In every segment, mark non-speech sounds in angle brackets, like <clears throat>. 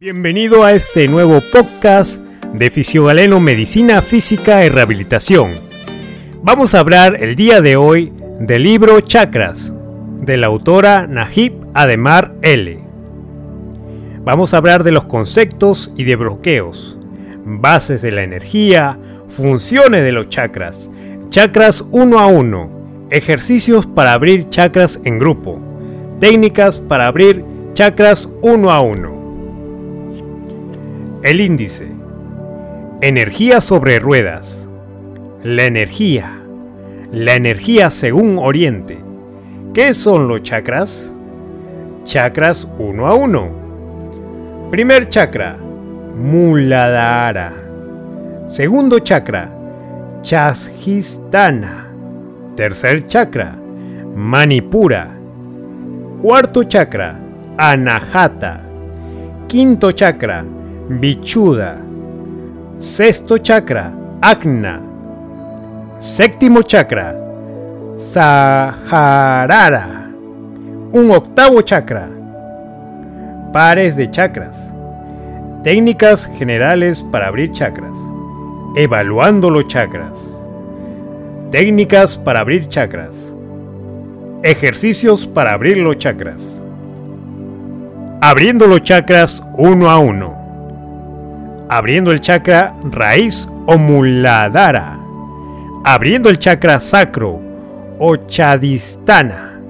Bienvenido a este nuevo podcast de Fisiogaleno Medicina Física y Rehabilitación. Vamos a hablar el día de hoy del libro Chakras de la autora Najib Ademar L. Vamos a hablar de los conceptos y de bloqueos, bases de la energía, funciones de los chakras, chakras uno a uno, ejercicios para abrir chakras en grupo, técnicas para abrir chakras uno a uno. El índice. Energía sobre ruedas. La energía. La energía según Oriente. ¿Qué son los chakras? Chakras uno a uno. Primer chakra. Muladhara. Segundo chakra. Chashistana. Tercer chakra. Manipura. Cuarto chakra. Anahata. Quinto chakra. Bichuda. Sexto chakra, Agna. Séptimo chakra, Saharara. Un octavo chakra. Pares de chakras. Técnicas generales para abrir chakras. Evaluando los chakras. Técnicas para abrir chakras. Ejercicios para abrir los chakras. Abriendo los chakras uno a uno abriendo el chakra raíz o muladhara, abriendo el chakra sacro o chadistana,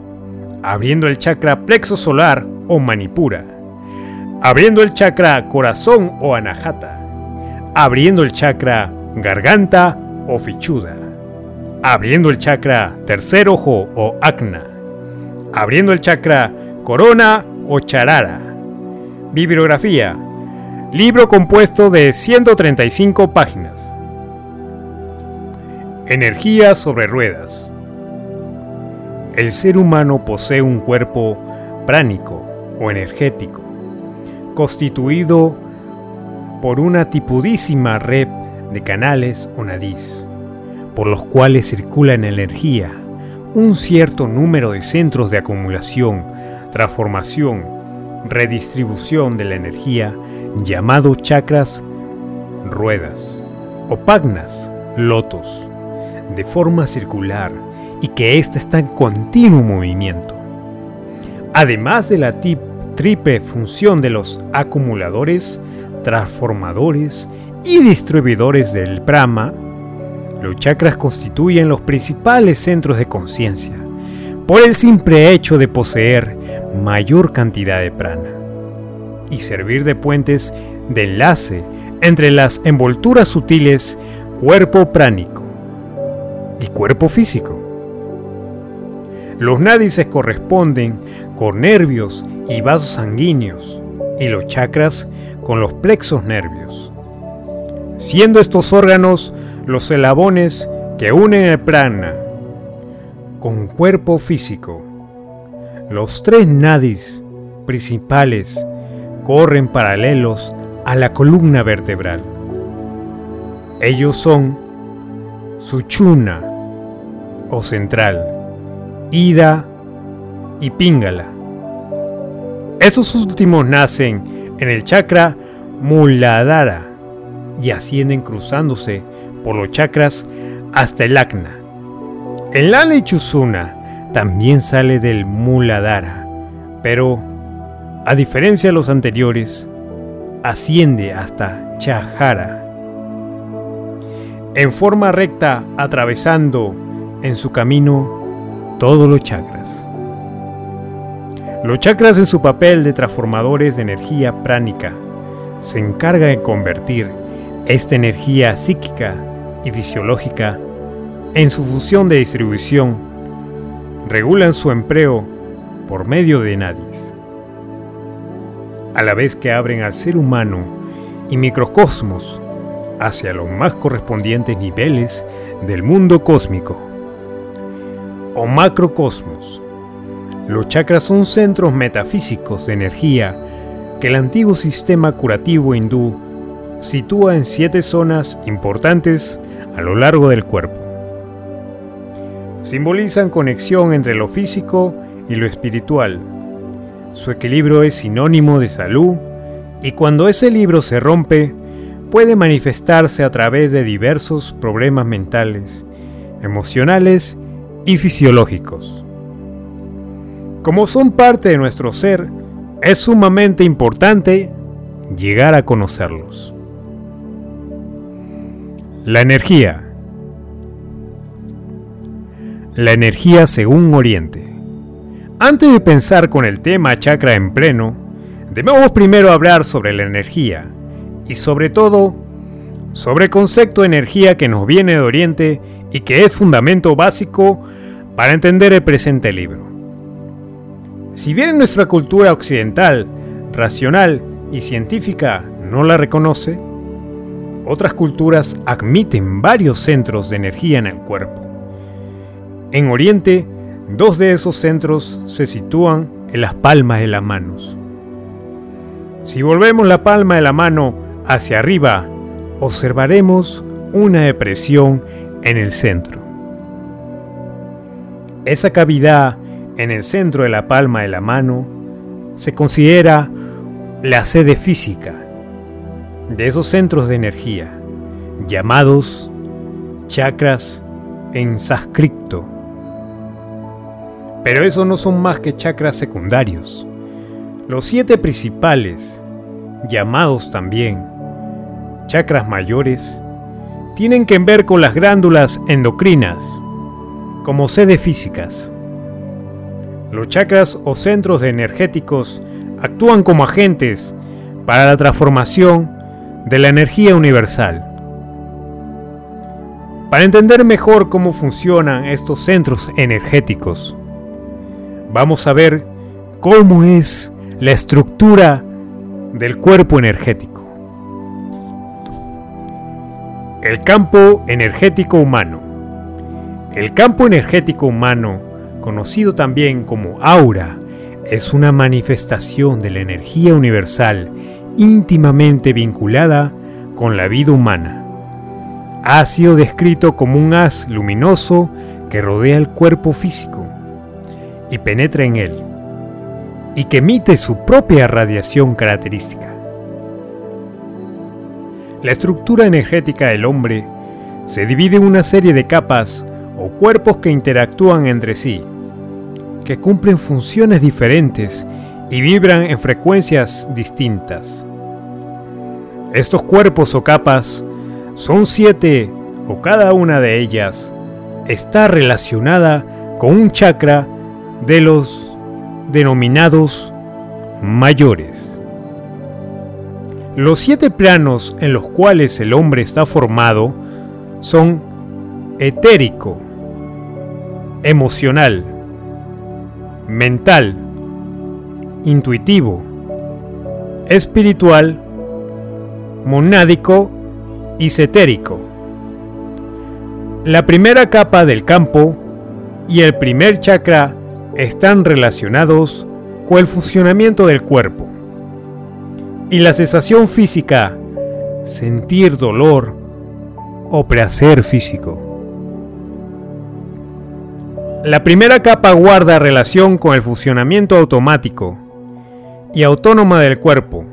abriendo el chakra plexo solar o manipura, abriendo el chakra corazón o anahata, abriendo el chakra garganta o fichuda, abriendo el chakra tercer ojo o acna, abriendo el chakra corona o charara. Bibliografía Libro compuesto de 135 páginas. Energía sobre ruedas. El ser humano posee un cuerpo pránico o energético, constituido por una tipudísima red de canales o nadiz, por los cuales circula en energía un cierto número de centros de acumulación, transformación, redistribución de la energía llamado chakras ruedas o pagnas lotos, de forma circular y que ésta está en continuo movimiento. Además de la triple función de los acumuladores, transformadores y distribuidores del prama, los chakras constituyen los principales centros de conciencia, por el simple hecho de poseer mayor cantidad de prana y servir de puentes de enlace entre las envolturas sutiles cuerpo pránico y cuerpo físico. Los nádices corresponden con nervios y vasos sanguíneos y los chakras con los plexos nervios, siendo estos órganos los elabones que unen el prana con cuerpo físico. Los tres nadis principales corren paralelos a la columna vertebral. Ellos son Suchuna o central, Ida y Pingala. Esos últimos nacen en el chakra Muladhara y ascienden cruzándose por los chakras hasta el Akna. El Lana Chusuna también sale del Muladhara, pero a diferencia de los anteriores, asciende hasta Chahara, en forma recta atravesando en su camino todos los chakras. Los chakras en su papel de transformadores de energía pránica se encargan de convertir esta energía psíquica y fisiológica en su función de distribución, regulan su empleo por medio de nadis a la vez que abren al ser humano y microcosmos hacia los más correspondientes niveles del mundo cósmico o macrocosmos. Los chakras son centros metafísicos de energía que el antiguo sistema curativo hindú sitúa en siete zonas importantes a lo largo del cuerpo. Simbolizan conexión entre lo físico y lo espiritual, su equilibrio es sinónimo de salud Y cuando ese libro se rompe, puede manifestarse a través de diversos problemas mentales, emocionales y fisiológicos. Como son parte de nuestro ser, es sumamente importante llegar a conocerlos. La energía. La energía según Oriente. Antes de pensar con el tema chakra en pleno, debemos primero hablar sobre la energía y sobre todo sobre el concepto de energía que nos viene de Oriente y que es fundamento básico para entender el presente libro. Si bien en nuestra cultura occidental, racional y científica no la reconoce, otras culturas admiten varios centros de energía en el cuerpo. En Oriente, dos de esos centros se sitúan en las palmas de las manos. Si volvemos la palma de la mano hacia arriba, observaremos una depresión en el centro. Esa cavidad en el centro de la palma de la mano se considera la sede física de esos centros de energía, llamados chakras en sánscrito. Pero esos no son más que chakras secundarios. Los siete principales, llamados también chakras mayores, tienen que ver con las glándulas endocrinas, como sede físicas. Los chakras o centros energéticos actúan como agentes para la transformación de la energía universal. Para entender mejor cómo funcionan estos centros energéticos, vamos a ver cómo es la estructura del cuerpo energético. El campo energético humano. El campo energético humano, conocido también como aura, es una manifestación de la energía universal íntimamente vinculada con la vida humana. Ha sido descrito como un haz luminoso que rodea el cuerpo físico y penetra en él, y que emite su propia radiación característica. La estructura energética del hombre se divide en una serie de capas o cuerpos que interactúan entre sí, que cumplen funciones diferentes y vibran en frecuencias distintas. Estos cuerpos o capas son siete o cada una de ellas está relacionada con un chakra de los denominados mayores. Los siete planos en los cuales el hombre está formado son etérico, emocional, mental, intuitivo, espiritual monádico y cetérico. La primera capa del campo y el primer chakra están relacionados con el funcionamiento del cuerpo. Y la sensación física, sentir dolor o placer físico. La primera capa guarda relación con el funcionamiento automático y autónoma del cuerpo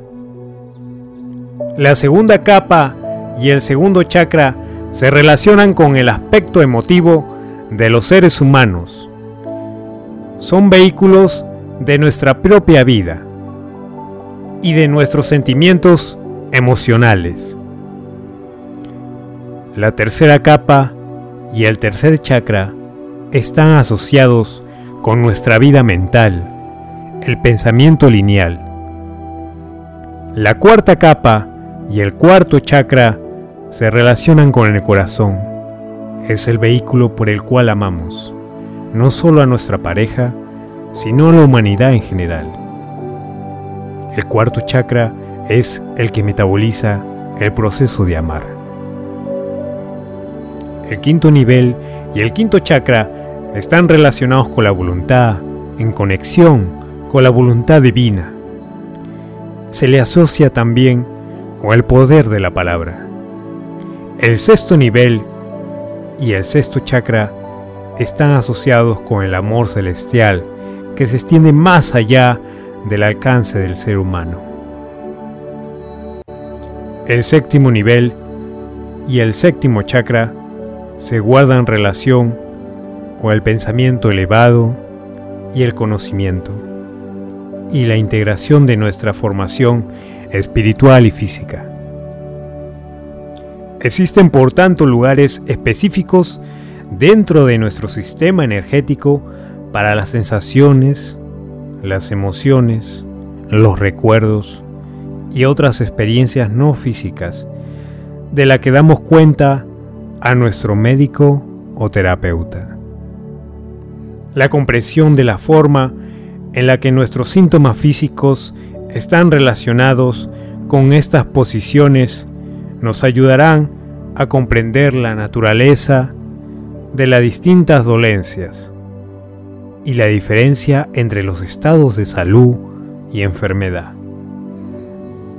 la segunda capa y el segundo chakra se relacionan con el aspecto emotivo de los seres humanos. Son vehículos de nuestra propia vida y de nuestros sentimientos emocionales. La tercera capa y el tercer chakra están asociados con nuestra vida mental, el pensamiento lineal. La cuarta capa y el cuarto chakra se relacionan con el corazón. Es el vehículo por el cual amamos, no solo a nuestra pareja, sino a la humanidad en general. El cuarto chakra es el que metaboliza el proceso de amar. El quinto nivel y el quinto chakra están relacionados con la voluntad, en conexión con la voluntad divina. Se le asocia también o el poder de la palabra. El sexto nivel y el sexto chakra están asociados con el amor celestial que se extiende más allá del alcance del ser humano. El séptimo nivel y el séptimo chakra se guardan relación con el pensamiento elevado y el conocimiento y la integración de nuestra formación espiritual y física. Existen por tanto lugares específicos dentro de nuestro sistema energético para las sensaciones, las emociones, los recuerdos y otras experiencias no físicas de la que damos cuenta a nuestro médico o terapeuta. La comprensión de la forma en la que nuestros síntomas físicos están relacionados con estas posiciones nos ayudarán a comprender la naturaleza de las distintas dolencias y la diferencia entre los estados de salud y enfermedad.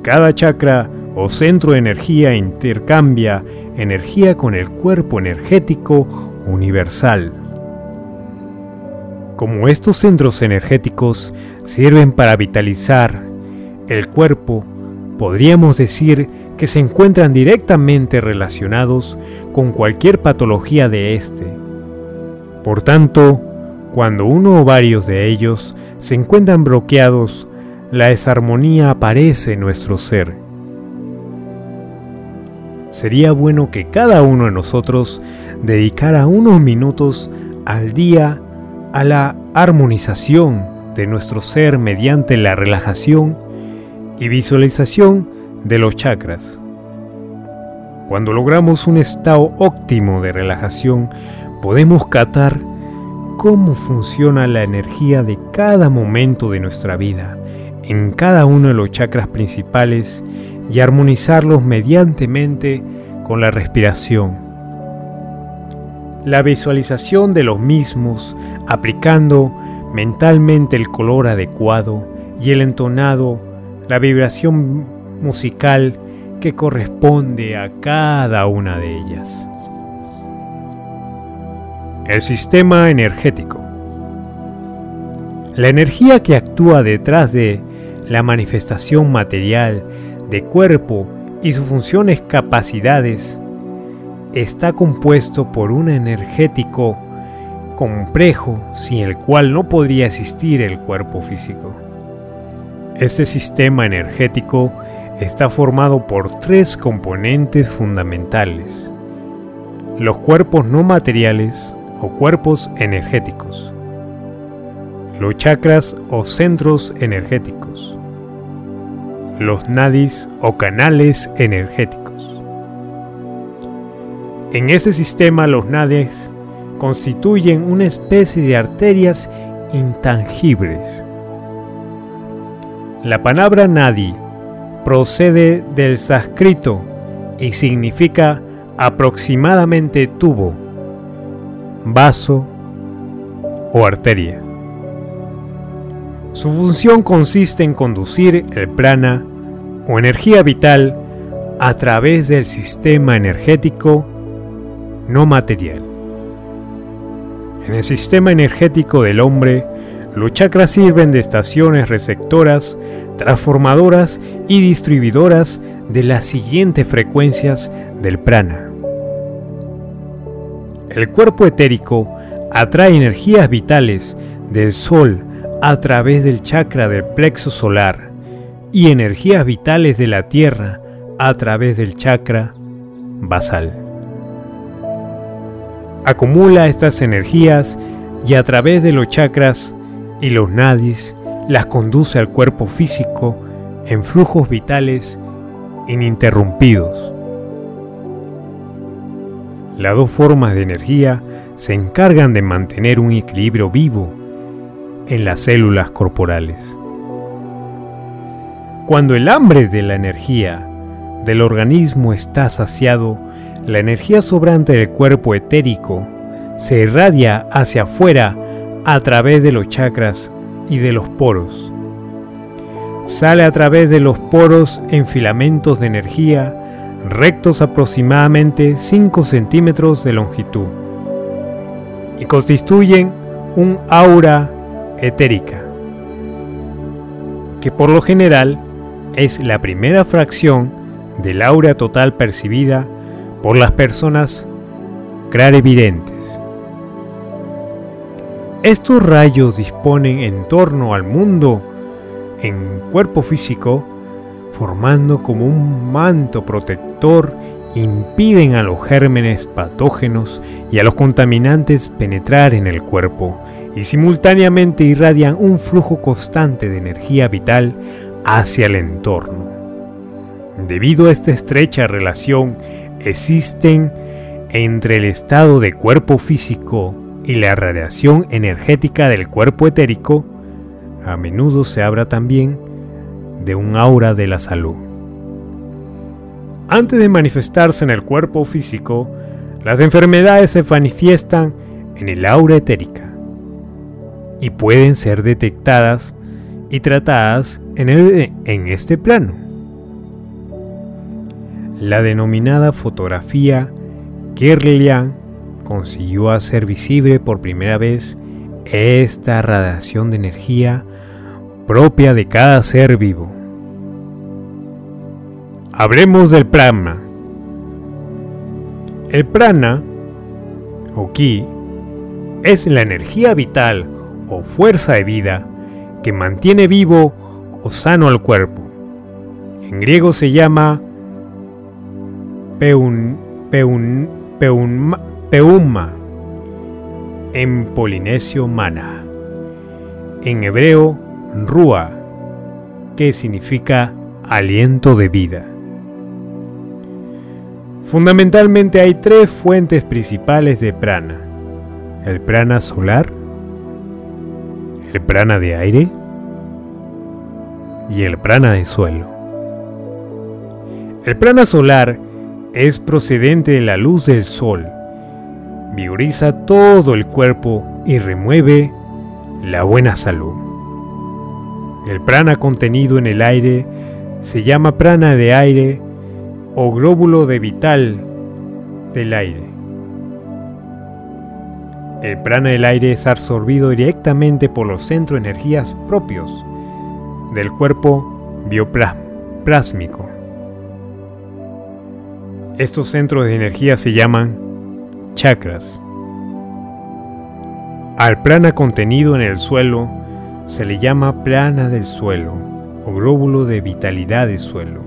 Cada chakra o centro de energía intercambia energía con el cuerpo energético universal. Como estos centros energéticos sirven para vitalizar el cuerpo, podríamos decir que se encuentran directamente relacionados con cualquier patología de éste. Por tanto, cuando uno o varios de ellos se encuentran bloqueados, la desarmonía aparece en nuestro ser. Sería bueno que cada uno de nosotros dedicara unos minutos al día a la armonización de nuestro ser mediante la relajación y visualización de los chakras. Cuando logramos un estado óptimo de relajación, podemos catar cómo funciona la energía de cada momento de nuestra vida en cada uno de los chakras principales y armonizarlos mediantemente con la respiración. La visualización de los mismos aplicando mentalmente el color adecuado y el entonado, la vibración musical que corresponde a cada una de ellas. El sistema energético. La energía que actúa detrás de la manifestación material de cuerpo y sus funciones capacidades está compuesto por un energético complejo sin el cual no podría existir el cuerpo físico. Este sistema energético está formado por tres componentes fundamentales. Los cuerpos no materiales o cuerpos energéticos. Los chakras o centros energéticos. Los nadis o canales energéticos. En este sistema los nadis constituyen una especie de arterias intangibles. La palabra nadi procede del sánscrito y significa aproximadamente tubo, vaso o arteria. Su función consiste en conducir el prana o energía vital a través del sistema energético no material. En el sistema energético del hombre, los chakras sirven de estaciones receptoras, transformadoras y distribuidoras de las siguientes frecuencias del prana. El cuerpo etérico atrae energías vitales del sol a través del chakra del plexo solar y energías vitales de la tierra a través del chakra basal. Acumula estas energías y a través de los chakras y los nadis las conduce al cuerpo físico en flujos vitales ininterrumpidos. Las dos formas de energía se encargan de mantener un equilibrio vivo en las células corporales. Cuando el hambre de la energía del organismo está saciado, la energía sobrante del cuerpo etérico se irradia hacia afuera a través de los chakras y de los poros. Sale a través de los poros en filamentos de energía rectos aproximadamente 5 centímetros de longitud y constituyen un aura etérica, que por lo general es la primera fracción del aura total percibida por las personas clarividentes. Estos rayos disponen en torno al mundo en cuerpo físico, formando como un manto protector, impiden a los gérmenes patógenos y a los contaminantes penetrar en el cuerpo y simultáneamente irradian un flujo constante de energía vital hacia el entorno. Debido a esta estrecha relación, existen entre el estado de cuerpo físico y la radiación energética del cuerpo etérico, a menudo se habla también de un aura de la salud. Antes de manifestarse en el cuerpo físico, las enfermedades se manifiestan en el aura etérica y pueden ser detectadas y tratadas en, en este plano. La denominada fotografía Kirlian consiguió hacer visible por primera vez esta radiación de energía propia de cada ser vivo. Hablemos del prana. El prana, o ki, es la energía vital o fuerza de vida que mantiene vivo o sano al cuerpo. En griego se llama peun, peun, peumma, en polinesio mana, en hebreo rúa, que significa aliento de vida. Fundamentalmente hay tres fuentes principales de prana. El prana solar, el prana de aire y el prana de suelo. El prana solar es procedente de la luz del sol, vigoriza todo el cuerpo y remueve la buena salud. El prana contenido en el aire se llama prana de aire o glóbulo de vital del aire. El prana del aire es absorbido directamente por los centros de energías propios del cuerpo bioplásmico. Estos centros de energía se llaman chakras. Al prana contenido en el suelo se le llama plana del suelo o glóbulo de vitalidad del suelo.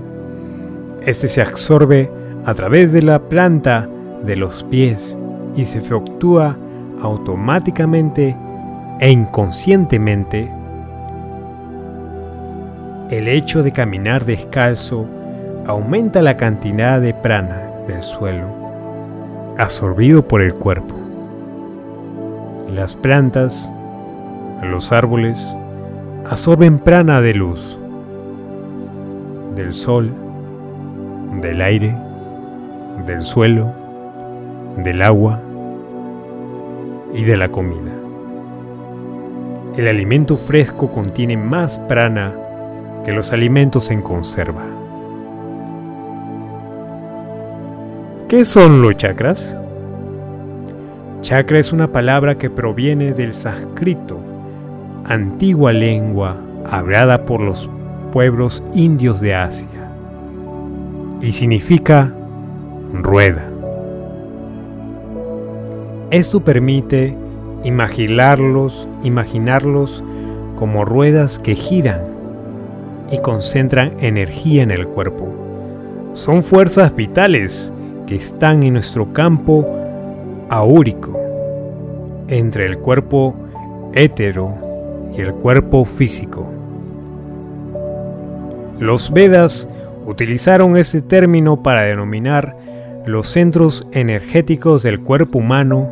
Este se absorbe a través de la planta de los pies y se fluctúa automáticamente e inconscientemente. El hecho de caminar descalzo aumenta la cantidad de prana del suelo absorbido por el cuerpo. Las plantas, los árboles, absorben prana de luz, del sol, del aire, del suelo, del agua y de la comida. El alimento fresco contiene más prana que los alimentos en conserva. ¿Qué son los chakras? Chakra es una palabra que proviene del sánscrito, antigua lengua hablada por los pueblos indios de Asia, y significa rueda. Esto permite imaginarlos, imaginarlos como ruedas que giran y concentran energía en el cuerpo. Son fuerzas vitales que están en nuestro campo aúrico, entre el cuerpo hétero y el cuerpo físico. Los Vedas utilizaron este término para denominar los centros energéticos del cuerpo humano.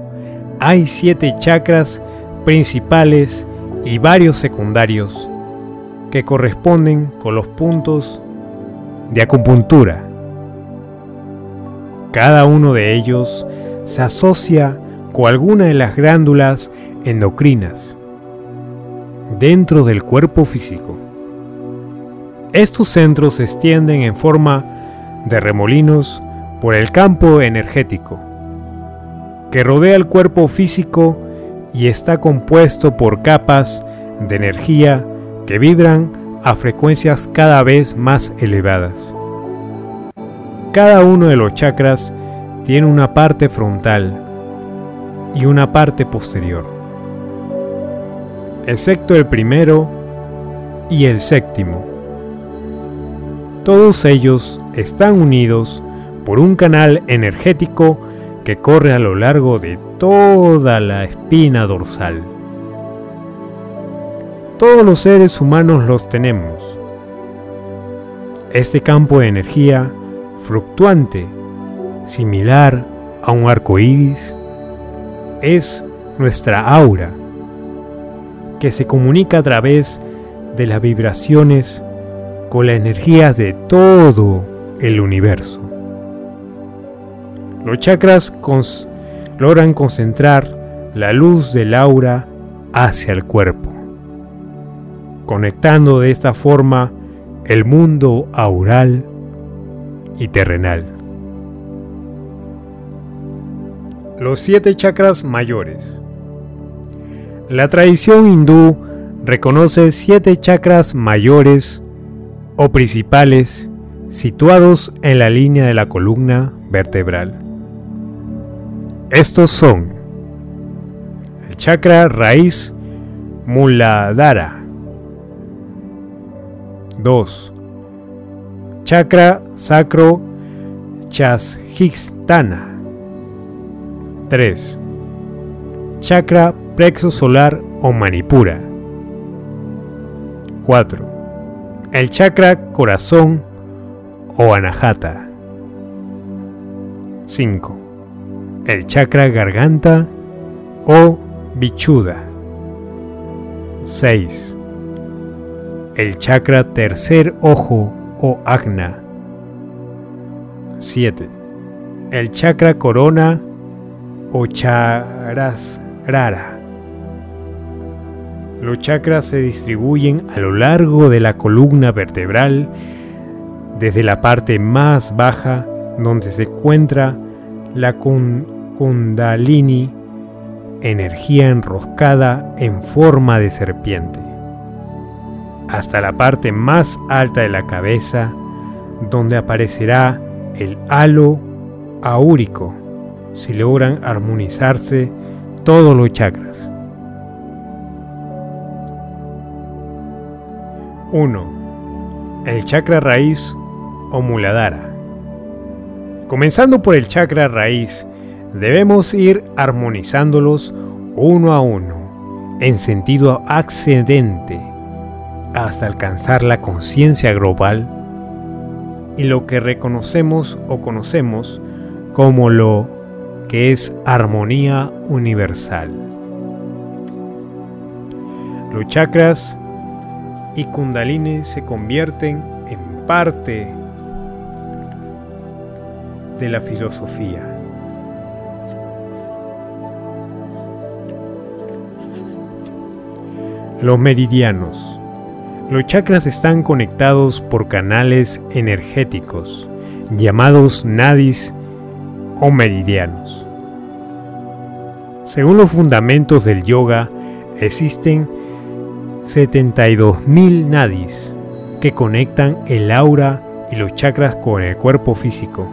Hay siete chakras principales y varios secundarios que corresponden con los puntos de acupuntura cada uno de ellos se asocia con alguna de las glándulas endocrinas dentro del cuerpo físico. Estos centros se extienden en forma de remolinos por el campo energético que rodea el cuerpo físico y está compuesto por capas de energía que vibran a frecuencias cada vez más elevadas. Cada uno de los chakras tiene una parte frontal y una parte posterior, excepto el primero y el séptimo. Todos ellos están unidos por un canal energético que corre a lo largo de toda la espina dorsal. Todos los seres humanos los tenemos. Este campo de energía fluctuante, similar a un arco iris, es nuestra aura, que se comunica a través de las vibraciones con las energías de todo el universo. Los chakras logran concentrar la luz del aura hacia el cuerpo, conectando de esta forma el mundo aural y terrenal. Los siete chakras mayores. La tradición hindú reconoce siete chakras mayores o principales situados en la línea de la columna vertebral. Estos son el chakra raíz Muladhara. 2. Chakra sacro Chashistana. 3. Chakra plexo solar o manipura. 4. El chakra corazón o anahata. 5 el chakra garganta o bichuda. 6. El chakra tercer ojo o agna. 7. El chakra corona o charasrara. Los chakras se distribuyen a lo largo de la columna vertebral, desde la parte más baja donde se encuentra la Kundalini, energía enroscada en forma de serpiente, hasta la parte más alta de la cabeza, donde aparecerá el halo aúrico, si logran armonizarse todos los chakras. 1. El chakra raíz o muladhara. Comenzando por el chakra raíz, Debemos ir armonizándolos uno a uno, en sentido ascendente, hasta alcanzar la conciencia global y lo que reconocemos o conocemos como lo que es armonía universal. Los chakras y kundalini se convierten en parte de la filosofía. Los meridianos. Los chakras están conectados por canales energéticos llamados nadis o meridianos. Según los fundamentos del yoga, existen 72.000 nadis que conectan el aura y los chakras con el cuerpo físico,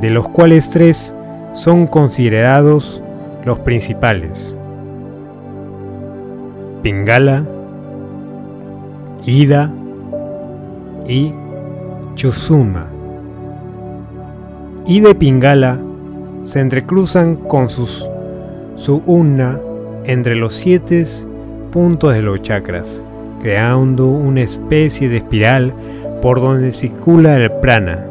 de los cuales tres son considerados los principales. Pingala, Ida y Chusuma. Ida y Pingala se entrecruzan con sus, su una entre los siete puntos de los chakras, creando una especie de espiral por donde circula el prana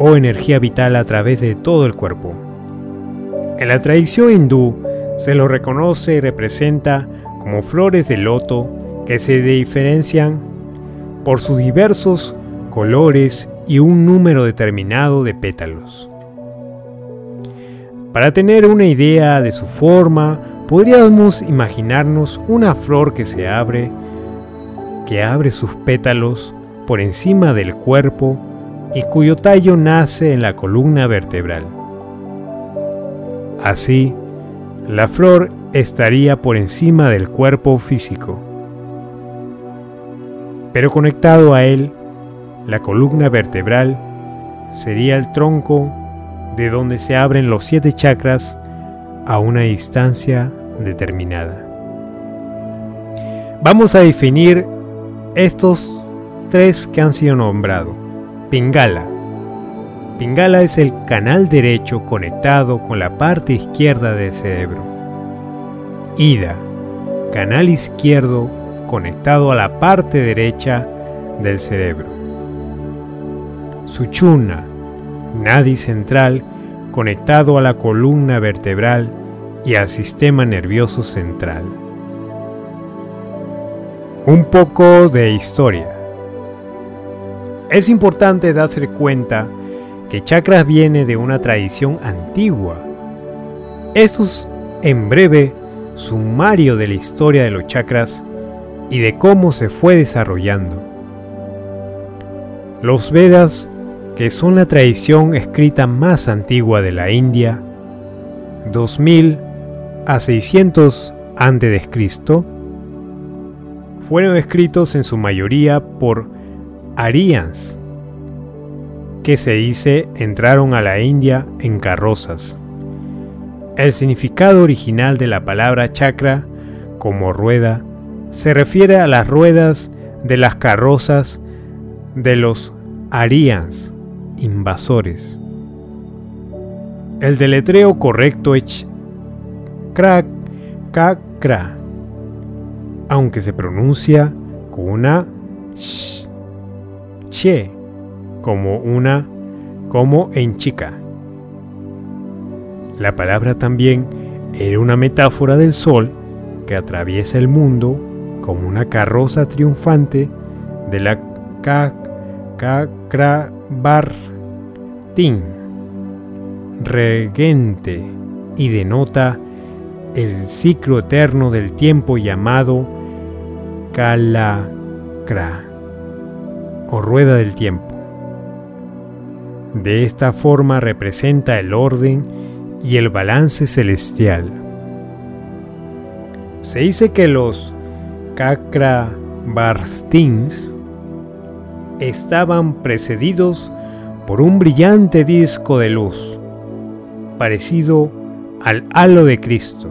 o energía vital a través de todo el cuerpo. En la tradición hindú, se lo reconoce y representa como flores de loto que se diferencian por sus diversos colores y un número determinado de pétalos. Para tener una idea de su forma, podríamos imaginarnos una flor que se abre, que abre sus pétalos por encima del cuerpo y cuyo tallo nace en la columna vertebral. Así, la flor estaría por encima del cuerpo físico, pero conectado a él La columna vertebral sería el tronco de donde se abren los siete chakras a una distancia determinada. Vamos a definir estos tres que han sido nombrados. Pingala. Pingala es el canal derecho conectado con la parte izquierda del cerebro. Ida. Canal izquierdo conectado a la parte derecha del cerebro. Suchuna. Nadi central conectado a la columna vertebral y al sistema nervioso central. Un poco de historia. Es importante darse cuenta que chakras viene de una tradición antigua. Esto es en breve sumario de la historia de los chakras y de cómo se fue desarrollando. Los Vedas, que son la tradición escrita más antigua de la India, 2000 a 600 a.C., fueron escritos en su mayoría por Aryans, que se dice entraron a la India en carrozas. El significado original de la palabra chakra, como rueda, se refiere a las ruedas de las carrozas de los Aryans, invasores. El deletreo correcto es krak, kakra, aunque se pronuncia con una sh, che, como una, como en chica. La palabra también era una metáfora del sol que atraviesa el mundo como una carroza triunfante de la Tin, regente, y denota el ciclo eterno del tiempo llamado Kalakra o rueda del tiempo. De esta forma representa el orden y el balance celestial. Se dice que los Kakrabarstins estaban precedidos por un brillante disco de luz, parecido al halo de Cristo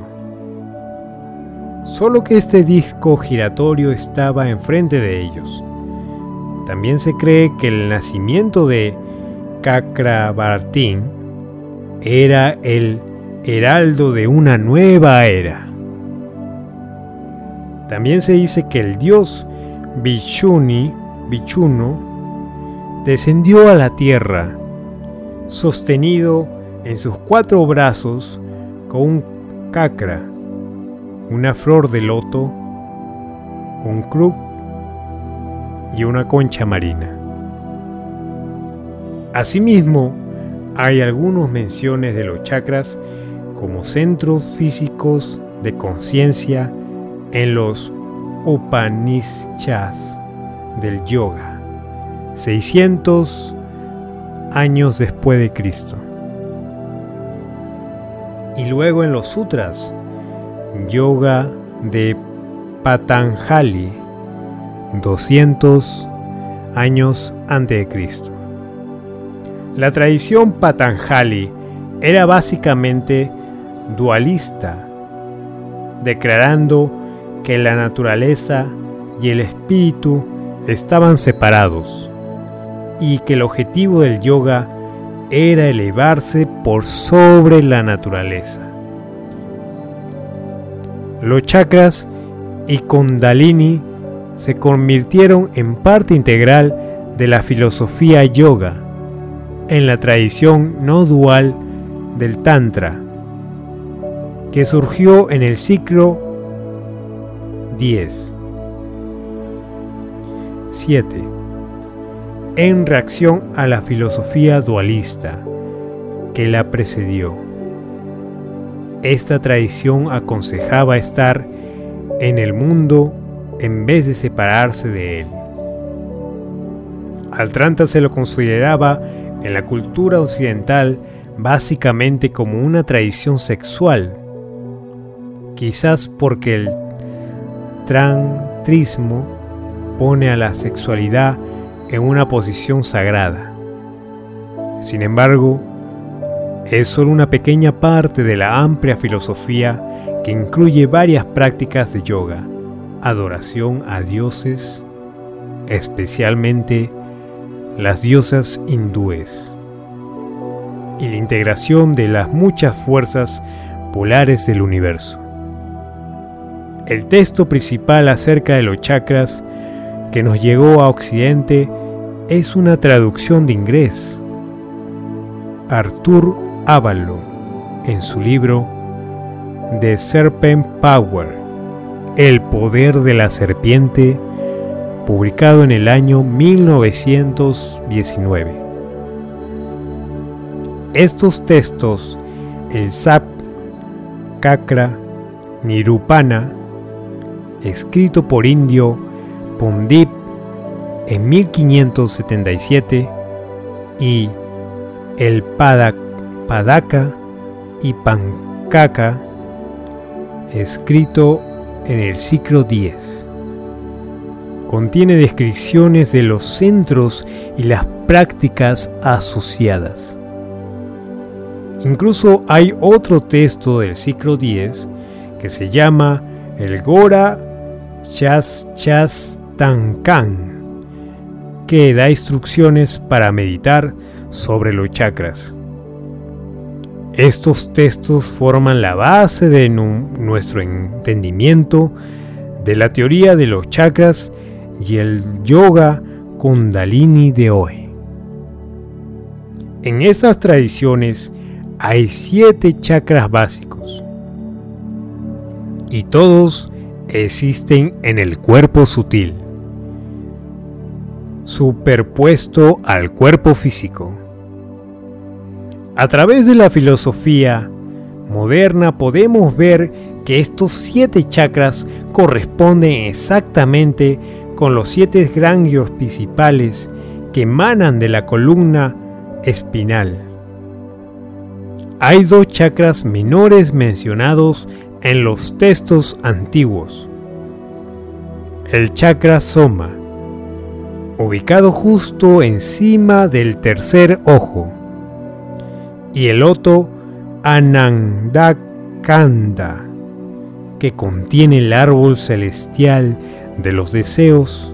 solo que este disco giratorio estaba enfrente de ellos. También se cree que el nacimiento de Cakrabartín era el heraldo de una nueva era. También se dice que el dios Bichuni, Bichuno, descendió a la tierra, sostenido en sus cuatro brazos con un cacra una flor de loto, un club y una concha marina. Asimismo, hay algunas menciones de los chakras como centros físicos de conciencia en los Upanishads del yoga, 600 años después de Cristo. Y luego en los sutras Yoga de Patanjali, 200 años antes de Cristo. La tradición Patanjali era básicamente dualista, declarando que la naturaleza y el espíritu estaban separados y que el objetivo del yoga era elevarse por sobre la naturaleza. Los chakras y Kundalini se convirtieron en parte integral de la filosofía yoga en la tradición no dual del Tantra, que surgió en el ciclo 10. 7. En reacción a la filosofía dualista que la precedió. Esta tradición aconsejaba estar en el mundo en vez de separarse de él. Al Tranta se lo consideraba en la cultura occidental básicamente como una tradición sexual, quizás porque el trantrismo pone a la sexualidad en una posición sagrada. Sin embargo, es solo una pequeña parte de la amplia filosofía que incluye varias prácticas de yoga, adoración a dioses, especialmente las diosas hindúes, y la integración de las muchas fuerzas polares del universo. El texto principal acerca de los chakras que nos llegó a Occidente es una traducción de inglés. Arthur Avalon, en su libro The Serpent Power, El poder de la serpiente, publicado en el año 1919. Estos textos, el Sap, Kakra, Nirupana, escrito por Indio Pundip en 1577 y el Padaka y Pankaka escrito en el siglo X. Contiene descripciones de los centros y las prácticas asociadas. Incluso hay otro texto del siglo X que se llama el Gora Chas Chas Tankan, que da instrucciones para meditar sobre los chakras. Estos textos forman la base de nuestro entendimiento de la teoría de los chakras y el yoga kundalini de hoy. En estas tradiciones hay siete chakras básicos y todos existen en el cuerpo sutil, superpuesto al cuerpo físico. A través de la filosofía moderna podemos ver que estos siete chakras corresponden exactamente con los siete ganglios principales que emanan de la columna espinal. Hay dos chakras menores mencionados en los textos antiguos. El chakra soma, ubicado justo encima del tercer ojo, y el otro Anandakanda, que contiene el árbol celestial de los deseos,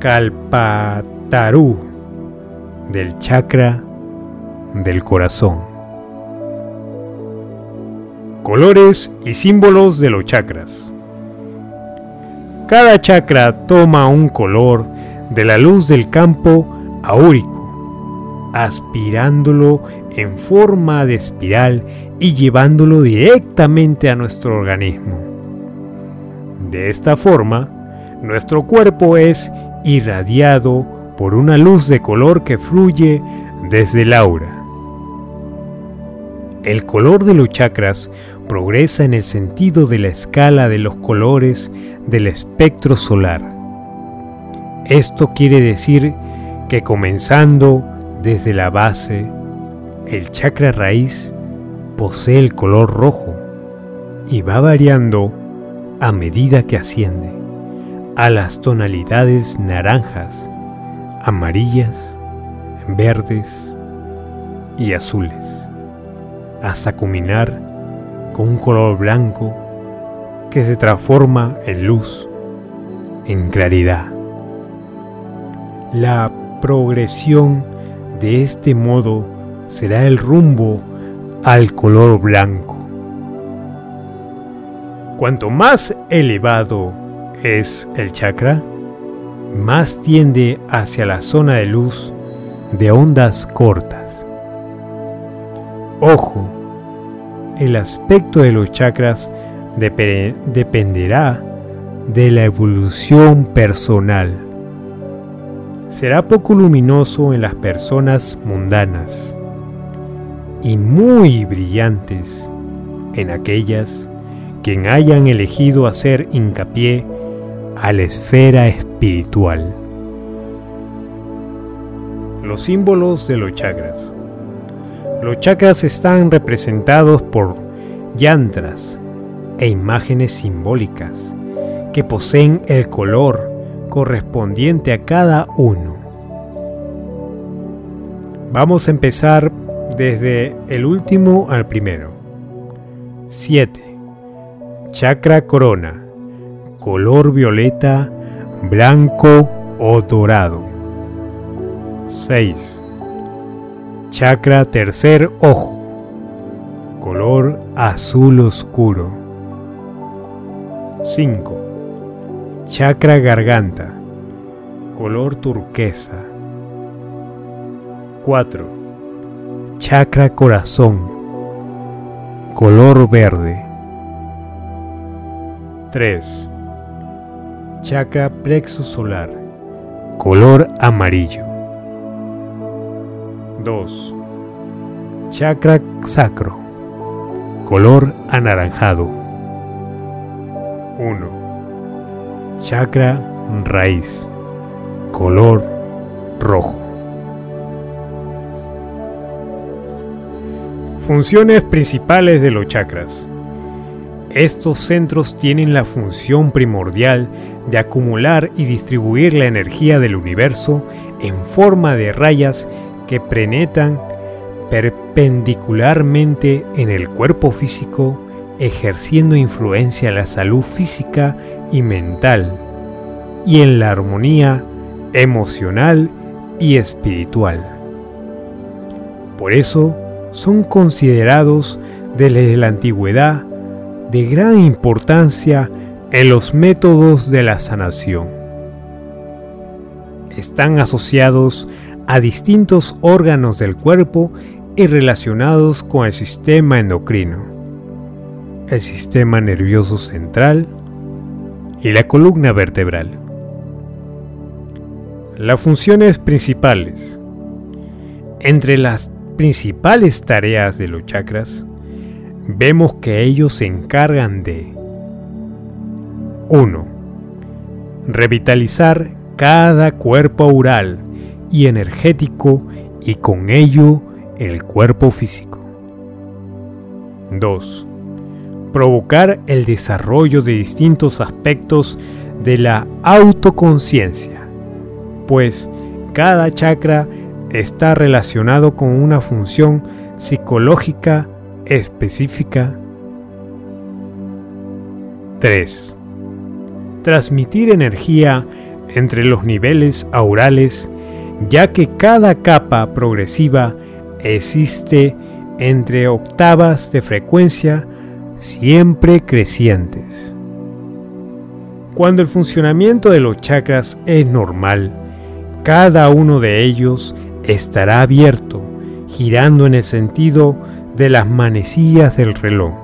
Kalpataru, del chakra del corazón. Colores y símbolos de los chakras. Cada chakra toma un color de la luz del campo aúrico, aspirándolo en forma de espiral y llevándolo directamente a nuestro organismo. De esta forma, nuestro cuerpo es irradiado por una luz de color que fluye desde el aura. El color de los chakras progresa en el sentido de la escala de los colores del espectro solar. Esto quiere decir que comenzando desde la base, el chakra raíz posee el color rojo y va variando a medida que asciende a las tonalidades naranjas, amarillas, verdes y azules, hasta culminar con un color blanco que se transforma en luz, en claridad. La progresión de este modo será el rumbo al color blanco. Cuanto más elevado es el chakra, más tiende hacia la zona de luz de ondas cortas. Ojo, el aspecto de los chakras dependerá de la evolución personal. Será poco luminoso en las personas mundanas y muy brillantes en aquellas que hayan elegido hacer hincapié a la esfera espiritual. Los símbolos de los chakras. Los chakras están representados por yantras e imágenes simbólicas que poseen el color correspondiente a cada uno. Vamos a empezar desde el último al primero. 7. Chakra corona, color violeta, blanco o dorado. 6. Chakra tercer ojo, color azul oscuro. 5. Chakra garganta, color turquesa. 4. Chakra corazón, color verde. 3. Chakra plexo solar, color amarillo. 2. Chakra sacro, color anaranjado. 1. Chakra raíz, color rojo. Funciones principales de los chakras. Estos centros tienen la función primordial de acumular y distribuir la energía del universo en forma de rayas que penetran perpendicularmente en el cuerpo físico, ejerciendo influencia en la salud física y mental, y en la armonía emocional y espiritual. Por eso, son considerados desde la antigüedad de gran importancia en los métodos de la sanación. Están asociados a distintos órganos del cuerpo y relacionados con el sistema endocrino, el sistema nervioso central y la columna vertebral. Las funciones principales. Entre las principales tareas de los chakras, vemos que ellos se encargan de 1. Revitalizar cada cuerpo oral y energético y con ello el cuerpo físico. 2. Provocar el desarrollo de distintos aspectos de la autoconciencia, pues cada chakra está relacionado con una función psicológica específica. 3. Transmitir energía entre los niveles aurales, ya que cada capa progresiva existe entre octavas de frecuencia siempre crecientes. Cuando el funcionamiento de los chakras es normal, cada uno de ellos estará abierto, girando en el sentido de las manecillas del reloj.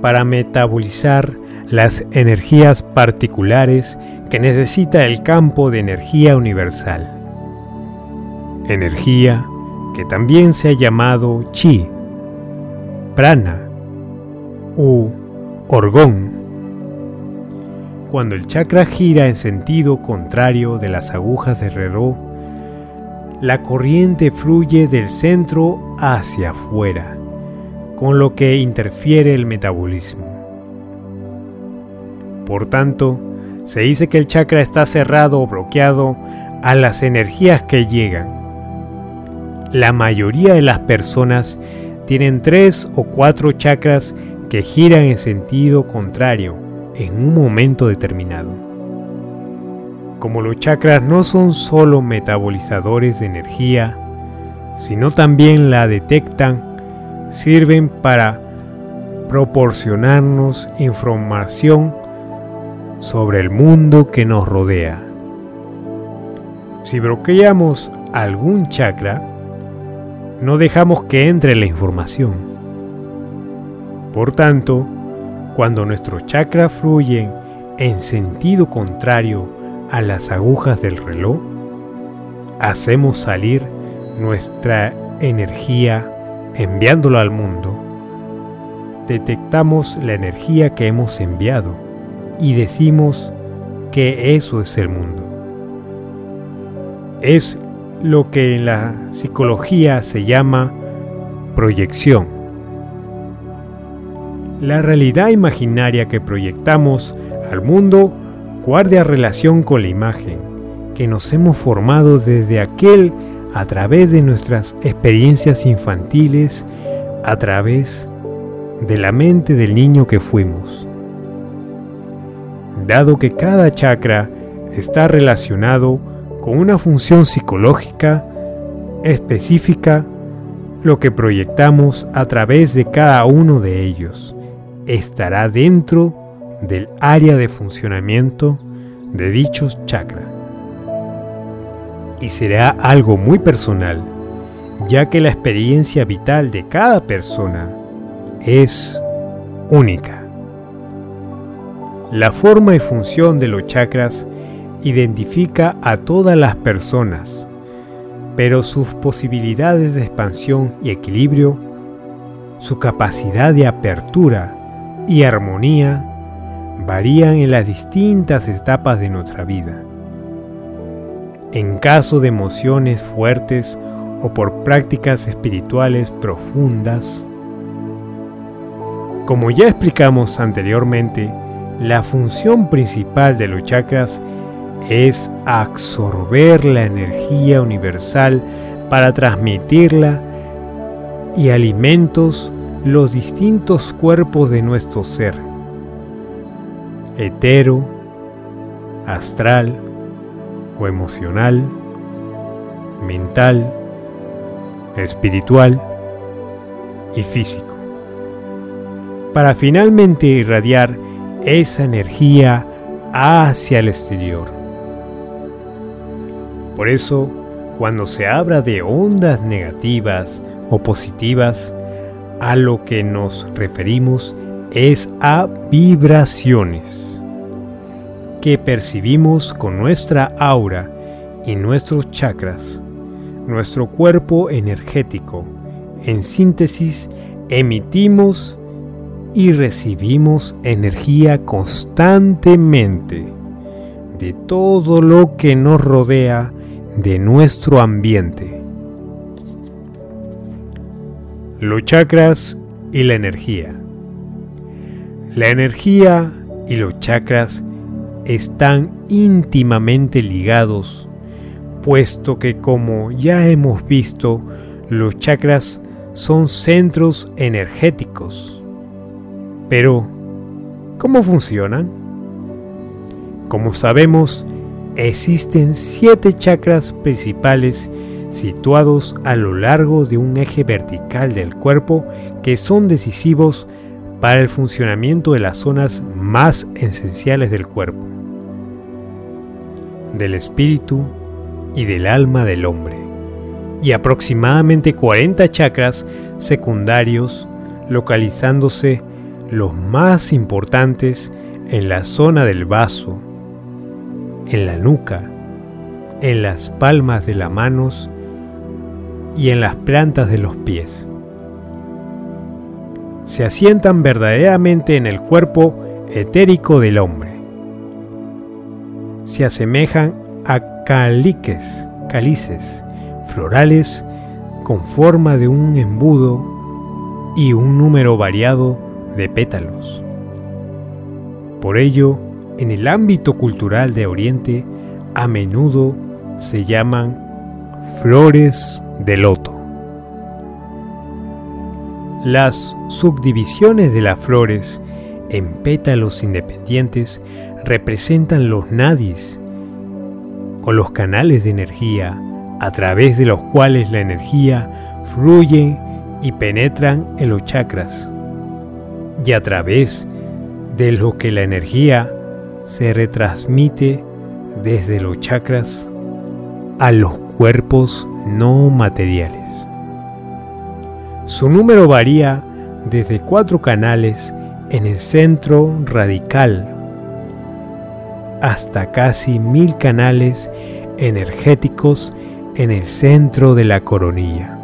Para metabolizar las energías particulares que necesita el campo de energía universal. Energía que también se ha llamado chi, prana u orgón cuando el chakra gira en sentido contrario de las agujas del reloj, la corriente fluye del centro hacia afuera, con lo que interfiere el metabolismo. Por tanto, se dice que el chakra está cerrado o bloqueado a las energías que llegan. La mayoría de las personas tienen tres o cuatro chakras que giran en sentido contrario en un momento determinado. Como los chakras no son solo metabolizadores de energía, sino también la detectan, sirven para proporcionarnos información sobre el mundo que nos rodea. Si bloqueamos algún chakra, no dejamos que entre la información. Por tanto, cuando nuestros chakras fluyen en sentido contrario a las agujas del reloj, hacemos salir nuestra energía enviándola al mundo. Detectamos la energía que hemos enviado y decimos que eso es el mundo. Es lo que en la psicología se llama proyección. La realidad imaginaria que proyectamos al mundo guardia relación con la imagen que nos hemos formado desde aquel a través de nuestras experiencias infantiles, a través de la mente del niño que fuimos. Dado que cada chakra está relacionado con una función psicológica específica, lo que proyectamos a través de cada uno de ellos estará dentro del área de funcionamiento de dichos chakras. Y será algo muy personal, ya que la experiencia vital de cada persona es única. La forma y función de los chakras identifica a todas las personas, pero sus posibilidades de expansión y equilibrio, su capacidad de apertura y armonía varían en las distintas etapas de nuestra vida. En caso de emociones fuertes o por prácticas espirituales profundas, como ya explicamos anteriormente, la función principal de los chakras es absorber la energía universal para transmitirla y alimentos los distintos cuerpos de nuestro ser, hetero, astral o emocional, mental, espiritual y físico para finalmente irradiar esa energía hacia el exterior. Por eso, cuando se habla de ondas negativas o positivas, a lo que nos referimos es a vibraciones que percibimos con nuestra aura y nuestros chakras, nuestro cuerpo energético. En síntesis, emitimos y recibimos energía constantemente de todo lo que nos rodea de nuestro ambiente. Los chakras y la energía. La energía y los chakras están íntimamente ligados, puesto que como ya hemos visto, los chakras son centros energéticos pero, ¿cómo funcionan? Como sabemos, existen siete chakras principales situados a lo largo de un eje vertical del cuerpo que son decisivos para el funcionamiento de las zonas más esenciales del cuerpo, del espíritu y del alma del hombre, y aproximadamente 40 chakras secundarios localizándose los más importantes en la zona del vaso, en la nuca, en las palmas de las manos y en las plantas de los pies. Se asientan verdaderamente en el cuerpo etérico del hombre. Se asemejan a caliques, cálices florales con forma de un embudo y un número variado de pétalos. Por ello, en el ámbito cultural de Oriente, a menudo se llaman flores de loto. Las subdivisiones de las flores en pétalos independientes representan los nadis o los canales de energía a través de los cuales la energía fluye y penetran en los chakras y a través de lo que la energía se retransmite desde los chakras a los cuerpos no materiales. Su número varía desde cuatro canales en el centro radical hasta casi mil canales energéticos en el centro de la coronilla.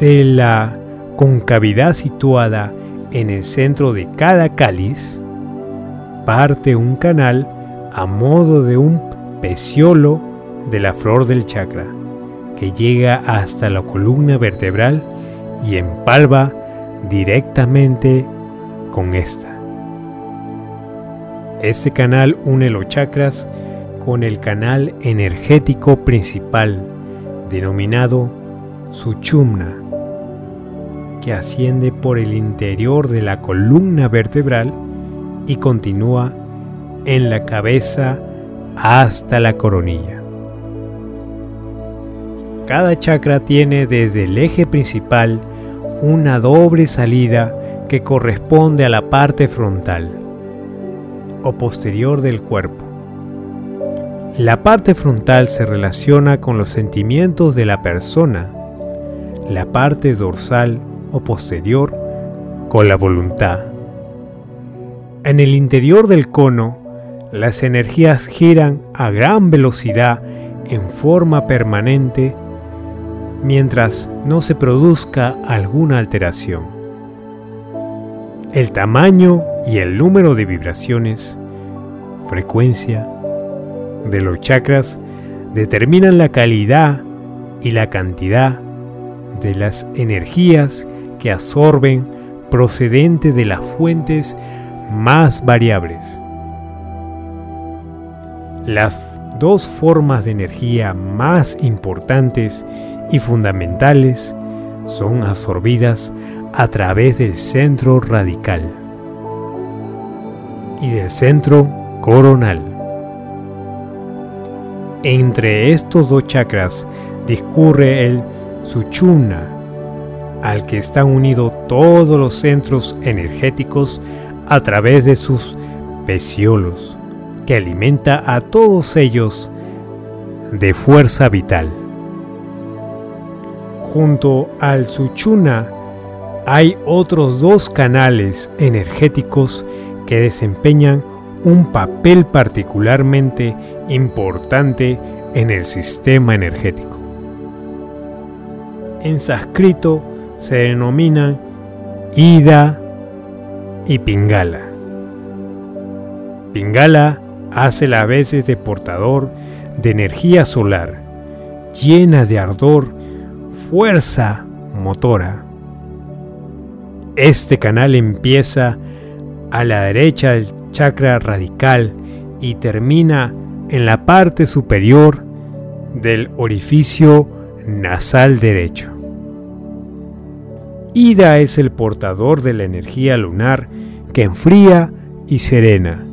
De la con cavidad situada en el centro de cada cáliz, parte un canal a modo de un peciolo de la flor del chakra, que llega hasta la columna vertebral y empalva directamente con esta. Este canal une los chakras con el canal energético principal, denominado Suchumna, que asciende por el interior de la columna vertebral y continúa en la cabeza hasta la coronilla. Cada chakra tiene desde el eje principal una doble salida que corresponde a la parte frontal o posterior del cuerpo. La parte frontal se relaciona con los sentimientos de la persona, la parte dorsal o posterior con la voluntad. En el interior del cono, las energías giran a gran velocidad en forma permanente mientras no se produzca alguna alteración. El tamaño y el número de vibraciones, frecuencia, de los chakras determinan la calidad y la cantidad de las energías que absorben procedente de las fuentes más variables. Las dos formas de energía más importantes y fundamentales son absorbidas a través del centro radical y del centro coronal. Entre estos dos chakras discurre el Suchumna, al que están unidos todos los centros energéticos a través de sus peciolos, que alimenta a todos ellos de fuerza vital. Junto al Suchuna hay otros dos canales energéticos que desempeñan un papel particularmente importante en el sistema energético. En sánscrito se denominan Ida y Pingala. Pingala hace las veces de portador de energía solar, llena de ardor, fuerza motora. Este canal empieza a la derecha del chakra radical y termina en la parte superior del orificio nasal derecho. Ida es el portador de la energía lunar que enfría y serena.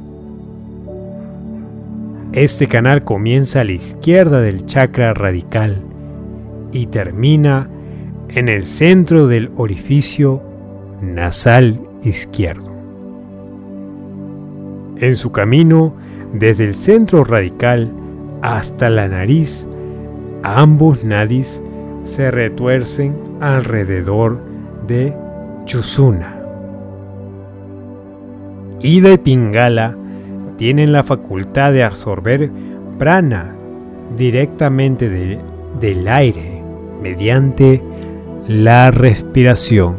Este canal comienza a la izquierda del chakra radical y termina en el centro del orificio nasal izquierdo. En su camino desde el centro radical hasta la nariz, ambos nadis se retuercen alrededor de Chusuna. Ida y Pingala tienen la facultad de absorber prana directamente del aire mediante la respiración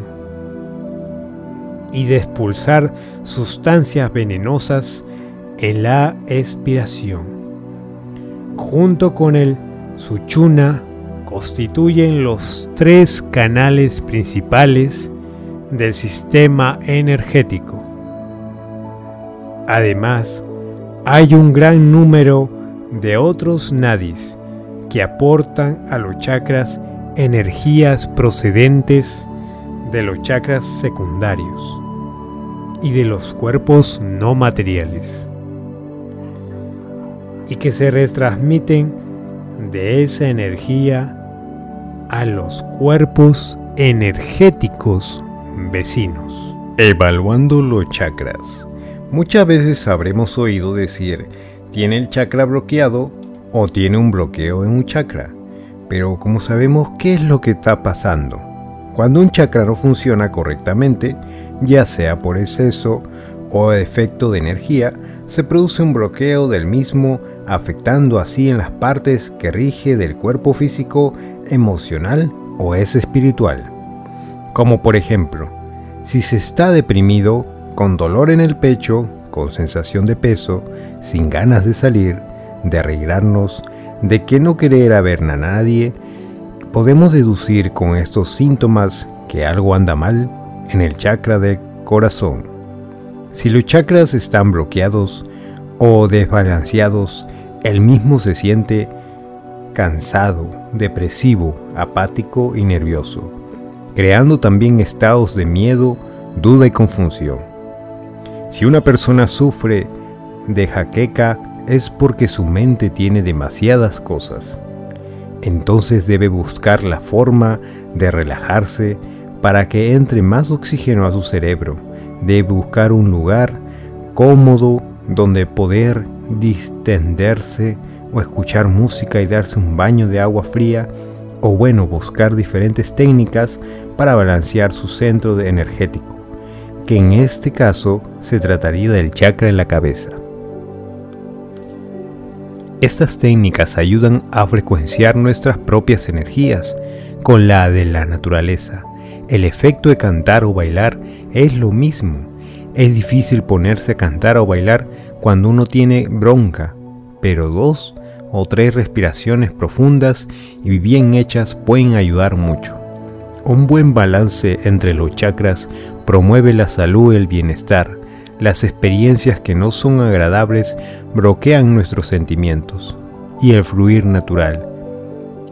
y de expulsar sustancias venenosas en la expiración. Junto con el Suchuna constituyen los tres canales principales del sistema energético. Además, hay un gran número de otros nadis que aportan a los chakras energías procedentes de los chakras secundarios y de los cuerpos no materiales y que se retransmiten de esa energía a los cuerpos energéticos vecinos. Evaluando los chakras. Muchas veces habremos oído decir, tiene el chakra bloqueado o tiene un bloqueo en un chakra. Pero como sabemos qué es lo que está pasando? Cuando un chakra no funciona correctamente, ya sea por exceso o efecto de energía, se produce un bloqueo del mismo afectando así en las partes que rige del cuerpo físico, emocional o es espiritual. Como por ejemplo, si se está deprimido, con dolor en el pecho, con sensación de peso, sin ganas de salir, de arreglarnos, de que no querer a ver a nadie, podemos deducir con estos síntomas que algo anda mal en el chakra del corazón. Si los chakras están bloqueados, o desbalanceados, el mismo se siente cansado, depresivo, apático y nervioso, creando también estados de miedo, duda y confusión. Si una persona sufre de jaqueca es porque su mente tiene demasiadas cosas. Entonces debe buscar la forma de relajarse para que entre más oxígeno a su cerebro. Debe buscar un lugar cómodo donde poder distenderse o escuchar música y darse un baño de agua fría o bueno, buscar diferentes técnicas para balancear su centro energético, que en este caso se trataría del chakra en la cabeza. Estas técnicas ayudan a frecuenciar nuestras propias energías con la de la naturaleza. El efecto de cantar o bailar es lo mismo. Es difícil ponerse a cantar o bailar cuando uno tiene bronca, pero dos o tres respiraciones profundas y bien hechas pueden ayudar mucho. Un buen balance entre los chakras promueve la salud y el bienestar, las experiencias que no son agradables bloquean nuestros sentimientos y el fluir natural.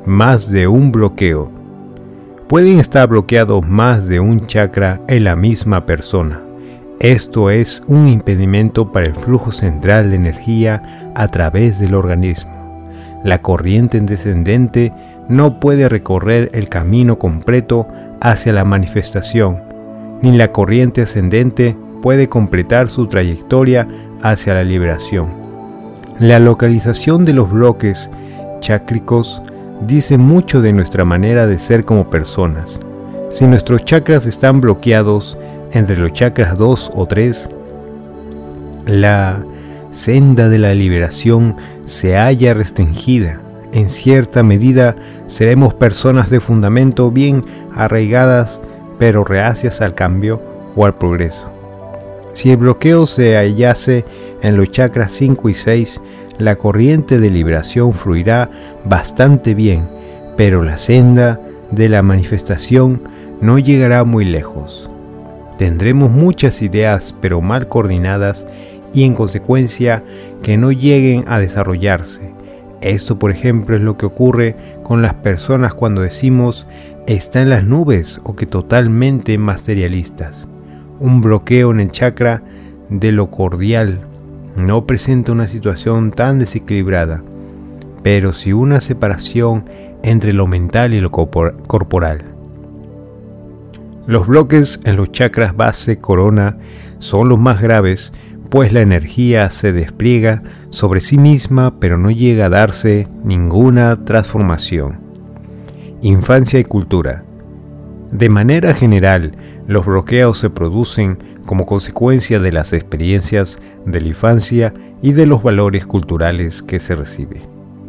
Más de un bloqueo. Pueden estar bloqueados más de un chakra en la misma persona. Esto es un impedimento para el flujo central de energía a través del organismo. La corriente descendente no puede recorrer el camino completo hacia la manifestación, ni la corriente ascendente puede completar su trayectoria hacia la liberación. La localización de los bloques chácricos dice mucho de nuestra manera de ser como personas. Si nuestros chakras están bloqueados entre los chakras 2 o 3, la senda de la liberación se halla restringida. En cierta medida seremos personas de fundamento bien arraigadas, pero reacias al cambio o al progreso. Si el bloqueo se hallase en los chakras 5 y 6, la corriente de liberación fluirá bastante bien, pero la senda de la manifestación no llegará muy lejos. Tendremos muchas ideas pero mal coordinadas y en consecuencia que no lleguen a desarrollarse. Esto por ejemplo es lo que ocurre con las personas cuando decimos está en las nubes o que totalmente materialistas un bloqueo en el chakra de lo cordial no presenta una situación tan desequilibrada, pero sí una separación entre lo mental y lo corporal. Los bloques en los chakras base corona son los más graves, pues la energía se despliega sobre sí misma pero no llega a darse ninguna transformación. Infancia y cultura. De manera general, los bloqueos se producen como consecuencia de las experiencias de la infancia y de los valores culturales que se recibe.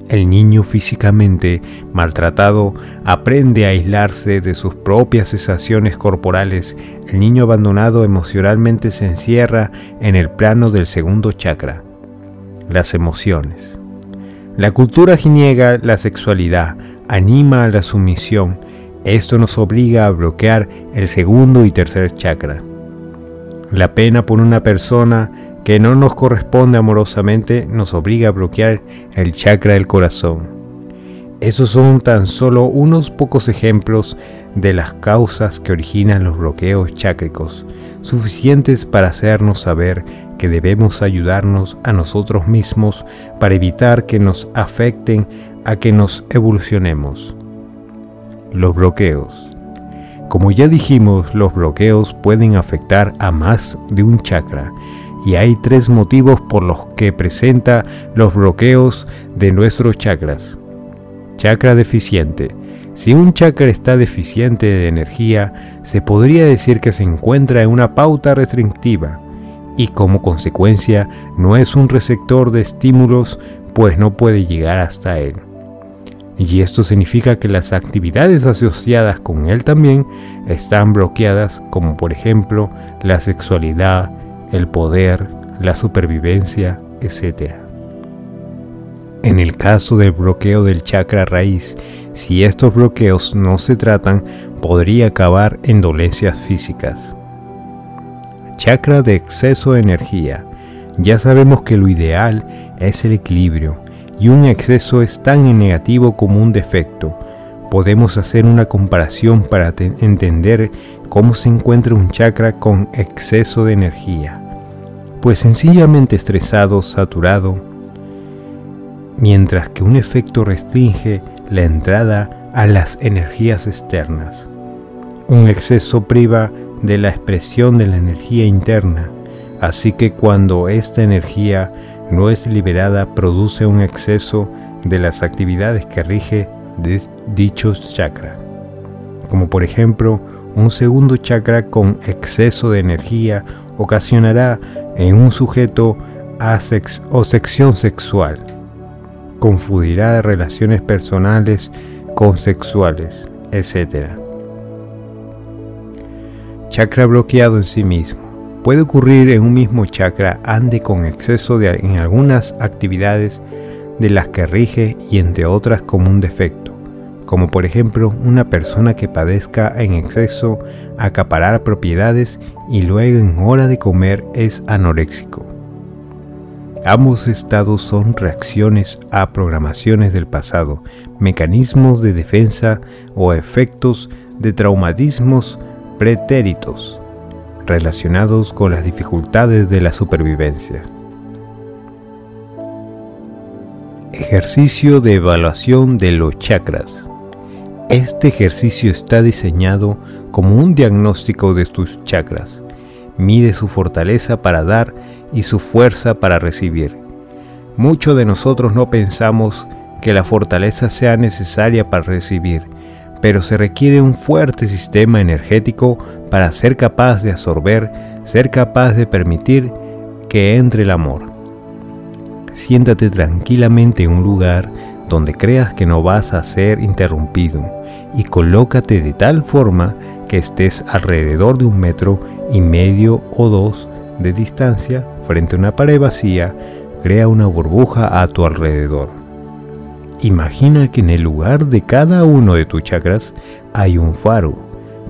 El niño físicamente maltratado aprende a aislarse de sus propias sensaciones corporales. El niño abandonado emocionalmente se encierra en el plano del segundo chakra, las emociones. La cultura niega la sexualidad, anima a la sumisión, esto nos obliga a bloquear el segundo y tercer chakra. La pena por una persona que no nos corresponde amorosamente nos obliga a bloquear el chakra del corazón. Esos son tan solo unos pocos ejemplos de las causas que originan los bloqueos chácricos, suficientes para hacernos saber que debemos ayudarnos a nosotros mismos para evitar que nos afecten a que nos evolucionemos. Los bloqueos. Como ya dijimos, los bloqueos pueden afectar a más de un chakra y hay tres motivos por los que presenta los bloqueos de nuestros chakras. Chakra deficiente. Si un chakra está deficiente de energía, se podría decir que se encuentra en una pauta restrictiva y como consecuencia no es un receptor de estímulos pues no puede llegar hasta él y esto significa que las actividades asociadas con él también están bloqueadas, como por ejemplo la sexualidad, el poder, la supervivencia, etc. En el caso del bloqueo del chakra raíz, si estos bloqueos no se tratan, podría acabar en dolencias físicas. Chakra de exceso de energía. Ya sabemos que lo ideal es el equilibrio y un exceso es tan negativo como un defecto. Podemos hacer una comparación para entender cómo se encuentra un chakra con exceso de energía. Pues sencillamente estresado, saturado, mientras que un efecto restringe la entrada a las energías externas. Un exceso priva de la expresión de la energía interna, así que cuando esta energía no es liberada produce un exceso de las actividades que rige dichos chakra, como por ejemplo un segundo chakra con exceso de energía ocasionará en un sujeto o sección sexual, confundirá relaciones personales con sexuales, etc. Chakra bloqueado en sí mismo. Puede ocurrir en un mismo chakra ande con exceso en algunas actividades de las que rige y entre otras como un defecto, como por ejemplo una persona que padezca en exceso acaparar propiedades y luego en hora de comer es anoréxico. Ambos estados son reacciones a programaciones del pasado, mecanismos de defensa o efectos de traumatismos pretéritos relacionados con las dificultades de la supervivencia. Ejercicio de evaluación de los chakras. Este ejercicio está diseñado como un diagnóstico de tus chakras. Mide su fortaleza para dar y su fuerza para recibir. Muchos de nosotros no pensamos que la fortaleza sea necesaria para recibir, pero se requiere un fuerte sistema energético para ser capaz de absorber, ser capaz de permitir que entre el amor. Siéntate tranquilamente en un lugar donde creas que no vas a ser interrumpido y colócate de tal forma que estés alrededor de un metro y medio o dos de distancia frente a una pared vacía, crea una burbuja a tu alrededor. Imagina que en el lugar de cada uno de tus chakras hay un faro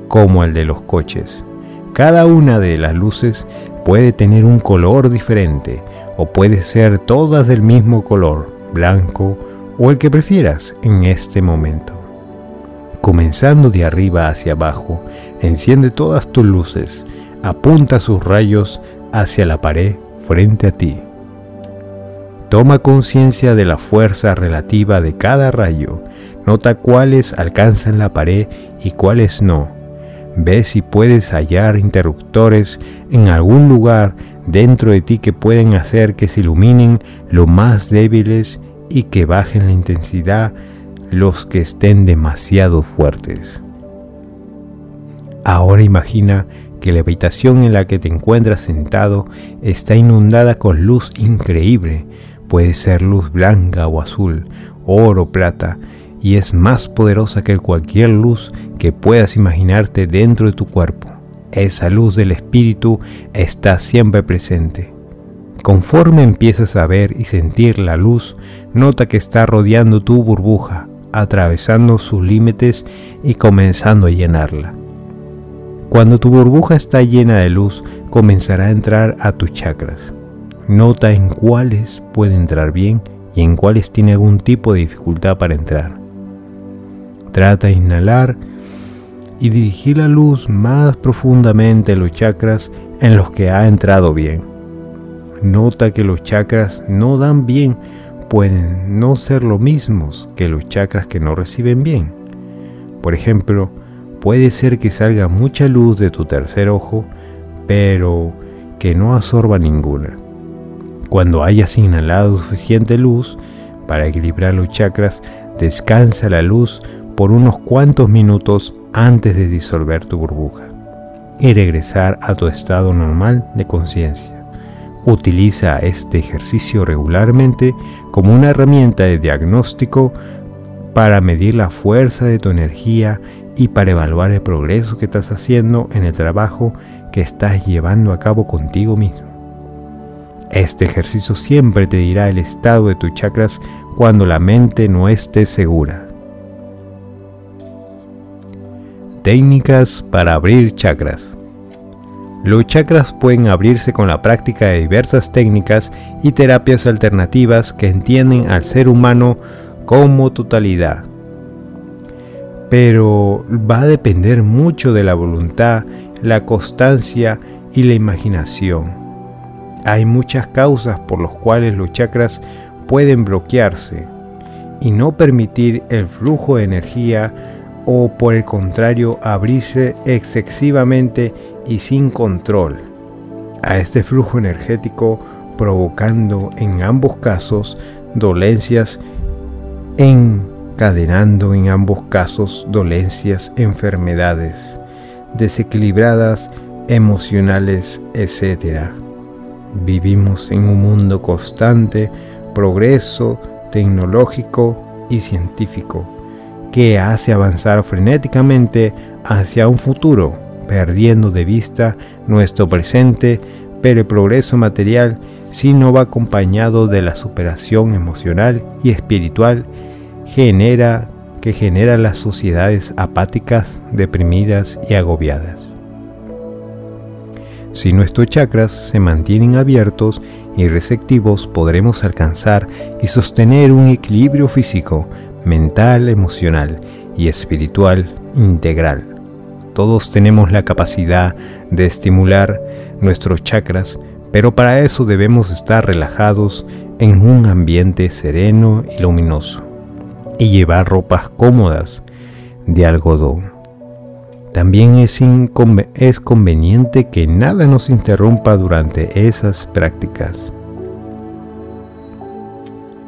como el de los coches. Cada una de las luces puede tener un color diferente o puede ser todas del mismo color, blanco o el que prefieras en este momento. Comenzando de arriba hacia abajo, enciende todas tus luces, apunta sus rayos hacia la pared frente a ti. Toma conciencia de la fuerza relativa de cada rayo, nota cuáles alcanzan la pared y cuáles no Ve si puedes hallar interruptores en algún lugar dentro de ti que pueden hacer que se iluminen los más débiles y que bajen la intensidad los que estén demasiado fuertes. Ahora imagina que la habitación en la que te encuentras sentado está inundada con luz increíble. Puede ser luz blanca o azul, oro, plata, y es más poderosa que cualquier luz que puedas imaginarte dentro de tu cuerpo. Esa luz del espíritu está siempre presente. Conforme empiezas a ver y sentir la luz, nota que está rodeando tu burbuja, atravesando sus límites y comenzando a llenarla. Cuando tu burbuja está llena de luz, comenzará a entrar a tus chakras. Nota en cuáles puede entrar bien y en cuáles tiene algún tipo de dificultad para entrar. Trata de inhalar y dirigir la luz más profundamente a los chakras en los que ha entrado bien. Nota que los chakras no dan bien pueden no ser lo mismos que los chakras que no reciben bien. Por ejemplo, puede ser que salga mucha luz de tu tercer ojo, pero que no absorba ninguna. Cuando hayas inhalado suficiente luz para equilibrar los chakras, descansa la luz por unos cuantos minutos antes de disolver tu burbuja y regresar a tu estado normal de conciencia. Utiliza este ejercicio regularmente como una herramienta de diagnóstico para medir la fuerza de tu energía y para evaluar el progreso que estás haciendo en el trabajo que estás llevando a cabo contigo mismo. Este ejercicio siempre te dirá el estado de tus chakras cuando la mente no esté segura. Técnicas para abrir chakras. Los chakras pueden abrirse con la práctica de diversas técnicas y terapias alternativas que entienden al ser humano como totalidad. Pero va a depender mucho de la voluntad, la constancia y la imaginación. Hay muchas causas por las cuales los chakras pueden bloquearse y no permitir el flujo de energía o por el contrario abrirse excesivamente y sin control a este flujo energético provocando en ambos casos dolencias encadenando en ambos casos dolencias, enfermedades desequilibradas emocionales, etc. Vivimos en un mundo constante, progreso tecnológico y científico, que hace avanzar frenéticamente hacia un futuro, perdiendo de vista nuestro presente, pero el progreso material si no va acompañado de la superación emocional y espiritual genera que genera las sociedades apáticas, deprimidas y agobiadas. Si nuestros chakras se mantienen abiertos y receptivos, podremos alcanzar y sostener un equilibrio físico, mental, emocional y espiritual integral. Todos tenemos la capacidad de estimular nuestros chakras, pero para eso debemos estar relajados en un ambiente sereno y luminoso y llevar ropas cómodas de algodón. También es, conveniente que nada nos interrumpa durante esas prácticas.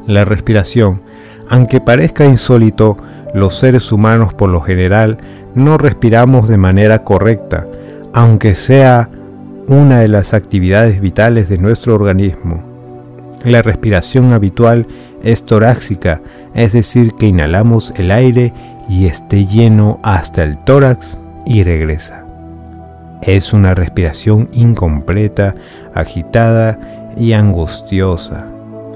La respiración, aunque parezca insólito, los seres humanos por lo general no respiramos de manera correcta, aunque sea una de las actividades vitales de nuestro organismo. La respiración habitual es torácica, es decir, que inhalamos el aire y esté lleno hasta el tórax y regresa. Es una respiración incompleta, agitada y angustiosa.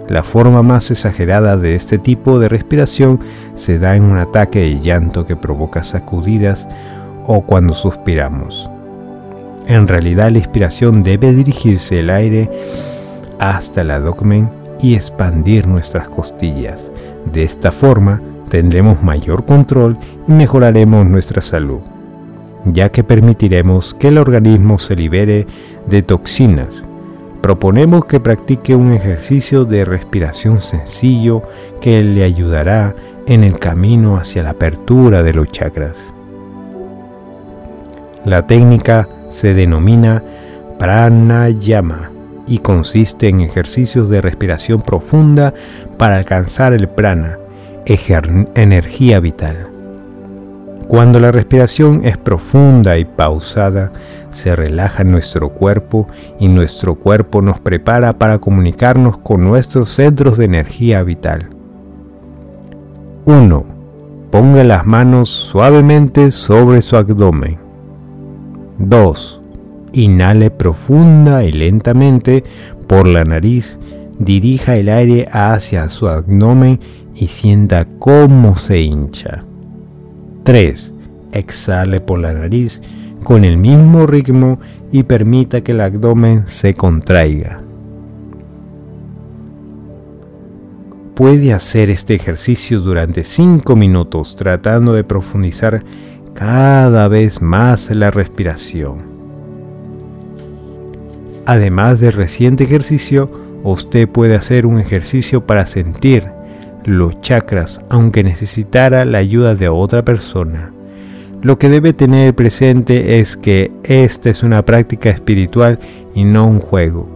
La forma más exagerada de este tipo de respiración se da en un ataque de llanto que provoca sacudidas o cuando suspiramos. En realidad la inspiración debe dirigirse el aire hasta el abdomen y expandir nuestras costillas. De esta forma tendremos mayor control y mejoraremos nuestra salud ya que permitiremos que el organismo se libere de toxinas. Proponemos que practique un ejercicio de respiración sencillo que le ayudará en el camino hacia la apertura de los chakras. La técnica se denomina pranayama y consiste en ejercicios de respiración profunda para alcanzar el prana, energía vital. Cuando la respiración es profunda y pausada, se relaja nuestro cuerpo y nuestro cuerpo nos prepara para comunicarnos con nuestros centros de energía vital. 1. Ponga las manos suavemente sobre su abdomen. 2. Inhale profunda y lentamente por la nariz, dirija el aire hacia su abdomen y sienta cómo se hincha. 3. Exhale por la nariz con el mismo ritmo y permita que el abdomen se contraiga. Puede hacer este ejercicio durante 5 minutos tratando de profundizar cada vez más la respiración. Además del reciente ejercicio, usted puede hacer un ejercicio para sentir los chakras, aunque necesitara la ayuda de otra persona. Lo que debe tener presente es que esta es una práctica espiritual y no un juego.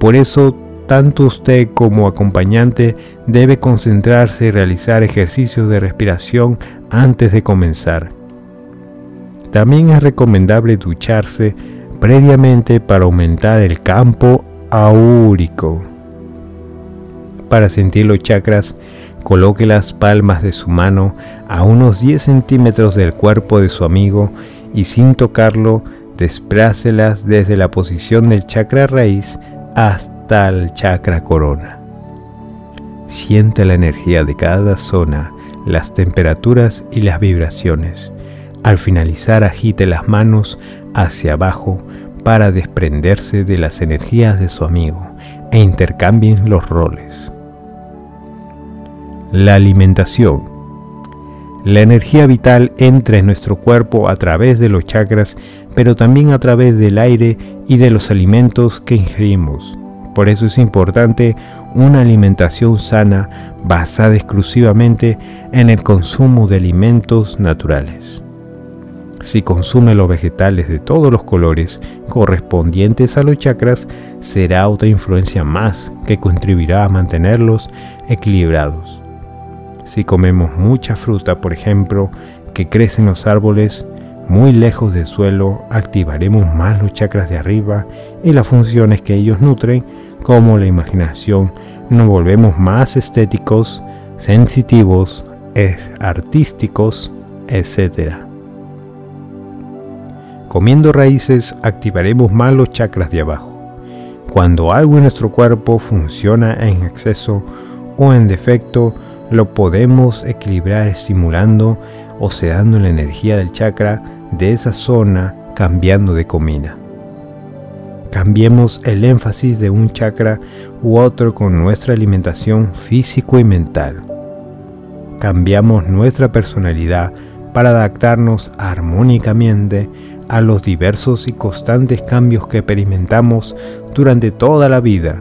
Por eso, tanto usted como acompañante debe concentrarse y realizar ejercicios de respiración antes de comenzar. También es recomendable ducharse previamente para aumentar el campo aúrico. Para sentir los chakras, coloque las palmas de su mano a unos 10 centímetros del cuerpo de su amigo y sin tocarlo, desplácelas desde la posición del chakra raíz hasta el chakra corona. Siente la energía de cada zona, las temperaturas y las vibraciones. Al finalizar agite las manos hacia abajo para desprenderse de las energías de su amigo e intercambien los roles. La alimentación. La energía vital entra en nuestro cuerpo a través de los chakras, pero también a través del aire y de los alimentos que ingerimos. Por eso es importante una alimentación sana basada exclusivamente en el consumo de alimentos naturales. Si consume los vegetales de todos los colores correspondientes a los chakras, será otra influencia más que contribuirá a mantenerlos equilibrados. Si comemos mucha fruta, por ejemplo, que crece en los árboles muy lejos del suelo, activaremos más los chakras de arriba y las funciones que ellos nutren, como la imaginación, nos volvemos más estéticos, sensitivos, artísticos, etc. Comiendo raíces activaremos más los chakras de abajo. Cuando algo en nuestro cuerpo funciona en exceso o en defecto, lo podemos equilibrar estimulando o sedando la energía del chakra de esa zona cambiando de comida. Cambiemos el énfasis de un chakra u otro con nuestra alimentación físico y mental. Cambiamos nuestra personalidad para adaptarnos armónicamente a los diversos y constantes cambios que experimentamos durante toda la vida.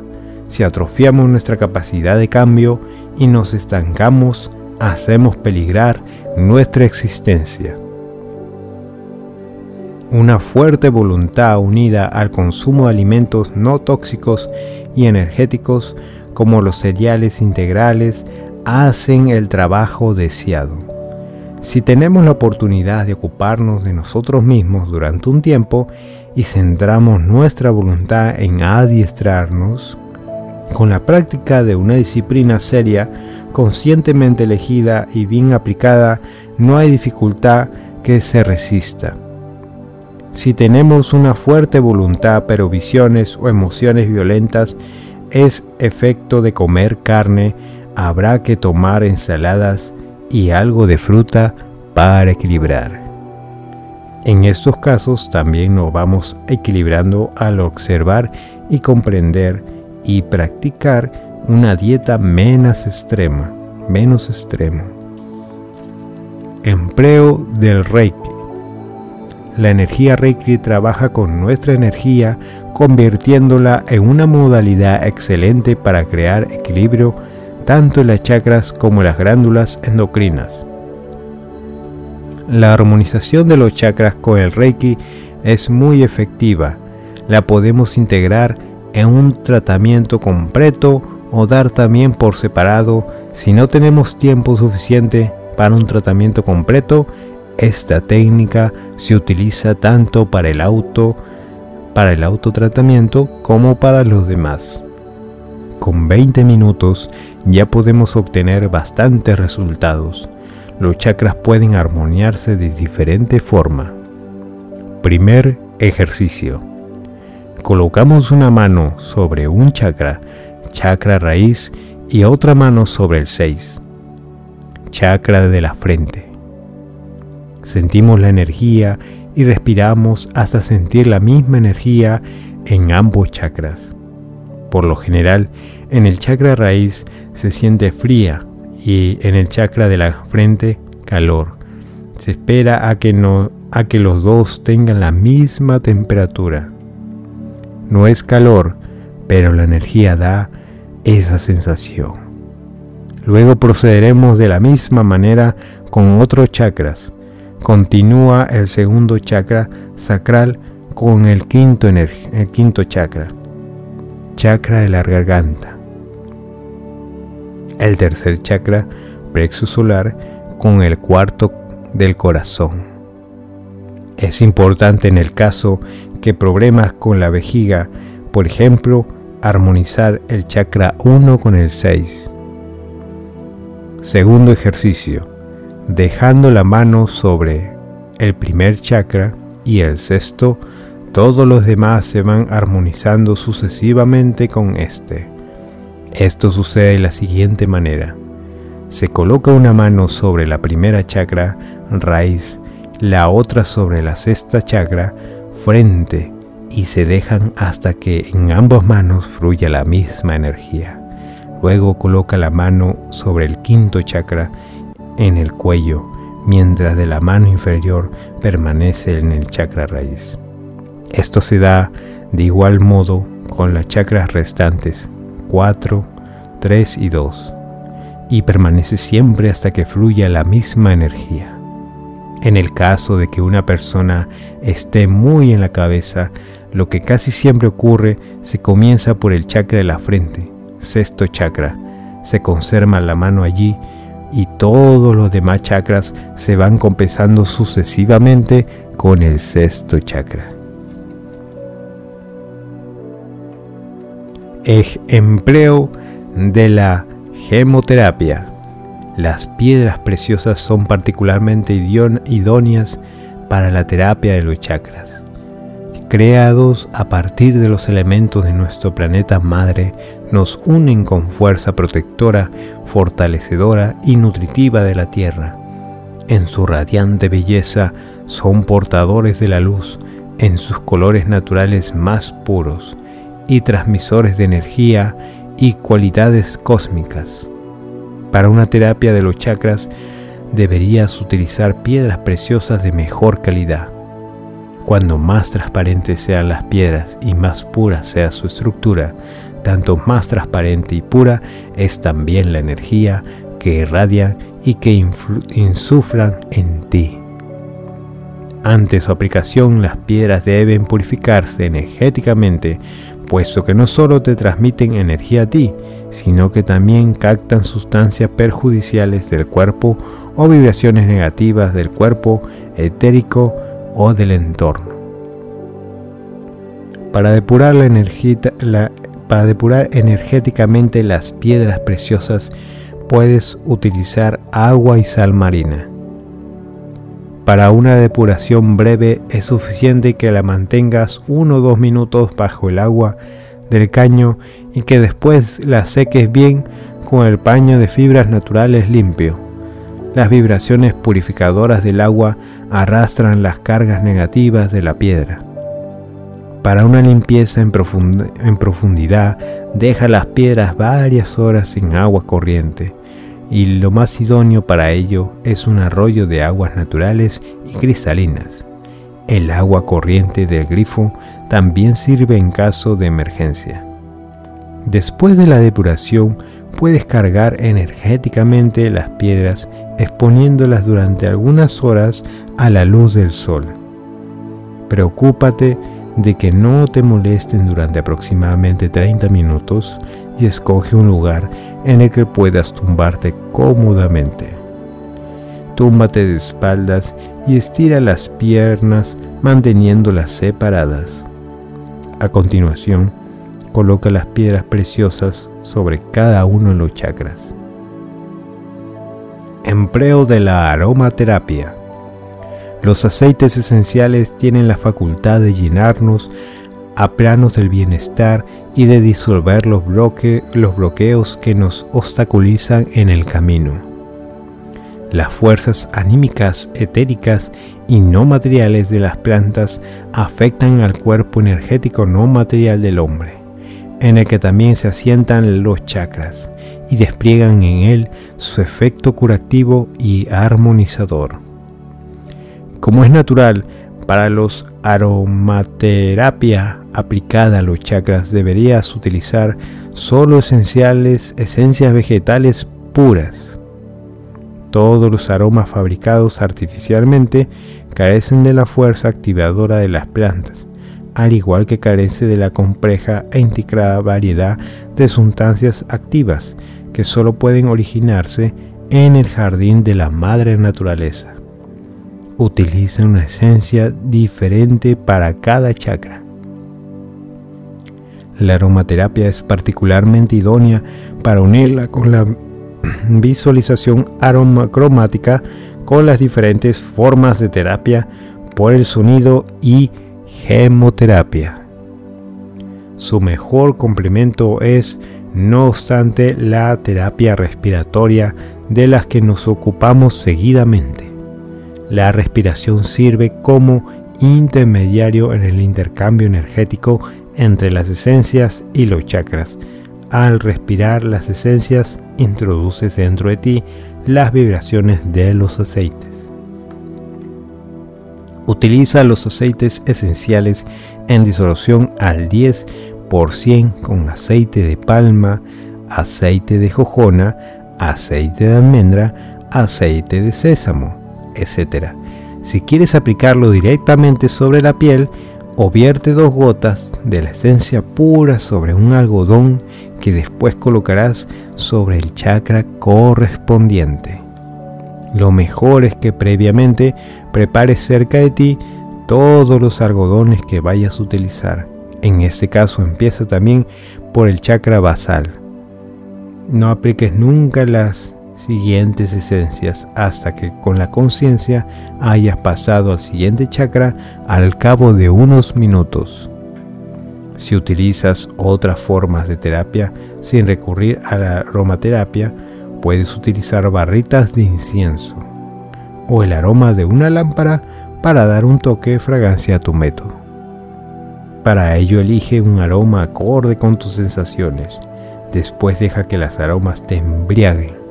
Si atrofiamos nuestra capacidad de cambio y nos estancamos, hacemos peligrar nuestra existencia. Una fuerte voluntad unida al consumo de alimentos no tóxicos y energéticos como los cereales integrales hacen el trabajo deseado. Si tenemos la oportunidad de ocuparnos de nosotros mismos durante un tiempo y centramos nuestra voluntad en adiestrarnos, con la práctica de una disciplina seria, conscientemente elegida y bien aplicada, no hay dificultad que se resista. Si tenemos una fuerte voluntad pero visiones o emociones violentas es efecto de comer carne, habrá que tomar ensaladas y algo de fruta para equilibrar. En estos casos también nos vamos equilibrando al observar y comprender y practicar una dieta menos extrema, menos extremo. Empleo del Reiki. La energía Reiki trabaja con nuestra energía convirtiéndola en una modalidad excelente para crear equilibrio tanto en las chakras como en las glándulas endocrinas. La armonización de los chakras con el Reiki es muy efectiva. La podemos integrar en un tratamiento completo o dar también por separado si no tenemos tiempo suficiente para un tratamiento completo. Esta técnica se utiliza tanto para el auto para el autotratamiento como para los demás. Con 20 minutos ya podemos obtener bastantes resultados. Los chakras pueden armoniarse de diferente forma. Primer ejercicio. Colocamos una mano sobre un chakra, chakra raíz, y otra mano sobre el 6, chakra de la frente. Sentimos la energía y respiramos hasta sentir la misma energía en ambos chakras. Por lo general, en el chakra raíz se siente fría y en el chakra de la frente calor. Se espera a que, a que los dos tengan la misma temperatura. No es calor, pero la energía da esa sensación. Luego procederemos de la misma manera con otros chakras. Continúa el segundo chakra sacral con el quinto, el quinto chakra chakra de la garganta. El tercer chakra, plexo solar, con el cuarto del corazón. Es importante en el caso que problemas con la vejiga, por ejemplo, armonizar el chakra 1 con el 6. Segundo ejercicio, dejando la mano sobre el primer chakra y el sexto todos los demás se van armonizando sucesivamente con este. Esto sucede de la siguiente manera. Se coloca una mano sobre la primera chakra, raíz, la otra sobre la sexta chakra, frente, y se dejan hasta que en ambas manos fluya la misma energía. Luego coloca la mano sobre el quinto chakra en el cuello, mientras de la mano inferior permanece en el chakra raíz. Esto se da de igual modo con las chakras restantes 4, 3 y 2, y permanece siempre hasta que fluya la misma energía. En el caso de que una persona esté muy en la cabeza, lo que casi siempre ocurre se comienza por el chakra de la frente, sexto chakra. Se conserva la mano allí y todos los demás chakras se van compensando sucesivamente con el sexto chakra. Empleo de la gemoterapia. Las piedras preciosas son particularmente idóneas para la terapia de los chakras creados a partir de los elementos de nuestro planeta madre, nos unen con fuerza protectora, fortalecedora y nutritiva de la Tierra. En su radiante belleza son portadores de la luz, en sus colores naturales más puros, y transmisores de energía y cualidades cósmicas. Para una terapia de los chakras deberías utilizar piedras preciosas de mejor calidad cuando más transparentes sean las piedras y más pura sea su estructura, tanto más transparente y pura es también la energía que irradia y que insuflan en ti. Antes su aplicación, las piedras deben purificarse energéticamente, puesto que no solo te transmiten energía a ti, sino que también captan sustancias perjudiciales del cuerpo o vibraciones negativas del cuerpo etérico o del entorno. Para depurar, la para depurar energéticamente las piedras preciosas puedes utilizar agua y sal marina. Para una depuración breve es suficiente que la mantengas uno o dos minutos bajo el agua del caño y que después la seques bien con el paño de fibras naturales limpio. Las vibraciones purificadoras del agua arrastran las cargas negativas de la piedra. Para una limpieza en, profundidad, deja las piedras varias horas en agua corriente y lo más idóneo para ello es un arroyo de aguas naturales y cristalinas. El agua corriente del grifo también sirve en caso de emergencia. Después de la depuración, puedes cargar energéticamente las piedras exponiéndolas durante algunas horas a la luz del sol. Preocúpate de que no te molesten durante aproximadamente 30 minutos y escoge un lugar en el que puedas tumbarte cómodamente. Túmbate de espaldas y estira las piernas manteniéndolas separadas. A continuación, coloca las piedras preciosas sobre cada uno de los chakras. Empleo de la aromaterapia. Los aceites esenciales tienen la facultad de llenarnos a planos del bienestar y de disolver los, bloqueos que nos obstaculizan en el camino. Las fuerzas anímicas, etéricas y no materiales de las plantas afectan al cuerpo energético no material del hombre en el que también se asientan los chakras y despliegan en él su efecto curativo y armonizador. Como es natural, para los aromaterapia aplicada a los chakras deberías utilizar solo esenciales, esencias vegetales puras. Todos los aromas fabricados artificialmente carecen de la fuerza activadora de las plantas al igual que carece de la compleja e integrada variedad de sustancias activas que solo pueden originarse en el jardín de la madre naturaleza. Utiliza una esencia diferente para cada chakra. La aromaterapia es particularmente idónea para unirla con la visualización aromacromática con las diferentes formas de terapia por el sonido y Gemoterapia. Su mejor complemento es, no obstante, la terapia respiratoria de las que nos ocupamos seguidamente. La respiración sirve como intermediario en el intercambio energético entre las esencias y los chakras. Al respirar las esencias, introduces dentro de ti las vibraciones de los aceites. Utiliza los aceites esenciales en disolución al 10% con aceite de palma, aceite de jojona, aceite de almendra, aceite de sésamo, etc. Si quieres aplicarlo directamente sobre la piel, o vierte dos gotas de la esencia pura sobre un algodón que después colocarás sobre el chakra correspondiente. Lo mejor es que previamente prepares cerca de ti todos los algodones que vayas a utilizar. En este caso empieza también por el chakra basal. No apliques nunca las siguientes esencias hasta que con la conciencia hayas pasado al siguiente chakra al cabo de unos minutos. Si utilizas otras formas de terapia sin recurrir a la aromaterapia, puedes utilizar barritas de incienso o el aroma de una lámpara para dar un toque de fragancia a tu método. Para ello elige un aroma acorde con tus sensaciones. Después deja que las aromas te embriaguen,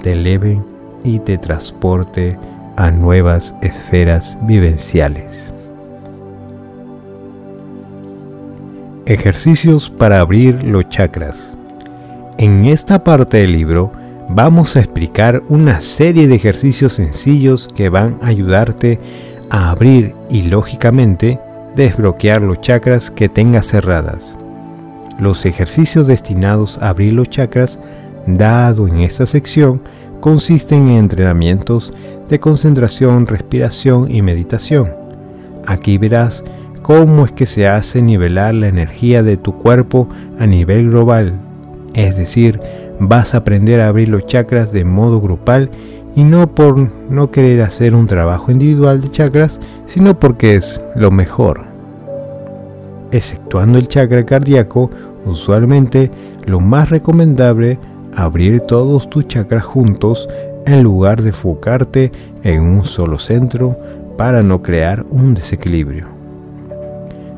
te eleven y te transporte a nuevas esferas vivenciales. Ejercicios para abrir los chakras. En esta parte del libro vamos a explicar una serie de ejercicios sencillos que van a ayudarte a abrir y lógicamente desbloquear los chakras que tengas cerradas. Los ejercicios destinados a abrir los chakras, dado en esta sección, consisten en entrenamientos de concentración, respiración y meditación. Aquí verás cómo es que se hace nivelar la energía de tu cuerpo a nivel global, es decir, vas a aprender a abrir los chakras de modo grupal y no por no querer hacer un trabajo individual de chakras, sino porque es lo mejor. Exceptuando el chakra cardíaco, usualmente lo más recomendable abrir todos tus chakras juntos en lugar de enfocarte en un solo centro para no crear un desequilibrio.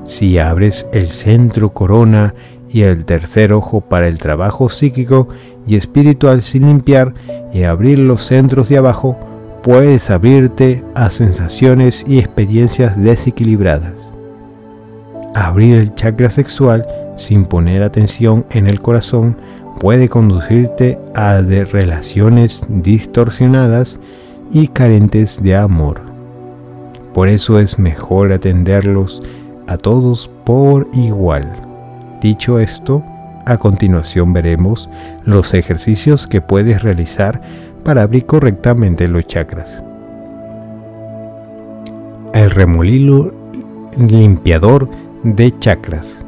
Si abres el centro corona y el tercer ojo para el trabajo psíquico y espiritual sin limpiar y abrir los centros de abajo, puedes abrirte a sensaciones y experiencias desequilibradas. Abrir el chakra sexual sin poner atención en el corazón puede conducirte a relaciones distorsionadas y carentes de amor. Por eso es mejor atenderlos a todos por igual. Dicho esto, a continuación veremos los ejercicios que puedes realizar para abrir correctamente los chakras. El remolino limpiador de chakras.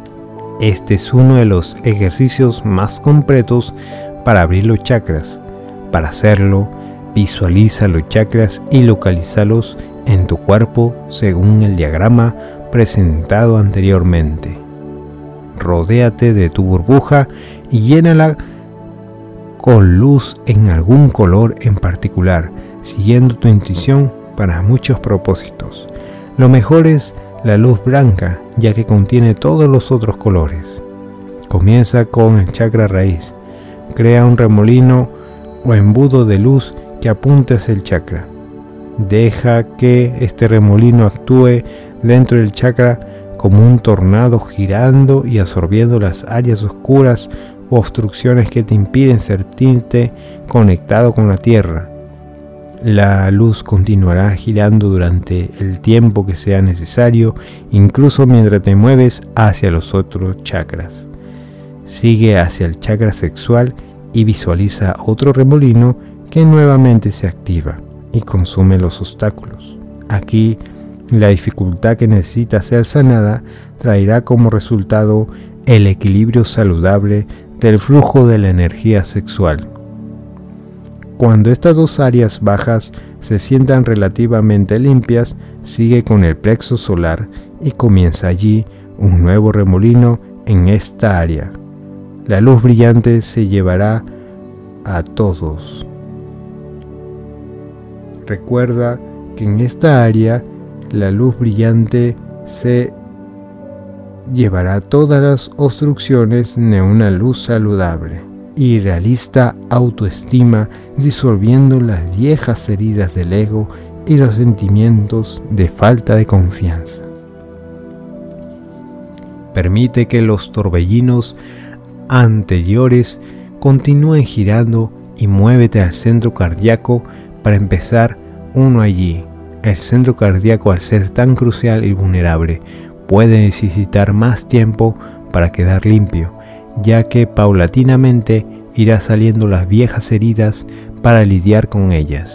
Este es uno de los ejercicios más completos para abrir los chakras. Para hacerlo, visualiza los chakras y localízalos en tu cuerpo según el diagrama presentado anteriormente rodéate de tu burbuja y llénala con luz en algún color en particular, siguiendo tu intuición para muchos propósitos. Lo mejor es la luz blanca, ya que contiene todos los otros colores. Comienza con el chakra raíz. Crea un remolino o embudo de luz que apunte hacia el chakra. Deja que este remolino actúe dentro del chakra como un tornado girando y absorbiendo las áreas oscuras o obstrucciones que te impiden sentirte conectado con la Tierra. La luz continuará girando durante el tiempo que sea necesario, incluso mientras te mueves hacia los otros chakras. Sigue hacia el chakra sexual y visualiza otro remolino que nuevamente se activa y consume los obstáculos. Aquí la dificultad que necesita ser sanada traerá como resultado el equilibrio saludable del flujo de la energía sexual. Cuando estas dos áreas bajas se sientan relativamente limpias, sigue con el plexo solar y comienza allí un nuevo remolino en esta área. La luz brillante se llevará a todos. Recuerda que en esta área la luz brillante se llevará todas las obstrucciones de una luz saludable y realista autoestima disolviendo las viejas heridas del ego y los sentimientos de falta de confianza. Permite que los torbellinos anteriores continúen girando y muévete al centro cardíaco para empezar uno allí. El centro cardíaco al ser tan crucial y vulnerable puede necesitar más tiempo para quedar limpio, ya que paulatinamente irá saliendo las viejas heridas para lidiar con ellas.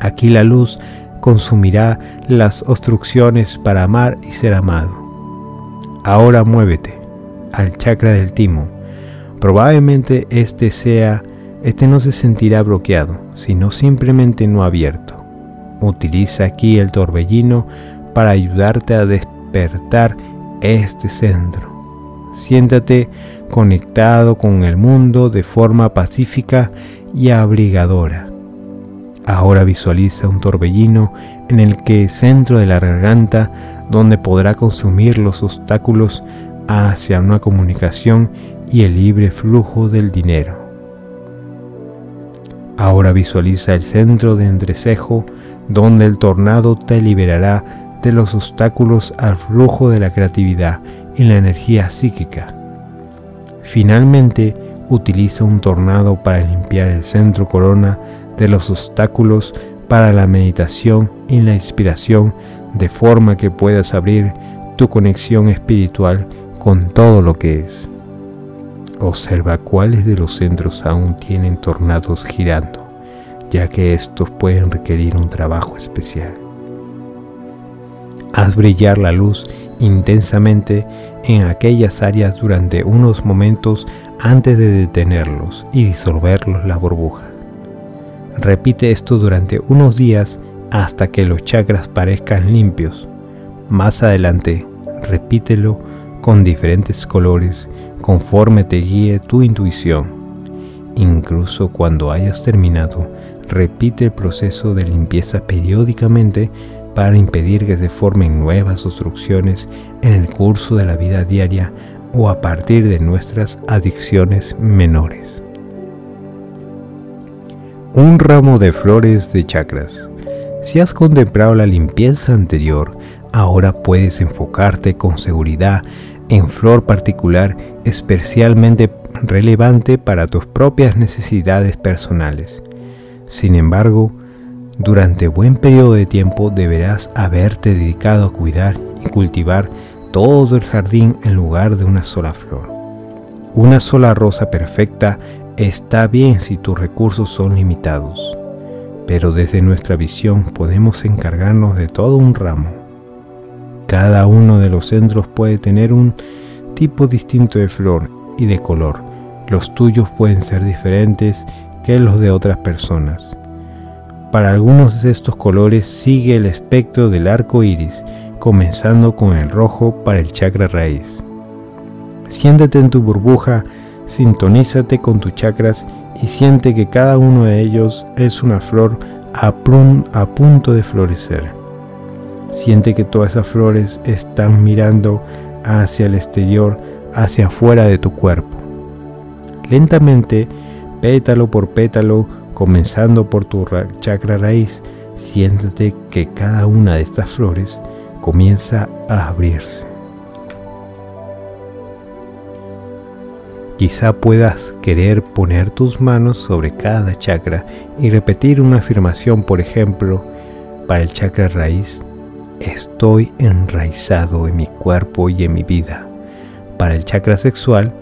Aquí la luz consumirá las obstrucciones para amar y ser amado. Ahora muévete al chakra del timo. Probablemente este sea este no se sentirá bloqueado, sino simplemente no abierto. Utiliza aquí el torbellino para ayudarte a despertar este centro. Siéntate conectado con el mundo de forma pacífica y abrigadora. Ahora visualiza un torbellino en el que centro de la garganta donde podrá consumir los obstáculos hacia una comunicación y el libre flujo del dinero. Ahora visualiza el centro de entrecejo donde el tornado te liberará de los obstáculos al flujo de la creatividad y la energía psíquica. Finalmente, utiliza un tornado para limpiar el centro corona de los obstáculos para la meditación y la inspiración de forma que puedas abrir tu conexión espiritual con todo lo que es. Observa cuáles de los centros aún tienen tornados girando, ya que estos pueden requerir un trabajo especial. Haz brillar la luz intensamente en aquellas áreas durante unos momentos antes de detenerlos y disolverlos la burbuja. Repite esto durante unos días hasta que los chakras parezcan limpios. Más adelante, repítelo con diferentes colores conforme te guíe tu intuición. Incluso cuando hayas terminado, repite el proceso de limpieza periódicamente para impedir que se formen nuevas obstrucciones en el curso de la vida diaria o a partir de nuestras adicciones menores. Un ramo de flores de chakras. Si has contemplado la limpieza anterior, ahora puedes enfocarte con seguridad en flor particular especialmente relevante para tus propias necesidades personales. Sin embargo, durante buen periodo de tiempo deberás haberte dedicado a cuidar y cultivar todo el jardín en lugar de una sola flor. Una sola rosa perfecta está bien si tus recursos son limitados, pero desde nuestra visión podemos encargarnos de todo un ramo cada uno de los centros puede tener un tipo distinto de flor y de color. Los tuyos pueden ser diferentes que los de otras personas. Para algunos de estos colores sigue el espectro del arco iris, comenzando con el rojo para el chakra raíz. Siéntate en tu burbuja, sintonízate con tus chakras y siente que cada uno de ellos es una flor a, a punto de florecer. Siente que todas esas flores están mirando hacia el exterior, hacia afuera de tu cuerpo. Lentamente, pétalo por pétalo, comenzando por tu chakra raíz, siéntate que cada una de estas flores comienza a abrirse. Quizá puedas querer poner tus manos sobre cada chakra y repetir una afirmación, por ejemplo, para el chakra raíz, estoy enraizado en mi cuerpo y en mi vida. Para el chakra sexual,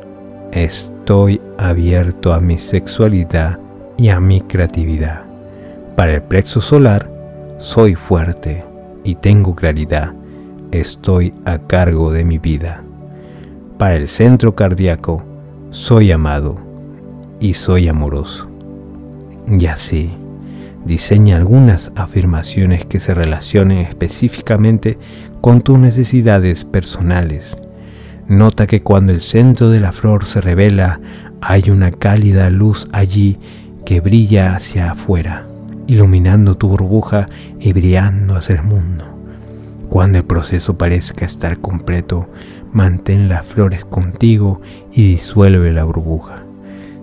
estoy abierto a mi sexualidad y a mi creatividad. Para el plexo solar, soy fuerte y tengo claridad. Estoy a cargo de mi vida. Para el centro cardíaco, soy amado y soy amoroso. Y así Diseña algunas afirmaciones que se relacionen específicamente con tus necesidades personales. Nota que cuando el centro de la flor se revela, hay una cálida luz allí que brilla hacia afuera, iluminando tu burbuja y brillando hacia el mundo. Cuando el proceso parezca estar completo, mantén las flores contigo y disuelve la burbuja.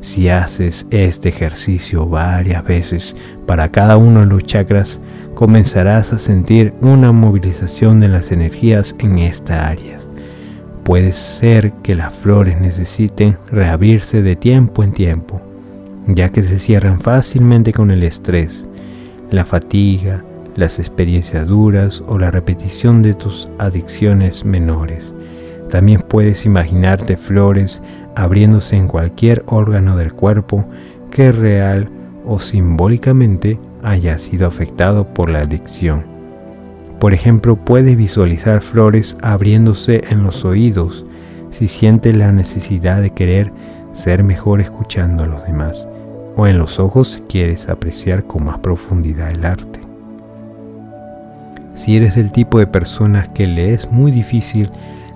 Si haces este ejercicio varias veces para cada uno de los chakras, comenzarás a sentir una movilización de las energías en esta área. Puede ser que las flores necesiten reabrirse de tiempo en tiempo, ya que se cierran fácilmente con el estrés, la fatiga, las experiencias duras o la repetición de tus adicciones menores. También puedes imaginarte flores abriéndose en cualquier órgano del cuerpo que real o simbólicamente haya sido afectado por la adicción. Por ejemplo, puedes visualizar flores abriéndose en los oídos si sientes la necesidad de querer ser mejor escuchando a los demás, o en los ojos si quieres apreciar con más profundidad el arte. Si eres del tipo de personas que le es muy difícil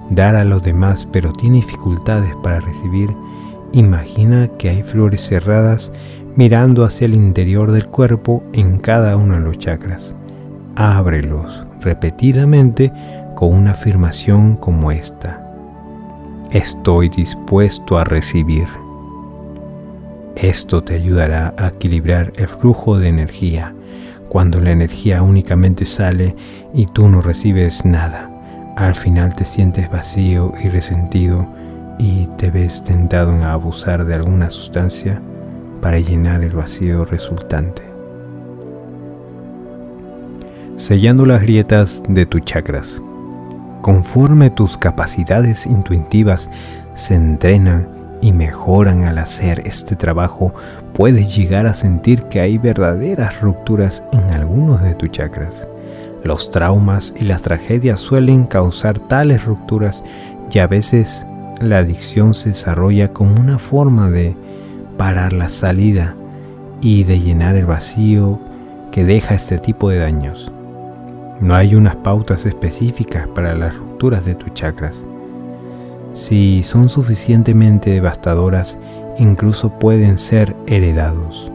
dar a los demás pero tiene dificultades para recibir, imagina que hay flores cerradas mirando hacia el interior del cuerpo en cada uno de los chakras. Ábrelos repetidamente con una afirmación como esta. Estoy dispuesto a recibir. Esto te ayudará a equilibrar el flujo de energía cuando la energía únicamente sale y tú no recibes nada al final te sientes vacío y resentido y te ves tentado en abusar de alguna sustancia para llenar el vacío resultante. Sellando las grietas de tus chakras. Conforme tus capacidades intuitivas se entrenan y mejoran al hacer este trabajo, puedes llegar a sentir que hay verdaderas rupturas en algunos de tus chakras. Los traumas y las tragedias suelen causar tales rupturas y a veces la adicción se desarrolla como una forma de parar la salida y de llenar el vacío que deja este tipo de daños. No hay unas pautas específicas para las rupturas de tus chakras. Si son suficientemente devastadoras, incluso pueden ser heredados.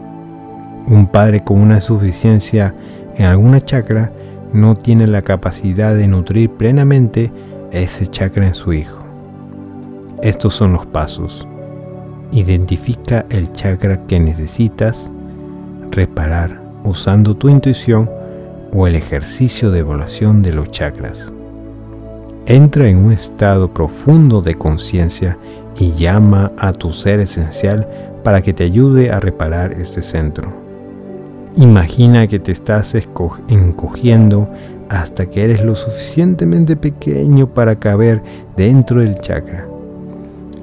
Un padre con una insuficiencia en alguna chakra no tiene la capacidad de nutrir plenamente ese chakra en su hijo. Estos son los pasos. Identifica el chakra que necesitas reparar usando tu intuición o el ejercicio de evaluación de los chakras. Entra en un estado profundo de conciencia y llama a tu ser esencial para que te ayude a reparar este centro. Imagina que te estás encogiendo hasta que eres lo suficientemente pequeño para caber dentro del chakra.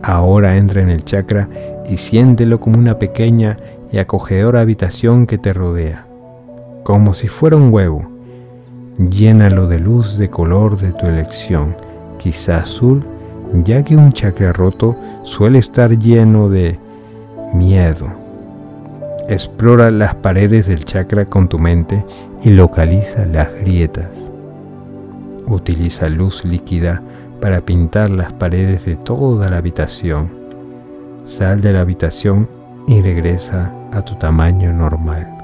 Ahora entra en el chakra y siéntelo como una pequeña y acogedora habitación que te rodea, como si fuera un huevo. Llénalo de luz de color de tu elección, quizá azul, ya que un chakra roto suele estar lleno de miedo Explora las paredes del chakra con tu mente y localiza las grietas. Utiliza luz líquida para pintar las paredes de toda la habitación. Sal de la habitación y regresa a tu tamaño normal.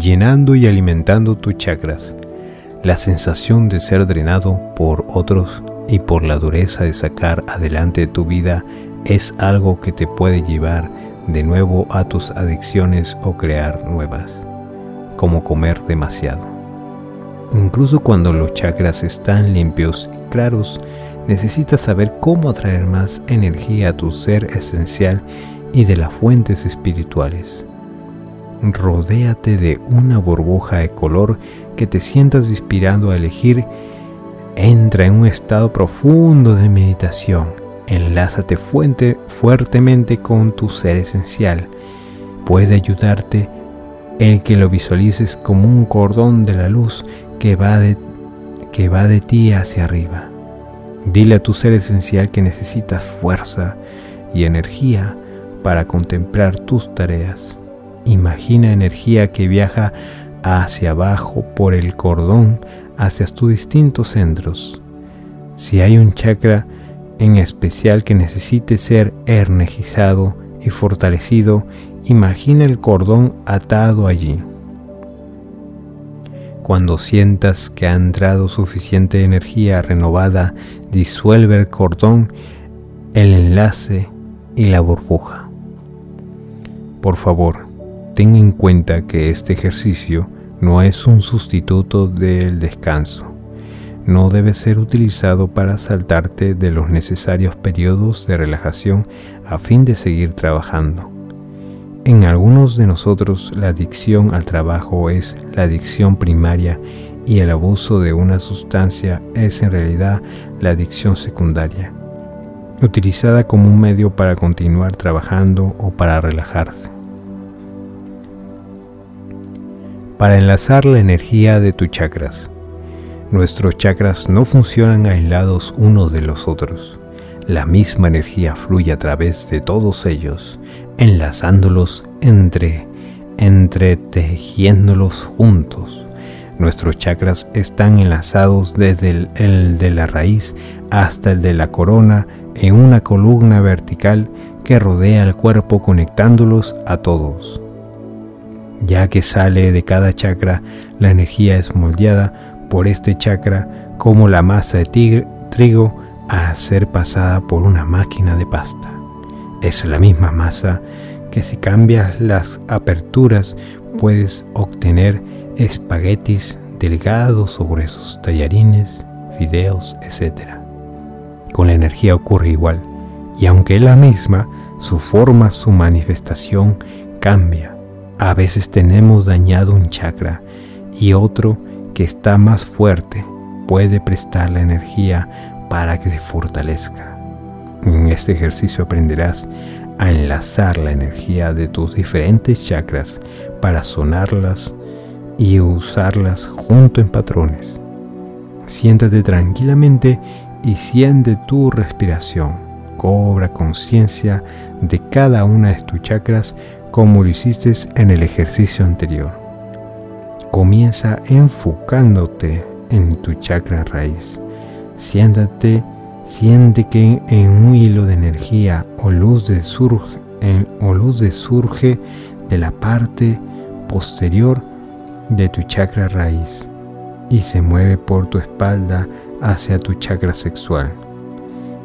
Llenando y alimentando tus chakras. La sensación de ser drenado por otros y por la dureza de sacar adelante tu vida es algo que te puede llevar de nuevo a tus adicciones o crear nuevas, como comer demasiado. Incluso cuando los chakras están limpios y claros, necesitas saber cómo atraer más energía a tu ser esencial y de las fuentes espirituales. Rodéate de una burbuja de color que te sientas inspirado a elegir. Entra en un estado profundo de meditación Enlázate fuente, fuertemente con tu ser esencial. Puede ayudarte el que lo visualices como un cordón de la luz que va de, que va de ti hacia arriba. Dile a tu ser esencial que necesitas fuerza y energía para contemplar tus tareas. Imagina energía que viaja hacia abajo por el cordón hacia tus distintos centros. Si hay un chakra en especial que necesite ser energizado y fortalecido, imagina el cordón atado allí. Cuando sientas que ha entrado suficiente energía renovada, disuelve el cordón, el enlace y la burbuja. Por favor, ten en cuenta que este ejercicio no es un sustituto del descanso. No debe ser utilizado para saltarte de los necesarios periodos de relajación a fin de seguir trabajando. En algunos de nosotros la adicción al trabajo es la adicción primaria y el abuso de una sustancia es en realidad la adicción secundaria, utilizada como un medio para continuar trabajando o para relajarse. Para enlazar la energía de tus chakras. Nuestros chakras no funcionan aislados unos de los otros. La misma energía fluye a través de todos ellos enlazándolos entre, entretejiéndolos juntos. Nuestros chakras están enlazados desde el, el de la raíz hasta el de la corona en una columna vertical que rodea el cuerpo conectándolos a todos. Ya que sale de cada chakra, la energía es moldeada por este chakra como la masa de trigo a ser pasada por una máquina de pasta. Es la misma masa que si cambias las aperturas puedes obtener espaguetis delgados o gruesos, tallarines, fideos, etc. Con la energía ocurre igual, y aunque es la misma, su forma, su manifestación cambia. A veces tenemos dañado un chakra y otro que está más fuerte puede prestar la energía para que se fortalezca. En este ejercicio aprenderás a enlazar la energía de tus diferentes chakras para sonarlas y usarlas junto en patrones. Siéntate tranquilamente y siente tu respiración. Cobra conciencia de cada una de tus chakras como lo hiciste en el ejercicio anterior. Comienza enfocándote en tu chakra raíz. Siéntate Siente que en un hilo de energía o luz de surge, o luz de surge de la parte posterior de tu chakra raíz y se mueve por tu espalda hacia tu chakra sexual.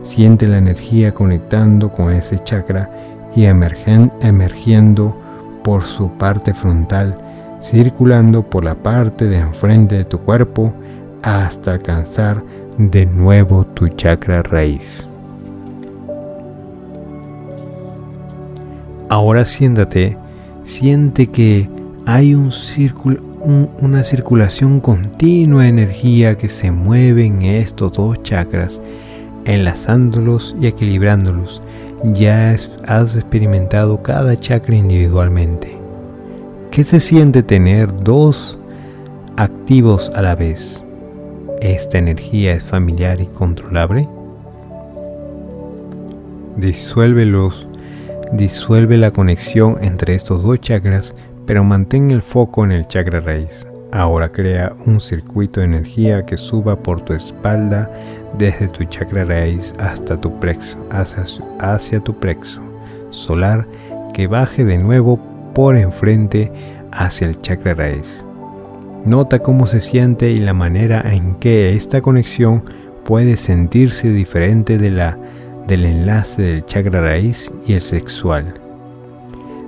Siente la energía conectando con ese chakra y emergiendo por su parte frontal, circulando por la parte de enfrente de tu cuerpo hasta alcanzar de nuevo tu chakra raíz. Ahora siéntate, siente que hay un círculo, una circulación continua de energía que se mueve en estos dos chakras, enlazándolos y equilibrándolos. Ya has experimentado cada chakra individualmente. ¿Qué se siente tener dos activos a la vez? ¿Esta energía es familiar y controlable? Disuélvelos, disuelve la conexión entre estos dos chakras, pero mantén el foco en el chakra raíz. Ahora crea un circuito de energía que suba por tu espalda desde tu chakra raíz hasta tu plexo, hacia, tu plexo solar, que baje de nuevo por enfrente hacia el chakra raíz. Nota cómo se siente y la manera en que esta conexión puede sentirse diferente de la del enlace del chakra raíz y el sexual.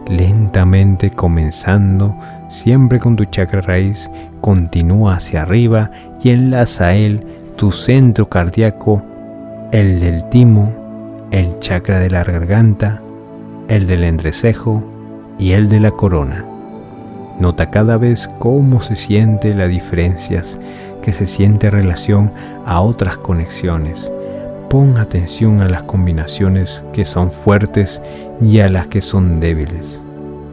Lentamente comenzando siempre con tu chakra raíz, continúa hacia arriba y enlaza a él tu centro cardíaco, el del timo, el chakra de la garganta, el del entrecejo y el de la corona. Nota cada vez cómo se siente las diferencias que se siente en relación a otras conexiones. Pon atención a las combinaciones que son fuertes y a las que son débiles.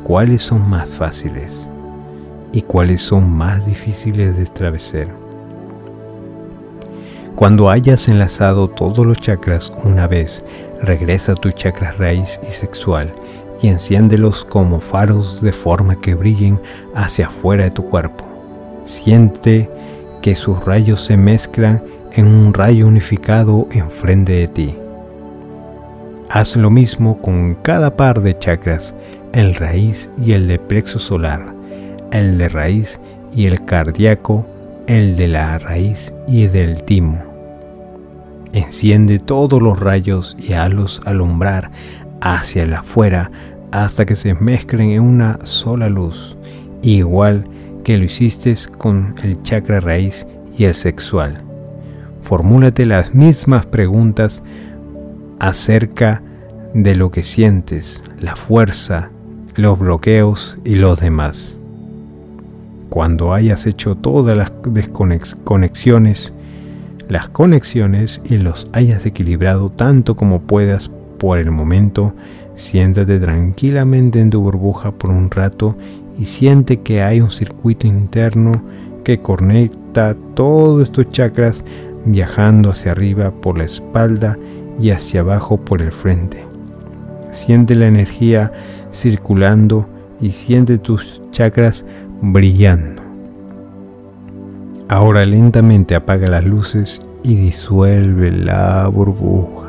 ¿Cuáles son más fáciles? ¿Y cuáles son más difíciles de establecer? Cuando hayas enlazado todos los chakras una vez, regresa a tu chakra raíz y sexual y enciéndelos como faros de forma que brillen hacia afuera de tu cuerpo. Siente que sus rayos se mezclan en un rayo unificado enfrente de ti. Haz lo mismo con cada par de chakras, el raíz y el de plexo solar, el de raíz y el cardíaco el de la raíz y del timo. Enciende todos los rayos y hazlos alumbrar hacia el afuera hasta que se mezclen en una sola luz, igual que lo hiciste con el chakra raíz y el sexual. Formúlate las mismas preguntas acerca de lo que sientes, la fuerza, los bloqueos y los demás. Cuando hayas hecho todas las desconexiones, las conexiones y los hayas equilibrado tanto como puedas por el momento, siéntate tranquilamente en tu burbuja por un rato y siente que hay un circuito interno que conecta todos estos chakras viajando hacia arriba por la espalda y hacia abajo por el frente. Siente la energía circulando y siente tus chakras brillando. Ahora lentamente apaga las luces y disuelve la burbuja.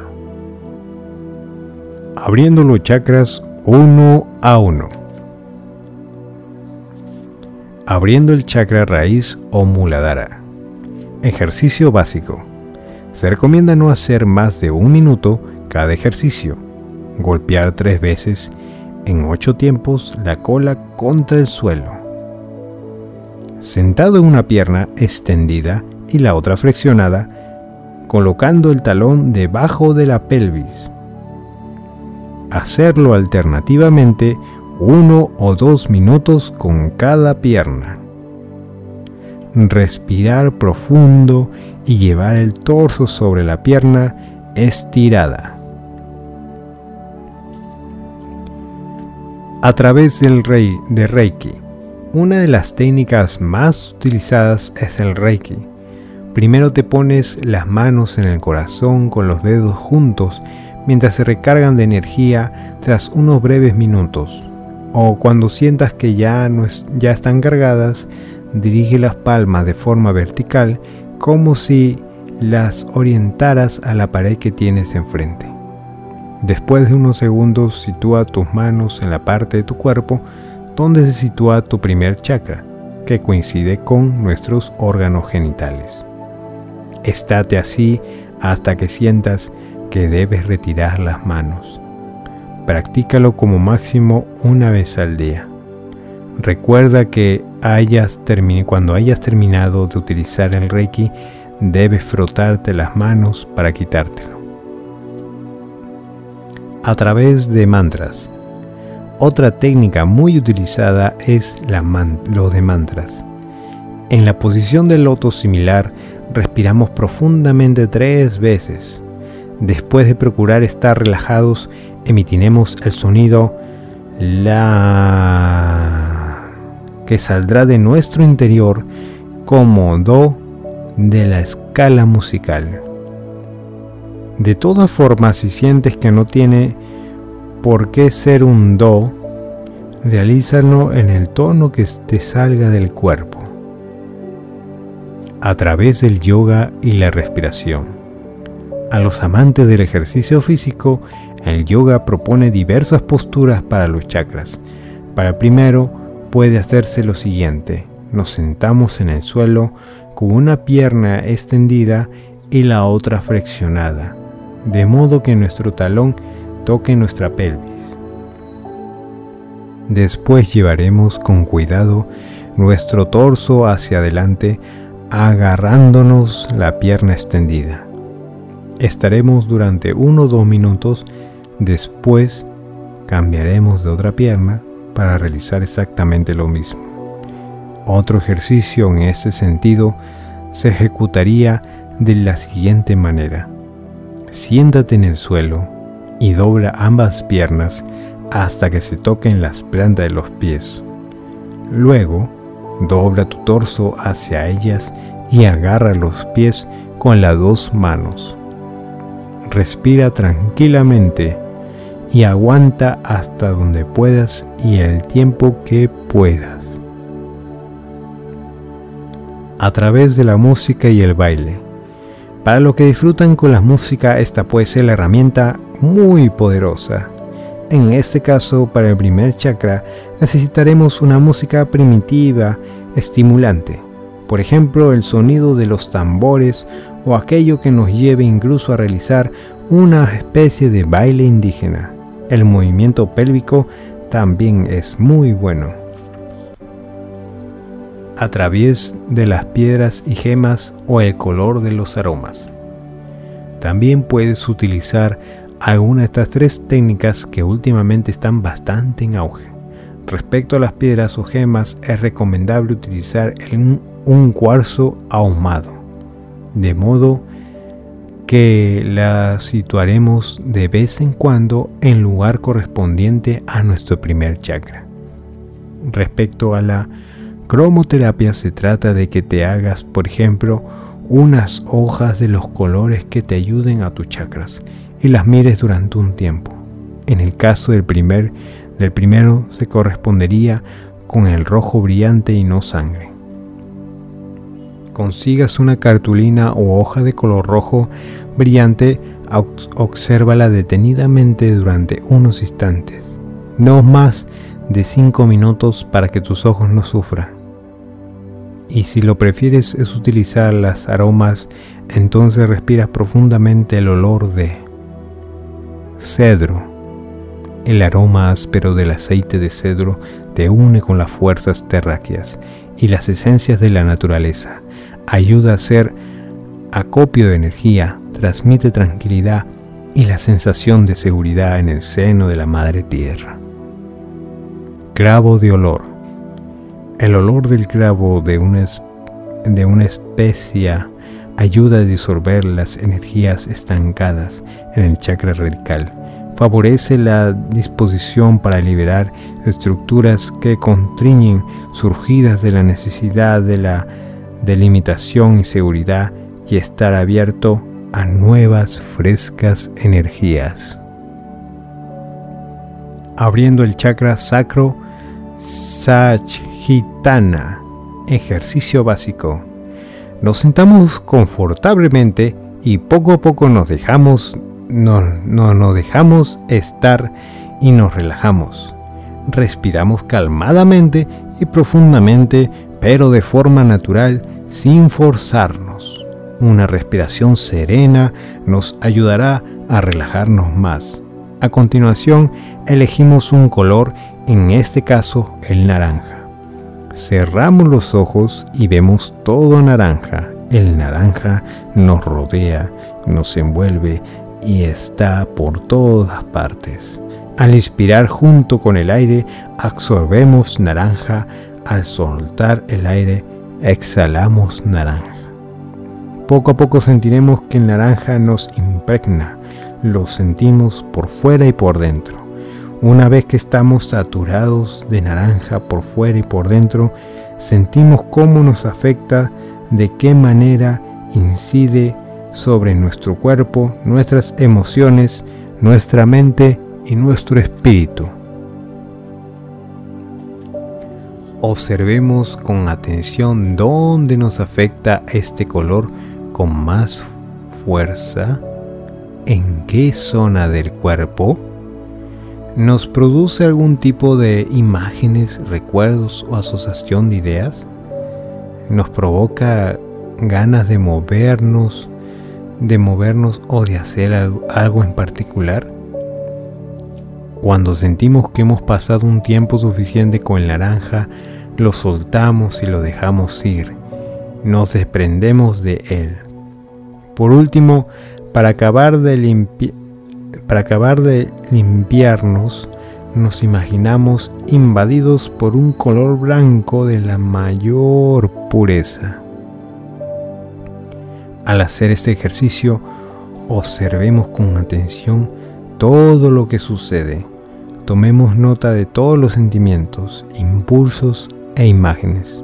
Abriendo los chakras uno a uno. Abriendo el chakra raíz o muladhara. Ejercicio básico. Se recomienda no hacer más de un minuto cada ejercicio. Golpear tres veces en ocho tiempos la cola contra el suelo sentado en una pierna extendida y la otra flexionada, colocando el talón debajo de la pelvis. Hacerlo alternativamente uno o dos minutos con cada pierna. Respirar profundo y llevar el torso sobre la pierna estirada. A través del rey de Reiki una de las técnicas más utilizadas es el Reiki. Primero te pones las manos en el corazón con los dedos juntos mientras se recargan de energía tras unos breves minutos. O cuando sientas que ya, no ya están cargadas, dirige las palmas de forma vertical como si las orientaras a la pared que tienes enfrente. Después de unos segundos sitúa tus manos en la parte de tu cuerpo donde se sitúa tu primer chakra, que coincide con nuestros órganos genitales. Estate así hasta que sientas que debes retirar las manos. Practícalo como máximo una vez al día. Recuerda que cuando hayas terminado de utilizar el Reiki, debes frotarte las manos para quitártelo. A través de mantras, otra técnica muy utilizada es la de mantras. En la posición del loto similar, respiramos profundamente tres veces. Después de procurar estar relajados, emitiremos el sonido la que saldrá de nuestro interior como do de la escala musical. De todas formas, si sientes que no tiene por qué ser un do, realízalo en el tono que te salga del cuerpo, a través del yoga y la respiración. A los amantes del ejercicio físico, el yoga propone diversas posturas para los chakras. Para primero, puede hacerse lo siguiente. Nos sentamos en el suelo con una pierna extendida y la otra flexionada, de modo que nuestro talón toque nuestra pelvis. Después llevaremos con cuidado nuestro torso hacia adelante agarrándonos la pierna extendida. Estaremos durante uno o dos minutos, después cambiaremos de otra pierna para realizar exactamente lo mismo. Otro ejercicio en ese sentido se ejecutaría de la siguiente manera. Siéntate en el suelo y dobla ambas piernas hasta que se toquen las plantas de los pies. Luego, dobla tu torso hacia ellas y agarra los pies con las dos manos. Respira tranquilamente y aguanta hasta donde puedas y el tiempo que puedas. A través de la música y el baile. Para los que disfrutan con la música, esta puede ser la herramienta muy poderosa. En este caso, para el primer chakra, necesitaremos una música primitiva, estimulante. Por ejemplo, el sonido de los tambores o aquello que nos lleve incluso a realizar una especie de baile indígena. El movimiento pélvico también es muy bueno. A través de las piedras y gemas o el color de los aromas. También puedes utilizar alguna de estas tres técnicas que últimamente están bastante en auge. Respecto a las piedras o gemas, es recomendable utilizar un cuarzo ahumado, de modo que la situaremos de vez en cuando en lugar correspondiente a nuestro primer chakra. Respecto a la cromoterapia se trata de que te hagas, por ejemplo, unas hojas de los colores que te ayuden a tus chakras y las mires durante un tiempo. En el caso del primer del primero se correspondería con el rojo brillante y no sangre. Consigas una cartulina o hoja de color rojo brillante, obsérvala detenidamente durante unos instantes, no más de 5 minutos para que tus ojos no sufran. Y si lo prefieres es utilizar las aromas, entonces respiras profundamente el olor de cedro. El aroma áspero del aceite de cedro te une con las fuerzas terráqueas y las esencias de la naturaleza. Ayuda a hacer acopio de energía, transmite tranquilidad y la sensación de seguridad en el seno de la madre tierra. Clavo de olor. El olor del clavo de una, de una especia ayuda a disolver las energías estancadas en el chakra radical. Favorece la disposición para liberar estructuras que contriñen surgidas de la necesidad de la delimitación y seguridad y estar abierto a nuevas frescas energías. Abriendo el chakra sacro Sajitana, ejercicio básico. Nos sentamos confortablemente y poco a poco nos dejamos, no, no nos dejamos estar y nos relajamos. Respiramos calmadamente y profundamente, pero de forma natural, sin forzarnos. Una respiración serena nos ayudará a relajarnos más. A continuación, elegimos un color, en este caso el naranja. Cerramos los ojos y vemos todo naranja. El naranja nos rodea, nos envuelve y está por todas partes. Al inspirar junto con el aire, absorbemos naranja. Al soltar el aire, exhalamos naranja. Poco a poco sentiremos que el naranja nos impregna. Lo sentimos por fuera y por dentro. Una vez que estamos saturados de naranja por fuera y por dentro, sentimos cómo nos afecta, de qué manera incide sobre nuestro cuerpo, nuestras emociones, nuestra mente y nuestro espíritu. Observemos con atención dónde nos afecta este color con más fuerza, en qué zona del cuerpo ¿Nos produce algún tipo de imágenes, recuerdos o asociación de ideas? ¿Nos provoca ganas de movernos, de movernos o de hacer algo en particular? Cuando sentimos que hemos pasado un tiempo suficiente con el naranja, lo soltamos y lo dejamos ir. Nos desprendemos de él. Por último, para acabar de para acabar de limpiarnos, nos imaginamos invadidos por un color blanco de la mayor pureza. Al hacer este ejercicio, observemos con atención todo lo que sucede. Tomemos nota de todos los sentimientos, impulsos e imágenes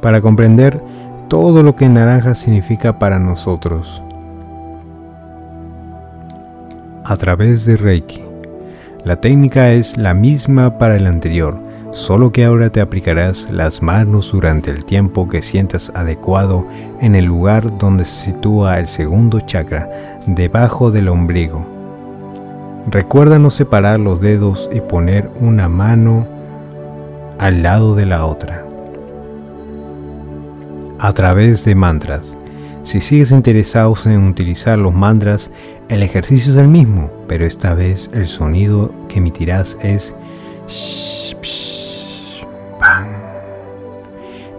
para comprender todo lo que naranja significa para nosotros a través de Reiki. La técnica es la misma para el anterior, solo que ahora te aplicarás las manos durante el tiempo que sientas adecuado en el lugar donde se sitúa el segundo chakra, debajo del ombligo. Recuerda no separar los dedos y poner una mano al lado de la otra. A través de mantras. Si sigues interesado en utilizar los mantras, el ejercicio es el mismo, pero esta vez el sonido que emitirás es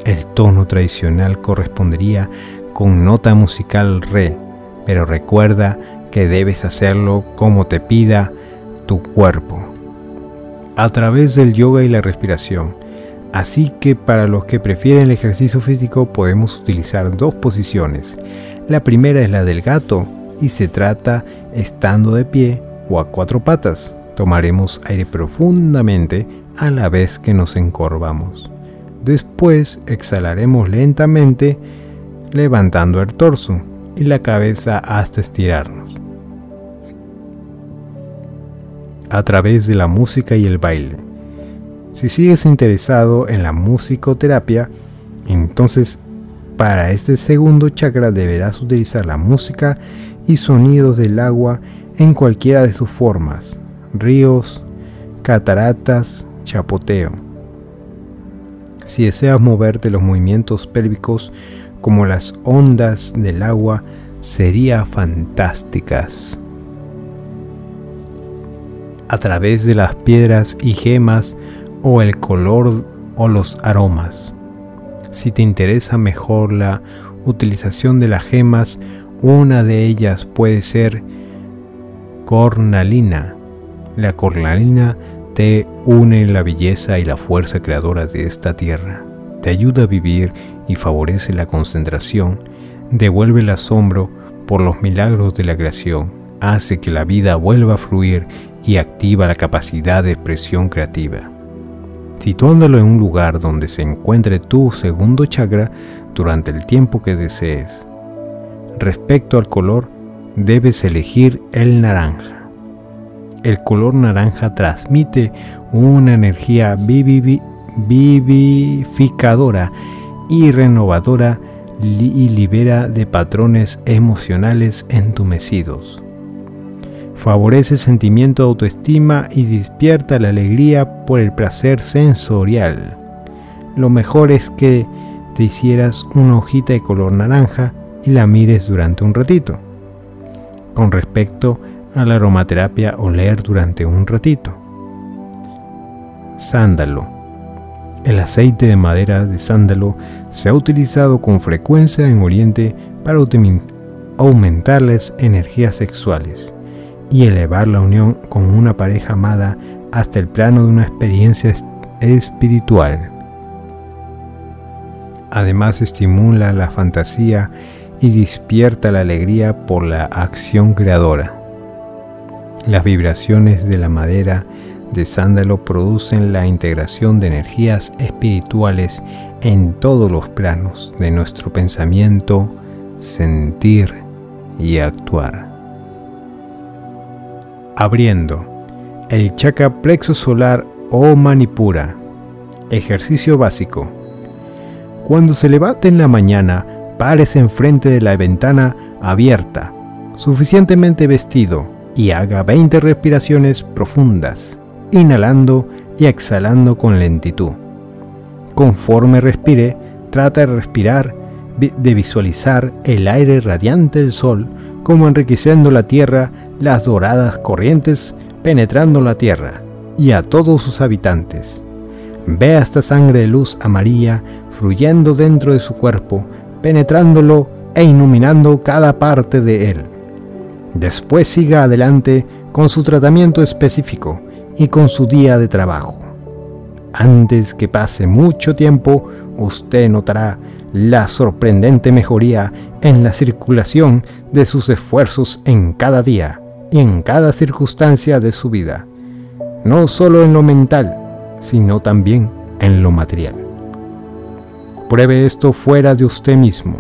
El tono tradicional correspondería con nota musical re, pero recuerda que debes hacerlo como te pida tu cuerpo, a través del yoga y la respiración. Así que para los que prefieren el ejercicio físico podemos utilizar dos posiciones. La primera es la del gato y se trata estando de pie o a cuatro patas. Tomaremos aire profundamente a la vez que nos encorvamos. Después exhalaremos lentamente levantando el torso y la cabeza hasta estirarnos. A través de la música y el baile. Si sigues interesado en la musicoterapia, entonces para este segundo chakra deberás utilizar la música y sonidos del agua en cualquiera de sus formas, ríos, cataratas, chapoteo. Si deseas moverte los movimientos pélvicos como las ondas del agua sería fantásticas. A través de las piedras y gemas o el color o los aromas. Si te interesa mejor la utilización de las gemas, una de ellas puede ser cornalina. La cornalina te une la belleza y la fuerza creadora de esta tierra. Te ayuda a vivir y favorece la concentración, devuelve el asombro por los milagros de la creación, hace que la vida vuelva a fluir y activa la capacidad de expresión creativa. Situándolo en un lugar donde se encuentre tu segundo chakra durante el tiempo que desees. Respecto al color, debes elegir el naranja. El color naranja transmite una energía vivificadora y renovadora y libera de patrones emocionales entumecidos. Favorece sentimiento de autoestima y despierta la alegría por el placer sensorial. Lo mejor es que te hicieras una hojita de color naranja y la mires durante un ratito. Con respecto a la aromaterapia, oler durante un ratito. Sándalo el aceite de madera de sándalo se ha utilizado con frecuencia en Oriente para aumentar las energías sexuales y elevar la unión con una pareja amada hasta el plano de una experiencia espiritual. Además estimula la fantasía y despierta la alegría por la acción creadora. Las vibraciones de la madera de sándalo producen la integración de energías espirituales en todos los planos de nuestro pensamiento, sentir y actuar. Abriendo el chakra plexo solar o manipura. Ejercicio básico. Cuando se levante en la mañana, párese enfrente de la ventana abierta, suficientemente vestido, y haga 20 respiraciones profundas inhalando y exhalando con lentitud. Conforme respire, trata de respirar, de visualizar el aire radiante del sol como enriqueciendo la tierra, las doradas corrientes penetrando la tierra y a todos sus habitantes. Vea esta sangre de luz amarilla fluyendo dentro de su cuerpo, penetrándolo e iluminando cada parte de él. Después siga adelante con su tratamiento específico, y con su día de trabajo. Antes que pase mucho tiempo, usted notará la sorprendente mejoría en la circulación de sus esfuerzos en cada día y en cada circunstancia de su vida, no solo en lo mental, sino también en lo material. Pruebe esto fuera de usted mismo.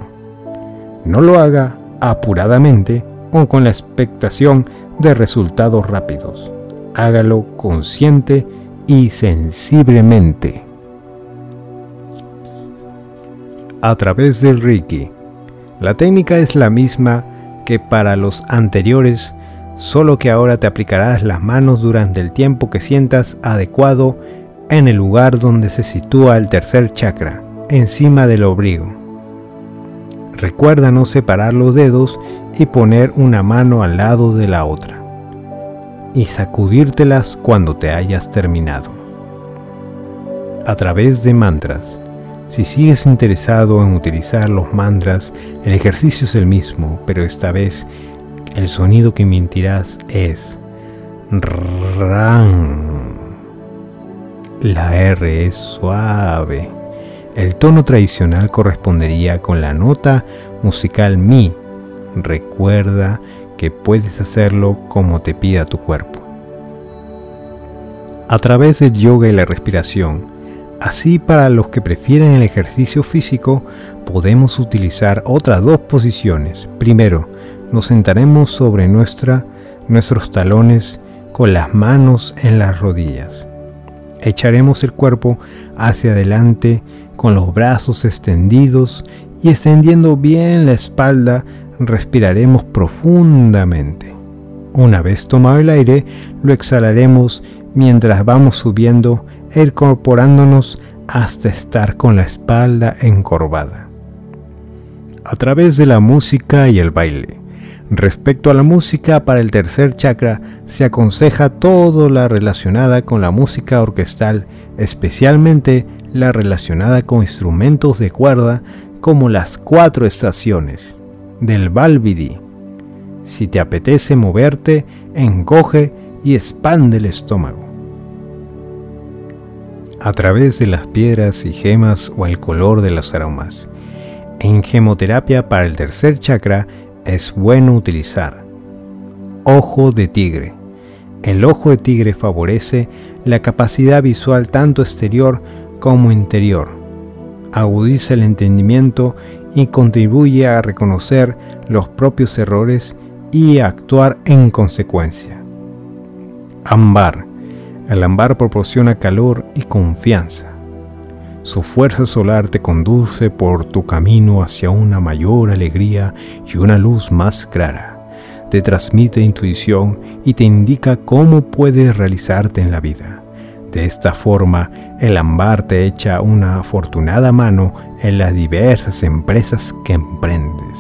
No lo haga apuradamente o con la expectación de resultados rápidos hágalo consciente y sensiblemente. A través del Reiki. La técnica es la misma que para los anteriores, solo que ahora te aplicarás las manos durante el tiempo que sientas adecuado en el lugar donde se sitúa el tercer chakra, encima del obrigo. Recuerda no separar los dedos y poner una mano al lado de la otra y sacudírtelas cuando te hayas terminado. A través de mantras. Si sigues interesado en utilizar los mantras, el ejercicio es el mismo, pero esta vez el sonido que mentirás es RAN. La R es suave. El tono tradicional correspondería con la nota musical Mi. Recuerda que puedes hacerlo como te pida tu cuerpo. A través del yoga y la respiración, así para los que prefieren el ejercicio físico, podemos utilizar otras dos posiciones. Primero, nos sentaremos sobre nuestra, nuestros talones con las manos en las rodillas. Echaremos el cuerpo hacia adelante con los brazos extendidos y extendiendo bien la espalda respiraremos profundamente. Una vez tomado el aire, lo exhalaremos mientras vamos subiendo e incorporándonos hasta estar con la espalda encorvada. A través de la música y el baile. Respecto a la música para el tercer chakra, se aconseja todo la relacionada con la música orquestal, especialmente la relacionada con instrumentos de cuerda como las cuatro estaciones del Balbidi. Si te apetece moverte, encoge y expande el estómago. A través de las piedras y gemas o el color de los aromas. En gemoterapia para el tercer chakra es bueno utilizar ojo de tigre. El ojo de tigre favorece la capacidad visual tanto exterior como interior. Agudiza el entendimiento y contribuye a reconocer los propios errores y a actuar en consecuencia. Ámbar. El ámbar proporciona calor y confianza. Su fuerza solar te conduce por tu camino hacia una mayor alegría y una luz más clara. Te transmite intuición y te indica cómo puedes realizarte en la vida. De esta forma, el ámbar te echa una afortunada mano en las diversas empresas que emprendes.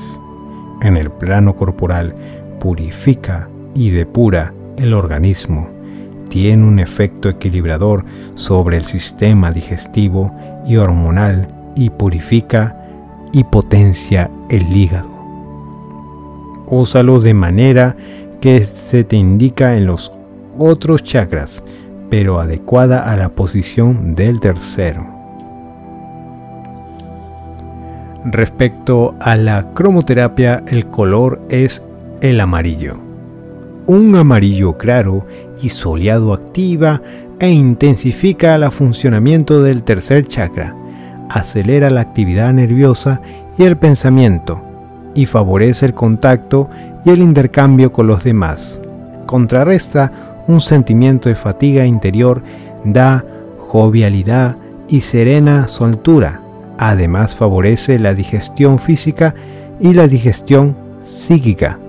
En el plano corporal, purifica y depura el organismo. Tiene un efecto equilibrador sobre el sistema digestivo y hormonal y purifica y potencia el hígado. Úsalo de manera que se te indica en los otros chakras pero adecuada a la posición del tercero. Respecto a la cromoterapia, el color es el amarillo. Un amarillo claro y soleado activa e intensifica el funcionamiento del tercer chakra, acelera la actividad nerviosa y el pensamiento, y favorece el contacto y el intercambio con los demás. Contrarresta un sentimiento de fatiga interior, da jovialidad y serena soltura. Además favorece la digestión física y la digestión psíquica.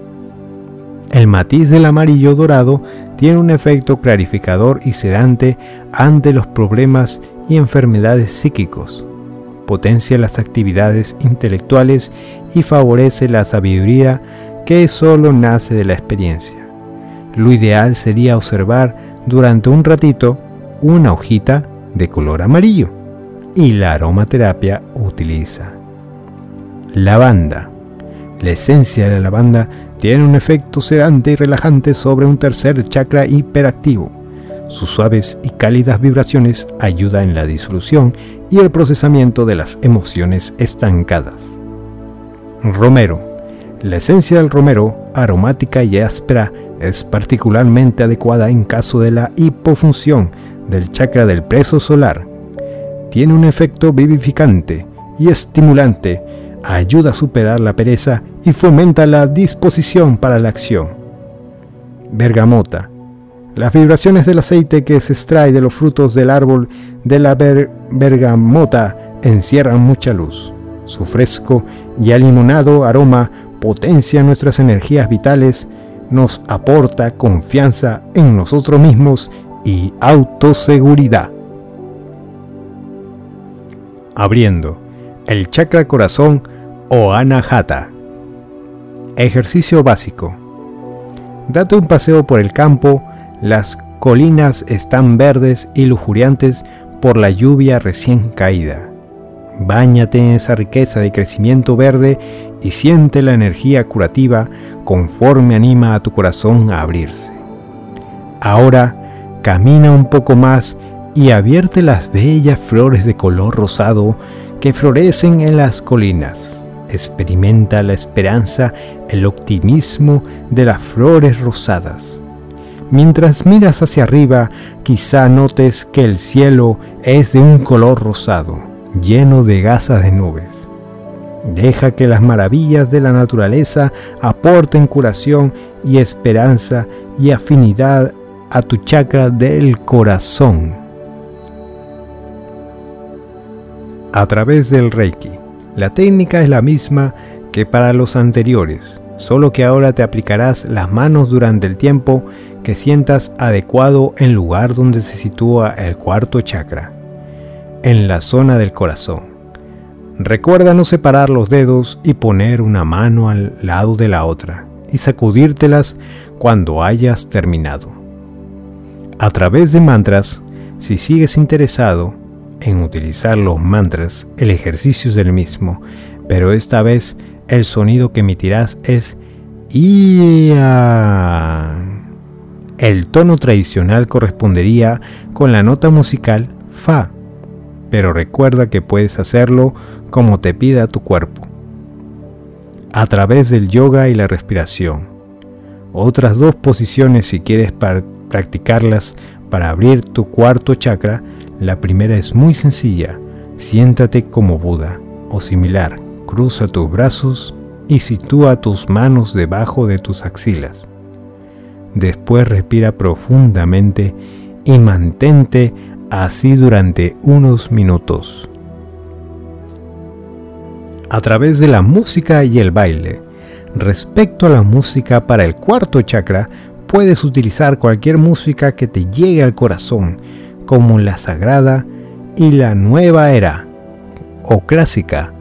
El matiz del amarillo dorado tiene un efecto clarificador y sedante ante los problemas y enfermedades psíquicos. Potencia las actividades intelectuales y favorece la sabiduría que solo nace de la experiencia. Lo ideal sería observar durante un ratito una hojita de color amarillo y la aromaterapia utiliza lavanda. La esencia de la lavanda tiene un efecto sedante y relajante sobre un tercer chakra hiperactivo. Sus suaves y cálidas vibraciones ayudan en la disolución y el procesamiento de las emociones estancadas. Romero. La esencia del romero, aromática y áspera, es particularmente adecuada en caso de la hipofunción del chakra del preso solar. Tiene un efecto vivificante y estimulante, ayuda a superar la pereza y fomenta la disposición para la acción. Bergamota. Las vibraciones del aceite que se extrae de los frutos del árbol de la bergamota encierran mucha luz. Su fresco y alimonado aroma potencia nuestras energías vitales nos aporta confianza en nosotros mismos y autoseguridad. Abriendo el chakra corazón o anahata. Ejercicio básico. Date un paseo por el campo, las colinas están verdes y lujuriantes por la lluvia recién caída. Báñate en esa riqueza de crecimiento verde y siente la energía curativa conforme anima a tu corazón a abrirse. Ahora camina un poco más y avierte las bellas flores de color rosado que florecen en las colinas. Experimenta la esperanza, el optimismo de las flores rosadas. Mientras miras hacia arriba, quizá notes que el cielo es de un color rosado, lleno de gasas de nubes. Deja que las maravillas de la naturaleza aporten curación y esperanza y afinidad a tu chakra del corazón. A través del Reiki. La técnica es la misma que para los anteriores, solo que ahora te aplicarás las manos durante el tiempo que sientas adecuado en lugar donde se sitúa el cuarto chakra, en la zona del corazón. Recuerda no separar los dedos y poner una mano al lado de la otra y sacudírtelas cuando hayas terminado. A través de mantras, si sigues interesado en utilizar los mantras, el ejercicio es el mismo, pero esta vez el sonido que emitirás es IA. El tono tradicional correspondería con la nota musical Fa, pero recuerda que puedes hacerlo como te pida tu cuerpo, a través del yoga y la respiración. Otras dos posiciones si quieres practicarlas para abrir tu cuarto chakra, la primera es muy sencilla, siéntate como Buda o similar, cruza tus brazos y sitúa tus manos debajo de tus axilas. Después respira profundamente y mantente así durante unos minutos. A través de la música y el baile. Respecto a la música para el cuarto chakra, puedes utilizar cualquier música que te llegue al corazón, como la sagrada y la nueva era, o clásica,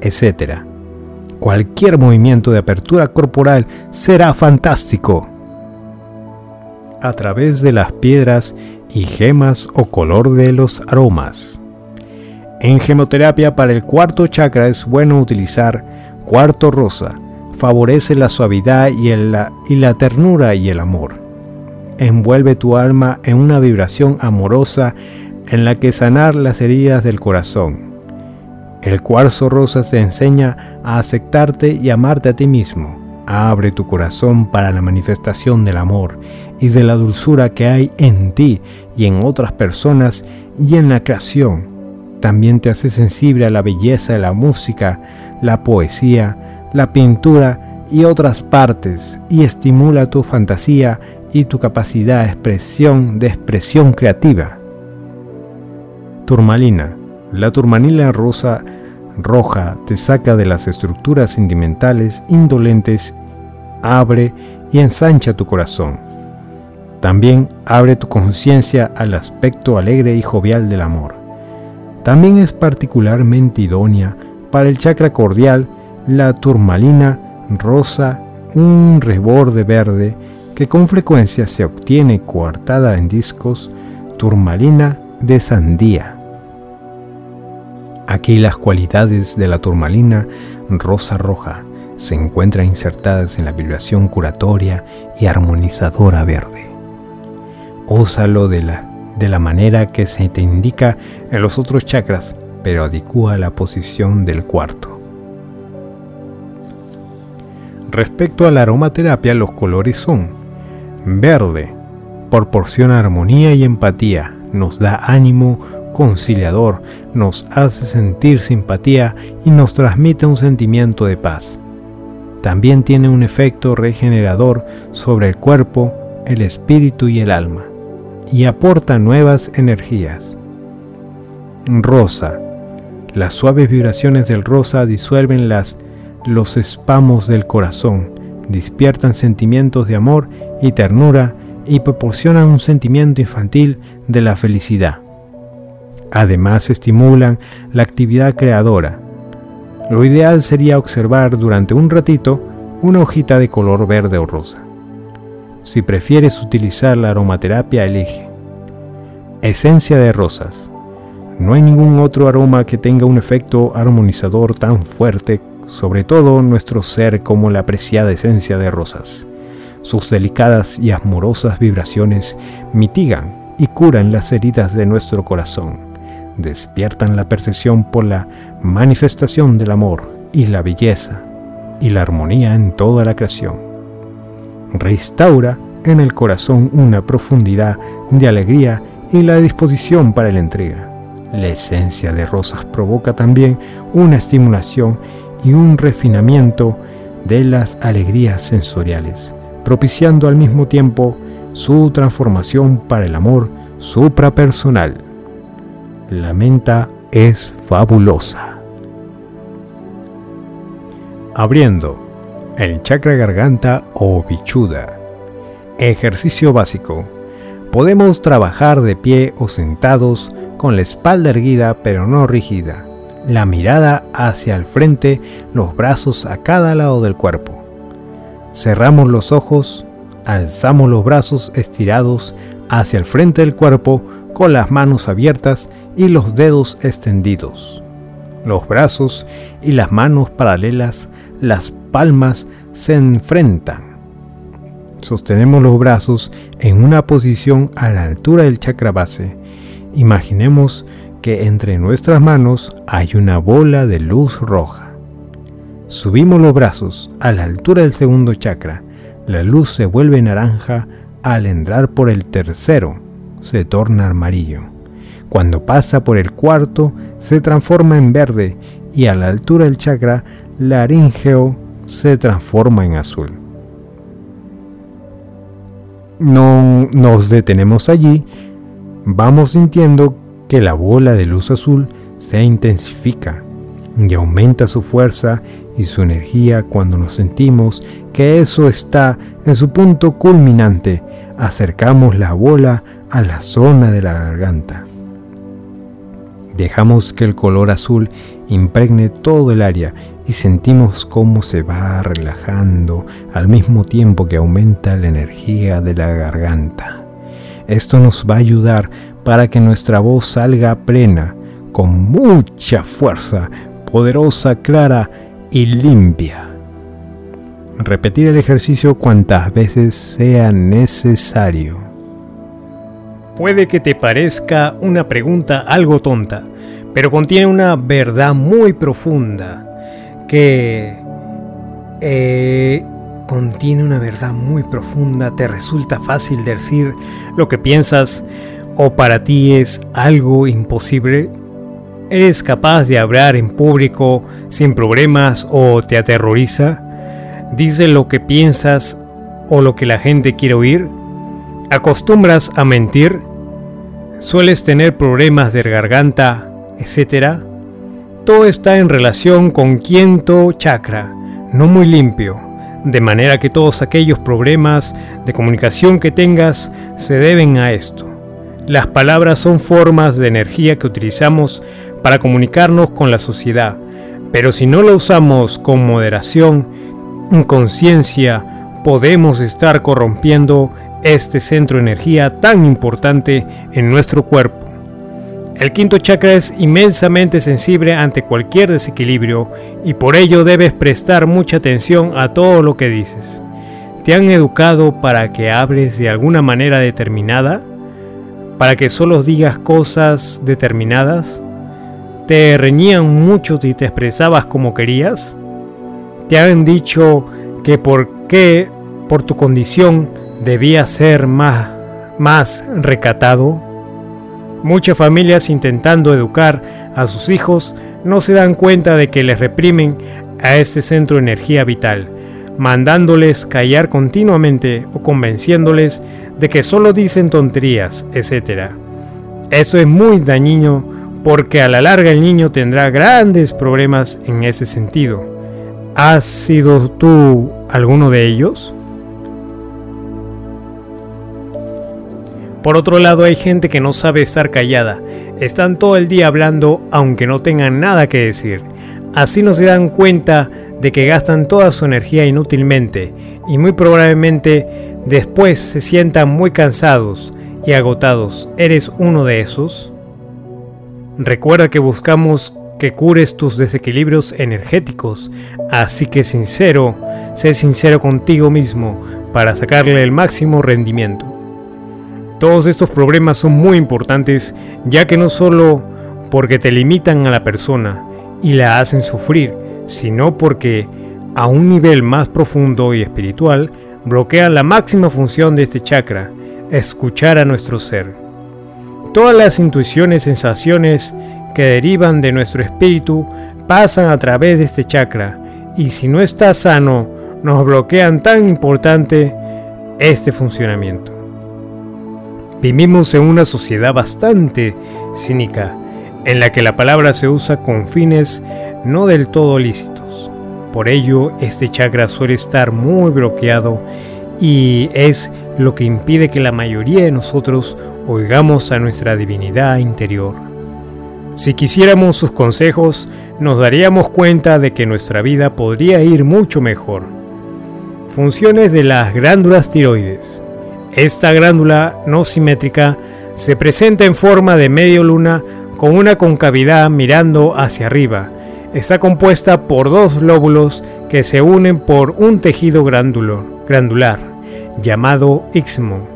etc. Cualquier movimiento de apertura corporal será fantástico a través de las piedras y gemas o color de los aromas. En gemoterapia para el cuarto chakra es bueno utilizar cuarto rosa, favorece la suavidad y, la, ternura y el amor. Envuelve tu alma en una vibración amorosa en la que sanar las heridas del corazón. El cuarzo rosa se enseña a aceptarte y amarte a ti mismo Abre tu corazón para la manifestación del amor y de la dulzura que hay en ti y en otras personas y en la creación. También te hace sensible a la belleza de la música, la poesía, la pintura y otras partes y estimula tu fantasía y tu capacidad de expresión, de expresión creativa. Turmalina. La turmalina rosa roja te saca de las estructuras sentimentales indolentes, abre y ensancha tu corazón. También abre tu conciencia al aspecto alegre y jovial del amor. También es particularmente idónea para el chakra cordial la turmalina rosa, un reborde verde que con frecuencia se obtiene coartada en discos, turmalina de sandía. Aquí las cualidades de la turmalina rosa roja se encuentran insertadas en la vibración curatoria y armonizadora verde. Úsalo de la, de la manera que se te indica en los otros chakras, pero adecúa la posición del cuarto. Respecto a la aromaterapia, los colores son verde, proporciona armonía y empatía, nos da ánimo, conciliador, nos hace sentir simpatía y nos transmite un sentimiento de paz. También tiene un efecto regenerador sobre el cuerpo, el espíritu y el alma, y aporta nuevas energías. Rosa. Las suaves vibraciones del rosa disuelven las, los espamos del corazón, despiertan sentimientos de amor y ternura y proporcionan un sentimiento infantil de la felicidad. Además estimulan la actividad creadora. Lo ideal sería observar durante un ratito una hojita de color verde o rosa. Si prefieres utilizar la aromaterapia, elige. Esencia de rosas. No hay ningún otro aroma que tenga un efecto armonizador tan fuerte, sobre todo nuestro ser como la apreciada esencia de rosas. Sus delicadas y amorosas vibraciones mitigan y curan las heridas de nuestro corazón, despiertan la percepción por la manifestación del amor y la belleza y la armonía en toda la creación restaura en el corazón una profundidad de alegría y la disposición para la entrega. La esencia de rosas provoca también una estimulación y un refinamiento de las alegrías sensoriales, propiciando al mismo tiempo su transformación para el amor suprapersonal. La menta es fabulosa. Abriendo el chakra garganta o bichuda. Ejercicio básico. Podemos trabajar de pie o sentados con la espalda erguida pero no rígida, la mirada hacia el frente, los brazos a cada lado del cuerpo. Cerramos los ojos, alzamos los brazos estirados hacia el frente del cuerpo con las manos abiertas y los dedos extendidos. Los brazos y las manos paralelas las palmas se enfrentan. Sostenemos los brazos en una posición a la altura del chakra base. Imaginemos que entre nuestras manos hay una bola de luz roja. Subimos los brazos a la altura del segundo chakra. La luz se vuelve naranja al entrar por el tercero, se torna amarillo. Cuando pasa por el cuarto, se transforma en verde y a la altura del chakra laríngeo se transforma en azul. No nos detenemos allí, vamos sintiendo que la bola de luz azul se intensifica y aumenta su fuerza y su energía cuando nos sentimos que eso está en su punto culminante. Acercamos la bola a la zona de la garganta. Dejamos que el color azul impregne todo el área y sentimos cómo se va relajando al mismo tiempo que aumenta la energía de la garganta. Esto nos va a ayudar para que nuestra voz salga plena, con mucha fuerza, poderosa, clara y limpia. Repetir el ejercicio cuantas veces sea necesario. Puede que te parezca una pregunta algo tonta, pero contiene una verdad muy profunda que eh, contiene una verdad muy profunda, te resulta fácil decir lo que piensas o para ti es algo imposible. ¿Eres capaz de hablar en público sin problemas o te aterroriza? ¿Dices lo que piensas o lo que la gente quiere oír? ¿Acostumbras a mentir? ¿Sueles tener problemas de garganta, etcétera? todo está en relación con quinto chakra, no muy limpio, de manera que todos aquellos problemas de comunicación que tengas se deben a esto. Las palabras son formas de energía que utilizamos para comunicarnos con la sociedad, pero si no la usamos con moderación, en conciencia, podemos estar corrompiendo este centro de energía tan importante en nuestro cuerpo. El quinto chakra es inmensamente sensible ante cualquier desequilibrio y por ello debes prestar mucha atención a todo lo que dices. ¿Te han educado para que hables de alguna manera determinada? ¿Para que solo digas cosas determinadas? ¿Te reñían mucho si te expresabas como querías? ¿Te han dicho que por qué, por tu condición, debías ser más, más recatado? Muchas familias intentando educar a sus hijos no se dan cuenta de que les reprimen a este centro de energía vital, mandándoles callar continuamente o convenciéndoles de que solo dicen tonterías, etc. Eso es muy dañino porque a la larga el niño tendrá grandes problemas en ese sentido. ¿Has sido tú alguno de ellos? Por otro lado, hay gente que no sabe estar callada. Están todo el día hablando aunque no tengan nada que decir. Así no se dan cuenta de que gastan toda su energía inútilmente y muy probablemente después se sientan muy cansados y agotados. ¿Eres uno de esos? Recuerda que buscamos que cures tus desequilibrios energéticos, así que sincero, sé sincero contigo mismo para sacarle el máximo rendimiento. Todos estos problemas son muy importantes ya que no solo porque te limitan a la persona y la hacen sufrir, sino porque a un nivel más profundo y espiritual bloquean la máxima función de este chakra, escuchar a nuestro ser. Todas las intuiciones, sensaciones que derivan de nuestro espíritu pasan a través de este chakra y si no está sano, nos bloquean tan importante este funcionamiento. Vivimos en una sociedad bastante cínica, en la que la palabra se usa con fines no del todo lícitos. Por ello, este chakra suele estar muy bloqueado y es lo que impide que la mayoría de nosotros oigamos a nuestra divinidad interior. Si quisiéramos sus consejos, nos daríamos cuenta de que nuestra vida podría ir mucho mejor. Funciones de las glándulas tiroides. Esta glándula no simétrica se presenta en forma de medio luna con una concavidad mirando hacia arriba. Está compuesta por dos lóbulos que se unen por un tejido glandular llamado istmo.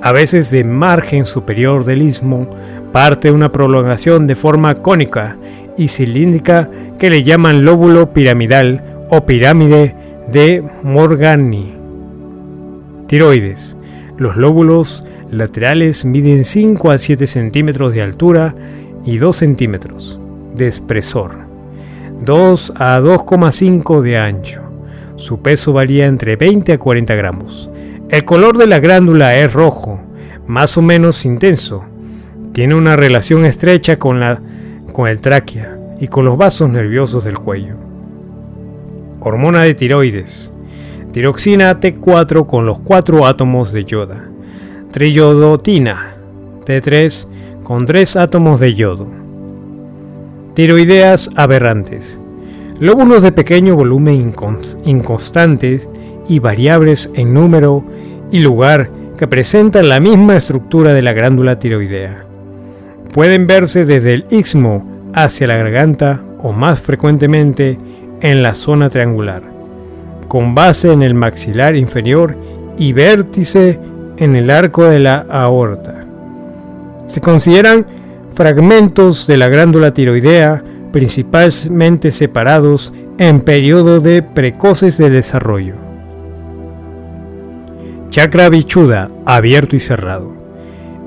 A veces de margen superior del istmo parte una prolongación de forma cónica y cilíndrica que le llaman lóbulo piramidal o pirámide de Morgani. Tiroides. Los lóbulos laterales miden 5 a 7 centímetros de altura y 2 centímetros de espesor, 2 a 2,5 de ancho. Su peso varía entre 20 a 40 gramos. El color de la glándula es rojo, más o menos intenso. Tiene una relación estrecha con, la, con el tráquea y con los vasos nerviosos del cuello. Hormona de tiroides tiroxina T4 con los cuatro átomos de yoda, triyodotina T3 con tres átomos de yodo, tiroideas aberrantes, lóbulos de pequeño volumen inconstantes y variables en número y lugar que presentan la misma estructura de la glándula tiroidea. Pueden verse desde el istmo hacia la garganta o más frecuentemente en la zona triangular con base en el maxilar inferior y vértice en el arco de la aorta. Se consideran fragmentos de la glándula tiroidea principalmente separados en periodo de precoces de desarrollo. Chakra bichuda, abierto y cerrado.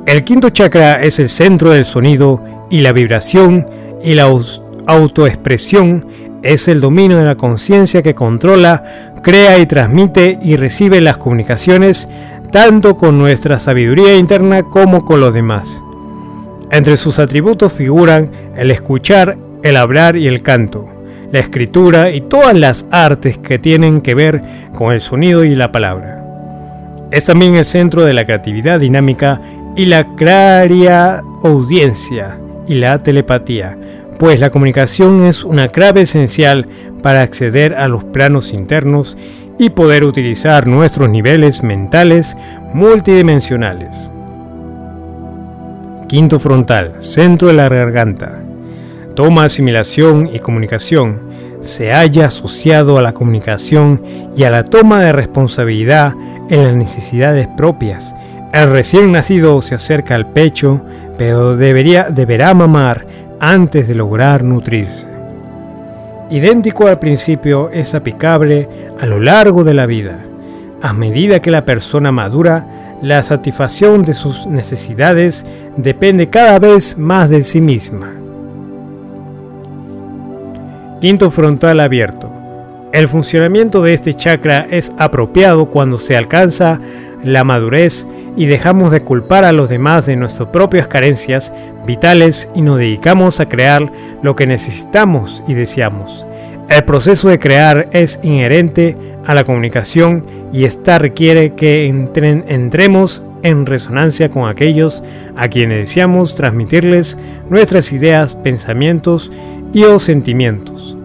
El quinto chakra es el centro del sonido y la vibración y la autoexpresión es el dominio de la conciencia que controla crea y transmite y recibe las comunicaciones tanto con nuestra sabiduría interna como con los demás. Entre sus atributos figuran el escuchar, el hablar y el canto, la escritura y todas las artes que tienen que ver con el sonido y la palabra. Es también el centro de la creatividad dinámica y la claria audiencia y la telepatía, pues la comunicación es una clave esencial para acceder a los planos internos y poder utilizar nuestros niveles mentales multidimensionales. Quinto frontal, centro de la garganta. Toma, asimilación y comunicación se halla asociado a la comunicación y a la toma de responsabilidad en las necesidades propias. El recién nacido se acerca al pecho, pero debería, deberá mamar antes de lograr nutrirse. Idéntico al principio, es aplicable a lo largo de la vida. A medida que la persona madura, la satisfacción de sus necesidades depende cada vez más de sí misma. Quinto frontal abierto. El funcionamiento de este chakra es apropiado cuando se alcanza la madurez y dejamos de culpar a los demás de nuestras propias carencias vitales y nos dedicamos a crear lo que necesitamos y deseamos. El proceso de crear es inherente a la comunicación y esta requiere que entremos en resonancia con aquellos a quienes deseamos transmitirles nuestras ideas, pensamientos y o sentimientos.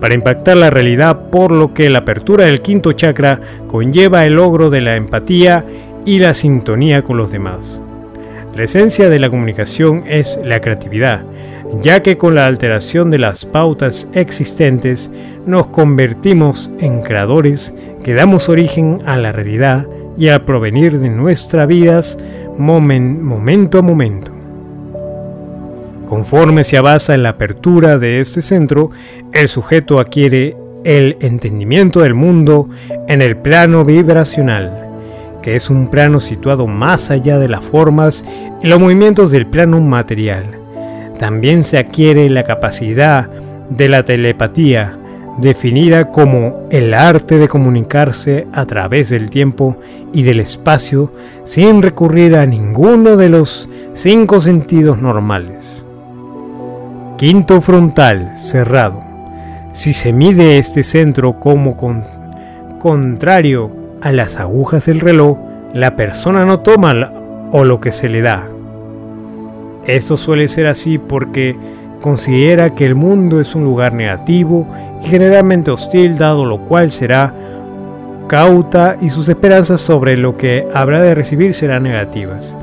Para impactar la realidad, por lo que la apertura del quinto chakra conlleva el logro de la empatía y la sintonía con los demás. La esencia de la comunicación es la creatividad, ya que con la alteración de las pautas existentes nos convertimos en creadores que damos origen a la realidad y a provenir de nuestras vidas momento a momento. Conforme se avanza en la apertura de este centro, el sujeto adquiere el entendimiento del mundo en el plano vibracional que es un plano situado más allá de las formas y los movimientos del plano material. También se adquiere la capacidad de la telepatía, definida como el arte de comunicarse a través del tiempo y del espacio sin recurrir a ninguno de los cinco sentidos normales. Quinto frontal cerrado. Si se mide este centro como contrario a las agujas del reloj, la persona no toma o lo que se le da. Esto suele ser así porque considera que el mundo es un lugar negativo y generalmente hostil, dado lo cual será cauta y sus esperanzas sobre lo que habrá de recibir serán negativas.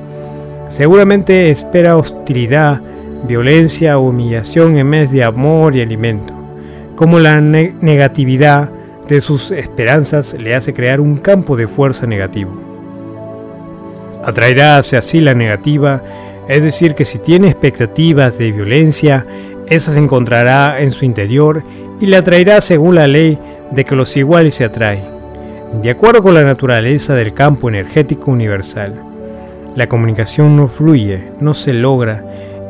Seguramente espera hostilidad, violencia humillación en vez de amor y alimento. Como la negatividad de sus esperanzas le hace crear un campo de fuerza negativo. Atraerá hacia así la negativa, es decir, que si tiene expectativas de violencia, esa se encontrará en su interior y le atraerá según la ley de que los iguales se atraen, de acuerdo con la naturaleza del campo energético universal. La comunicación no fluye, no se logra,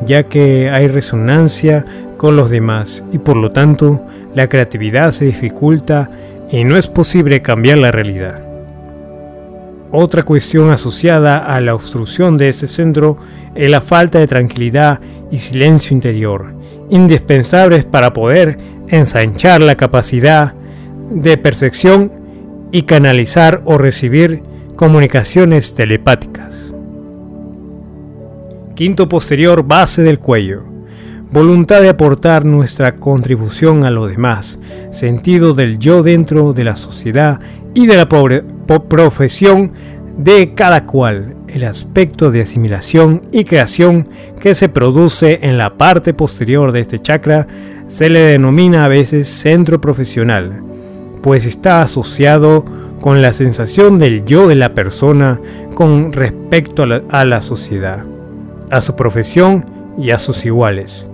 ya que hay resonancia con los demás y por lo tanto la creatividad se dificulta y no es posible cambiar la realidad. Otra cuestión asociada a la obstrucción de ese centro es la falta de tranquilidad y silencio interior, indispensables para poder ensanchar la capacidad de percepción y canalizar o recibir comunicaciones telepáticas. Quinto posterior base del cuello voluntad de aportar nuestra contribución a los demás, sentido del yo dentro de la sociedad y de la profesión de cada cual, el aspecto de asimilación y creación que se produce en la parte posterior de este chakra se le denomina a veces centro profesional, pues está asociado con la sensación del yo de la persona con respecto a la sociedad, a su profesión y a sus iguales.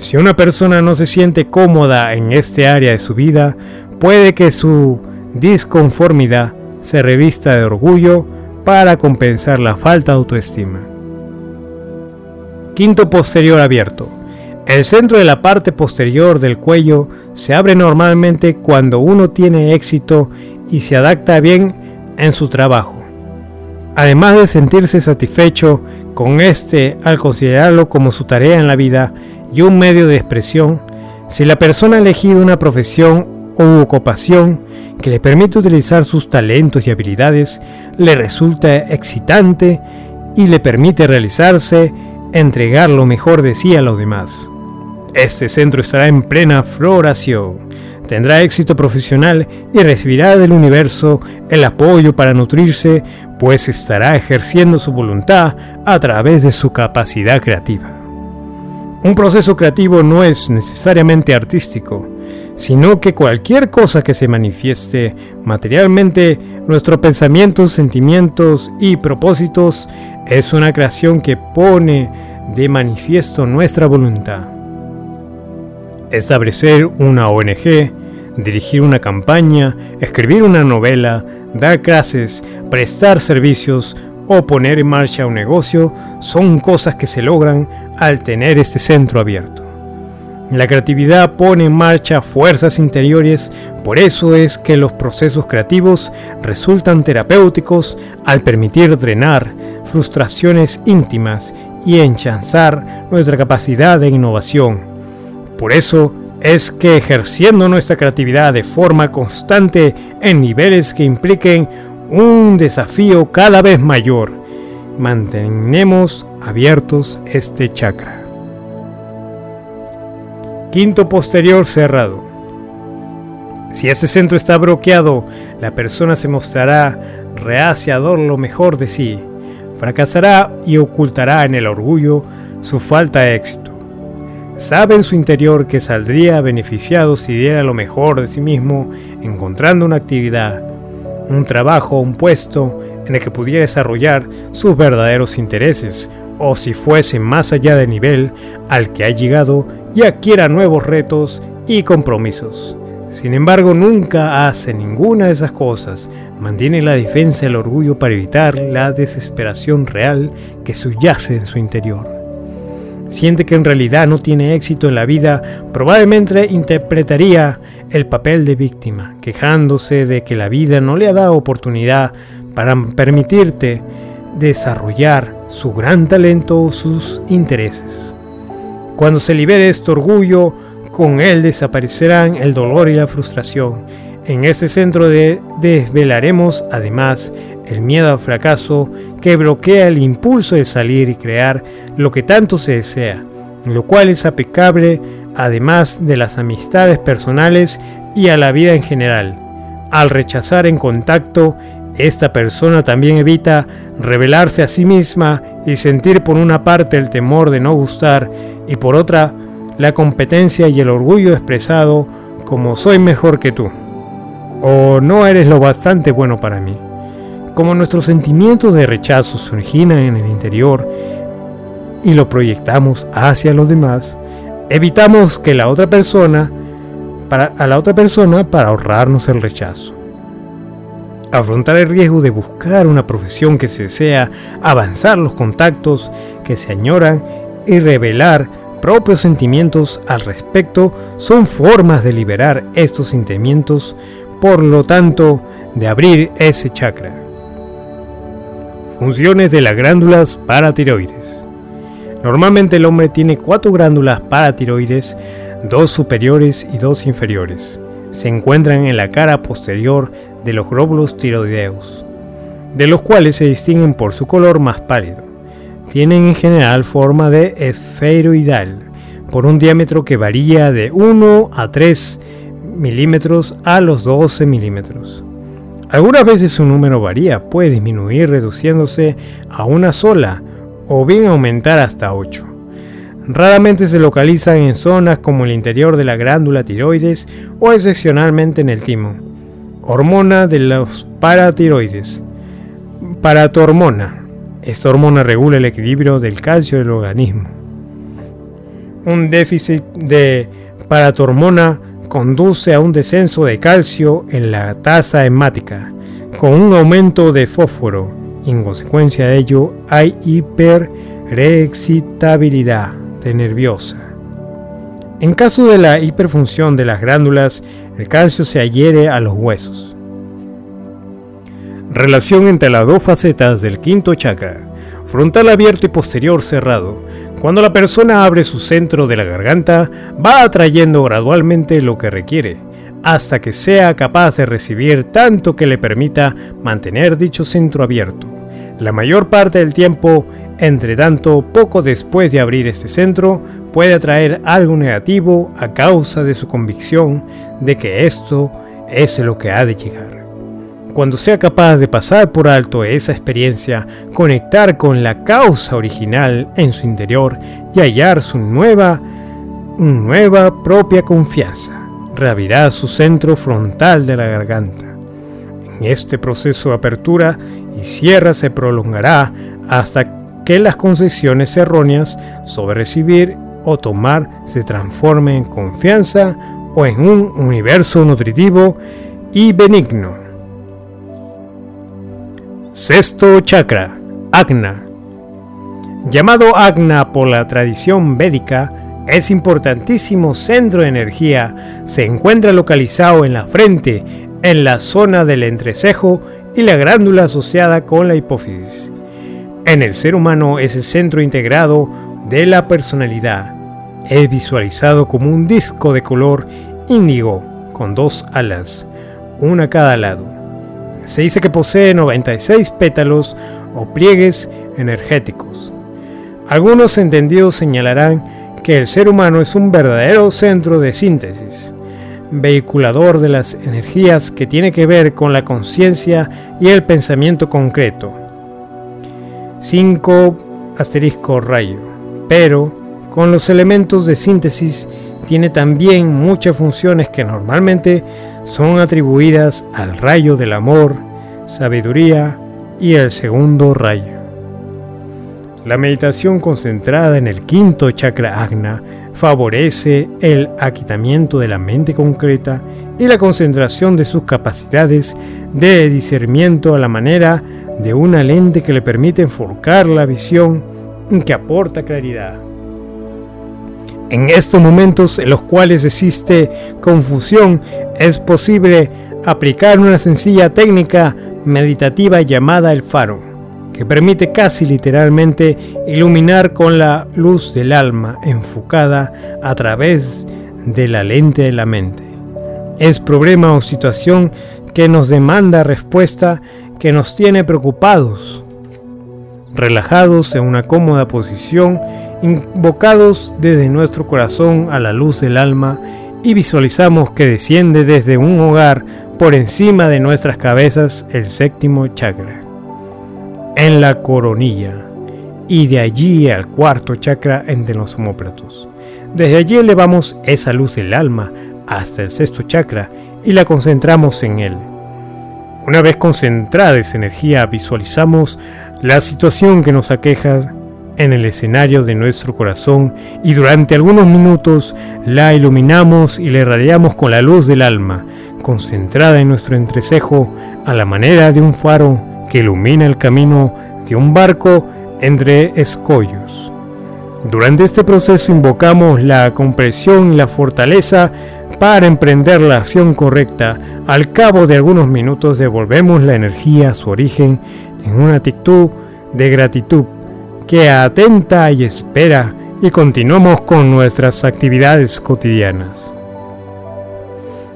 Si una persona no se siente cómoda en este área de su vida, puede que su disconformidad se revista de orgullo para compensar la falta de autoestima. Quinto posterior abierto. El centro de la parte posterior del cuello se abre normalmente cuando uno tiene éxito y se adapta bien en su trabajo. Además de sentirse satisfecho con este al considerarlo como su tarea en la vida, y un medio de expresión, si la persona ha elegido una profesión u ocupación que le permite utilizar sus talentos y habilidades, le resulta excitante y le permite realizarse, entregar lo mejor de sí a los demás. Este centro estará en plena floración, tendrá éxito profesional y recibirá del universo el apoyo para nutrirse, pues estará ejerciendo su voluntad a través de su capacidad creativa. Un proceso creativo no es necesariamente artístico, sino que cualquier cosa que se manifieste materialmente, nuestros pensamientos, sentimientos y propósitos es una creación que pone de manifiesto nuestra voluntad. Establecer una ONG, dirigir una campaña, escribir una novela, dar clases, prestar servicios o poner en marcha un negocio son cosas que se logran al tener este centro abierto. La creatividad pone en marcha fuerzas interiores, por eso es que los procesos creativos resultan terapéuticos al permitir drenar frustraciones íntimas y enchanzar nuestra capacidad de innovación. Por eso es que ejerciendo nuestra creatividad de forma constante en niveles que impliquen un desafío cada vez mayor, mantenemos abiertos este chakra. Quinto posterior cerrado. Si este centro está bloqueado, la persona se mostrará reacia a dar lo mejor de sí, fracasará y ocultará en el orgullo su falta de éxito. Sabe en su interior que saldría beneficiado si diera lo mejor de sí mismo encontrando una actividad, un trabajo, un puesto en el que pudiera desarrollar sus verdaderos intereses, o si fuese más allá del nivel al que ha llegado y adquiera nuevos retos y compromisos. Sin embargo, nunca hace ninguna de esas cosas. Mantiene la defensa del orgullo para evitar la desesperación real que subyace en su interior. Siente que en realidad no tiene éxito en la vida, probablemente interpretaría el papel de víctima, quejándose de que la vida no le ha dado oportunidad para permitirte desarrollar su gran talento o sus intereses. Cuando se libere este orgullo, con él desaparecerán el dolor y la frustración. En este centro de desvelaremos además el miedo al fracaso que bloquea el impulso de salir y crear lo que tanto se desea, lo cual es aplicable además de las amistades personales y a la vida en general. Al rechazar en contacto, esta persona también evita revelarse a sí misma y sentir por una parte el temor de no gustar y por otra la competencia y el orgullo expresado como soy mejor que tú, o no eres lo bastante bueno para mí. Como nuestros sentimientos de rechazo se originan en el interior y lo proyectamos hacia los demás, evitamos que la otra persona para, a la otra persona para ahorrarnos el rechazo. Afrontar el riesgo de buscar una profesión que se desea, avanzar los contactos que se añoran y revelar propios sentimientos al respecto son formas de liberar estos sentimientos, por lo tanto, de abrir ese chakra. Funciones de las glándulas paratiroides. Normalmente el hombre tiene cuatro glándulas paratiroides, dos superiores y dos inferiores. Se encuentran en la cara posterior de los glóbulos tiroideos, de los cuales se distinguen por su color más pálido tienen en general forma de esferoidal, por un diámetro que varía de 1 a 3 milímetros a los 12 milímetros. Algunas veces su número varía, puede disminuir reduciéndose a una sola o bien aumentar hasta 8. Raramente se localizan en zonas como el interior de la glándula tiroides o excepcionalmente en el timo. Hormona de los paratiroides. Paratormona esta hormona regula el equilibrio del calcio del organismo. Un déficit de paratormona conduce a un descenso de calcio en la tasa hemática, con un aumento de fósforo. En consecuencia de ello, hay hiperexcitabilidad de nerviosa. En caso de la hiperfunción de las glándulas, el calcio se adhiere a los huesos. Relación entre las dos facetas del quinto chakra, frontal abierto y posterior cerrado. Cuando la persona abre su centro de la garganta, va atrayendo gradualmente lo que requiere, hasta que sea capaz de recibir tanto que le permita mantener dicho centro abierto. La mayor parte del tiempo, entre tanto, poco después de abrir este centro, puede atraer algo negativo a causa de su convicción de que esto es lo que ha de llegar. Cuando sea capaz de pasar por alto esa experiencia, conectar con la causa original en su interior y hallar su nueva, nueva propia confianza, reabrirá su centro frontal de la garganta. En este proceso de apertura y cierre se prolongará hasta que las concepciones erróneas sobre recibir o tomar se transformen en confianza o en un universo nutritivo y benigno. Sexto chakra, Agna. Llamado Agna por la tradición védica, es importantísimo centro de energía. Se encuentra localizado en la frente, en la zona del entrecejo y la glándula asociada con la hipófisis. En el ser humano es el centro integrado de la personalidad. es visualizado como un disco de color índigo con dos alas, una a cada lado. Se dice que posee 96 pétalos o pliegues energéticos. Algunos entendidos señalarán que el ser humano es un verdadero centro de síntesis, vehiculador de las energías que tiene que ver con la conciencia y el pensamiento concreto. 5 asterisco rayo. Pero con los elementos de síntesis tiene también muchas funciones que normalmente son atribuidas al rayo del amor, sabiduría y el segundo rayo. La meditación concentrada en el quinto chakra agna favorece el aquitamiento de la mente concreta y la concentración de sus capacidades de discernimiento a la manera de una lente que le permite enfocar la visión que aporta claridad. En estos momentos en los cuales existe confusión, es posible aplicar una sencilla técnica meditativa llamada el faro, que permite casi literalmente iluminar con la luz del alma enfocada a través de la lente de la mente. Es problema o situación que nos demanda respuesta que nos tiene preocupados, relajados en una cómoda posición, invocados desde nuestro corazón a la luz del alma y visualizamos que desciende desde un hogar por encima de nuestras cabezas el séptimo chakra, en la coronilla, y de allí al cuarto chakra entre los homóplatos. Desde allí elevamos esa luz del alma hasta el sexto chakra y la concentramos en él. Una vez concentrada esa energía, visualizamos la situación que nos aqueja en el escenario de nuestro corazón y durante algunos minutos la iluminamos y la irradiamos con la luz del alma, concentrada en nuestro entrecejo a la manera de un faro que ilumina el camino de un barco entre escollos. Durante este proceso invocamos la compresión y la fortaleza para emprender la acción correcta. Al cabo de algunos minutos devolvemos la energía a su origen en una actitud de gratitud que atenta y espera y continuamos con nuestras actividades cotidianas.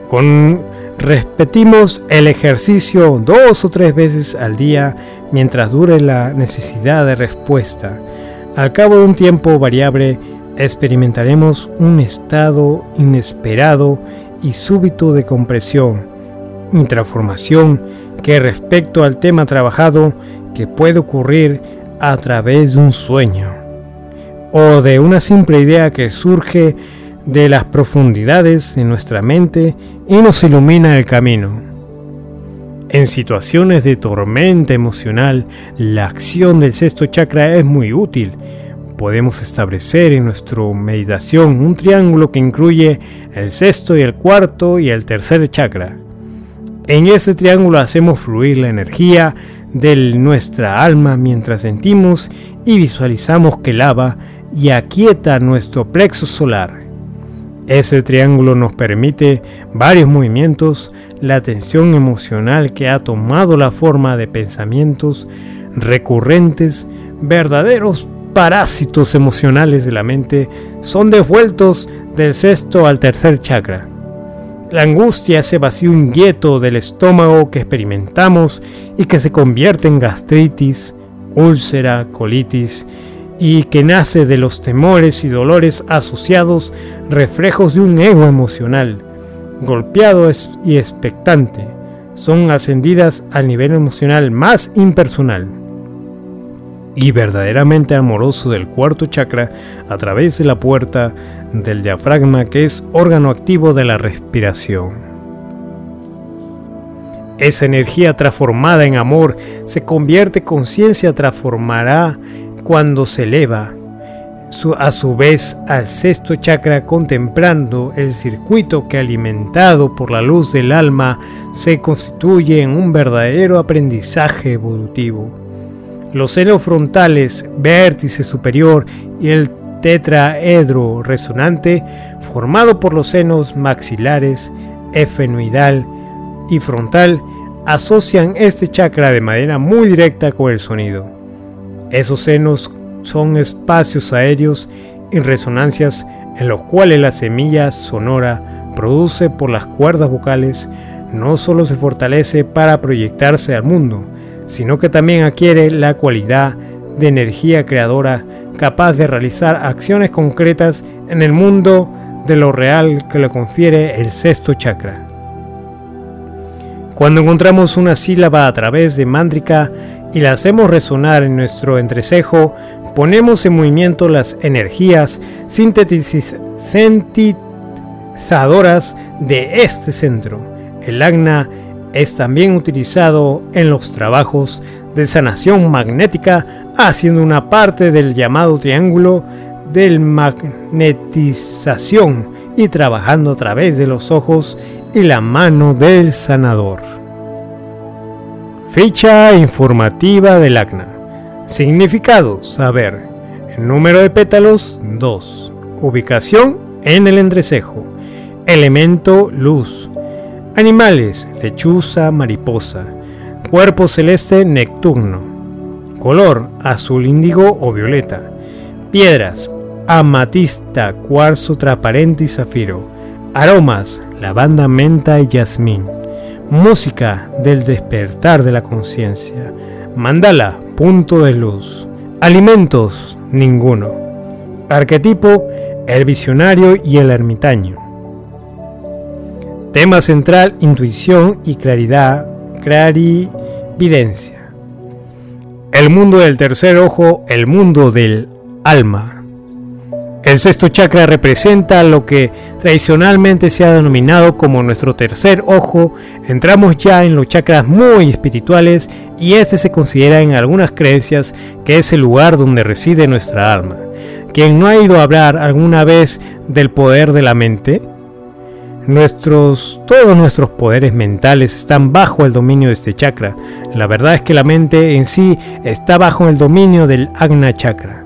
Con, repetimos el ejercicio dos o tres veces al día mientras dure la necesidad de respuesta. Al cabo de un tiempo variable, experimentaremos un estado inesperado y súbito de compresión y transformación que respecto al tema trabajado que puede ocurrir a través de un sueño o de una simple idea que surge de las profundidades de nuestra mente y nos ilumina el camino. En situaciones de tormenta emocional, la acción del sexto chakra es muy útil podemos establecer en nuestra meditación un triángulo que incluye el sexto y el cuarto y el tercer chakra. En este triángulo hacemos fluir la energía de nuestra alma mientras sentimos y visualizamos que lava y aquieta nuestro plexo solar. Ese triángulo nos permite varios movimientos, la tensión emocional que ha tomado la forma de pensamientos recurrentes, verdaderos parásitos emocionales de la mente son devueltos del sexto al tercer chakra. La angustia, ese vacío inquieto del estómago que experimentamos y que se convierte en gastritis, úlcera, colitis y que nace de los temores y dolores asociados, reflejos de un ego emocional, golpeado y expectante, son ascendidas al nivel emocional más impersonal y verdaderamente amoroso del cuarto chakra a través de la puerta del diafragma que es órgano activo de la respiración. Esa energía transformada en amor se convierte conciencia transformará cuando se eleva a su vez al sexto chakra contemplando el circuito que alimentado por la luz del alma se constituye en un verdadero aprendizaje evolutivo los senos frontales, vértice superior y el tetraedro resonante, formado por los senos maxilares, efenoidal y frontal, asocian este chakra de manera muy directa con el sonido. Esos senos son espacios aéreos y resonancias en los cuales la semilla sonora produce por las cuerdas vocales no solo se fortalece para proyectarse al mundo, sino que también adquiere la cualidad de energía creadora capaz de realizar acciones concretas en el mundo de lo real que le confiere el sexto chakra. Cuando encontramos una sílaba a través de mántrica y la hacemos resonar en nuestro entrecejo, ponemos en movimiento las energías sintetizadoras de este centro. El agna es también utilizado en los trabajos de sanación magnética, haciendo una parte del llamado triángulo de magnetización y trabajando a través de los ojos y la mano del sanador. Fecha informativa del acna. Significado, saber. número de pétalos, 2. Ubicación en el entrecejo. Elemento, luz. Animales, lechuza, mariposa. Cuerpo celeste, necturno. Color, azul índigo o violeta. Piedras, amatista, cuarzo transparente y zafiro. Aromas, lavanda, menta y jazmín. Música del despertar de la conciencia. Mandala, punto de luz. Alimentos, ninguno. Arquetipo, el visionario y el ermitaño. Tema central, intuición y claridad, clarividencia. El mundo del tercer ojo, el mundo del alma. El sexto chakra representa lo que tradicionalmente se ha denominado como nuestro tercer ojo. Entramos ya en los chakras muy espirituales y este se considera en algunas creencias que es el lugar donde reside nuestra alma. Quien no ha ido a hablar alguna vez del poder de la mente, Nuestros, todos nuestros poderes mentales están bajo el dominio de este chakra. La verdad es que la mente en sí está bajo el dominio del Agna chakra.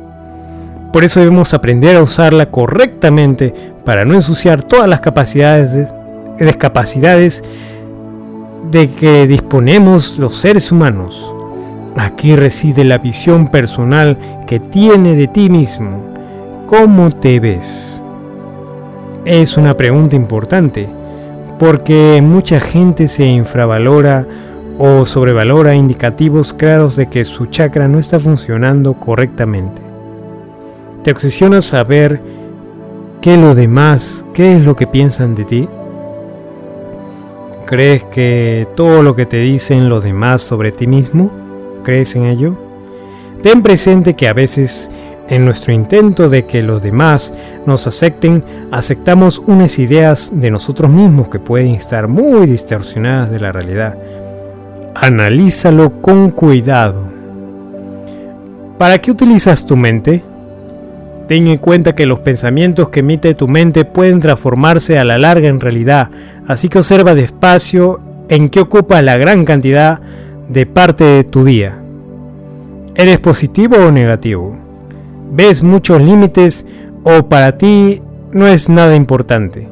Por eso debemos aprender a usarla correctamente para no ensuciar todas las capacidades de, discapacidades de que disponemos los seres humanos. Aquí reside la visión personal que tiene de ti mismo. ¿Cómo te ves? Es una pregunta importante, porque mucha gente se infravalora o sobrevalora indicativos claros de que su chakra no está funcionando correctamente. ¿Te obsesiona saber qué lo demás, qué es lo que piensan de ti? ¿Crees que todo lo que te dicen los demás sobre ti mismo, crees en ello? Ten presente que a veces en nuestro intento de que los demás nos acepten, aceptamos unas ideas de nosotros mismos que pueden estar muy distorsionadas de la realidad. Analízalo con cuidado. ¿Para qué utilizas tu mente? Ten en cuenta que los pensamientos que emite tu mente pueden transformarse a la larga en realidad, así que observa despacio en qué ocupa la gran cantidad de parte de tu día. ¿Eres positivo o negativo? ¿Ves muchos límites o para ti no es nada importante?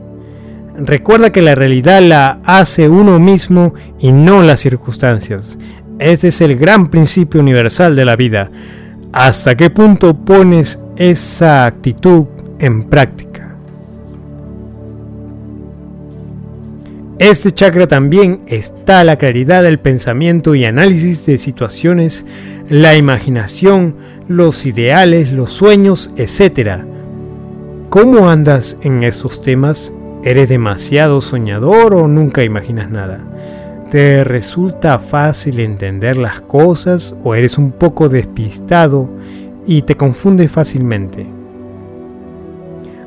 Recuerda que la realidad la hace uno mismo y no las circunstancias. Este es el gran principio universal de la vida. ¿Hasta qué punto pones esa actitud en práctica? Este chakra también está la claridad del pensamiento y análisis de situaciones, la imaginación, los ideales, los sueños, etc. ¿Cómo andas en esos temas? ¿Eres demasiado soñador o nunca imaginas nada? ¿Te resulta fácil entender las cosas o eres un poco despistado y te confundes fácilmente?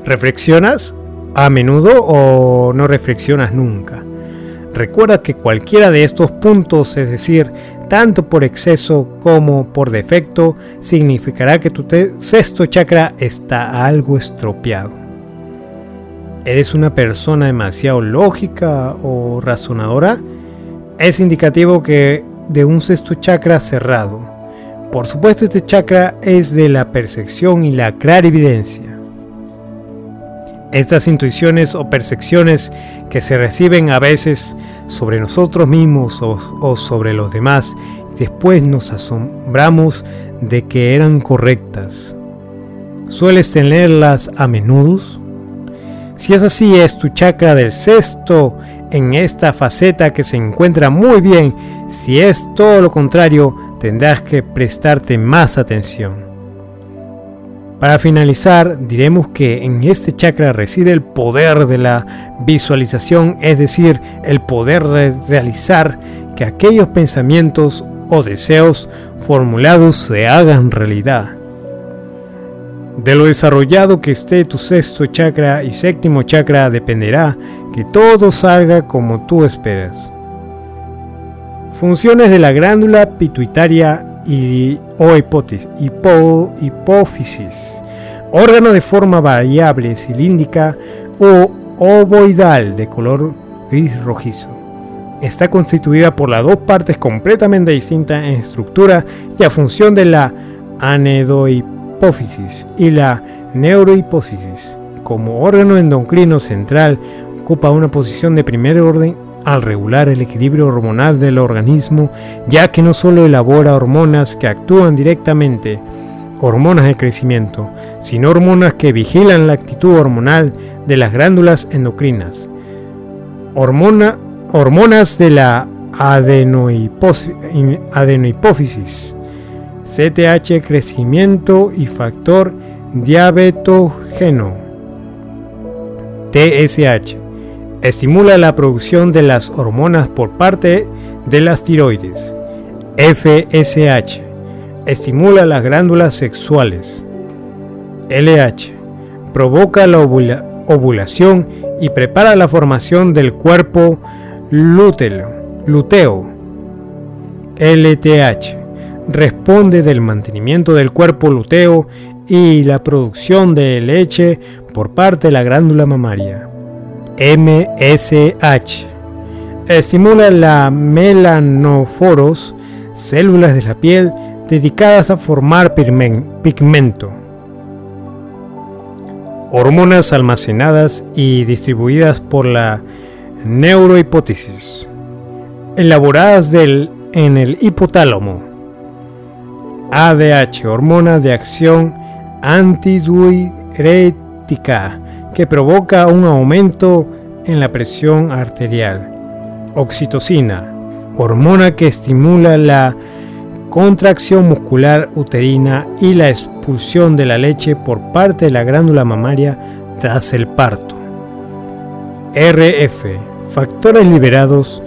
¿Reflexionas a menudo o no reflexionas nunca? Recuerda que cualquiera de estos puntos, es decir, tanto por exceso como por defecto, significará que tu sexto chakra está algo estropeado. ¿Eres una persona demasiado lógica o razonadora? es indicativo que de un sexto chakra cerrado. Por supuesto este chakra es de la percepción y la clarividencia. Estas intuiciones o percepciones que se reciben a veces sobre nosotros mismos o, sobre los demás, después nos asombramos de que eran correctas. ¿Sueles tenerlas a menudo? Si es así, es tu chakra del sexto en esta faceta que se encuentra muy bien. Si es todo lo contrario, tendrás que prestarte más atención. Para finalizar, diremos que en este chakra reside el poder de la visualización, es decir, el poder de realizar que aquellos pensamientos o deseos formulados se hagan realidad. De lo desarrollado que esté tu sexto chakra y séptimo chakra dependerá que todo salga como tú esperas. Funciones de la glándula pituitaria y, o hipófisis, órgano de forma variable, cilíndrica o ovoidal de color gris rojizo. Está constituida por las dos partes completamente distintas en estructura y a función de la anedohipófisis y la neurohipófisis. Como órgano endocrino central, ocupa una posición de primer orden al regular el equilibrio hormonal del organismo, ya que no solo elabora hormonas que actúan directamente, hormonas de crecimiento, sino hormonas que vigilan la actitud hormonal de las glándulas endocrinas. Hormona, hormonas de la adenohipófisis, CTH crecimiento y factor diabetogeno, TSH. Estimula la producción de las hormonas por parte de las tiroides, FSH. Estimula las glándulas sexuales, LH. Provoca la ovulación y prepara la formación del cuerpo lúteo, luteo. LTH responde del mantenimiento del cuerpo luteo y la producción de leche por parte de la glándula mamaria. MSH estimula la melanoforos, células de la piel dedicadas a formar pigmento. Hormonas almacenadas y distribuidas por la neurohipótesis, elaboradas del, en el hipotálamo. ADH, hormona de acción antidiurética, que provoca un aumento en la presión arterial. Oxitocina, hormona que estimula la contracción muscular uterina y la expulsión de la leche por parte de la glándula mamaria tras el parto. RF, factores liberados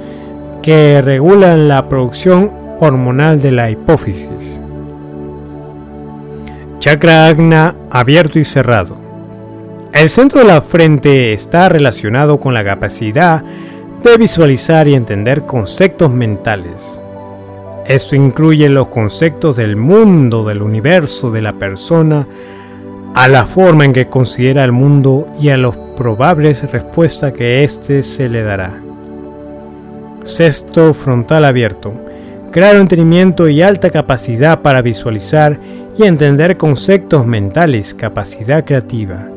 que regulan la producción hormonal de la hipófisis. Chakra agna abierto y cerrado. El centro de la frente está relacionado con la capacidad de visualizar y entender conceptos mentales. Esto incluye los conceptos del mundo, del universo, de la persona, a la forma en que considera el mundo y a las probables respuestas que éste se le dará. Sexto frontal abierto. Claro entendimiento y alta capacidad para visualizar y entender conceptos mentales, capacidad creativa.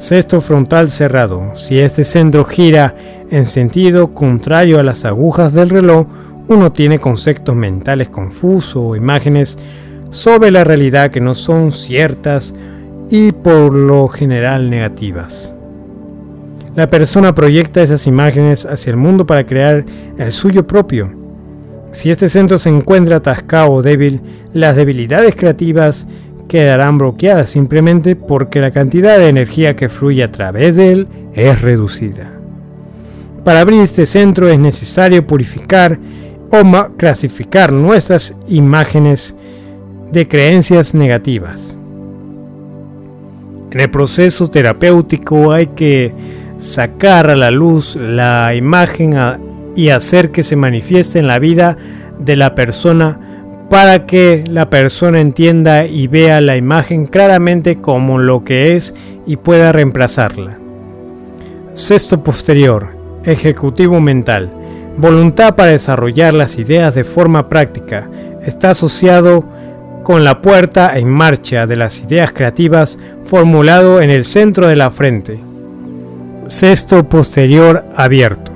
Sexto frontal cerrado. Si este centro gira en sentido contrario a las agujas del reloj, uno tiene conceptos mentales confusos o imágenes sobre la realidad que no son ciertas y por lo general negativas. La persona proyecta esas imágenes hacia el mundo para crear el suyo propio. Si este centro se encuentra atascado o débil, las debilidades creativas quedarán bloqueadas simplemente porque la cantidad de energía que fluye a través de él es reducida. Para abrir este centro es necesario purificar o clasificar nuestras imágenes de creencias negativas. En el proceso terapéutico hay que sacar a la luz la imagen y hacer que se manifieste en la vida de la persona para que la persona entienda y vea la imagen claramente como lo que es y pueda reemplazarla. Sexto posterior, ejecutivo mental. Voluntad para desarrollar las ideas de forma práctica. Está asociado con la puerta en marcha de las ideas creativas formulado en el centro de la frente. Sexto posterior abierto.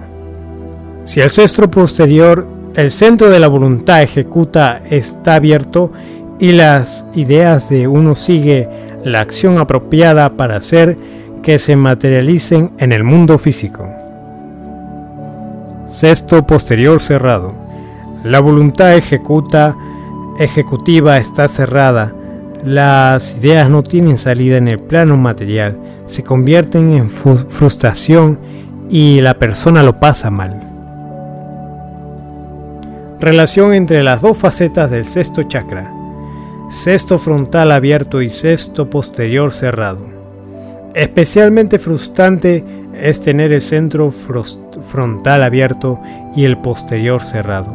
Si el sexto posterior el centro de la voluntad ejecuta está abierto y las ideas de uno sigue la acción apropiada para hacer que se materialicen en el mundo físico. Sexto posterior cerrado. La voluntad ejecuta, ejecutiva está cerrada. Las ideas no tienen salida en el plano material, se convierten en frustración y la persona lo pasa mal. Relación entre las dos facetas del sexto chakra. Sexto frontal abierto y sexto posterior cerrado. Especialmente frustrante es tener el centro frontal abierto y el posterior cerrado.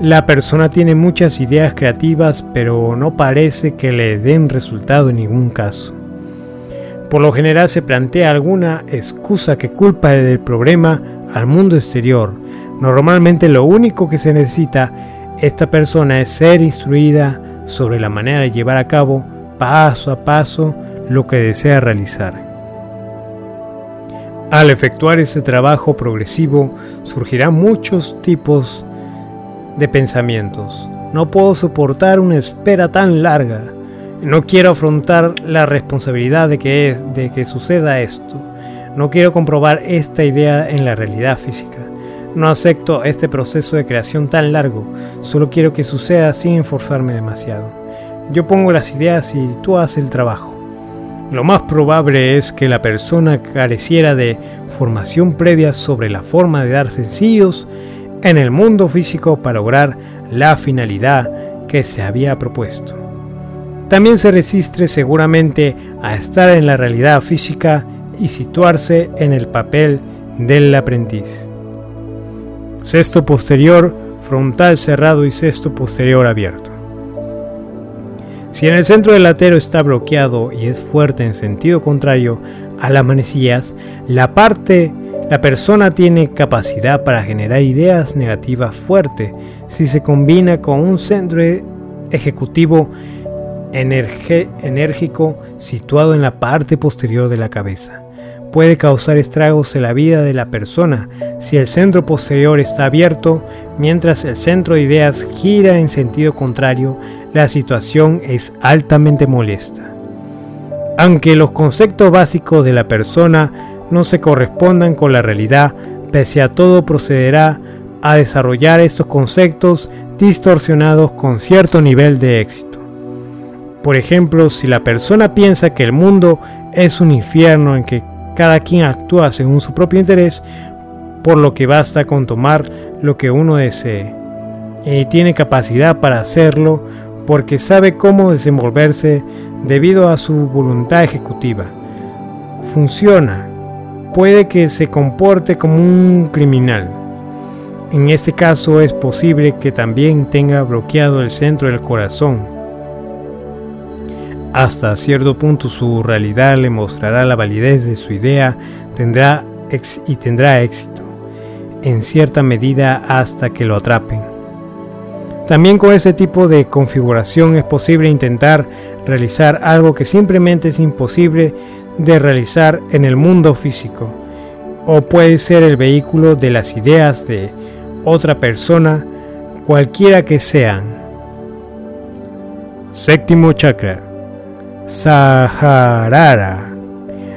La persona tiene muchas ideas creativas pero no parece que le den resultado en ningún caso. Por lo general se plantea alguna excusa que culpa del problema al mundo exterior. Normalmente lo único que se necesita esta persona es ser instruida sobre la manera de llevar a cabo paso a paso lo que desea realizar. Al efectuar ese trabajo progresivo surgirán muchos tipos de pensamientos. No puedo soportar una espera tan larga. No quiero afrontar la responsabilidad de que, de que suceda esto. No quiero comprobar esta idea en la realidad física. No acepto este proceso de creación tan largo. Solo quiero que suceda sin esforzarme demasiado. Yo pongo las ideas y tú haces el trabajo. Lo más probable es que la persona careciera de formación previa sobre la forma de dar sencillos en el mundo físico para lograr la finalidad que se había propuesto. También se resiste seguramente a estar en la realidad física y situarse en el papel del aprendiz. Sexto posterior, frontal cerrado y sexto posterior abierto. Si en el centro del latero está bloqueado y es fuerte en sentido contrario a las manecillas, la parte, la persona tiene capacidad para generar ideas negativas fuertes si se combina con un centro ejecutivo enérgico situado en la parte posterior de la cabeza. Puede causar estragos en la vida de la persona si el centro posterior está abierto, mientras el centro de ideas gira en sentido contrario la situación es altamente molesta. Aunque los conceptos básicos de la persona no se correspondan con la realidad, pese a todo procederá a desarrollar estos conceptos distorsionados con cierto nivel de éxito. Por ejemplo, si la persona piensa que el mundo es un infierno en que cada quien actúa según su propio interés, por lo que basta con tomar lo que uno desee y tiene capacidad para hacerlo, porque sabe cómo desenvolverse debido a su voluntad ejecutiva. Funciona. Puede que se comporte como un criminal. En este caso es posible que también tenga bloqueado el centro del corazón. Hasta cierto punto su realidad le mostrará la validez de su idea tendrá y tendrá éxito, en cierta medida hasta que lo atrapen. También con este tipo de configuración es posible intentar realizar algo que simplemente es imposible de realizar en el mundo físico, o puede ser el vehículo de las ideas de otra persona, cualquiera que sean. Séptimo chakra. Saharara.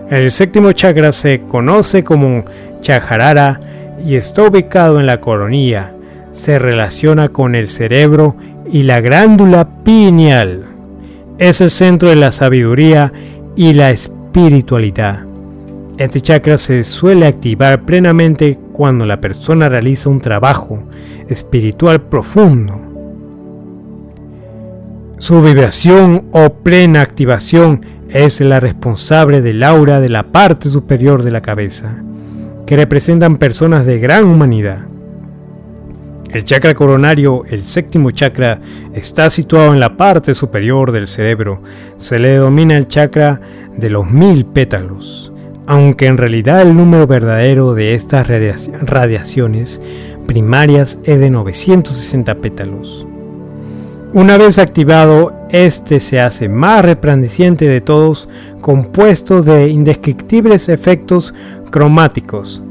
El séptimo chakra se conoce como Chaharara y está ubicado en la coronilla se relaciona con el cerebro y la glándula pineal. Es el centro de la sabiduría y la espiritualidad. Este chakra se suele activar plenamente cuando la persona realiza un trabajo espiritual profundo. Su vibración o plena activación es la responsable del aura de la parte superior de la cabeza, que representan personas de gran humanidad. El chakra coronario, el séptimo chakra, está situado en la parte superior del cerebro. Se le denomina el chakra de los mil pétalos, aunque en realidad el número verdadero de estas radiaciones primarias es de 960 pétalos. Una vez activado, este se hace más resplandeciente de todos, compuesto de indescriptibles efectos cromáticos,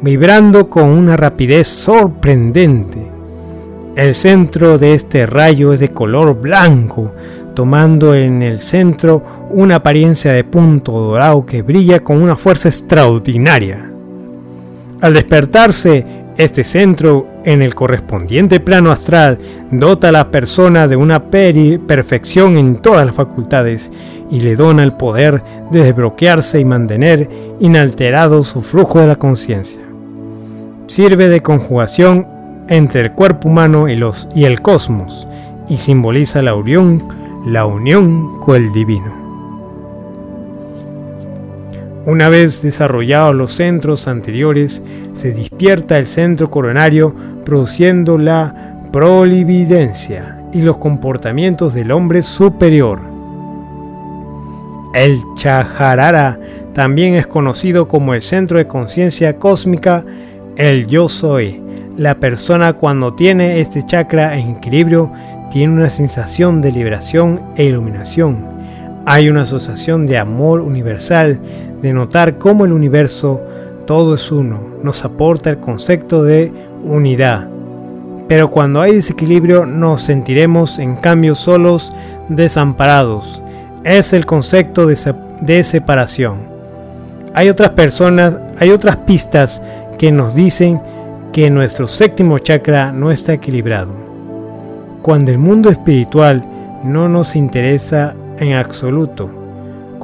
vibrando con una rapidez sorprendente. El centro de este rayo es de color blanco, tomando en el centro una apariencia de punto dorado que brilla con una fuerza extraordinaria. Al despertarse, este centro en el correspondiente plano astral dota a la persona de una perfección en todas las facultades y le dona el poder de desbloquearse y mantener inalterado su flujo de la conciencia. Sirve de conjugación entre el cuerpo humano y, y el cosmos y simboliza la unión, la unión con el divino. Una vez desarrollados los centros anteriores, se despierta el centro coronario produciendo la prolividencia y los comportamientos del hombre superior. El Chajarara también es conocido como el centro de conciencia cósmica, el yo soy. La persona cuando tiene este chakra en equilibrio tiene una sensación de liberación e iluminación. Hay una asociación de amor universal de notar cómo el universo todo es uno, nos aporta el concepto de unidad. Pero cuando hay desequilibrio nos sentiremos en cambio solos, desamparados. Es el concepto de, de separación. Hay otras personas, hay otras pistas que nos dicen que nuestro séptimo chakra no está equilibrado. Cuando el mundo espiritual no nos interesa en absoluto,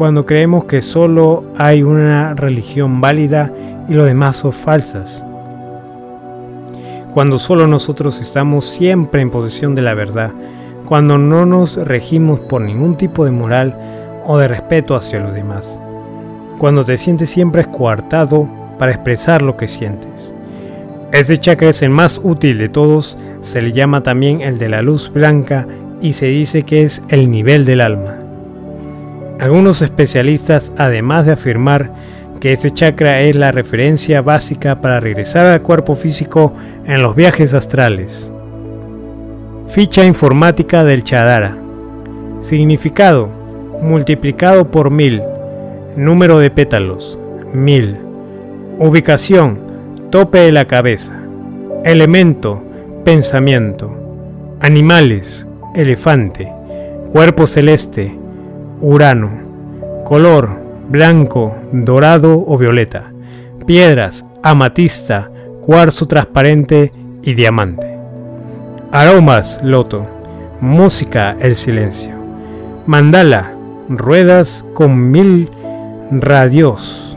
cuando creemos que solo hay una religión válida y lo demás son falsas. Cuando solo nosotros estamos siempre en posesión de la verdad, cuando no nos regimos por ningún tipo de moral o de respeto hacia los demás, cuando te sientes siempre escuartado para expresar lo que sientes. Este chakra es el más útil de todos, se le llama también el de la luz blanca y se dice que es el nivel del alma. Algunos especialistas, además de afirmar que este chakra es la referencia básica para regresar al cuerpo físico en los viajes astrales. Ficha informática del Chadara. Significado: multiplicado por mil. Número de pétalos: mil. Ubicación: tope de la cabeza. Elemento: pensamiento. Animales: elefante. Cuerpo celeste: Urano. Color, blanco, dorado o violeta. Piedras, amatista, cuarzo transparente y diamante. Aromas, loto. Música, el silencio. Mandala, ruedas con mil radios.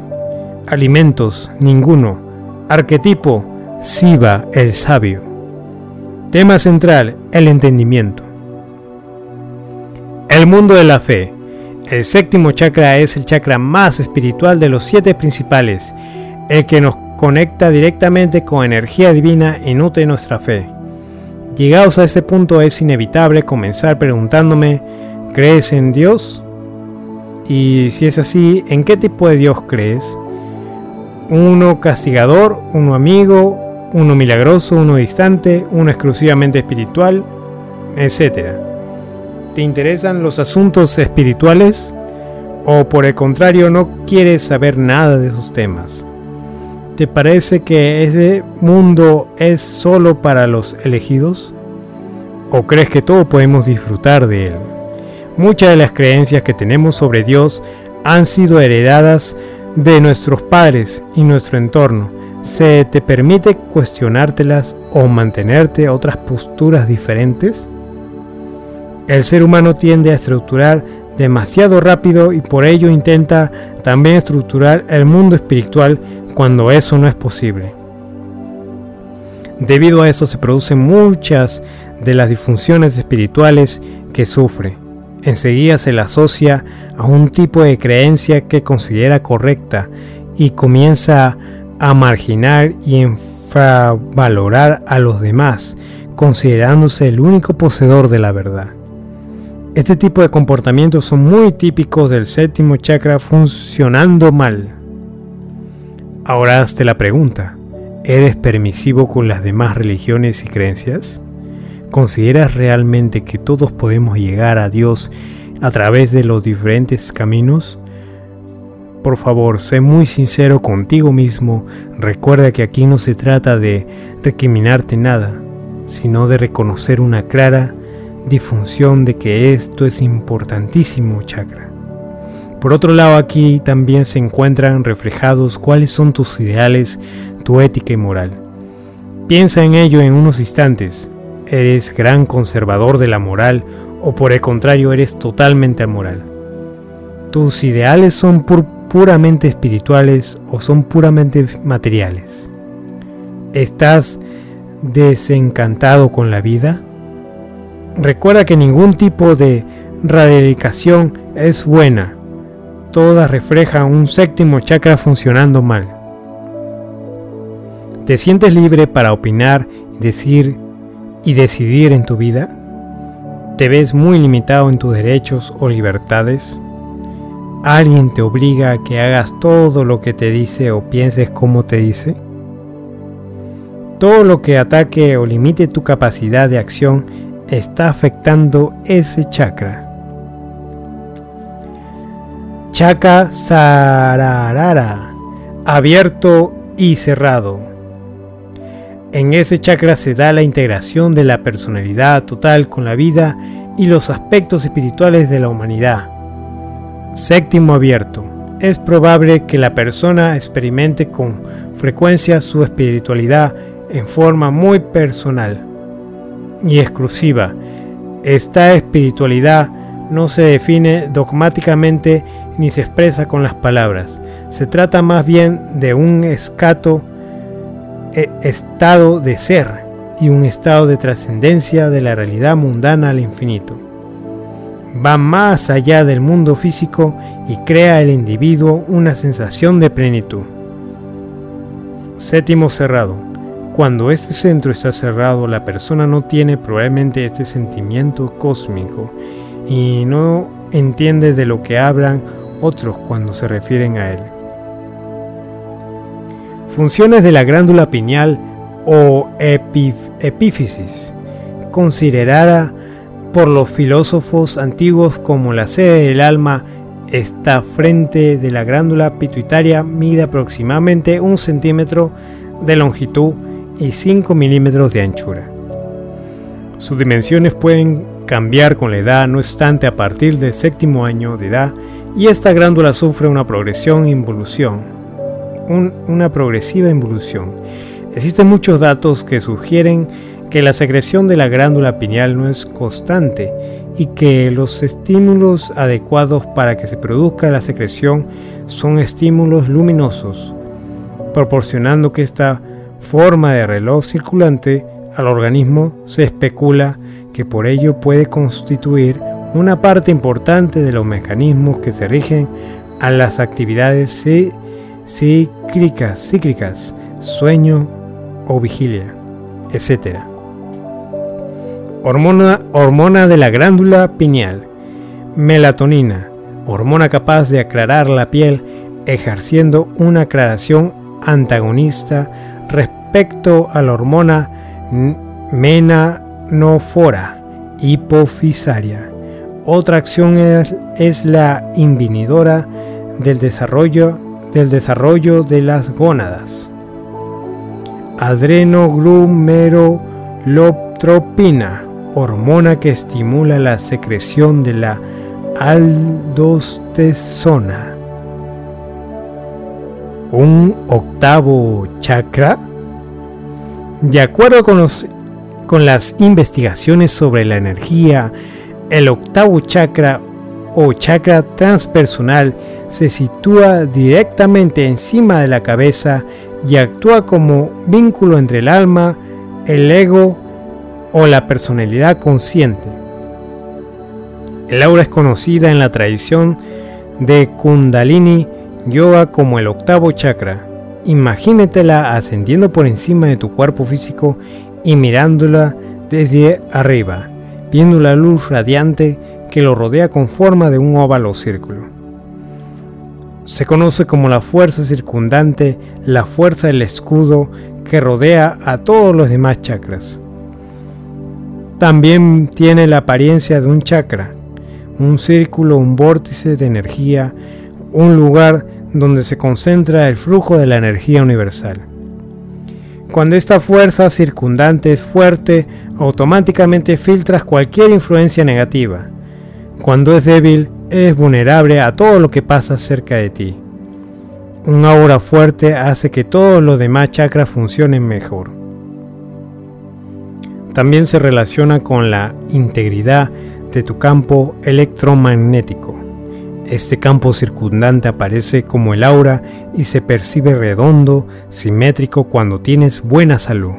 Alimentos, ninguno. Arquetipo, Siva, el sabio. Tema central, el entendimiento. El mundo de la fe. El séptimo chakra es el chakra más espiritual de los siete principales, el que nos conecta directamente con energía divina y nutre nuestra fe. Llegados a este punto es inevitable comenzar preguntándome, ¿crees en Dios? Y si es así, ¿en qué tipo de Dios crees? ¿Uno castigador, uno amigo, uno milagroso, uno distante, uno exclusivamente espiritual, etcétera? ¿Te interesan los asuntos espirituales? ¿O por el contrario no quieres saber nada de esos temas? ¿Te parece que ese mundo es solo para los elegidos? ¿O crees que todos podemos disfrutar de él? Muchas de las creencias que tenemos sobre Dios han sido heredadas de nuestros padres y nuestro entorno. ¿Se te permite cuestionártelas o mantenerte otras posturas diferentes? El ser humano tiende a estructurar demasiado rápido y por ello intenta también estructurar el mundo espiritual cuando eso no es posible. Debido a eso se producen muchas de las disfunciones espirituales que sufre. Enseguida se le asocia a un tipo de creencia que considera correcta y comienza a marginar y infravalorar a los demás, considerándose el único poseedor de la verdad. Este tipo de comportamientos son muy típicos del séptimo chakra funcionando mal. Ahora hazte la pregunta, ¿eres permisivo con las demás religiones y creencias? ¿Consideras realmente que todos podemos llegar a Dios a través de los diferentes caminos? Por favor, sé muy sincero contigo mismo. Recuerda que aquí no se trata de recriminarte nada, sino de reconocer una clara difusión de que esto es importantísimo chakra. Por otro lado, aquí también se encuentran reflejados cuáles son tus ideales, tu ética y moral. Piensa en ello en unos instantes. ¿Eres gran conservador de la moral o por el contrario eres totalmente amoral? ¿Tus ideales son puramente espirituales o son puramente materiales? ¿Estás desencantado con la vida? Recuerda que ningún tipo de radicación es buena todas reflejan un séptimo chakra funcionando mal. ¿Te sientes libre para opinar, decir y decidir en tu vida? ¿Te ves muy limitado en tus derechos o libertades? ¿Alguien te obliga a que hagas todo lo que te dice o pienses como te dice? Todo lo que ataque o limite tu capacidad de acción está afectando ese chakra. Chaka Sararara, abierto y cerrado. En ese chakra se da la integración de la personalidad total con la vida y los aspectos espirituales de la humanidad. Séptimo abierto. Es probable que la persona experimente con frecuencia su espiritualidad en forma muy personal y exclusiva. Esta espiritualidad no se define dogmáticamente ni se expresa con las palabras. Se trata más bien de un escato eh, estado de ser y un estado de trascendencia de la realidad mundana al infinito. Va más allá del mundo físico y crea el individuo una sensación de plenitud. Séptimo cerrado. Cuando este centro está cerrado, la persona no tiene probablemente este sentimiento cósmico y no entiende de lo que hablan otros cuando se refieren a él. Funciones de la glándula pineal o epífisis, considerada por los filósofos antiguos como la sede del alma, esta frente de la glándula pituitaria mide aproximadamente un centímetro de longitud y 5 milímetros de anchura. Sus dimensiones pueden cambiar con la edad, no obstante a partir del séptimo año de edad, y esta glándula sufre una progresión involución, una progresiva involución. Existen muchos datos que sugieren que la secreción de la glándula pineal no es constante y que los estímulos adecuados para que se produzca la secreción son estímulos luminosos, proporcionando que esta forma de reloj circulante al organismo se especula que por ello puede constituir una parte importante de los mecanismos que se rigen a las actividades cíclicas, cíclicas sueño o vigilia, etc. Hormona, hormona de la glándula pineal, melatonina, hormona capaz de aclarar la piel, ejerciendo una aclaración antagonista respecto a la hormona mena fora hipofisaria. Otra acción es, la inhibidora del desarrollo, del desarrollo de las gónadas. Adrenoglumeroloptropina, hormona que estimula la secreción de la aldostesona. Un octavo chakra. De acuerdo con los con las investigaciones sobre la energía, el octavo chakra o chakra transpersonal se sitúa directamente encima de la cabeza y actúa como vínculo entre el alma, el ego o la personalidad consciente. El aura es conocida en la tradición de Kundalini Yoga como el octavo chakra. Imagínatela ascendiendo por encima de tu cuerpo físico y mirándola desde arriba, viendo la luz radiante que lo rodea con forma de un óvalo círculo. Se conoce como la fuerza circundante, la fuerza del escudo que rodea a todos los demás chakras. También tiene la apariencia de un chakra, un círculo, un vórtice de energía, un lugar donde se concentra el flujo de la energía universal. Cuando esta fuerza circundante es fuerte, automáticamente filtras cualquier influencia negativa. Cuando es débil, eres vulnerable a todo lo que pasa cerca de ti. Un aura fuerte hace que todos los demás chakras funcionen mejor. También se relaciona con la integridad de tu campo electromagnético. Este campo circundante aparece como el aura y se percibe redondo, simétrico cuando tienes buena salud.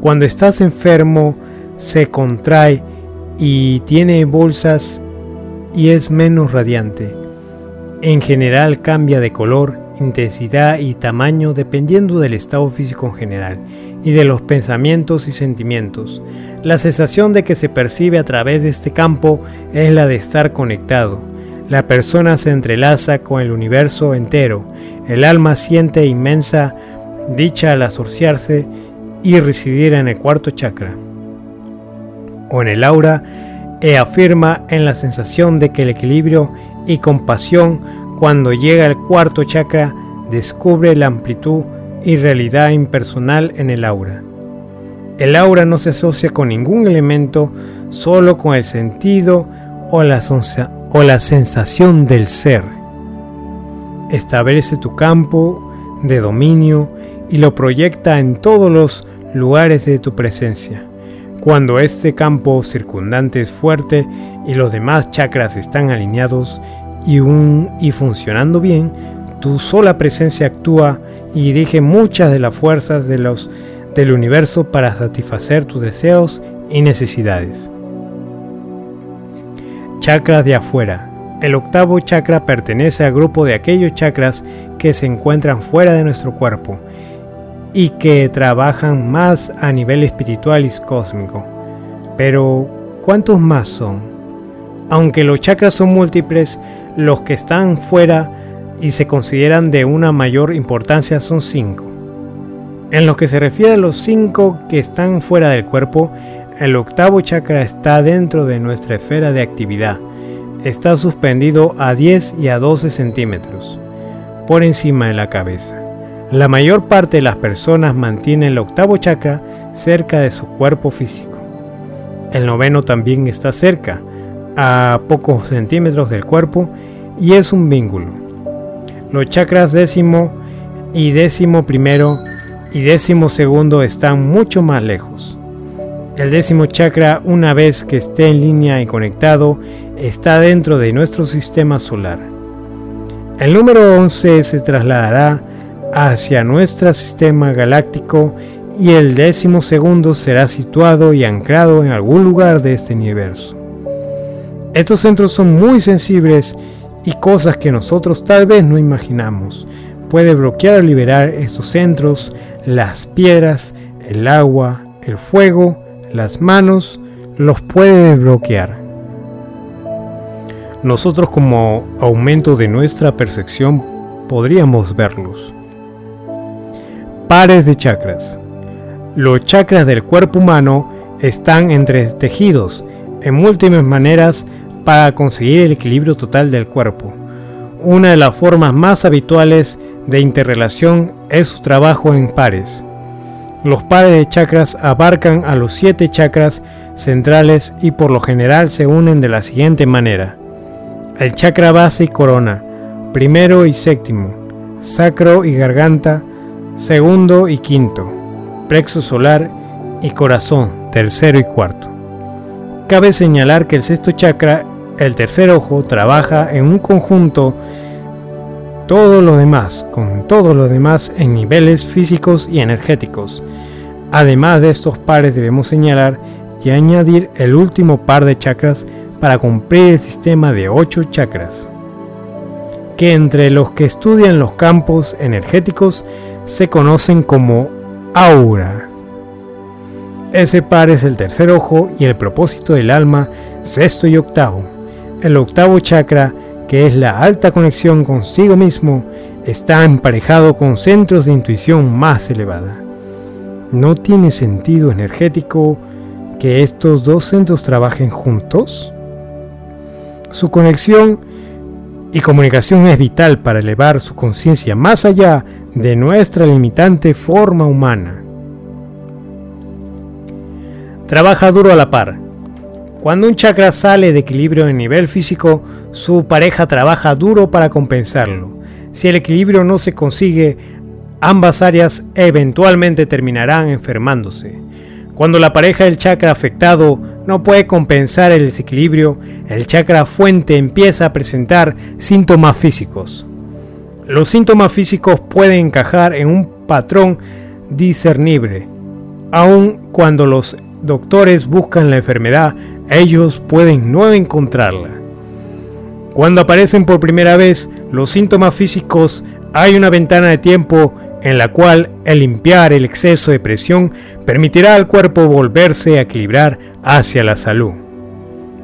Cuando estás enfermo, se contrae y tiene bolsas y es menos radiante. En general cambia de color, intensidad y tamaño dependiendo del estado físico en general y de los pensamientos y sentimientos. La sensación de que se percibe a través de este campo es la de estar conectado. La persona se entrelaza con el universo entero. El alma siente inmensa dicha al asociarse y residir en el cuarto chakra o en el aura e afirma en la sensación de que el equilibrio y compasión cuando llega al cuarto chakra descubre la amplitud y realidad impersonal en el aura. El aura no se asocia con ningún elemento, solo con el sentido o la, sensación del ser. Establece tu campo de dominio y lo proyecta en todos los lugares de tu presencia. Cuando este campo circundante es fuerte y los demás chakras están alineados y, y funcionando bien, tu sola presencia actúa y dirige muchas de las fuerzas de los, del universo para satisfacer tus deseos y necesidades. Chakras de afuera. El octavo chakra pertenece al grupo de aquellos chakras que se encuentran fuera de nuestro cuerpo y que trabajan más a nivel espiritual y cósmico. Pero, ¿cuántos más son? Aunque los chakras son múltiples, los que están fuera y se consideran de una mayor importancia son cinco. En lo que se refiere a los cinco que están fuera del cuerpo, el octavo chakra está dentro de nuestra esfera de actividad. Está suspendido a 10 y a 12 centímetros por encima de la cabeza. La mayor parte de las personas mantienen el octavo chakra cerca de su cuerpo físico. El noveno también está cerca, a pocos centímetros del cuerpo, y es un vínculo. Los chakras décimo y décimo primero y décimo segundo están mucho más lejos. El décimo chakra, una vez que esté en línea y conectado, está dentro de nuestro sistema solar. El número 11 se trasladará hacia nuestro sistema galáctico y el décimo segundo será situado y anclado en algún lugar de este universo. Estos centros son muy sensibles y cosas que nosotros tal vez no imaginamos. Puede bloquear o liberar estos centros, las piedras, el agua, el fuego, las manos, los puede bloquear. Nosotros como aumento de nuestra percepción podríamos verlos. Pares de chakras. Los chakras del cuerpo humano están entre tejidos en múltiples maneras para conseguir el equilibrio total del cuerpo. Una de las formas más habituales de interrelación es su trabajo en pares. Los pares de chakras abarcan a los siete chakras centrales y por lo general se unen de la siguiente manera. El chakra base y corona, primero y séptimo, sacro y garganta, segundo y quinto, plexo solar y corazón, tercero y cuarto. Cabe señalar que el sexto chakra el tercer ojo trabaja en un conjunto todos los demás, con todos los demás en niveles físicos y energéticos. Además de estos pares debemos señalar y añadir el último par de chakras para cumplir el sistema de 8 chakras, que entre los que estudian los campos energéticos se conocen como aura. Ese par es el tercer ojo y el propósito del alma, sexto y octavo. El octavo chakra, que es la alta conexión consigo mismo, está emparejado con centros de intuición más elevada. ¿No tiene sentido energético que estos dos centros trabajen juntos? Su conexión y comunicación es vital para elevar su conciencia más allá de nuestra limitante forma humana. trabaja duro a la par. Cuando un chakra sale de equilibrio en nivel físico, su pareja trabaja duro para compensarlo. Si el equilibrio no se consigue, ambas áreas eventualmente terminarán enfermándose. Cuando la pareja del chakra afectado no puede compensar el desequilibrio, el chakra fuente empieza a presentar síntomas físicos. Los síntomas físicos pueden encajar en un patrón discernible. Aun cuando los doctores buscan la enfermedad, ellos pueden no encontrarla. Cuando aparecen por primera vez los síntomas físicos, hay una ventana de tiempo en la cual el limpiar el exceso de presión permitirá al cuerpo volverse a equilibrar hacia la salud.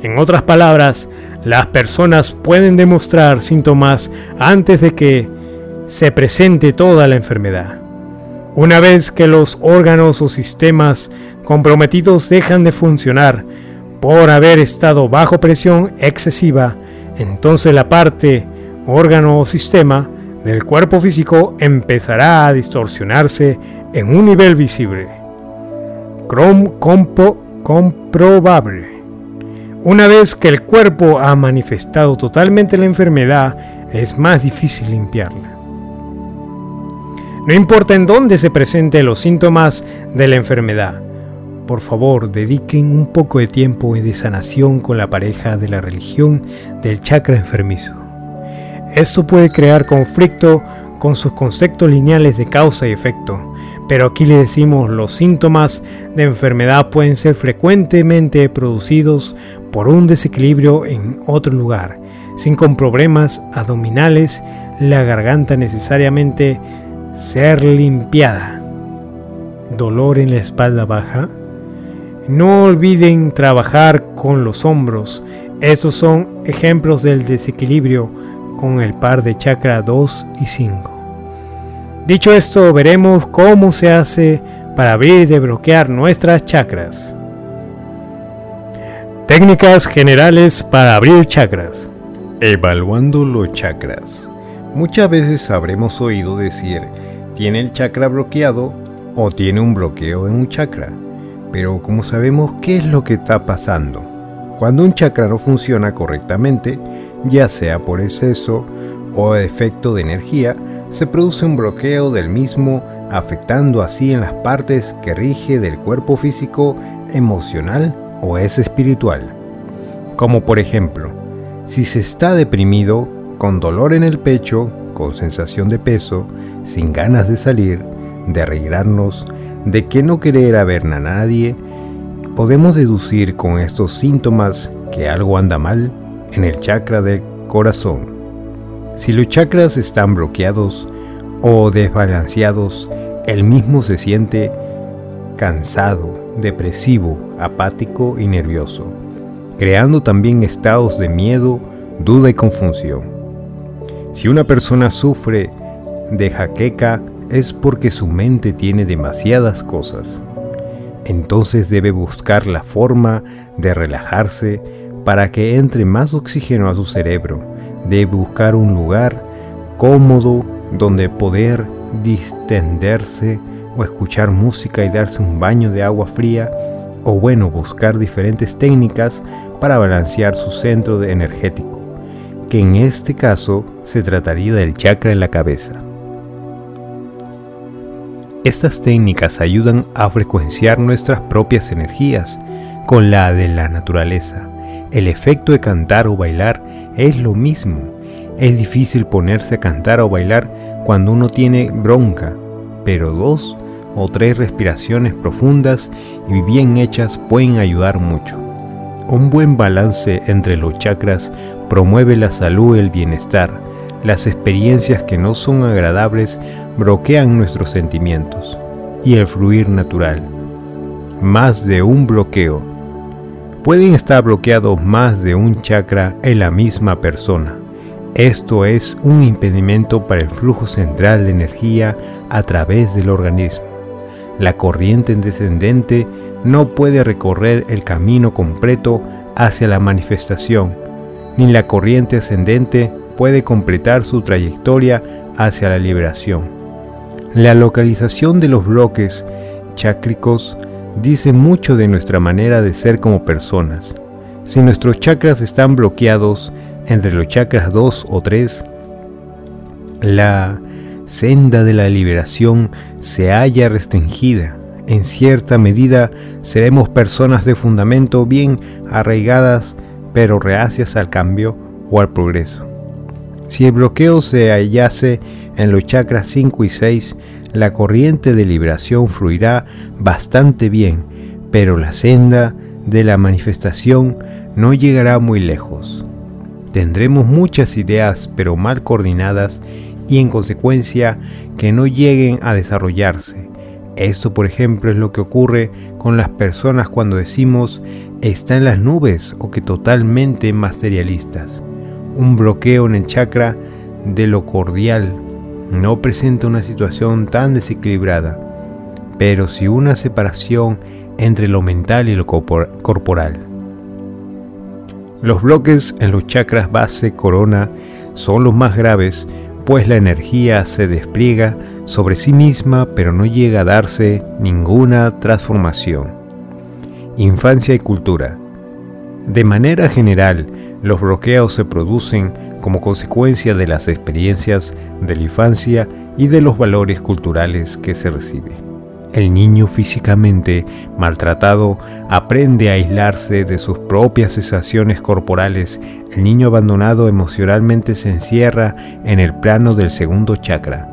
En otras palabras, las personas pueden demostrar síntomas antes de que se presente toda la enfermedad. Una vez que los órganos o sistemas comprometidos dejan de funcionar por haber estado bajo presión excesiva, entonces la parte, órgano o sistema del cuerpo físico empezará a distorsionarse en un nivel visible. Crom comprobable. Una vez que el cuerpo ha manifestado totalmente la enfermedad, es más difícil limpiarla. No importa en dónde se presenten los síntomas de la enfermedad, por favor dediquen un poco de tiempo de sanación con la pareja de la religión del chakra enfermizo. Esto puede crear conflicto con sus conceptos lineales de causa y efecto, pero aquí le decimos los síntomas de enfermedad pueden ser frecuentemente producidos por un desequilibrio en otro lugar, sin con problemas abdominales, la garganta necesariamente ser limpiada. Dolor en la espalda baja. No olviden trabajar con los hombros. Estos son ejemplos del desequilibrio con el par de chakra 2 y 5. Dicho esto, veremos cómo se hace para abrir y desbloquear nuestras chakras. Técnicas generales para abrir chakras. Evaluando los chakras. Muchas veces habremos oído decir, tiene el chakra bloqueado o tiene un bloqueo en un chakra. Pero ¿cómo sabemos qué es lo que está pasando? Cuando un chakra no funciona correctamente, ya sea por exceso o efecto de energía, se produce un bloqueo del mismo, afectando así en las partes que rige del cuerpo físico, emocional o es espiritual. Como por ejemplo, si se está deprimido, con dolor en el pecho, con sensación de peso, sin ganas de salir, de arreglarnos, de que no querer a ver a nadie, podemos deducir con estos síntomas que algo anda mal en el chakra del corazón. Si los chakras están bloqueados o desbalanceados, el mismo se siente cansado, depresivo, apático y nervioso, creando también estados de miedo, duda y confusión. Si una persona sufre de jaqueca es porque su mente tiene demasiadas cosas. Entonces debe buscar la forma de relajarse para que entre más oxígeno a su cerebro, debe buscar un lugar cómodo donde poder distenderse o escuchar música y darse un baño de agua fría o bueno, buscar diferentes técnicas para balancear su centro energético, que en este caso se trataría del chakra en la cabeza. Estas técnicas ayudan a frecuenciar nuestras propias energías con la de la naturaleza el efecto de cantar o bailar es lo mismo. Es difícil ponerse a cantar o bailar cuando uno tiene bronca, pero dos o tres respiraciones profundas y bien hechas pueden ayudar mucho. Un buen balance entre los chakras promueve la salud y el bienestar. Las experiencias que no son agradables bloquean nuestros sentimientos y el fluir natural. Más de un bloqueo pueden estar bloqueados más de un chakra en la misma persona. Esto es un impedimento para el flujo central de energía a través del organismo. La corriente descendente no puede recorrer el camino completo hacia la manifestación, ni la corriente ascendente puede completar su trayectoria hacia la liberación. La localización de los bloques chácricos dice mucho de nuestra manera de ser como personas. Si nuestros chakras están bloqueados entre los chakras 2 o 3, la senda de la liberación se halla restringida. En cierta medida seremos personas de fundamento bien arraigadas, pero reacias al cambio o al progreso. Si el bloqueo se hallase en los chakras 5 y 6, la corriente de liberación fluirá bastante bien, pero la senda de la manifestación no llegará muy lejos. Tendremos muchas ideas pero mal coordinadas y en consecuencia que no lleguen a desarrollarse. Esto por ejemplo es lo que ocurre con las personas cuando decimos está en las nubes o que totalmente materialistas. Un bloqueo en el chakra de lo cordial no presenta una situación tan desequilibrada, pero sí una separación entre lo mental y lo corporal. Los bloques en los chakras base corona son los más graves, pues la energía se despliega sobre sí misma pero no llega a darse ninguna transformación. Infancia y cultura. De manera general, los bloqueos se producen como consecuencia de las experiencias de la infancia y de los valores culturales que se recibe. El niño físicamente maltratado aprende a aislarse de sus propias sensaciones corporales. El niño abandonado emocionalmente se encierra en el plano del segundo chakra,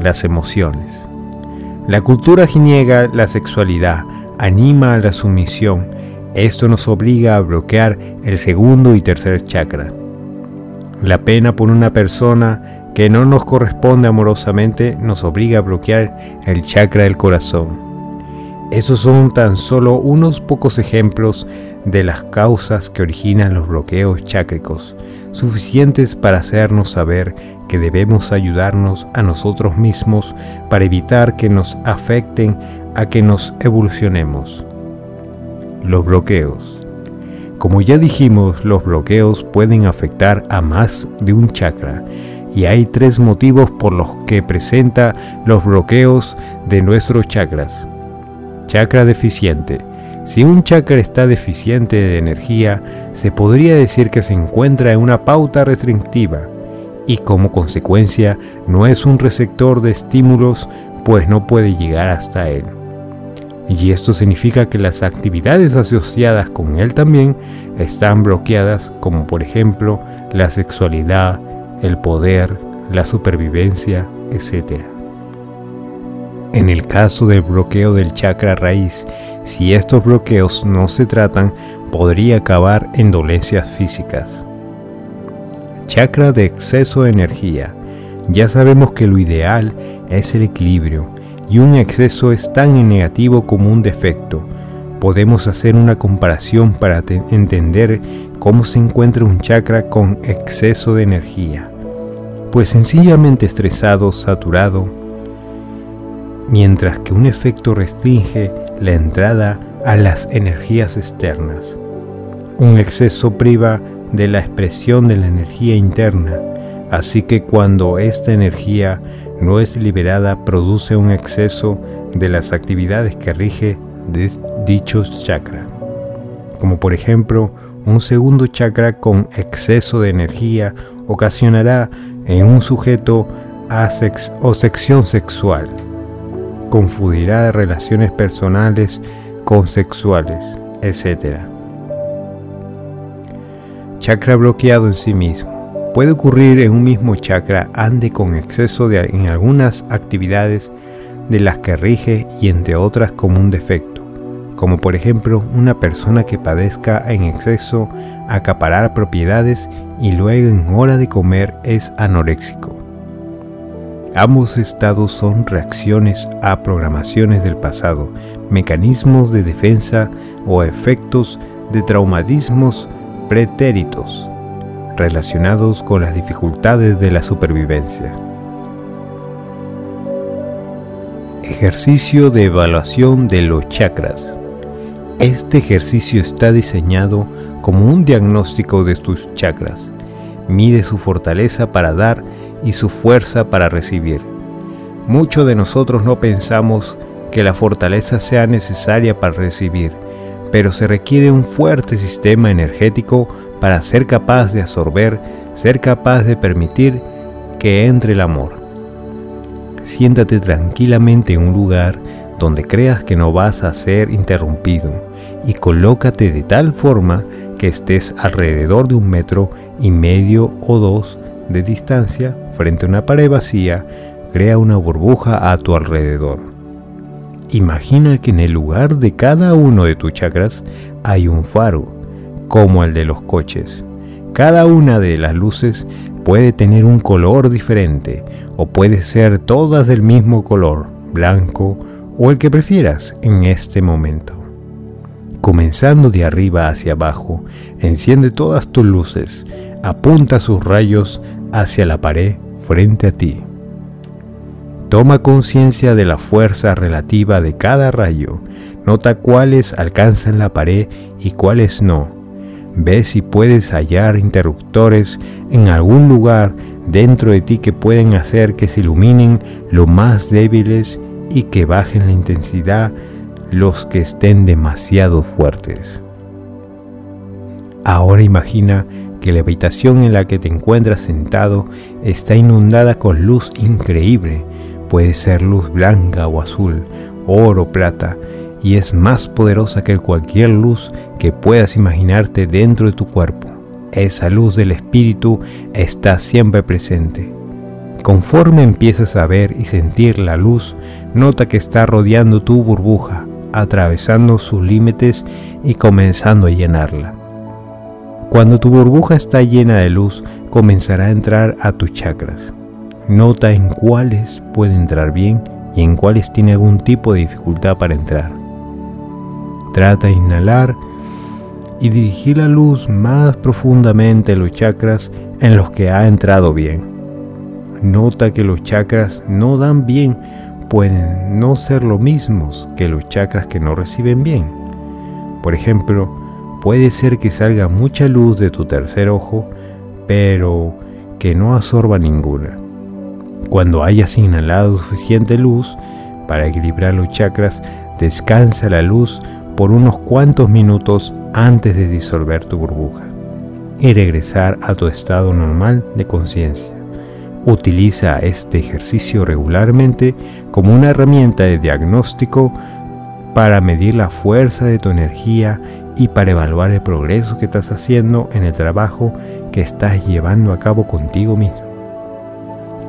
las emociones. La cultura niega la sexualidad, anima a la sumisión. Esto nos obliga a bloquear el segundo y tercer chakra. La pena por una persona que no nos corresponde amorosamente nos obliga a bloquear el chakra del corazón. Esos son tan solo unos pocos ejemplos de las causas que originan los bloqueos chácricos, suficientes para hacernos saber que debemos ayudarnos a nosotros mismos para evitar que nos afecten a que nos evolucionemos. Los bloqueos. Como ya dijimos, los bloqueos pueden afectar a más de un chakra y hay tres motivos por los que presenta los bloqueos de nuestros chakras. Chakra deficiente. Si un chakra está deficiente de energía, se podría decir que se encuentra en una pauta restrictiva y como consecuencia no es un receptor de estímulos pues no puede llegar hasta él y esto significa que las actividades asociadas con él también están bloqueadas, como por ejemplo la sexualidad, el poder, la supervivencia, etc. En el caso del bloqueo del chakra raíz, si estos bloqueos no se tratan, podría acabar en dolencias físicas. Chakra de exceso de energía. Ya sabemos que lo ideal es el equilibrio, y un exceso es tan negativo como un defecto. Podemos hacer una comparación para entender cómo se encuentra un chakra con exceso de energía. Pues sencillamente estresado, saturado, mientras que un efecto restringe la entrada a las energías externas. Un exceso priva de la expresión de la energía interna, así que cuando esta energía no es liberada produce un exceso de las actividades que rige dichos chakra, como por ejemplo un segundo chakra con exceso de energía ocasionará en un sujeto o sección sexual, confundirá relaciones personales con sexuales, etc. Chakra bloqueado en sí mismo puede ocurrir en un mismo chakra ande con exceso de, en algunas actividades de las que rige y entre otras como un defecto, como por ejemplo una persona que padezca en exceso acaparar propiedades y luego en hora de comer es anoréxico. Ambos estados son reacciones a programaciones del pasado, mecanismos de defensa o efectos de traumatismos pretéritos relacionados con las dificultades de la supervivencia. Ejercicio de evaluación de los chakras. Este ejercicio está diseñado como un diagnóstico de tus chakras. Mide su fortaleza para dar y su fuerza para recibir. Muchos de nosotros no pensamos que la fortaleza sea necesaria para recibir, pero se requiere un fuerte sistema energético para ser capaz de absorber, ser capaz de permitir que entre el amor. Siéntate tranquilamente en un lugar donde creas que no vas a ser interrumpido y colócate de tal forma que estés alrededor de un metro y medio o dos de distancia frente a una pared vacía, crea una burbuja a tu alrededor. Imagina que en el lugar de cada uno de tus chakras hay un faro, como el de los coches. Cada una de las luces puede tener un color diferente o puede ser todas del mismo color, blanco o el que prefieras en este momento. Comenzando de arriba hacia abajo, enciende todas tus luces, apunta sus rayos hacia la pared frente a ti. Toma conciencia de la fuerza relativa de cada rayo, nota cuáles alcanzan la pared y cuáles no. Ve si puedes hallar interruptores en algún lugar dentro de ti que pueden hacer que se iluminen los más débiles y que bajen la intensidad los que estén demasiado fuertes. Ahora imagina que la habitación en la que te encuentras sentado está inundada con luz increíble. Puede ser luz blanca o azul, oro, plata, y es más poderosa que cualquier luz que puedas imaginarte dentro de tu cuerpo. Esa luz del espíritu está siempre presente. Conforme empiezas a ver y sentir la luz, nota que está rodeando tu burbuja, atravesando sus límites y comenzando a llenarla. Cuando tu burbuja está llena de luz, comenzará a entrar a tus chakras. Nota en cuáles puede entrar bien y en cuáles tiene algún tipo de dificultad para entrar. Trata de inhalar y dirigir la luz más profundamente a los chakras en los que ha entrado bien. Nota que los chakras no dan bien pueden no ser lo mismos que los chakras que no reciben bien. Por ejemplo, puede ser que salga mucha luz de tu tercer ojo, pero que no absorba ninguna. Cuando hayas inhalado suficiente luz para equilibrar los chakras, descansa la luz por unos cuantos minutos antes de disolver tu burbuja y regresar a tu estado normal de conciencia. Utiliza este ejercicio regularmente como una herramienta de diagnóstico para medir la fuerza de tu energía y para evaluar el progreso que estás haciendo en el trabajo que estás llevando a cabo contigo mismo.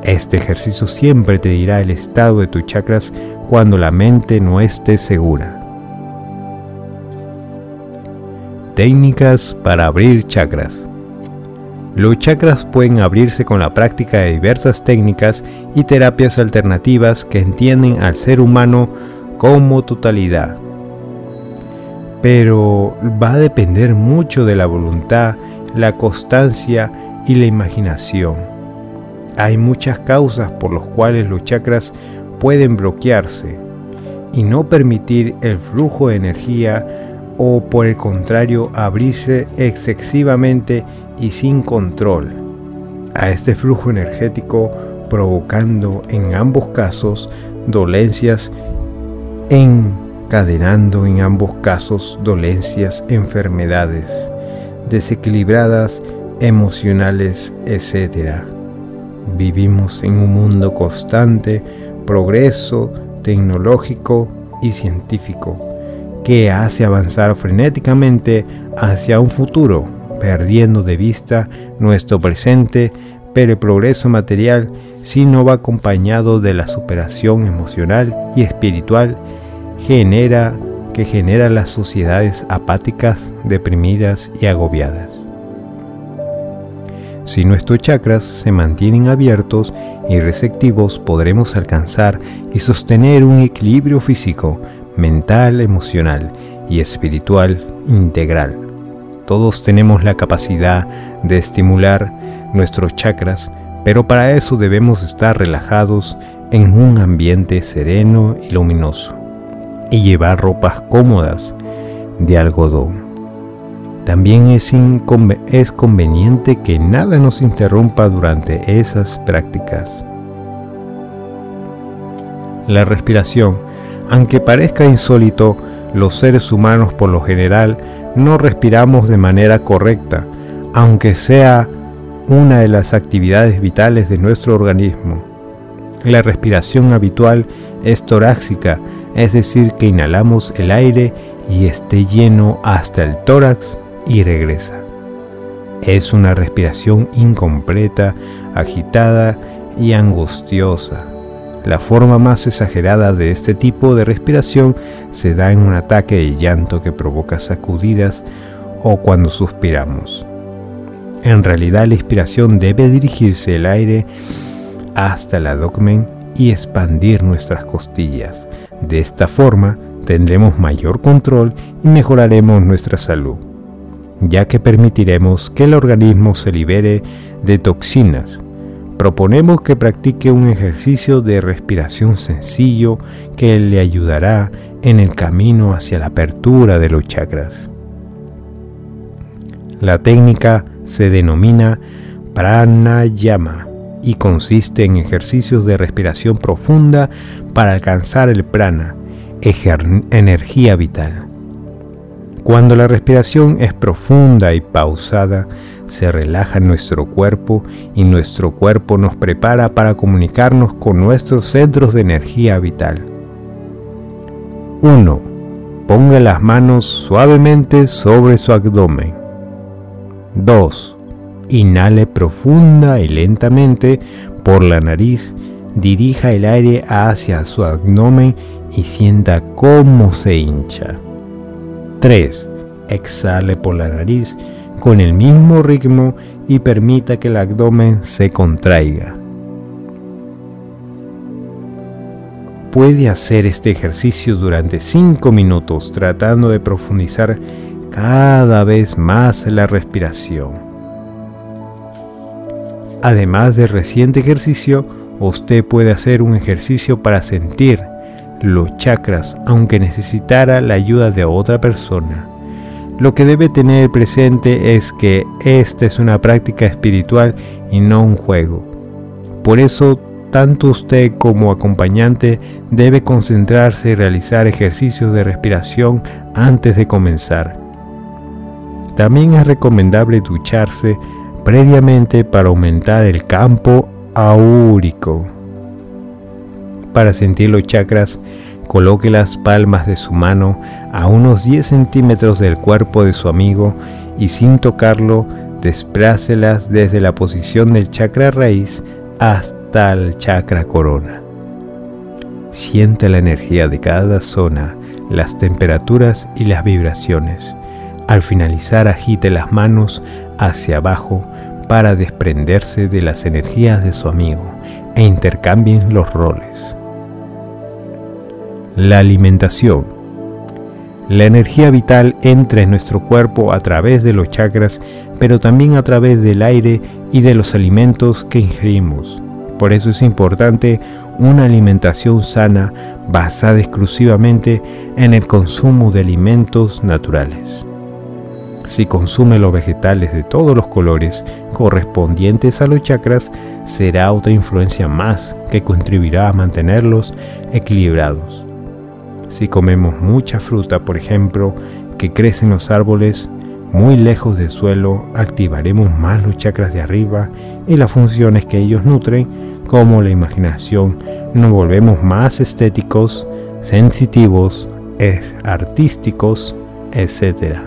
Este ejercicio siempre te dirá el estado de tus chakras cuando la mente no esté segura. Técnicas para abrir chakras. Los chakras pueden abrirse con la práctica de diversas técnicas y terapias alternativas que entienden al ser humano como totalidad. Pero va a depender mucho de la voluntad, la constancia y la imaginación. Hay muchas causas por las cuales los chakras pueden bloquearse y no permitir el flujo de energía o por el contrario abrirse excesivamente y sin control a este flujo energético provocando en ambos casos dolencias, encadenando en ambos casos dolencias, enfermedades desequilibradas, emocionales, etc. Vivimos en un mundo constante, progreso tecnológico y científico, que hace avanzar frenéticamente hacia un futuro perdiendo de vista nuestro presente, pero el progreso material si no va acompañado de la superación emocional y espiritual genera que genera las sociedades apáticas, deprimidas y agobiadas. Si nuestros chakras se mantienen abiertos y receptivos, podremos alcanzar y sostener un equilibrio físico, mental, emocional y espiritual integral todos tenemos la capacidad de estimular nuestros chakras, pero para eso debemos estar relajados en un ambiente sereno y luminoso y llevar ropas cómodas de algodón. También es, conveniente que nada nos interrumpa durante esas prácticas. La respiración Aunque parezca insólito, los seres humanos por lo general no respiramos de manera correcta, aunque sea una de las actividades vitales de nuestro organismo. La respiración habitual es torácica, es decir, que inhalamos el aire y esté lleno hasta el tórax y regresa. Es una respiración incompleta, agitada y angustiosa. La forma más exagerada de este tipo de respiración se da en un ataque de llanto que provoca sacudidas o cuando suspiramos. En realidad la inspiración debe dirigirse el aire hasta el abdomen y expandir nuestras costillas. De esta forma tendremos mayor control y mejoraremos nuestra salud, ya que permitiremos que el organismo se libere de toxinas proponemos que practique un ejercicio de respiración sencillo que le ayudará en el camino hacia la apertura de los chakras. La técnica se denomina pranayama y consiste en ejercicios de respiración profunda para alcanzar el prana, energía vital. Cuando la respiración es profunda y pausada, se relaja nuestro cuerpo y nuestro cuerpo nos prepara para comunicarnos con nuestros centros de energía vital. 1. Ponga las manos suavemente sobre su abdomen. 2. Inhale profunda y lentamente por la nariz, dirija el aire hacia su abdomen y sienta cómo se hincha. 3. Exhale por la nariz con el mismo ritmo y permita que el abdomen se contraiga. Puede hacer este ejercicio durante 5 minutos tratando de profundizar cada vez más la respiración. Además del reciente ejercicio, usted puede hacer un ejercicio para sentir los chakras aunque necesitara la ayuda de otra persona. Lo que debe tener presente es que esta es una práctica espiritual y no un juego. Por eso, tanto usted como acompañante debe concentrarse y realizar ejercicios de respiración antes de comenzar. También es recomendable ducharse previamente para aumentar el campo aúrico. Para sentir los chakras, Coloque las palmas de su mano a unos 10 centímetros del cuerpo de su amigo y sin tocarlo, desplácelas desde la posición del chakra raíz hasta el chakra corona. Siente la energía de cada zona, las temperaturas y las vibraciones. Al finalizar agite las manos hacia abajo para desprenderse de las energías de su amigo e intercambien los roles. La alimentación. La energía vital entra en nuestro cuerpo a través de los chakras, pero también a través del aire y de los alimentos que ingerimos. Por eso es importante una alimentación sana basada exclusivamente en el consumo de alimentos naturales. Si consume los vegetales de todos los colores correspondientes a los chakras, será otra influencia más que contribuirá a mantenerlos equilibrados. Si comemos mucha fruta, por ejemplo, que crece en los árboles muy lejos del suelo, activaremos más los chakras de arriba y las funciones que ellos nutren, como la imaginación, nos volvemos más estéticos, sensitivos, artísticos, etc.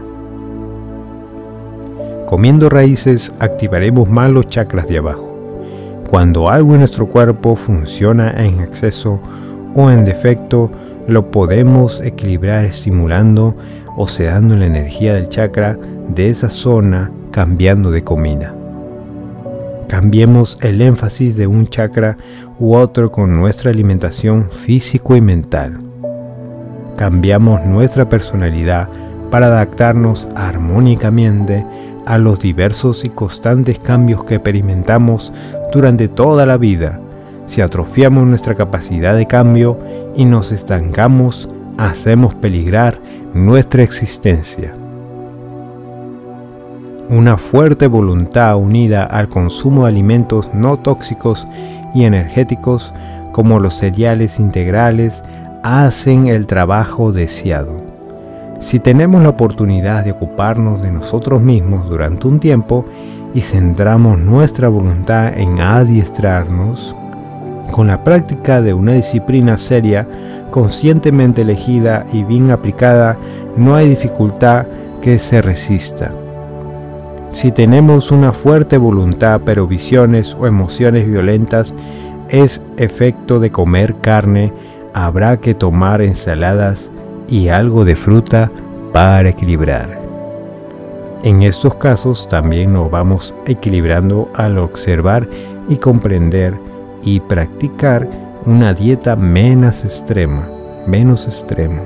Comiendo raíces activaremos más los chakras de abajo. Cuando algo en nuestro cuerpo funciona en exceso o en defecto, lo podemos equilibrar estimulando o sedando la energía del chakra de esa zona cambiando de comida. Cambiemos el énfasis de un chakra u otro con nuestra alimentación físico y mental. Cambiamos nuestra personalidad para adaptarnos armónicamente a los diversos y constantes cambios que experimentamos durante toda la vida si atrofiamos nuestra capacidad de cambio y nos estancamos, hacemos peligrar nuestra existencia. Una fuerte voluntad unida al consumo de alimentos no tóxicos y energéticos como los cereales integrales hacen el trabajo deseado. Si tenemos la oportunidad de ocuparnos de nosotros mismos durante un tiempo y centramos nuestra voluntad en adiestrarnos, con la práctica de una disciplina seria, conscientemente elegida y bien aplicada, no hay dificultad que se resista. Si tenemos una fuerte voluntad pero visiones o emociones violentas es efecto de comer carne, habrá que tomar ensaladas y algo de fruta para equilibrar. En estos casos también nos vamos equilibrando al observar y comprender y practicar una dieta menos extrema, menos extrema.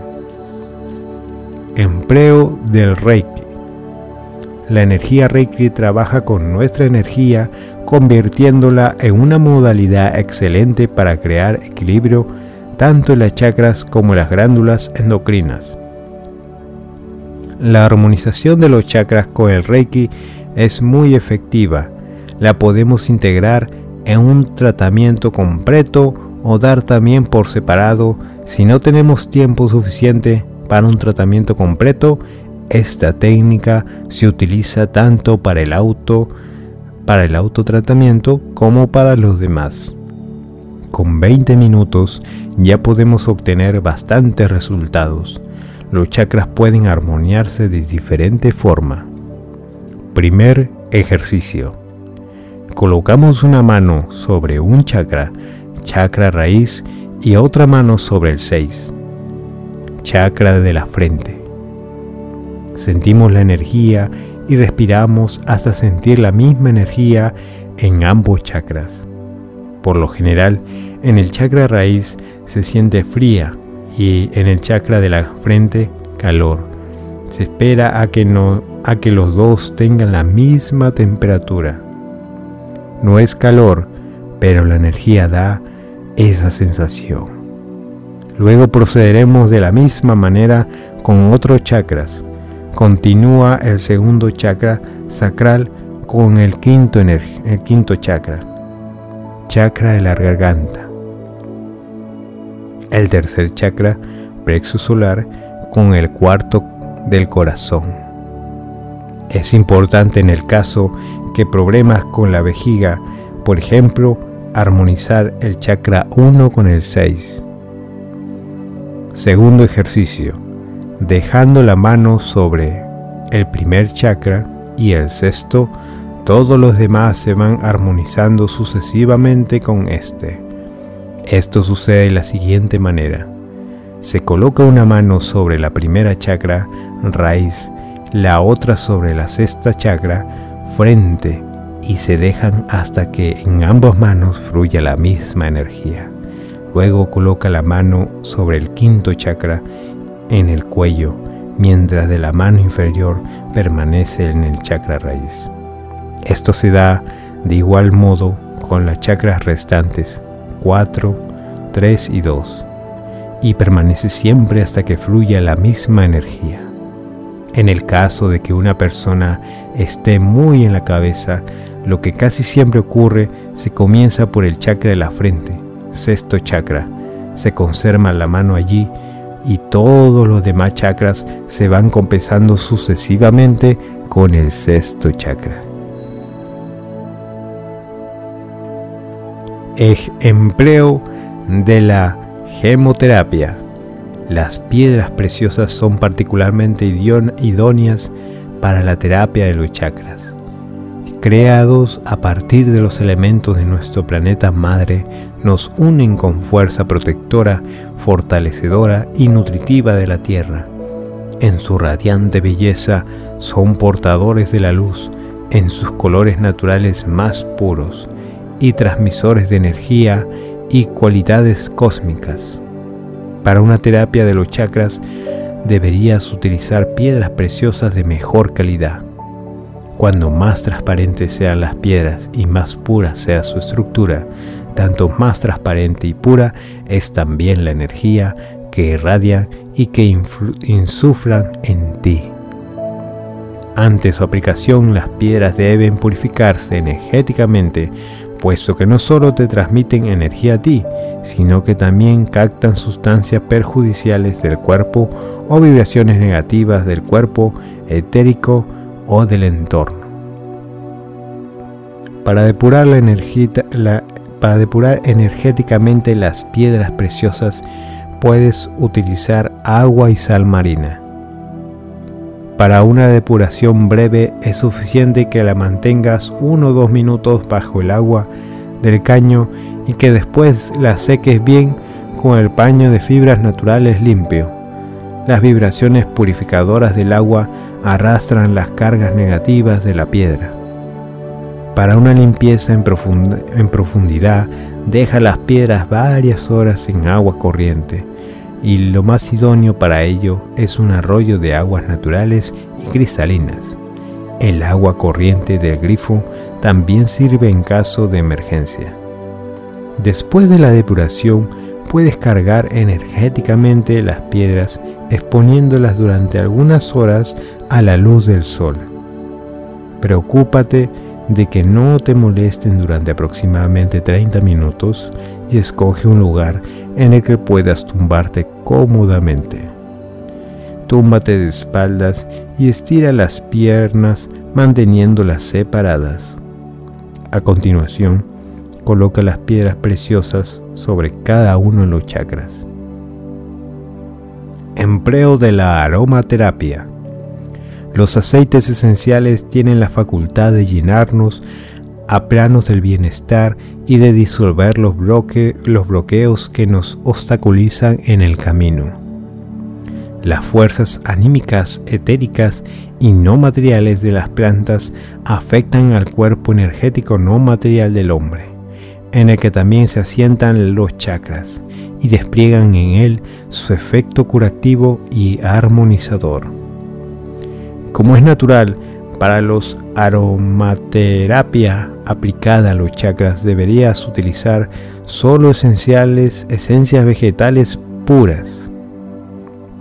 Empleo del Reiki. La energía Reiki trabaja con nuestra energía convirtiéndola en una modalidad excelente para crear equilibrio tanto en las chakras como en las glándulas endocrinas. La armonización de los chakras con el Reiki es muy efectiva. La podemos integrar en un tratamiento completo o dar también por separado si no tenemos tiempo suficiente para un tratamiento completo. Esta técnica se utiliza tanto para el auto para el autotratamiento como para los demás. Con 20 minutos ya podemos obtener bastantes resultados. Los chakras pueden armoniarse de diferente forma. Primer ejercicio. Colocamos una mano sobre un chakra, chakra raíz, y otra mano sobre el 6, chakra de la frente. Sentimos la energía y respiramos hasta sentir la misma energía en ambos chakras. Por lo general, en el chakra raíz se siente fría y en el chakra de la frente calor. Se espera a que, a que los dos tengan la misma temperatura. No es calor, pero la energía da esa sensación. Luego procederemos de la misma manera con otros chakras Continúa el segundo chakra sacral con el quinto, el quinto chakra, chakra de la garganta. El tercer chakra, plexo solar, con el cuarto del corazón. Es importante en el caso que problemas con la vejiga, por ejemplo, armonizar el chakra 1 con el 6. Segundo ejercicio dejando la mano sobre el primer chakra y el sexto, todos los demás se van armonizando sucesivamente con este. Esto sucede de la siguiente manera. Se coloca una mano sobre la primera chakra, raíz, la otra sobre la sexta chakra, frente, y se dejan hasta que en ambas manos fluya la misma energía. Luego coloca la mano sobre el quinto chakra en el cuello, mientras de la mano inferior permanece en el chakra raíz. Esto se da de igual modo con las chakras restantes 4, 3 y 2, y permanece siempre hasta que fluya la misma energía. En el caso de que una persona esté muy en la cabeza, lo que casi siempre ocurre se comienza por el chakra de la frente, sexto chakra. Se conserva la mano allí y todos los demás chakras se van compensando sucesivamente con el sexto chakra. Empleo de la gemoterapia. Las piedras preciosas son particularmente idóneas para la terapia de los chakras. Creados a partir de los elementos de nuestro planeta madre, nos unen con fuerza protectora, fortalecedora y nutritiva de la Tierra. En su radiante belleza son portadores de la luz en sus colores naturales más puros y transmisores de energía y cualidades cósmicas. Para una terapia de los chakras deberías utilizar piedras preciosas de mejor calidad. Cuando más transparentes sean las piedras y más pura sea su estructura, tanto más transparente y pura es también la energía que irradia y que insuflan en ti. Ante su aplicación, las piedras deben purificarse energéticamente, puesto que no solo te transmiten energía a ti, sino que también captan sustancias perjudiciales del cuerpo o vibraciones negativas del cuerpo etérico o del entorno. Para depurar, para depurar energéticamente las piedras preciosas puedes utilizar agua y sal marina. Para una depuración breve es suficiente que la mantengas uno o dos minutos bajo el agua del caño y que después la seques bien con el paño de fibras naturales limpio. Las vibraciones purificadoras del agua arrastran las cargas negativas de la piedra. Para una limpieza en, en profundidad, deja las piedras varias horas en agua corriente y lo más idóneo para ello es un arroyo de aguas naturales y cristalinas. El agua corriente del grifo también sirve en caso de emergencia. Después de la depuración, puedes cargar energéticamente las piedras exponiéndolas durante algunas horas a la luz del sol. Preocúpate de que no te molesten durante aproximadamente 30 minutos y escoge un lugar en el que puedas tumbarte cómodamente. Túmbate de espaldas y estira las piernas manteniéndolas separadas. A continuación, coloca las piedras preciosas sobre cada uno de los chakras. Empleo de la aromaterapia. Los aceites esenciales tienen la facultad de llenarnos a planos del bienestar y de disolver los, bloqueos que nos obstaculizan en el camino. Las fuerzas anímicas, etéricas y no materiales de las plantas afectan al cuerpo energético no material del hombre, en el que también se asientan los chakras y despliegan en él su efecto curativo y armonizador. Como es natural, para los aromaterapia aplicada a los chakras deberías utilizar solo esenciales, esencias vegetales puras.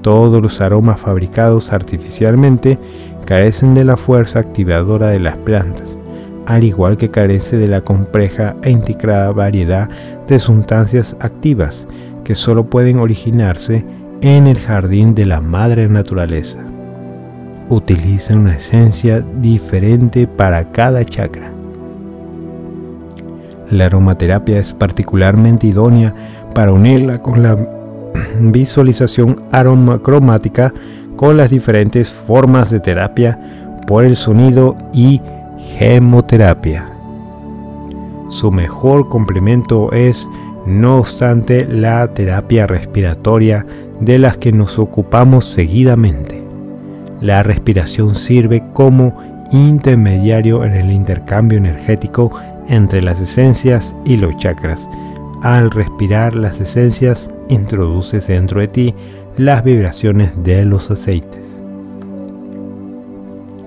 Todos los aromas fabricados artificialmente carecen de la fuerza activadora de las plantas, al igual que carece de la compleja e integrada variedad de sustancias activas que solo pueden originarse en el jardín de la madre naturaleza utiliza una esencia diferente para cada chakra. La aromaterapia es particularmente idónea para unirla con la <clears throat> visualización aromacromática con las diferentes formas de terapia por el sonido y gemoterapia. Su mejor complemento es, no obstante, la terapia respiratoria de las que nos ocupamos seguidamente. La respiración sirve como intermediario en el intercambio energético entre las esencias y los chakras. Al respirar las esencias, introduces dentro de ti las vibraciones de los aceites.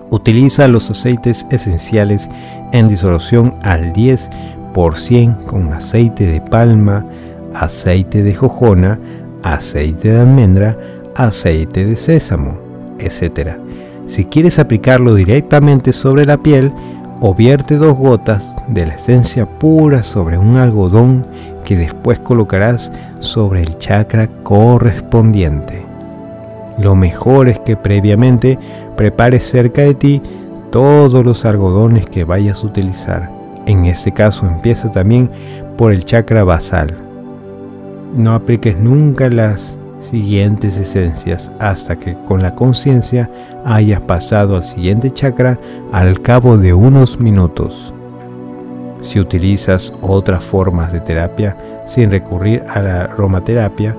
Utiliza los aceites esenciales en disolución al 10% con aceite de palma, aceite de jojona, aceite de almendra, aceite de sésamo etc. Si quieres aplicarlo directamente sobre la piel, o vierte dos gotas de la esencia pura sobre un algodón que después colocarás sobre el chakra correspondiente. Lo mejor es que previamente prepares cerca de ti todos los algodones que vayas a utilizar. En este caso empieza también por el chakra basal. No apliques nunca las siguientes esencias hasta que con la conciencia hayas pasado al siguiente chakra al cabo de unos minutos. Si utilizas otras formas de terapia sin recurrir a la aromaterapia,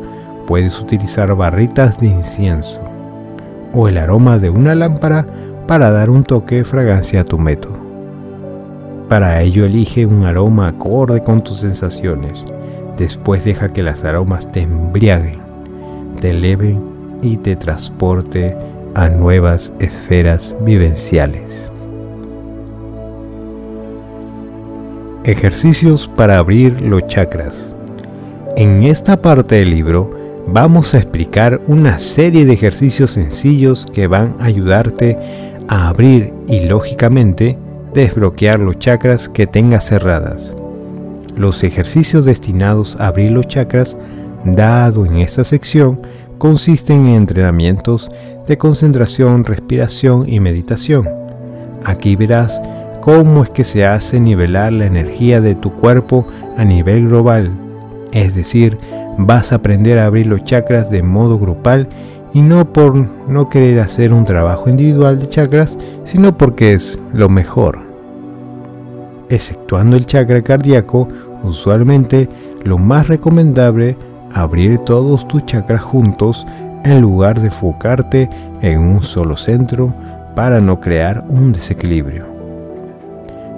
puedes utilizar barritas de incienso o el aroma de una lámpara para dar un toque de fragancia a tu método. Para ello elige un aroma acorde con tus sensaciones. Después deja que las aromas te embriaguen te eleve y te transporte a nuevas esferas vivenciales. Ejercicios para abrir los chakras. En esta parte del libro vamos a explicar una serie de ejercicios sencillos que van a ayudarte a abrir y lógicamente desbloquear los chakras que tengas cerradas. Los ejercicios destinados a abrir los chakras, dado en esta sección, consisten en entrenamientos de concentración, respiración y meditación. Aquí verás cómo es que se hace nivelar la energía de tu cuerpo a nivel global, es decir, vas a aprender a abrir los chakras de modo grupal y no por no querer hacer un trabajo individual de chakras, sino porque es lo mejor. Exceptuando el chakra cardíaco, usualmente lo más recomendable abrir todos tus chakras juntos en lugar de enfocarte en un solo centro para no crear un desequilibrio.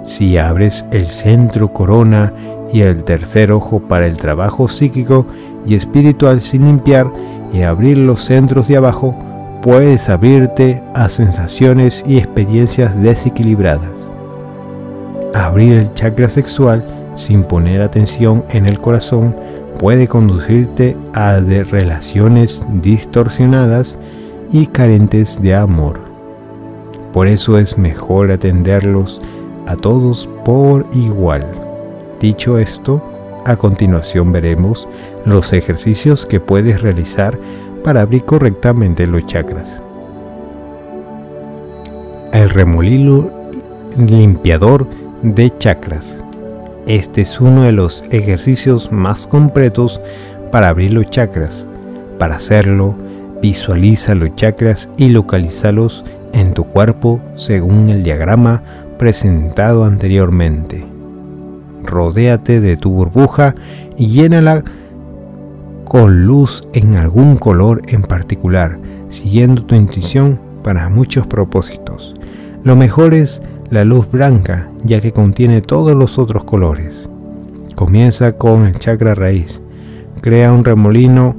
Si abres el centro corona y el tercer ojo para el trabajo psíquico y espiritual sin limpiar y abrir los centros de abajo, puedes abrirte a sensaciones y experiencias desequilibradas. Abrir el chakra sexual sin poner atención en el corazón puede conducirte a de relaciones distorsionadas y carentes de amor. Por eso es mejor atenderlos a todos por igual. Dicho esto, a continuación veremos los ejercicios que puedes realizar para abrir correctamente los chakras. El remolino limpiador de chakras. Este es uno de los ejercicios más completos para abrir los chakras. Para hacerlo, visualiza los chakras y localízalos en tu cuerpo según el diagrama presentado anteriormente rodéate de tu burbuja y llénala con luz en algún color en particular, siguiendo tu intuición para muchos propósitos. Lo mejor es la luz blanca, ya que contiene todos los otros colores. Comienza con el chakra raíz. Crea un remolino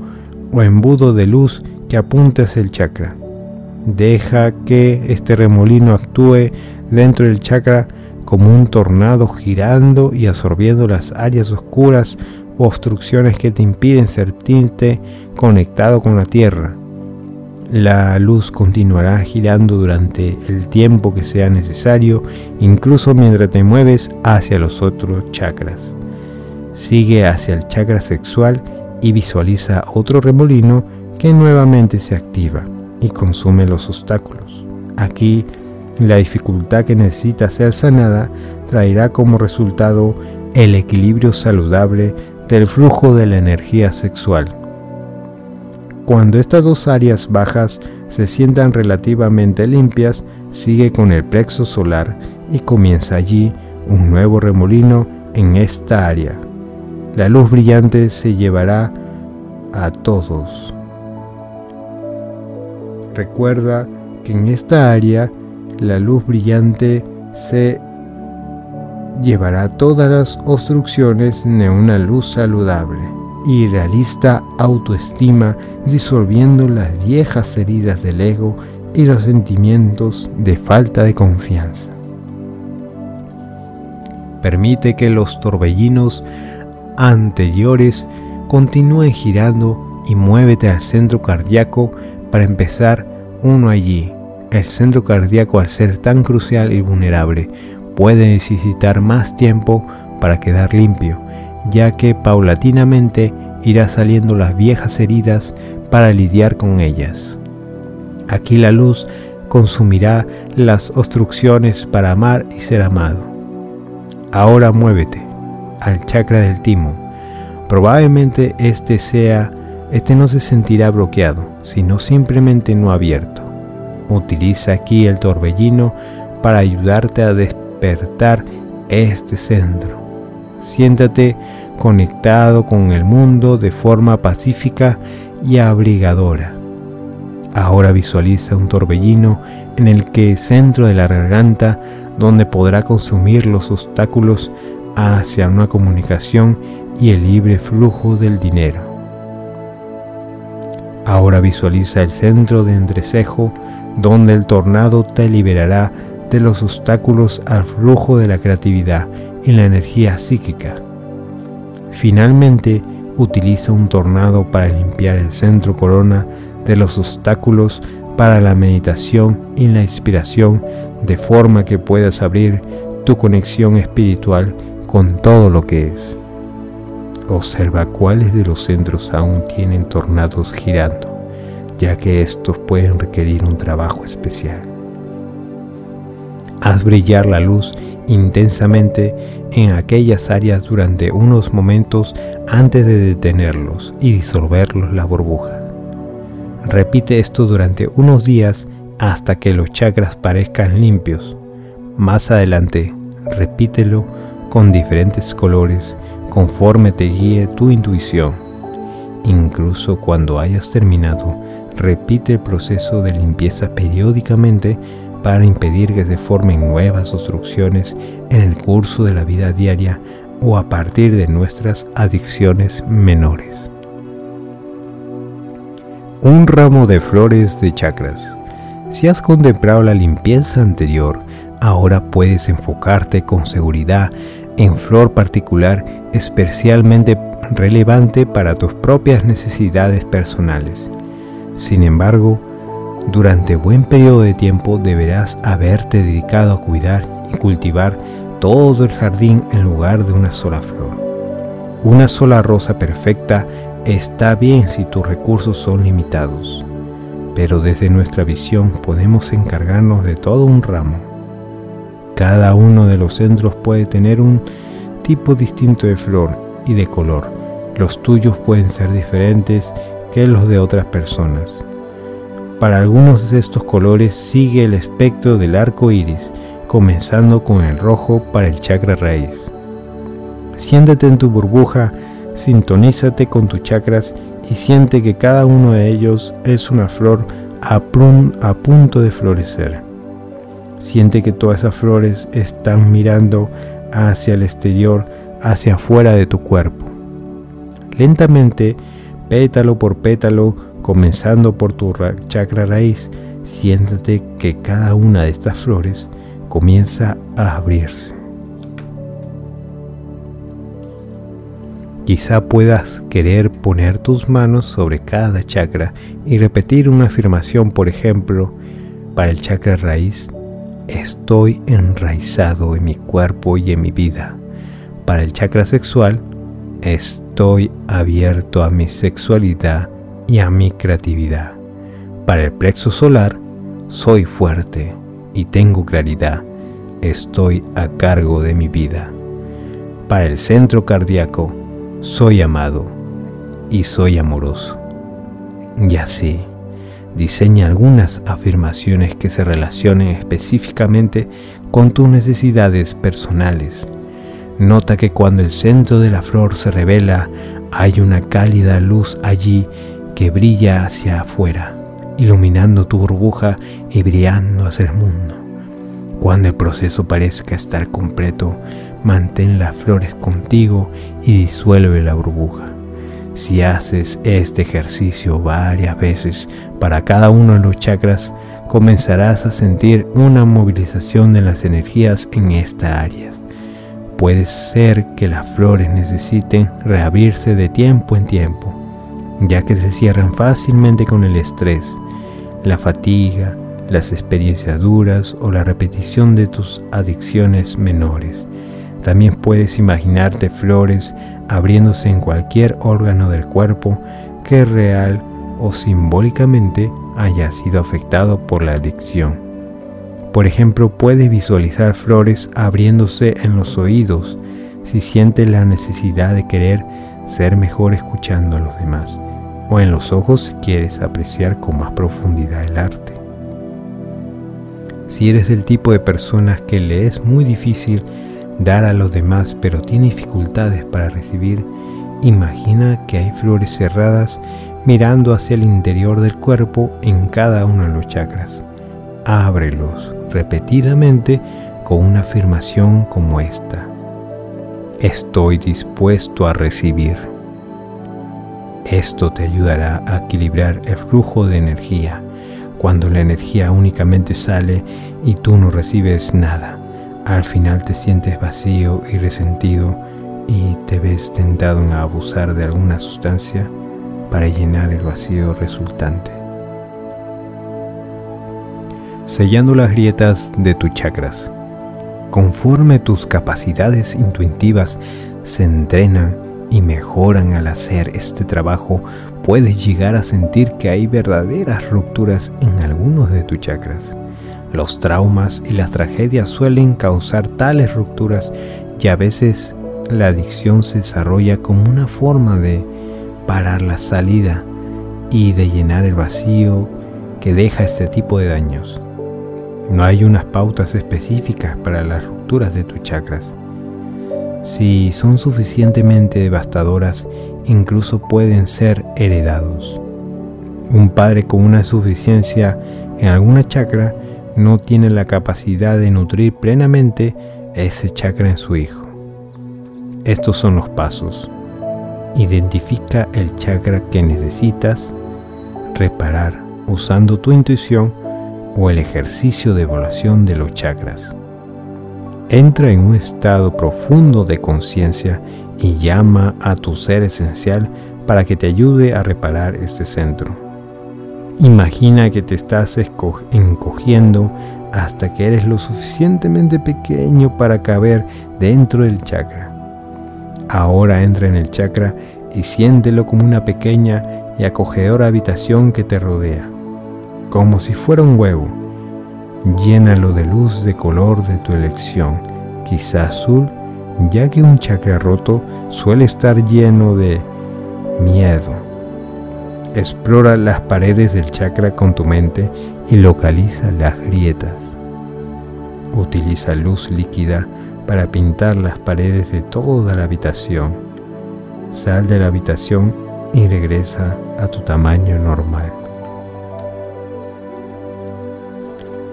o embudo de luz que apunte hacia el chakra. Deja que este remolino actúe dentro del chakra como un tornado girando y absorbiendo las áreas oscuras o obstrucciones que te impiden sentirte conectado con la Tierra. La luz continuará girando durante el tiempo que sea necesario, incluso mientras te mueves hacia los otros chakras. Sigue hacia el chakra sexual y visualiza otro remolino que nuevamente se activa y consume los obstáculos. Aquí la dificultad que necesita ser sanada traerá como resultado el equilibrio saludable del flujo de la energía sexual. Cuando estas dos áreas bajas se sientan relativamente limpias, sigue con el plexo solar y comienza allí un nuevo remolino en esta área. La luz brillante se llevará a todos. Recuerda que en esta área la luz brillante se llevará todas las obstrucciones de una luz saludable y realista autoestima disolviendo las viejas heridas del ego y los sentimientos de falta de confianza. Permite que los torbellinos anteriores continúen girando y muévete al centro cardíaco para empezar uno allí el centro cardíaco al ser tan crucial y vulnerable puede necesitar más tiempo para quedar limpio, ya que paulatinamente irá saliendo las viejas heridas para lidiar con ellas. Aquí la luz consumirá las obstrucciones para amar y ser amado. Ahora muévete al chakra del timo. Probablemente este sea, este no se sentirá bloqueado, sino simplemente no abierto. Utiliza aquí el torbellino para ayudarte a despertar este centro. Siéntate conectado con el mundo de forma pacífica y abrigadora. Ahora visualiza un torbellino en el que centro de la garganta donde podrá consumir los obstáculos hacia una comunicación y el libre flujo del dinero. Ahora visualiza el centro de entrecejo donde el tornado te liberará de los obstáculos al flujo de la creatividad y la energía psíquica. Finalmente, utiliza un tornado para limpiar el centro corona de los obstáculos para la meditación y la inspiración de forma que puedas abrir tu conexión espiritual con todo lo que es. Observa cuáles de los centros aún tienen tornados girando, ya que estos pueden requerir un trabajo especial. Haz brillar la luz intensamente en aquellas áreas durante unos momentos antes de detenerlos y disolverlos la burbuja. Repite esto durante unos días hasta que los chakras parezcan limpios. Más adelante, repítelo con diferentes colores conforme te guíe tu intuición. Incluso cuando hayas terminado, repite el proceso de limpieza periódicamente para impedir que se formen nuevas obstrucciones en el curso de la vida diaria o a partir de nuestras adicciones menores. Un ramo de flores de chakras. Si has contemplado la limpieza anterior, ahora puedes enfocarte con seguridad en flor particular especialmente relevante para tus propias necesidades personales. Sin embargo, durante buen periodo de tiempo deberás haberte dedicado a cuidar y cultivar todo el jardín en lugar de una sola flor. Una sola rosa perfecta está bien si tus recursos son limitados, pero desde nuestra visión podemos encargarnos de todo un ramo cada uno de los centros puede tener un tipo distinto de flor y de color. Los tuyos pueden ser diferentes que los de otras personas. Para algunos de estos colores sigue el espectro del arco iris, comenzando con el rojo para el chakra raíz. Siéntate en tu burbuja, sintonízate con tus chakras y siente que cada uno de ellos es una flor a, a punto de florecer. Siente que todas esas flores están mirando hacia el exterior, hacia afuera de tu cuerpo. Lentamente, pétalo por pétalo, comenzando por tu chakra raíz, siéntate que cada una de estas flores comienza a abrirse. Quizá puedas querer poner tus manos sobre cada chakra y repetir una afirmación, por ejemplo, para el chakra raíz, estoy enraizado en mi cuerpo y en mi vida. Para el chakra sexual, estoy abierto a mi sexualidad y a mi creatividad. Para el plexo solar, soy fuerte y tengo claridad. Estoy a cargo de mi vida. Para el centro cardíaco, soy amado y soy amoroso. Y así Diseña algunas afirmaciones que se relacionen específicamente con tus necesidades personales. Nota que cuando el centro de la flor se revela, hay una cálida luz allí que brilla hacia afuera, iluminando tu burbuja y brillando hacia el mundo. Cuando el proceso parezca estar completo, mantén las flores contigo y disuelve la burbuja. Si haces este ejercicio varias veces para cada uno de los chakras, comenzarás a sentir una movilización de las energías en esta área. Puede ser que las flores necesiten reabrirse de tiempo en tiempo, ya que se cierran fácilmente con el estrés, la fatiga, las experiencias duras o la repetición de tus adicciones menores. También puedes imaginarte flores abriéndose en cualquier órgano del cuerpo que real o simbólicamente haya sido afectado por la adicción. Por ejemplo, puedes visualizar flores abriéndose en los oídos si sientes la necesidad de querer ser mejor escuchando a los demás, o en los ojos si quieres apreciar con más profundidad el arte. Si eres del tipo de personas que le es muy difícil dar a los demás pero tiene dificultades para recibir, imagina que hay flores cerradas mirando hacia el interior del cuerpo en cada uno de los chakras. Ábrelos repetidamente con una afirmación como esta. Estoy dispuesto a recibir. Esto te ayudará a equilibrar el flujo de energía cuando la energía únicamente sale y tú no recibes nada al final te sientes vacío y resentido y te ves tentado en abusar de alguna sustancia para llenar el vacío resultante. Sellando las grietas de tus chakras. Conforme tus capacidades intuitivas se entrenan y mejoran al hacer este trabajo, puedes llegar a sentir que hay verdaderas rupturas en algunos de tus chakras. Los traumas y las tragedias suelen causar tales rupturas y a veces la adicción se desarrolla como una forma de parar la salida y de llenar el vacío que deja este tipo de daños. No hay unas pautas específicas para las rupturas de tus chakras. Si son suficientemente devastadoras, incluso pueden ser heredados. Un padre con una insuficiencia en alguna chakra no tiene la capacidad de nutrir plenamente ese chakra en su hijo. Estos son los pasos. Identifica el chakra que necesitas reparar usando tu intuición o el ejercicio de evaluación de los chakras. Entra en un estado profundo de conciencia y llama a tu ser esencial para que te ayude a reparar este centro. Imagina que te estás encogiendo hasta que eres lo suficientemente pequeño para caber dentro del chakra. Ahora entra en el chakra y siéntelo como una pequeña y acogedora habitación que te rodea, como si fuera un huevo. Llénalo de luz de color de tu elección, quizá azul, ya que un chakra roto suele estar lleno de miedo. Explora las paredes del chakra con tu mente y localiza las grietas. Utiliza luz líquida para pintar las paredes de toda la habitación. Sal de la habitación y regresa a tu tamaño normal.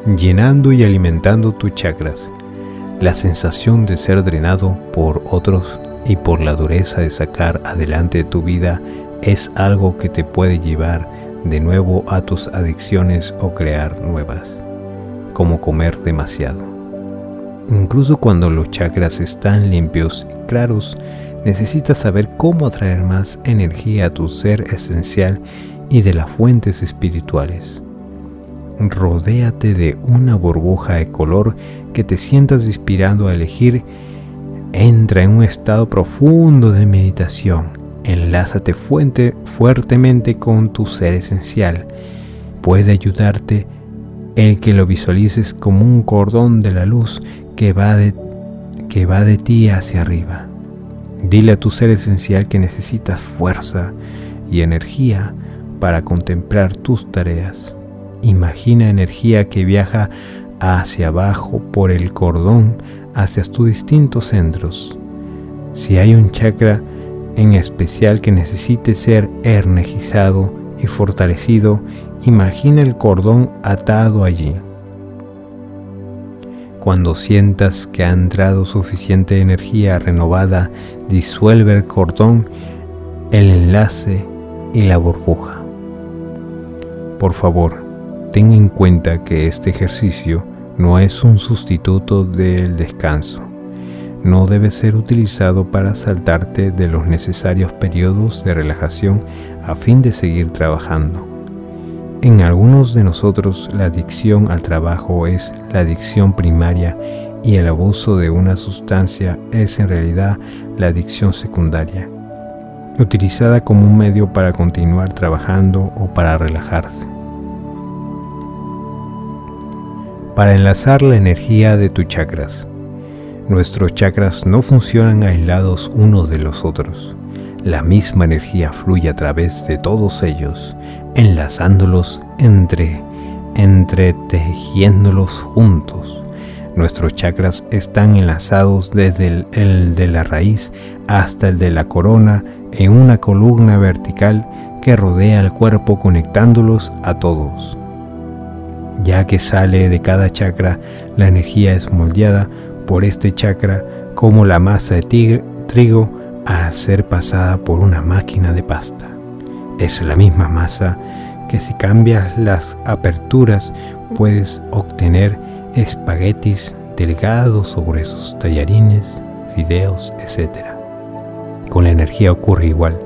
Llenando y alimentando tus chakras, la sensación de ser drenado por otros y por la dureza de sacar adelante tu vida es algo que te puede llevar de nuevo a tus adicciones o crear nuevas, como comer demasiado. Incluso cuando los chakras están limpios y claros, necesitas saber cómo atraer más energía a tu ser esencial y de las fuentes espirituales. Rodéate de una burbuja de color que te sientas inspirado a elegir. Entra en un estado profundo de meditación. Enlázate fuente, fuertemente con tu ser esencial. Puede ayudarte el que lo visualices como un cordón de la luz que va de, que va de ti hacia arriba. Dile a tu ser esencial que necesitas fuerza y energía para contemplar tus tareas. Imagina energía que viaja hacia abajo por el cordón hacia tus distintos centros. Si hay un chakra en especial que necesite ser energizado y fortalecido, imagina el cordón atado allí. Cuando sientas que ha entrado suficiente energía renovada, disuelve el cordón, el enlace y la burbuja. Por favor, ten en cuenta que este ejercicio no es un sustituto del descanso. No debe ser utilizado para saltarte de los necesarios periodos de relajación a fin de seguir trabajando. En algunos de nosotros la adicción al trabajo es la adicción primaria y el abuso de una sustancia es en realidad la adicción secundaria, utilizada como un medio para continuar trabajando o para relajarse. Para enlazar la energía de tus chakras. Nuestros chakras no funcionan aislados unos de los otros. La misma energía fluye a través de todos ellos enlazándolos entre, entretejiéndolos juntos. Nuestros chakras están enlazados desde el, de la raíz hasta el de la corona en una columna vertical que rodea el cuerpo conectándolos a todos. Ya que sale de cada chakra, la energía es moldeada por este chakra como la masa de trigo a ser pasada por una máquina de pasta. Es la misma masa que si cambias las aperturas puedes obtener espaguetis delgados o gruesos, tallarines, fideos, etc. Con la energía ocurre igual,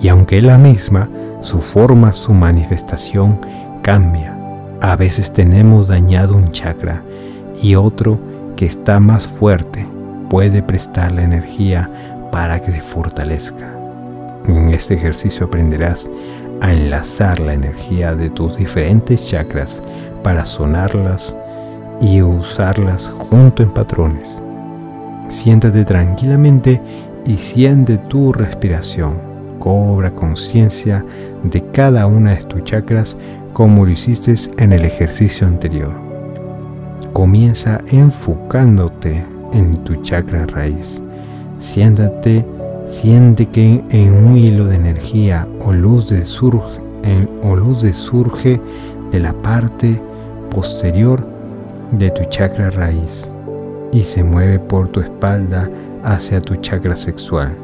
y aunque es la misma, su forma, su manifestación cambia. A veces tenemos dañado un chakra y otro que está más fuerte puede prestar la energía para que se fortalezca. En este ejercicio aprenderás a enlazar la energía de tus diferentes chakras para sonarlas y usarlas junto en patrones. Siéntate tranquilamente y siente tu respiración. Cobra conciencia de cada una de tus chakras como lo hiciste en el ejercicio anterior. Comienza enfocándote en tu chakra raíz. Siéntate, siente que en un hilo de energía o luz de surge, o luz de surge de la parte posterior de tu chakra raíz y se mueve por tu espalda hacia tu chakra sexual.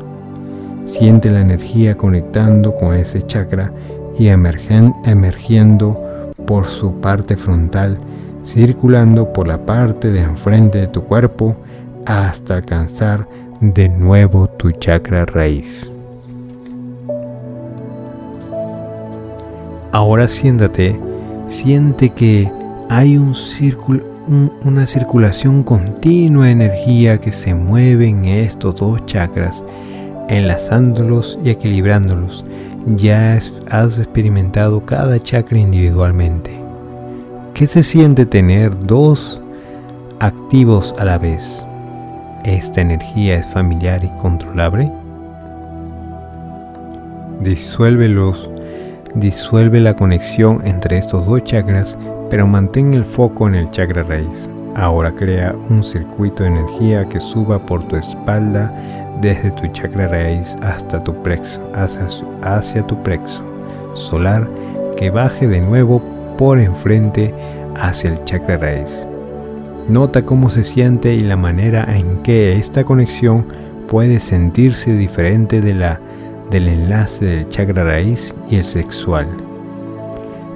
Siente la energía conectando con ese chakra y emergiendo por su parte frontal, circulando por la parte de enfrente de tu cuerpo hasta alcanzar de nuevo tu chakra raíz. Ahora siéntate, siente que hay un círculo, una circulación continua de energía que se mueve en estos dos chakras, enlazándolos y equilibrándolos. Ya has experimentado cada chakra individualmente. ¿Qué se siente tener dos activos a la vez? ¿Esta energía es familiar y controlable? Disuélvelos, disuelve la conexión entre estos dos chakras pero mantén el foco en el chakra raíz. Ahora crea un circuito de energía que suba por tu espalda desde tu chakra raíz hasta tu plexo, hacia, tu plexo solar, que baje de nuevo por enfrente hacia el chakra raíz. Nota cómo se siente y la manera en que esta conexión puede sentirse diferente de la del enlace del chakra raíz y el sexual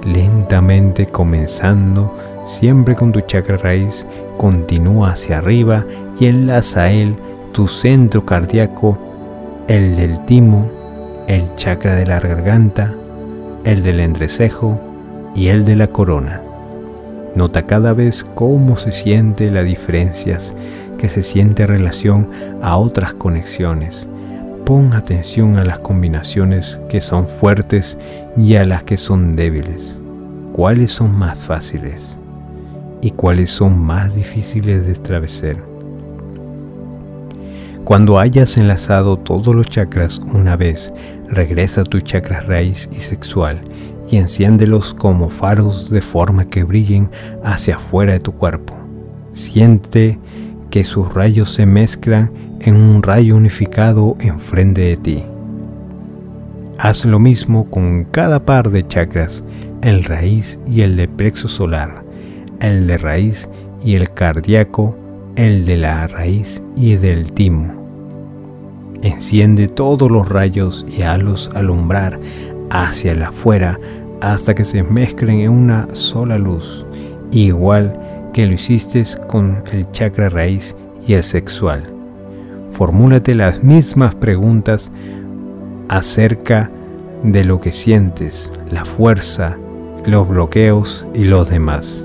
lentamente comenzando siempre con tu chakra raíz, continúa hacia arriba y enlaza a él tu centro cardíaco, el del timo, el chakra de la garganta, el del entrecejo y el de la corona. Nota cada vez cómo se siente las diferencias que se siente en relación a otras conexiones. Pon atención a las combinaciones que son fuertes y a las que son débiles. ¿Cuáles son más fáciles y cuáles son más difíciles de establecer? Cuando hayas enlazado todos los chakras una vez, regresa a tu chakra raíz y sexual y enciéndelos como faros de forma que brillen hacia afuera de tu cuerpo. Siente que sus rayos se mezclan en un rayo unificado enfrente de ti. Haz lo mismo con cada par de chakras, el raíz y el de plexo solar, el de raíz y el cardíaco, el de la raíz y del timo. Enciende todos los rayos y halos alumbrar hacia el afuera hasta que se mezclen en una sola luz, igual que lo hiciste con el chakra raíz y el sexual. Formúlate las mismas preguntas acerca de lo que sientes, la fuerza, los bloqueos y los demás.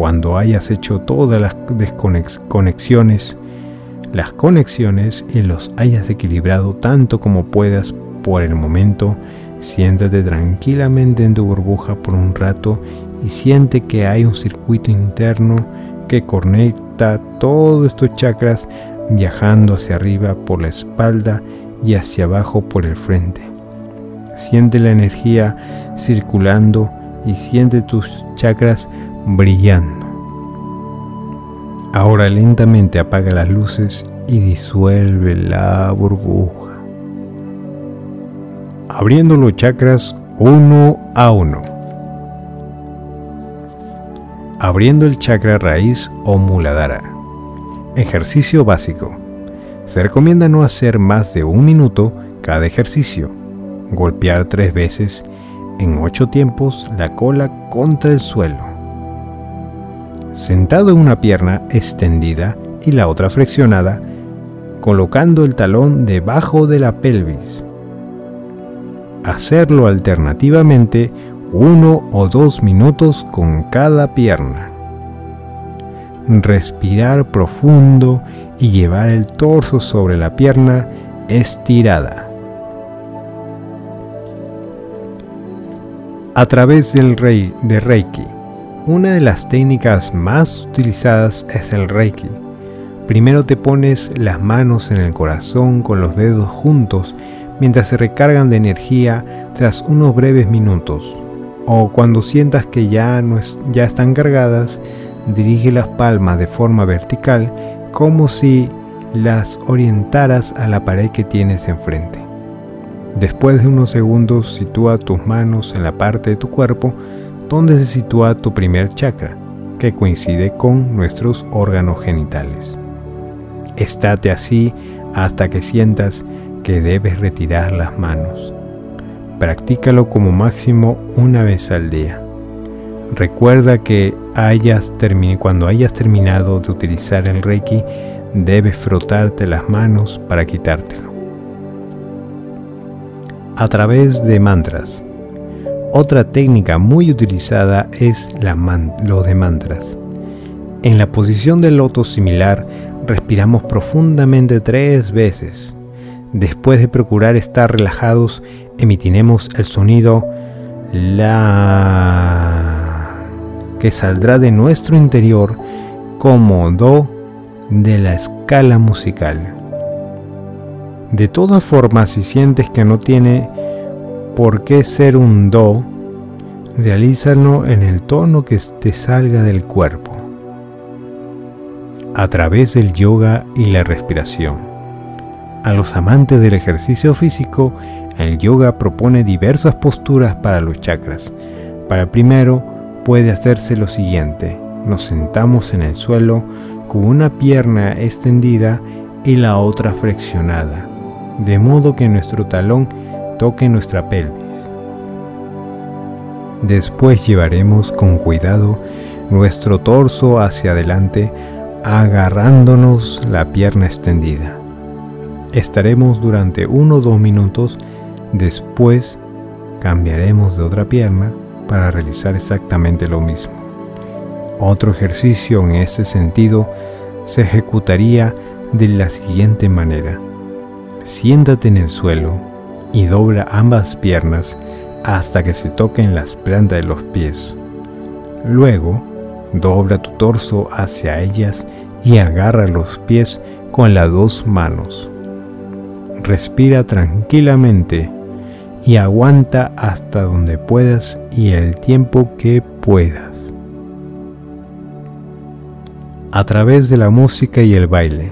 Cuando hayas hecho todas las desconexiones, las conexiones y los hayas equilibrado tanto como puedas por el momento, siéntate tranquilamente en tu burbuja por un rato y siente que hay un circuito interno que conecta todos estos chakras viajando hacia arriba por la espalda y hacia abajo por el frente. Siente la energía circulando y siente tus chakras brillando. Ahora lentamente apaga las luces y disuelve la burbuja. Abriendo los chakras uno a uno. Abriendo el chakra raíz o muladhara. Ejercicio básico. Se recomienda no hacer más de un minuto cada ejercicio. Golpear tres veces en ocho tiempos la cola contra el suelo sentado en una pierna extendida y la otra flexionada, colocando el talón debajo de la pelvis. Hacerlo alternativamente uno o dos minutos con cada pierna. Respirar profundo y llevar el torso sobre la pierna estirada. A través del rey de Reiki una de las técnicas más utilizadas es el Reiki. Primero te pones las manos en el corazón con los dedos juntos mientras se recargan de energía tras unos breves minutos. O cuando sientas que ya, no ya están cargadas, dirige las palmas de forma vertical como si las orientaras a la pared que tienes enfrente. Después de unos segundos sitúa tus manos en la parte de tu cuerpo donde se sitúa tu primer chakra, que coincide con nuestros órganos genitales. Estate así hasta que sientas que debes retirar las manos. Practícalo como máximo una vez al día. Recuerda que cuando hayas terminado de utilizar el Reiki, debes frotarte las manos para quitártelo. A través de mantras. Otra técnica muy utilizada es la de mantras. En la posición del loto similar, respiramos profundamente tres veces. Después de procurar estar relajados, emitiremos el sonido la que saldrá de nuestro interior como do de la escala musical. De todas formas, si sientes que no tiene por qué ser un do, realízalo en el tono que te salga del cuerpo, a través del yoga y la respiración. A los amantes del ejercicio físico, el yoga propone diversas posturas para los chakras. Para el primero, puede hacerse lo siguiente. Nos sentamos en el suelo con una pierna extendida y la otra flexionada, de modo que nuestro talón toque nuestra pelvis. Después llevaremos con cuidado nuestro torso hacia adelante agarrándonos la pierna extendida. Estaremos durante uno o dos minutos, después cambiaremos de otra pierna para realizar exactamente lo mismo. Otro ejercicio en ese sentido se ejecutaría de la siguiente manera. Siéntate en el suelo y dobla ambas piernas hasta que se toquen las plantas de los pies. Luego, dobla tu torso hacia ellas y agarra los pies con las dos manos respira tranquilamente y aguanta hasta donde puedas y el tiempo que puedas. A través de la música y el baile.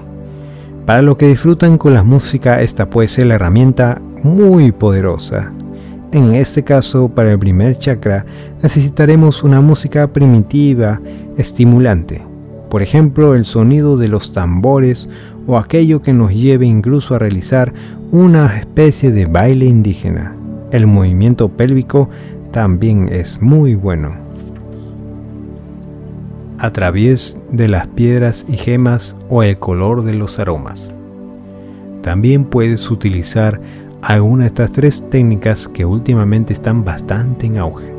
Para los que disfrutan con la música, esta puede ser la herramienta muy poderosa. En este caso, para el primer chakra, necesitaremos una música primitiva, estimulante. Por ejemplo, el sonido de los tambores o aquello que nos lleve incluso a realizar una especie de baile indígena. El movimiento pélvico también es muy bueno. A través de las piedras y gemas o el color de los aromas. También puedes utilizar alguna de estas tres técnicas que últimamente están bastante en auge.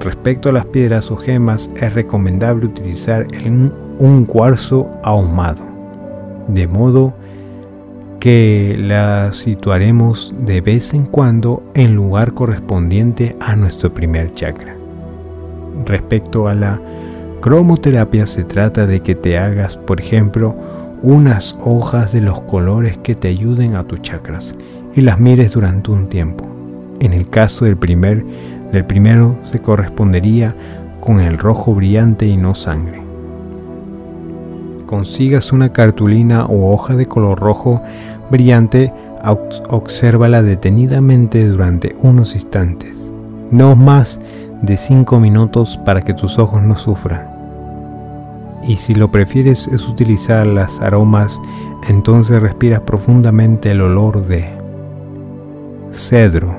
Respecto a las piedras o gemas, es recomendable utilizar un cuarzo ahumado de modo que la situaremos de vez en cuando en lugar correspondiente a nuestro primer chakra. Respecto a la cromoterapia se trata de que te hagas, por ejemplo, unas hojas de los colores que te ayuden a tus chakras y las mires durante un tiempo. En el caso del primer del primero se correspondería con el rojo brillante y no sangre consigas una cartulina o hoja de color rojo brillante, obsérvala detenidamente durante unos instantes, no más de 5 minutos para que tus ojos no sufran. Y si lo prefieres es utilizar las aromas, entonces respiras profundamente el olor de cedro.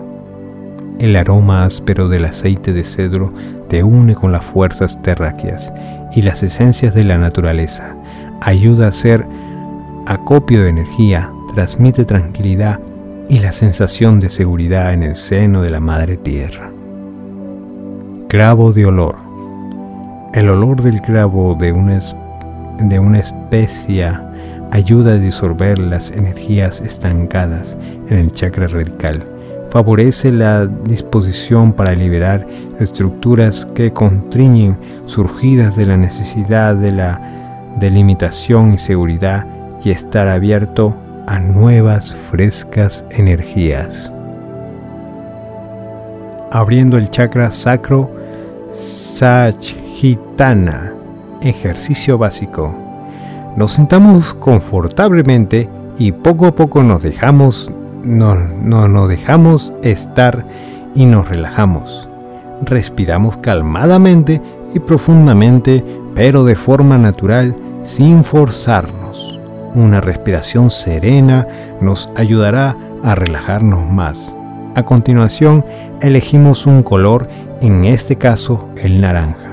El aroma áspero del aceite de cedro te une con las fuerzas terráqueas y las esencias de la naturaleza ayuda a hacer acopio de energía, transmite tranquilidad y la sensación de seguridad en el seno de la madre tierra. Clavo de olor. El olor del clavo de una, de una especia ayuda a disolver las energías estancadas en el chakra radical, favorece la disposición para liberar estructuras que constriñen surgidas de la necesidad de la delimitación y seguridad y estar abierto a nuevas frescas energías. Abriendo el chakra sacro Sajitana, ejercicio básico. Nos sentamos confortablemente y poco a poco nos dejamos no, no nos dejamos estar y nos relajamos. Respiramos calmadamente y profundamente, pero de forma natural, sin forzarnos. Una respiración serena nos ayudará a relajarnos más. A continuación, elegimos un color, en este caso el naranja.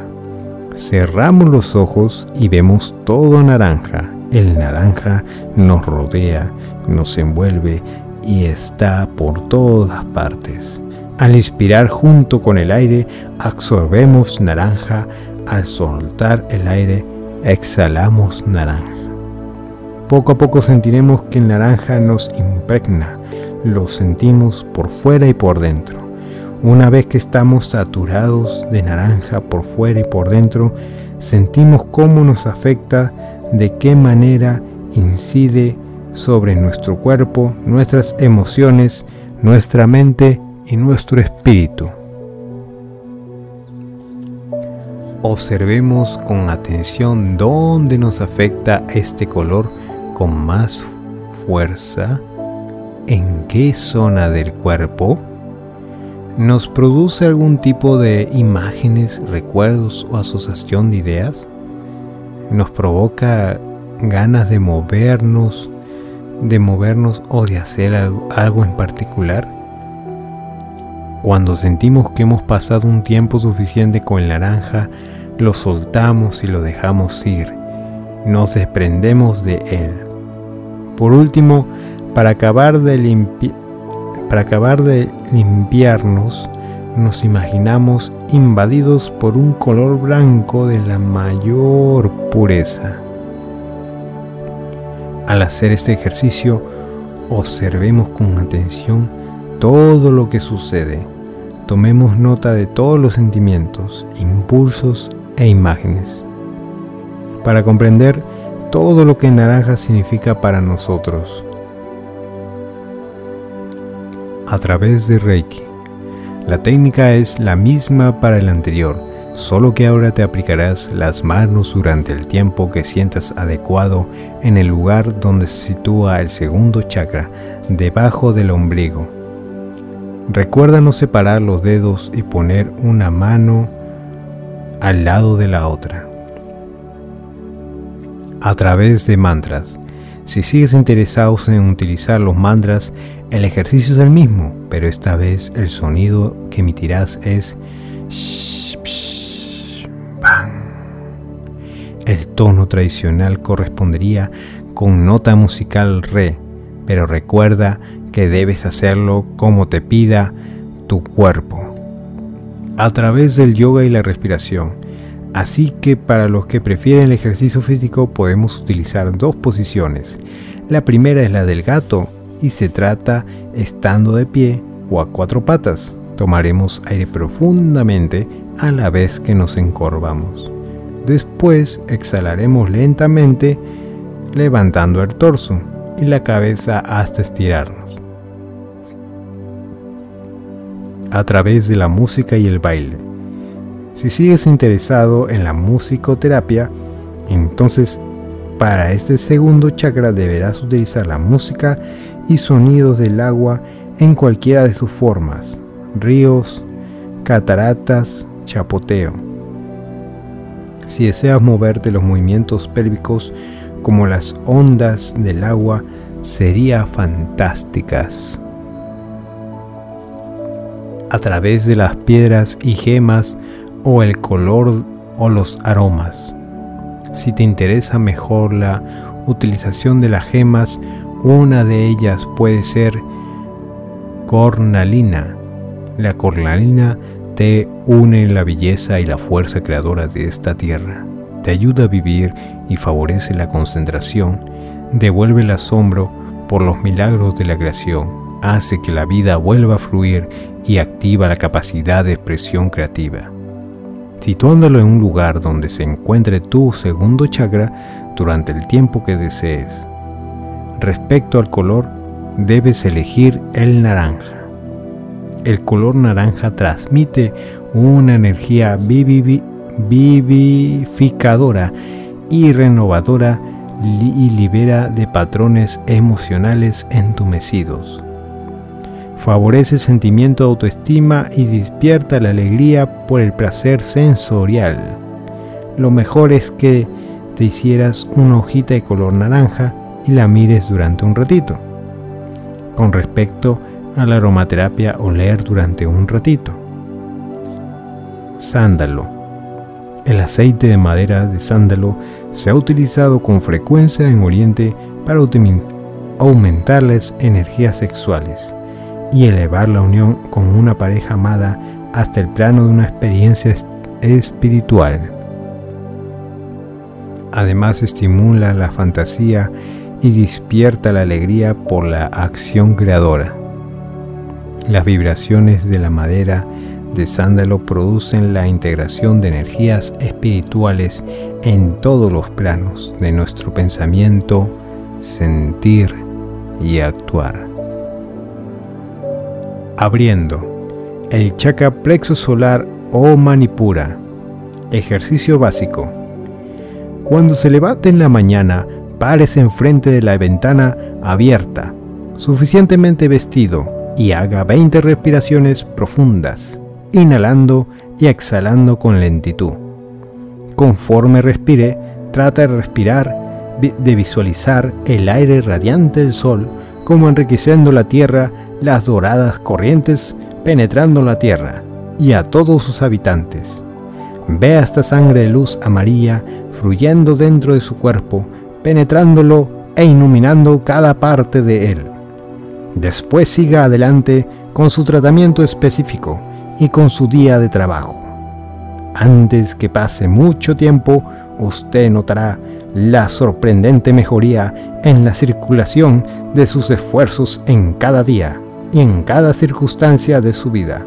Cerramos los ojos y vemos todo naranja. El naranja nos rodea, nos envuelve y está por todas partes. Al inspirar junto con el aire, absorbemos naranja. Al soltar el aire, exhalamos naranja. Poco a poco sentiremos que el naranja nos impregna. Lo sentimos por fuera y por dentro. Una vez que estamos saturados de naranja por fuera y por dentro, sentimos cómo nos afecta, de qué manera incide sobre nuestro cuerpo, nuestras emociones, nuestra mente y nuestro espíritu. Observemos con atención dónde nos afecta este color con más fuerza, en qué zona del cuerpo, nos produce algún tipo de imágenes, recuerdos o asociación de ideas, nos provoca ganas de movernos, de movernos o de hacer algo, en particular? Cuando sentimos que hemos pasado un tiempo suficiente con el naranja, lo soltamos y lo dejamos ir. Nos desprendemos de él. Por último, para acabar de, para acabar de limpiarnos, nos imaginamos invadidos por un color blanco de la mayor pureza. Al hacer este ejercicio, observemos con atención todo lo que sucede. Tomemos nota de todos los sentimientos, impulsos e imágenes para comprender todo lo que naranja significa para nosotros. A través de Reiki. La técnica es la misma para el anterior solo que ahora te aplicarás las manos durante el tiempo que sientas adecuado en el lugar donde se sitúa el segundo chakra, debajo del ombligo. Recuerda no separar los dedos y poner una mano al lado de la otra. A través de mantras. Si sigues interesado en utilizar los mantras, el ejercicio es el mismo, pero esta vez el sonido que emitirás es el tono tradicional correspondería con nota musical re, pero recuerda que debes hacerlo como te pida tu cuerpo, a través del yoga y la respiración. Así que para los que prefieren el ejercicio físico podemos utilizar dos posiciones. La primera es la del gato y se trata estando de pie o a cuatro patas. Tomaremos aire profundamente a la vez que nos encorvamos. Después exhalaremos lentamente levantando el torso y la cabeza hasta estirarnos. A través de la música y el baile. Si sigues interesado en la musicoterapia, entonces para este segundo chakra deberás utilizar la música y sonidos del agua en cualquiera de sus formas, ríos, cataratas, chapoteo si deseas moverte los movimientos pélvicos como las ondas del agua, sería fantásticas. A través de las piedras y gemas o el color o los aromas. Si te interesa mejor la utilización de las gemas, una de ellas puede ser cornalina. La cornalina te une la belleza y la fuerza creadora de esta tierra, te ayuda a vivir y favorece la concentración, devuelve el asombro por los milagros de la creación, hace que la vida vuelva a fluir y activa la capacidad de expresión creativa, situándolo en un lugar donde se encuentre tu segundo chakra durante el tiempo que desees. Respecto al color, debes elegir el naranja. El color naranja transmite una energía vivificadora y renovadora y libera de patrones emocionales entumecidos. Favorece el sentimiento de autoestima y despierta la alegría por el placer sensorial. Lo mejor es que te hicieras una hojita de color naranja y la mires durante un ratito. Con respecto a la aromaterapia, oler durante un ratito. Sándalo el aceite de madera de sándalo se ha utilizado con frecuencia en Oriente para aumentar las energías sexuales y elevar la unión con una pareja amada hasta el plano de una experiencia espiritual. Además estimula la fantasía y despierta la alegría por la acción creadora. Las vibraciones de la madera de sándalo producen la integración de energías espirituales en todos los planos de nuestro pensamiento, sentir y actuar. Abriendo el chakra plexo solar o manipura. Ejercicio básico. Cuando se levante en la mañana, párese enfrente de la ventana abierta, suficientemente vestido y haga 20 respiraciones profundas inhalando y exhalando con lentitud. Conforme respire, trata de respirar, de visualizar el aire radiante del sol como enriqueciendo la tierra, las doradas corrientes penetrando la tierra y a todos sus habitantes. Vea esta sangre de luz amarilla fluyendo dentro de su cuerpo, penetrándolo e iluminando cada parte de él. Después siga adelante con su tratamiento específico y con su día de trabajo. Antes que pase mucho tiempo, usted notará la sorprendente mejoría en la circulación de sus esfuerzos en cada día y en cada circunstancia de su vida,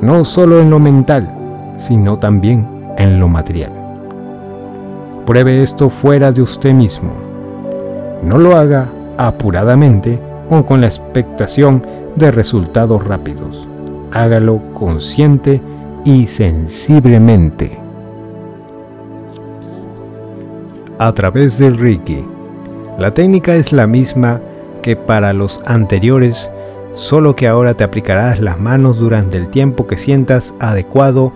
no solo en lo mental, sino también en lo material. Pruebe esto fuera de usted mismo. No lo haga apuradamente o con la expectación de resultados rápidos hágalo consciente y sensiblemente. A través del Reiki. La técnica es la misma que para los anteriores, solo que ahora te aplicarás las manos durante el tiempo que sientas adecuado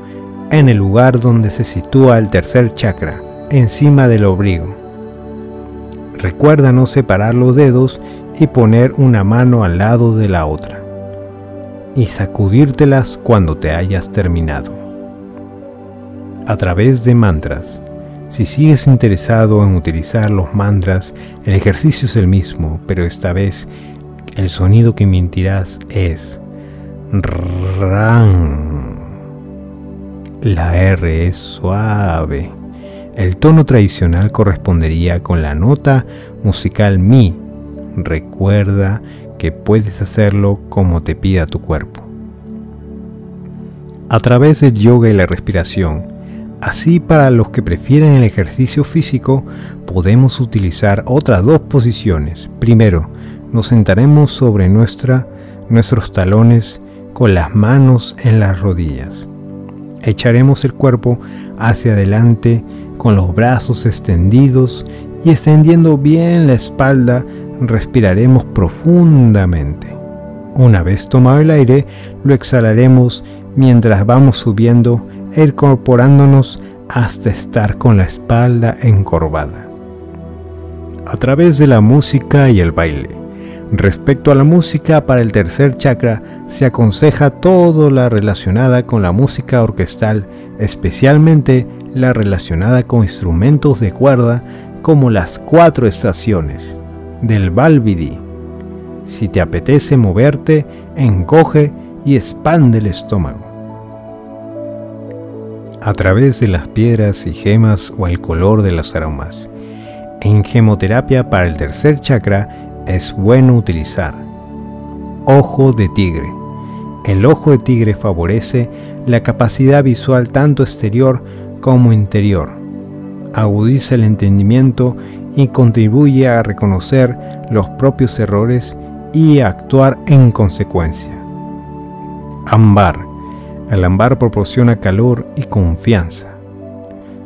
en el lugar donde se sitúa el tercer chakra, encima del obrigo. Recuerda no separar los dedos y poner una mano al lado de la otra y sacudírtelas cuando te hayas terminado. A través de mantras. Si sigues interesado en utilizar los mantras, el ejercicio es el mismo, pero esta vez el sonido que mentirás es RAN. La R es suave. El tono tradicional correspondería con la nota musical Mi. Recuerda que puedes hacerlo como te pida tu cuerpo. A través del yoga y la respiración, así para los que prefieren el ejercicio físico, podemos utilizar otras dos posiciones. Primero, nos sentaremos sobre nuestra, nuestros talones con las manos en las rodillas. Echaremos el cuerpo hacia adelante con los brazos extendidos y extendiendo bien la espalda respiraremos profundamente. Una vez tomado el aire, lo exhalaremos mientras vamos subiendo e incorporándonos hasta estar con la espalda encorvada. A través de la música y el baile. Respecto a la música para el tercer chakra, se aconseja todo la relacionada con la música orquestal, especialmente la relacionada con instrumentos de cuerda como las cuatro estaciones del Balbidi. Si te apetece moverte, encoge y expande el estómago. A través de las piedras y gemas o el color de los aromas. En gemoterapia para el tercer chakra es bueno utilizar ojo de tigre. El ojo de tigre favorece la capacidad visual tanto exterior como interior. Agudiza el entendimiento y contribuye a reconocer los propios errores y a actuar en consecuencia. Ámbar. El ámbar proporciona calor y confianza.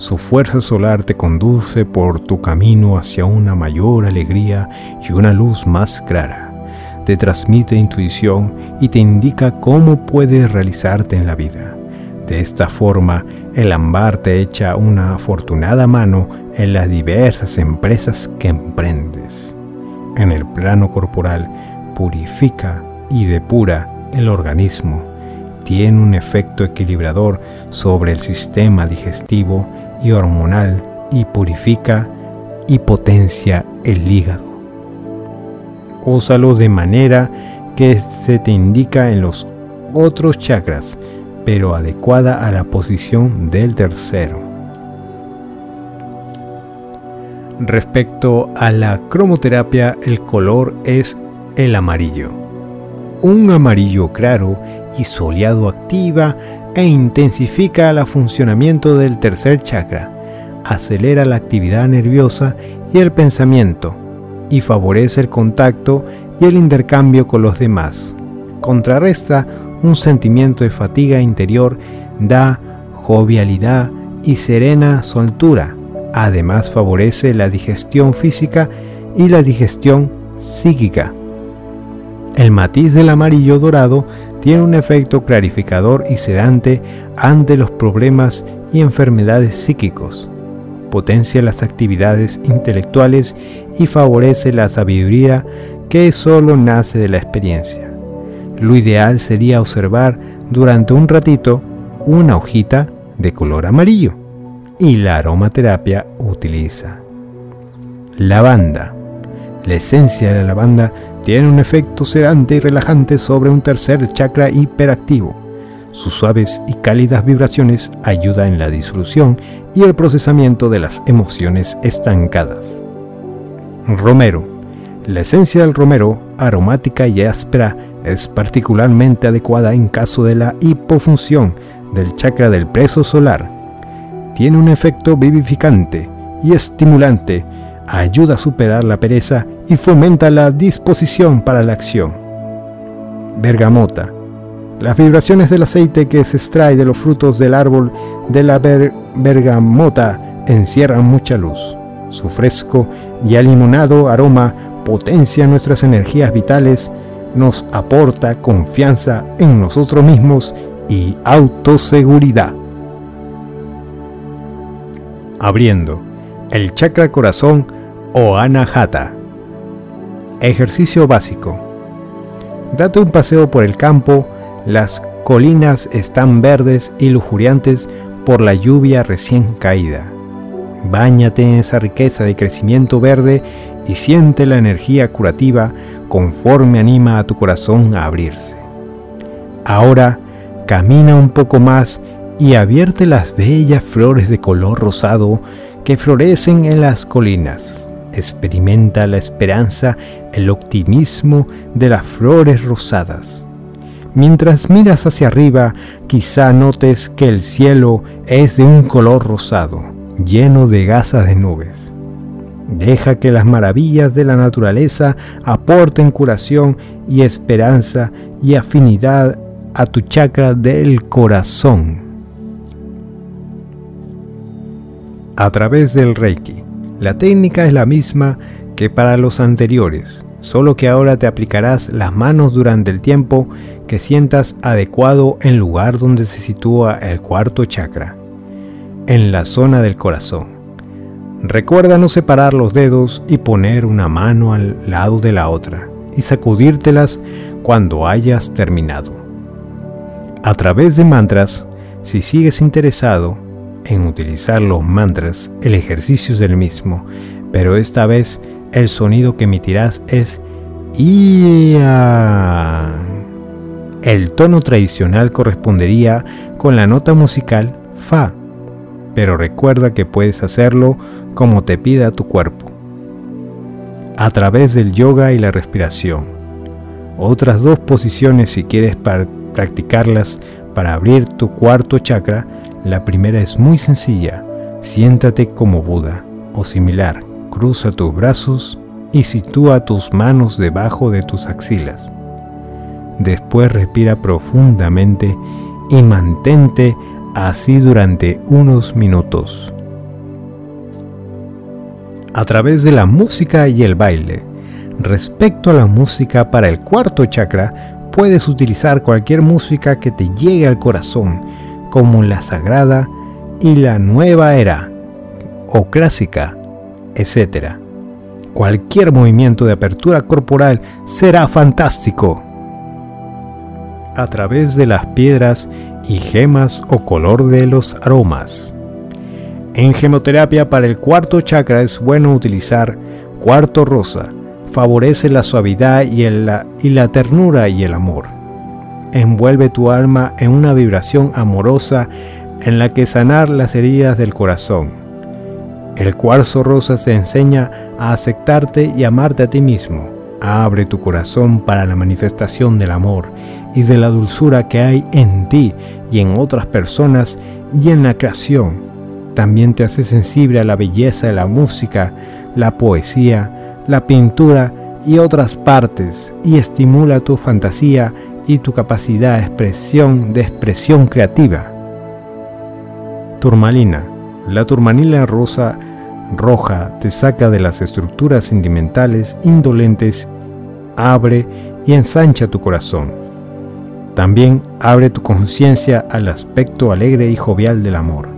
Su fuerza solar te conduce por tu camino hacia una mayor alegría y una luz más clara. Te transmite intuición y te indica cómo puedes realizarte en la vida. De esta forma, el ámbar te echa una afortunada mano en las diversas empresas que emprendes. En el plano corporal, purifica y depura el organismo. Tiene un efecto equilibrador sobre el sistema digestivo y hormonal y purifica y potencia el hígado. Úsalo de manera que se te indica en los otros chakras, pero adecuada a la posición del tercero. Respecto a la cromoterapia, el color es el amarillo. Un amarillo claro y soleado activa e intensifica el funcionamiento del tercer chakra, acelera la actividad nerviosa y el pensamiento, y favorece el contacto y el intercambio con los demás. Contrarresta un sentimiento de fatiga interior, da jovialidad y serena soltura. Además favorece la digestión física y la digestión psíquica. El matiz del amarillo dorado tiene un efecto clarificador y sedante ante los problemas y enfermedades psíquicos. Potencia las actividades intelectuales y favorece la sabiduría que solo nace de la experiencia. Lo ideal sería observar durante un ratito una hojita de color amarillo y la aromaterapia utiliza lavanda. La esencia de la lavanda tiene un efecto sedante y relajante sobre un tercer chakra hiperactivo. Sus suaves y cálidas vibraciones ayudan en la disolución y el procesamiento de las emociones estancadas. Romero. La esencia del romero, aromática y áspera, es particularmente adecuada en caso de la hipofunción del chakra del preso solar. Tiene un efecto vivificante y estimulante ayuda a superar la pereza y fomenta la disposición para la acción. Bergamota. Las vibraciones del aceite que se extrae de los frutos del árbol de la bergamota encierran mucha luz. Su fresco y alimonado aroma potencia nuestras energías vitales, nos aporta confianza en nosotros mismos y autoseguridad. Abriendo el chakra corazón o anahata. Ejercicio básico. Date un paseo por el campo, las colinas están verdes y lujuriantes por la lluvia recién caída. Báñate en esa riqueza de crecimiento verde y siente la energía curativa conforme anima a tu corazón a abrirse. Ahora camina un poco más y avierte las bellas flores de color rosado que florecen en las colinas. Experimenta la esperanza, el optimismo de las flores rosadas. Mientras miras hacia arriba, quizá notes que el cielo es de un color rosado, lleno de gasas de nubes. Deja que las maravillas de la naturaleza aporten curación y esperanza y afinidad a tu chakra del corazón. a través del Reiki. La técnica es la misma que para los anteriores, solo que ahora te aplicarás las manos durante el tiempo que sientas adecuado en lugar donde se sitúa el cuarto chakra, en la zona del corazón. Recuerda no separar los dedos y poner una mano al lado de la otra y sacudírtelas cuando hayas terminado. A través de mantras, si sigues interesado, en utilizar los mantras, el ejercicio del mismo, pero esta vez el sonido que emitirás es IA. El tono tradicional correspondería con la nota musical Fa, pero recuerda que puedes hacerlo como te pida tu cuerpo, a través del yoga y la respiración. Otras dos posiciones si quieres practicarlas para abrir tu cuarto chakra, la primera es muy sencilla. Siéntate como Buda o similar. Cruza tus brazos y sitúa tus manos debajo de tus axilas. Después respira profundamente y mantente así durante unos minutos. A través de la música y el baile. Respecto a la música para el cuarto chakra, puedes utilizar cualquier música que te llegue al corazón, como la sagrada y la nueva era, o clásica, etc. Cualquier movimiento de apertura corporal será fantástico. A través de las piedras y gemas o color de los aromas. En gemoterapia para el cuarto chakra es bueno utilizar cuarto rosa. Favorece la suavidad y, y la ternura y el amor. Envuelve tu alma en una vibración amorosa en la que sanar las heridas del corazón. El cuarzo rosa se enseña a aceptarte y amarte a ti mismo. Abre tu corazón para la manifestación del amor y de la dulzura que hay en ti y en otras personas y en la creación. También te hace sensible a la belleza de la música, la poesía, la pintura y otras partes y estimula tu fantasía y tu capacidad de expresión, de expresión creativa. Turmalina. La turmalina rosa roja te saca de las estructuras sentimentales indolentes, abre y ensancha tu corazón. También abre tu conciencia al aspecto alegre y jovial del amor.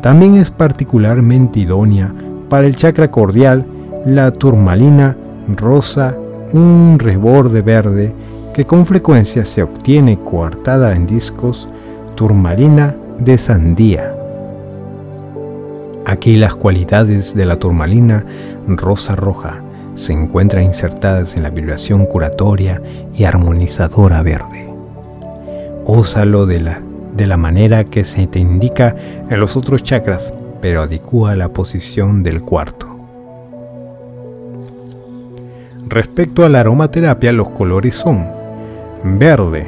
También es particularmente idónea para el chakra cordial la turmalina rosa, un reborde verde que con frecuencia se obtiene coartada en discos, turmalina de sandía. Aquí las cualidades de la turmalina rosa roja se encuentran insertadas en la vibración curatoria y armonizadora verde úsalo de la, de la manera que se te indica en los otros chakras, pero adecua la posición del cuarto. Respecto a la aromaterapia, los colores son verde,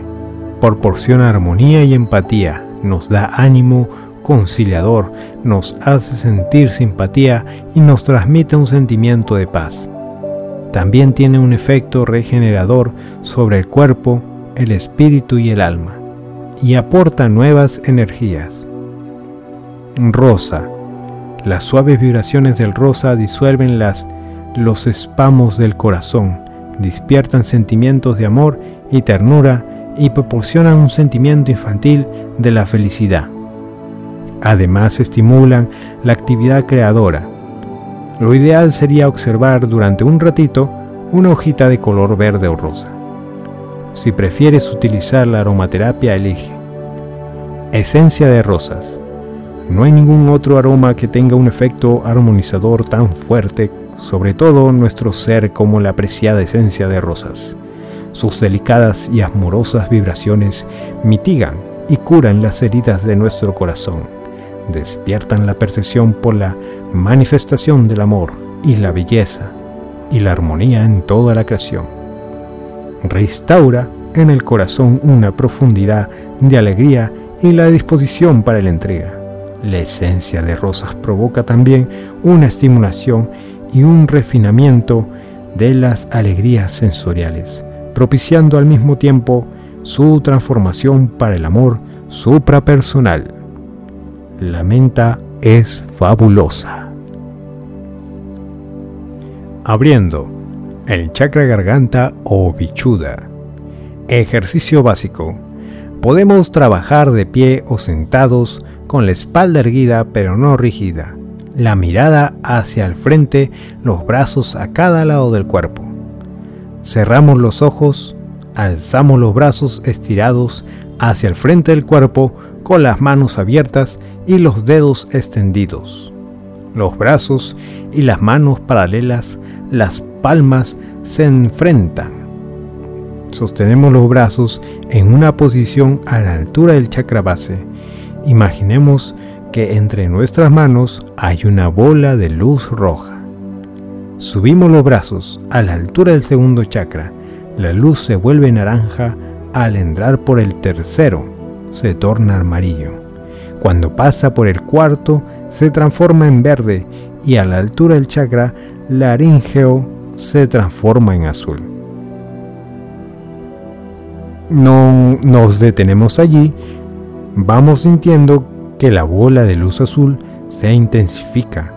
proporciona armonía y empatía, nos da ánimo conciliador, nos hace sentir simpatía y nos transmite un sentimiento de paz. También tiene un efecto regenerador sobre el cuerpo, el espíritu y el alma y aporta nuevas energías. Rosa. Las suaves vibraciones del rosa disuelven las, los espamos del corazón, despiertan sentimientos de amor y ternura y proporcionan un sentimiento infantil de la felicidad. Además estimulan la actividad creadora. Lo ideal sería observar durante un ratito una hojita de color verde o rosa. Si prefieres utilizar la aromaterapia, elige. Esencia de rosas. No hay ningún otro aroma que tenga un efecto armonizador tan fuerte, sobre todo nuestro ser como la apreciada esencia de rosas. Sus delicadas y amorosas vibraciones mitigan y curan las heridas de nuestro corazón, despiertan la percepción por la manifestación del amor y la belleza y la armonía en toda la creación restaura en el corazón una profundidad de alegría y la disposición para la entrega. La esencia de rosas provoca también una estimulación y un refinamiento de las alegrías sensoriales, propiciando al mismo tiempo su transformación para el amor suprapersonal. La menta es fabulosa. Abriendo el chakra garganta o bichuda. Ejercicio básico. Podemos trabajar de pie o sentados con la espalda erguida pero no rígida, la mirada hacia el frente, los brazos a cada lado del cuerpo. Cerramos los ojos, alzamos los brazos estirados hacia el frente del cuerpo con las manos abiertas y los dedos extendidos. Los brazos y las manos paralelas, las palmas se enfrentan. Sostenemos los brazos en una posición a la altura del chakra base. Imaginemos que entre nuestras manos hay una bola de luz roja. Subimos los brazos a la altura del segundo chakra, La luz se vuelve naranja al entrar por el tercero, se torna amarillo. Cuando pasa por el cuarto, se transforma en verde y a la altura del chakra laríngeo se transforma en azul. No nos detenemos allí, vamos sintiendo que la bola de luz azul se intensifica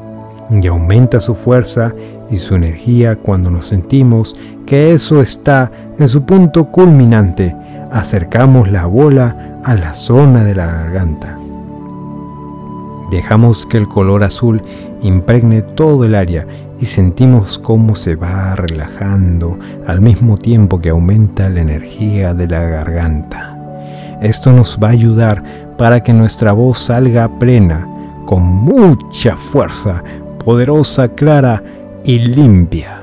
y aumenta su fuerza y su energía cuando nos sentimos que eso está en su punto culminante. Acercamos la bola a la zona de la garganta. Dejamos que el color azul impregne todo el área y sentimos cómo se va relajando al mismo tiempo que aumenta la energía de la garganta. Esto nos va a ayudar para que nuestra voz salga plena, con mucha fuerza, poderosa, clara y limpia.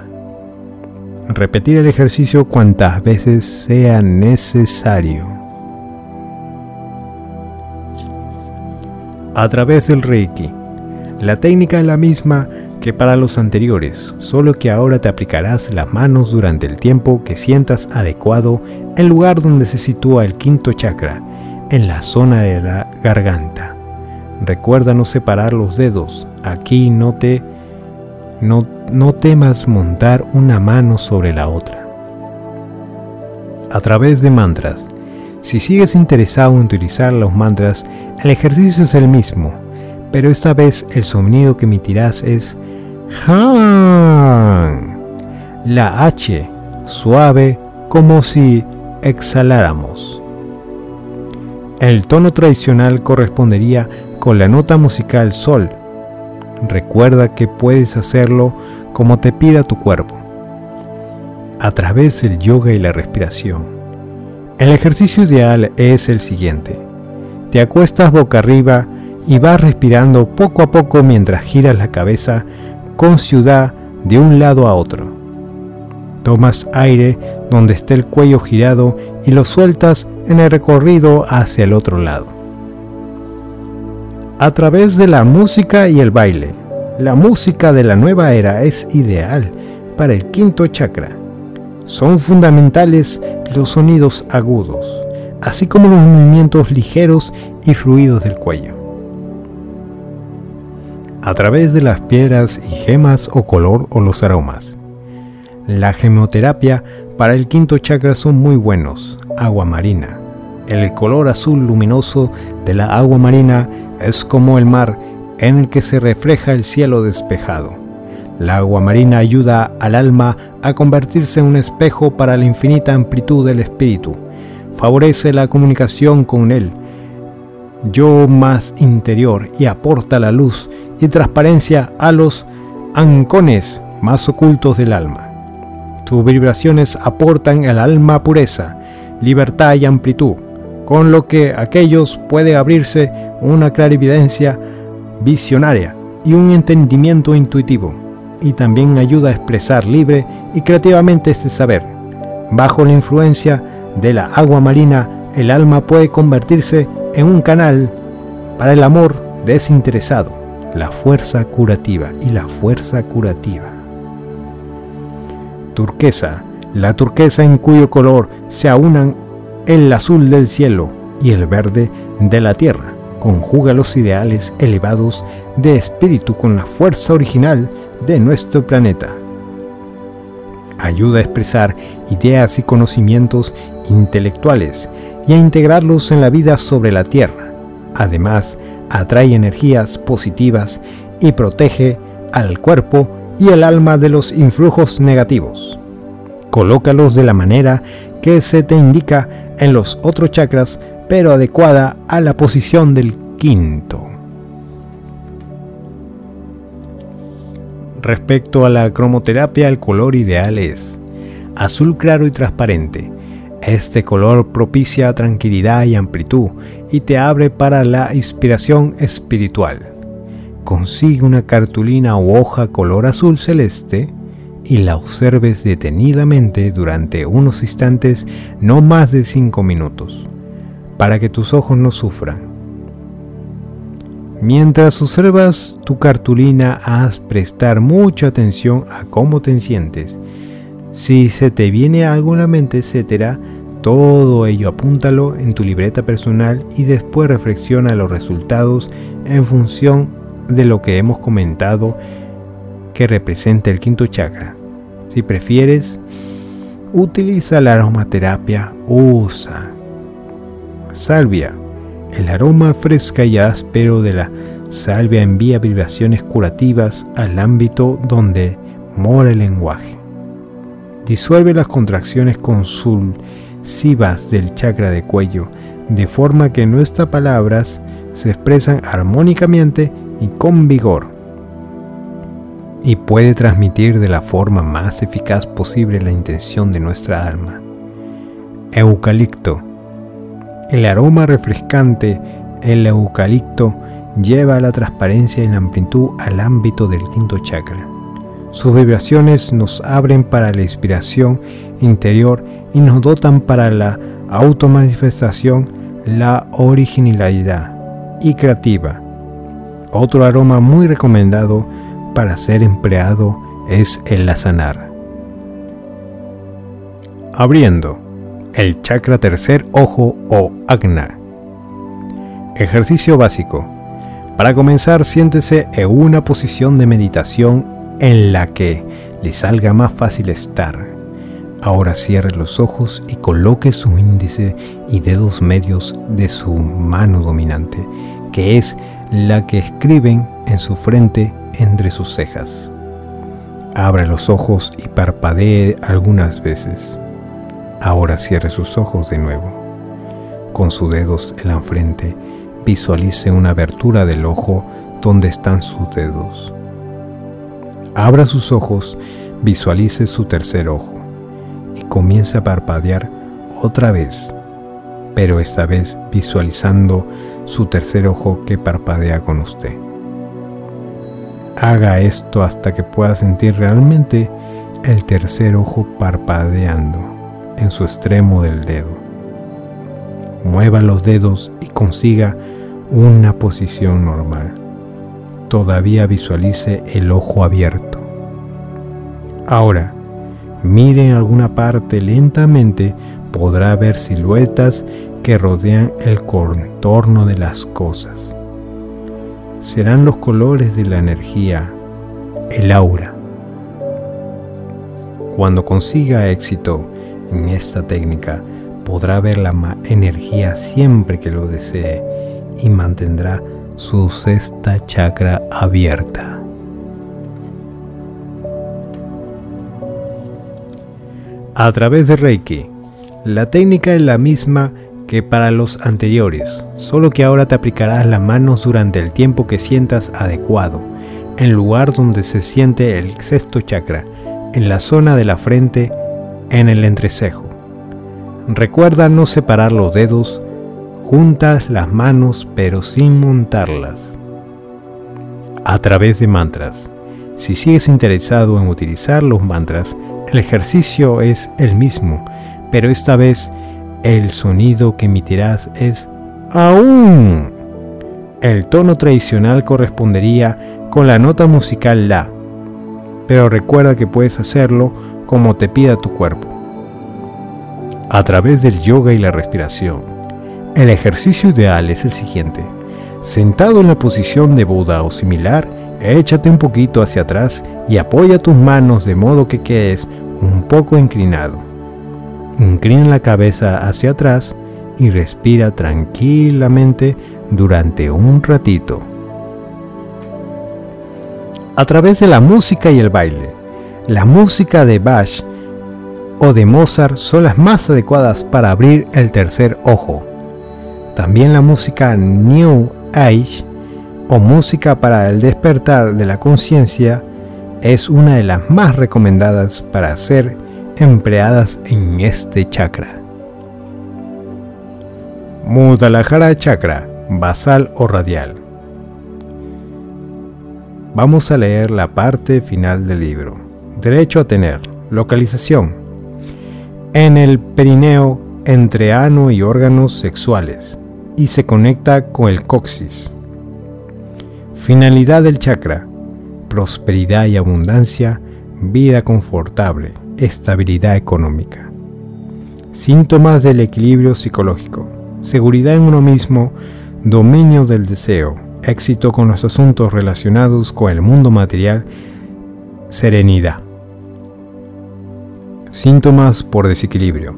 Repetir el ejercicio cuantas veces sea necesario. A través del Reiki. La técnica es la misma que para los anteriores, solo que ahora te aplicarás las manos durante el tiempo que sientas adecuado en lugar donde se sitúa el quinto chakra, en la zona de la garganta. Recuerda no separar los dedos, aquí no te no, no temas montar una mano sobre la otra. A través de mantras. Si sigues interesado en utilizar los mantras, el ejercicio es el mismo, pero esta vez el sonido que emitirás es Han. La H suave como si exhaláramos. El tono tradicional correspondería con la nota musical Sol, Recuerda que puedes hacerlo como te pida tu cuerpo, a través del yoga y la respiración. El ejercicio ideal es el siguiente. Te acuestas boca arriba y vas respirando poco a poco mientras giras la cabeza con ciudad de un lado a otro. Tomas aire donde esté el cuello girado y lo sueltas en el recorrido hacia el otro lado a través de la música y el baile. La música de la nueva era es ideal para el quinto chakra. Son fundamentales los sonidos agudos, así como los movimientos ligeros y fluidos del cuello. A través de las piedras y gemas o color o los aromas. La gemoterapia para el quinto chakra son muy buenos. Agua marina. El color azul luminoso de la agua marina es como el mar en el que se refleja el cielo despejado. La agua marina ayuda al alma a convertirse en un espejo para la infinita amplitud del espíritu. Favorece la comunicación con él, yo más interior y aporta la luz y transparencia a los ancones más ocultos del alma. Sus vibraciones aportan al alma pureza, libertad y amplitud con lo que aquellos puede abrirse una clarividencia visionaria y un entendimiento intuitivo, y también ayuda a expresar libre y creativamente este saber. Bajo la influencia de la agua marina, el alma puede convertirse en un canal para el amor desinteresado, la fuerza curativa y la fuerza curativa. Turquesa, la turquesa en cuyo color se aunan el azul del cielo y el verde de la tierra. Conjuga los ideales elevados de espíritu con la fuerza original de nuestro planeta. Ayuda a expresar ideas y conocimientos intelectuales y a integrarlos en la vida sobre la Tierra. Además, atrae energías positivas y protege al cuerpo y el alma de los influjos negativos. Colócalos de la manera que se te indica en los otros chakras, pero adecuada a la posición del quinto. Respecto a la cromoterapia, el color ideal es azul claro y transparente. Este color propicia tranquilidad y amplitud y te abre para la inspiración espiritual. Consigue una cartulina o hoja color azul celeste y la observes detenidamente durante unos instantes, no más de 5 minutos, para que tus ojos no sufran. Mientras observas tu cartulina, haz prestar mucha atención a cómo te sientes. Si se te viene algo en la mente, etcétera, todo ello apúntalo en tu libreta personal y después reflexiona los resultados en función de lo que hemos comentado que representa el quinto chakra. Si prefieres, utiliza la aromaterapia, usa salvia. El aroma fresca y áspero de la salvia envía vibraciones curativas al ámbito donde mora el lenguaje. Disuelve las contracciones consulsivas del chakra de cuello, de forma que nuestras palabras se expresan armónicamente y con vigor. Y puede transmitir de la forma más eficaz posible la intención de nuestra alma. Eucalipto. El aroma refrescante, el eucalipto, lleva la transparencia y la amplitud al ámbito del quinto chakra. Sus vibraciones nos abren para la inspiración interior y nos dotan para la automanifestación, la originalidad y creativa. Otro aroma muy recomendado para ser empleado es el lasanar. Abriendo el chakra tercer ojo o agna. Ejercicio básico. Para comenzar, siéntese en una posición de meditación en la que le salga más fácil estar. Ahora cierre los ojos y coloque su índice y dedos medios de su mano dominante, que es la que escriben en su frente entre sus cejas. Abra los ojos y parpadee algunas veces. Ahora cierre sus ojos de nuevo. Con sus dedos en la frente, visualice una abertura del ojo donde están sus dedos. Abra sus ojos, visualice su tercer ojo y comience a parpadear otra vez, pero esta vez visualizando su tercer ojo que parpadea con usted. Haga esto hasta que pueda sentir realmente el tercer ojo parpadeando en su extremo del dedo. Mueva los dedos y consiga una posición normal todavía visualice el ojo abierto. Ahora, mire en alguna parte lentamente, podrá ver siluetas que rodean el contorno de las cosas. Serán los colores de la energía, el aura. Cuando consiga éxito en esta técnica, podrá ver la energía siempre que lo desee y mantendrá su sexta chakra abierta. A través de Reiki, la técnica es la misma que para los anteriores, solo que ahora te aplicarás las manos durante el tiempo que sientas adecuado, en lugar donde se siente el sexto chakra, en la zona de la frente, en el entrecejo. Recuerda no separar los dedos juntas las manos pero sin montarlas. A través de mantras. Si sigues interesado en utilizar los mantras, el ejercicio es el mismo, pero esta vez el sonido que emitirás es aún. El tono tradicional correspondería con la nota musical La, pero recuerda que puedes hacerlo como te pida tu cuerpo. A través del yoga y la respiración el ejercicio ideal es el siguiente. Sentado en la posición de Buda o similar, échate un poquito hacia atrás y apoya tus manos de modo que quedes un poco inclinado. Inclina la cabeza hacia atrás y respira tranquilamente durante un ratito. A través de la música y el baile. La música de Bach o de Mozart son las más adecuadas para abrir el tercer ojo. También la música New Age o música para el despertar de la conciencia es una de las más recomendadas para ser empleadas en este chakra. Mudalajara chakra, basal o radial. Vamos a leer la parte final del libro. Derecho a tener. Localización. En el perineo entre ano y órganos sexuales y se conecta con el coxis. Finalidad del chakra, prosperidad y abundancia, vida confortable, estabilidad económica. Síntomas del equilibrio psicológico. Seguridad en uno mismo, dominio del deseo, éxito con los asuntos relacionados con el mundo material, serenidad. Síntomas por desequilibrio.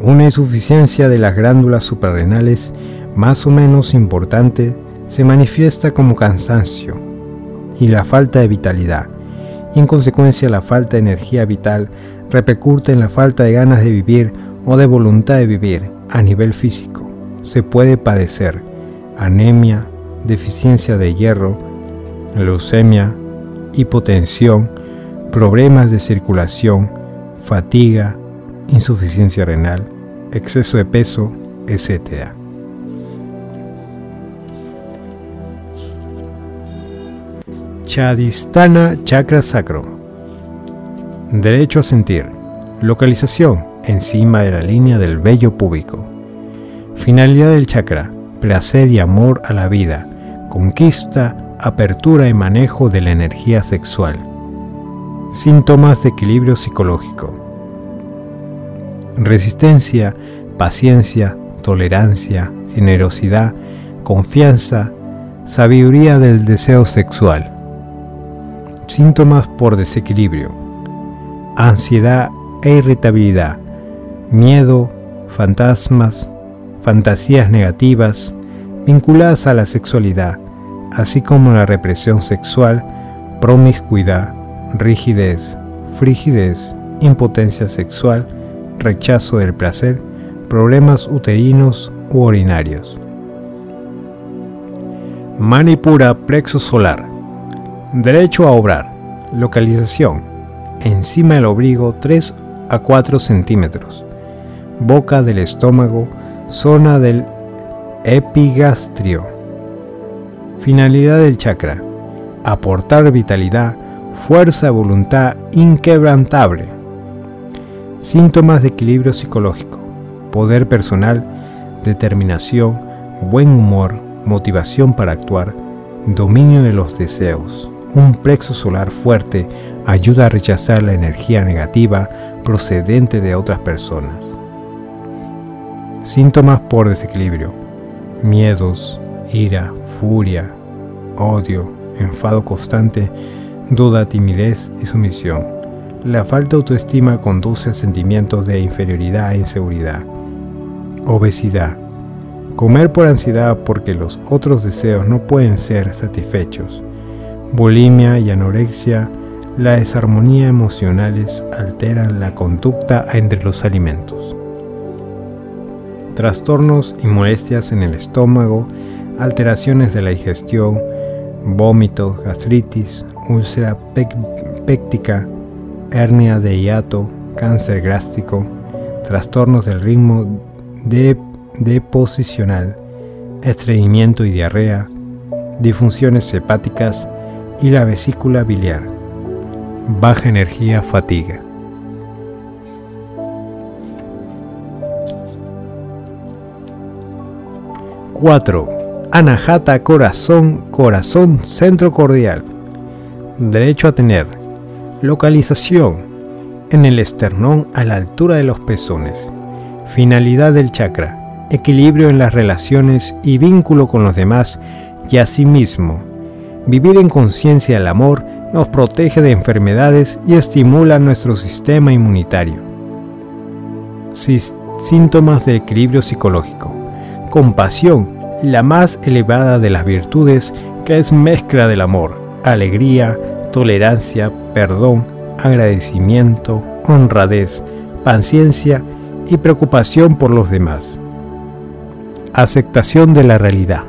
Una insuficiencia de las glándulas suprarrenales más o menos importante se manifiesta como cansancio y la falta de vitalidad, en consecuencia la falta de energía vital repercute en la falta de ganas de vivir o de voluntad de vivir a nivel físico. Se puede padecer anemia, deficiencia de hierro, leucemia, hipotensión, problemas de circulación, fatiga, insuficiencia renal, exceso de peso, etc. Chadistana Chakra Sacro. Derecho a sentir. Localización encima de la línea del vello púbico. Finalidad del chakra. Placer y amor a la vida. Conquista, apertura y manejo de la energía sexual. Síntomas de equilibrio psicológico. Resistencia, paciencia, tolerancia, generosidad, confianza, sabiduría del deseo sexual. Síntomas por desequilibrio. Ansiedad e irritabilidad. Miedo, fantasmas, fantasías negativas vinculadas a la sexualidad, así como la represión sexual, promiscuidad, rigidez, frigidez, impotencia sexual, rechazo del placer, problemas uterinos u urinarios. Manipura plexo solar Derecho a obrar. Localización. Encima del obligo 3 a 4 centímetros. Boca del estómago. Zona del epigastrio. Finalidad del chakra. Aportar vitalidad, fuerza de voluntad inquebrantable. Síntomas de equilibrio psicológico. Poder personal, determinación, buen humor, motivación para actuar, dominio de los deseos. Un plexo solar fuerte ayuda a rechazar la energía negativa procedente de otras personas. Síntomas por desequilibrio. Miedos, ira, furia, odio, enfado constante, duda, timidez y sumisión. La falta de autoestima conduce a sentimientos de inferioridad e inseguridad. Obesidad. Comer por ansiedad porque los otros deseos no pueden ser satisfechos bulimia y anorexia, la desarmonía emocionales alteran la conducta entre los alimentos. Trastornos y molestias en el estómago, alteraciones de la digestión, vómitos, gastritis, úlcera péctica, hernia de hiato, cáncer gástrico, trastornos del ritmo de deposicional, estreñimiento y diarrea, disfunciones hepáticas, y la vesícula biliar. Baja energía, fatiga. ¡4! Anahata corazón, corazón, centro cordial. Derecho a tener. Localización. En el esternón a la altura de los pezones. Finalidad del chakra. Equilibrio en las relaciones y vínculo con los demás y a sí mismo Vivir en conciencia del amor nos protege de enfermedades y estimula nuestro sistema inmunitario. Síntomas de equilibrio psicológico. Compasión, la más elevada de las virtudes que es mezcla del amor, alegría, tolerancia, perdón, agradecimiento, honradez, paciencia y preocupación por los demás. Aceptación de la realidad.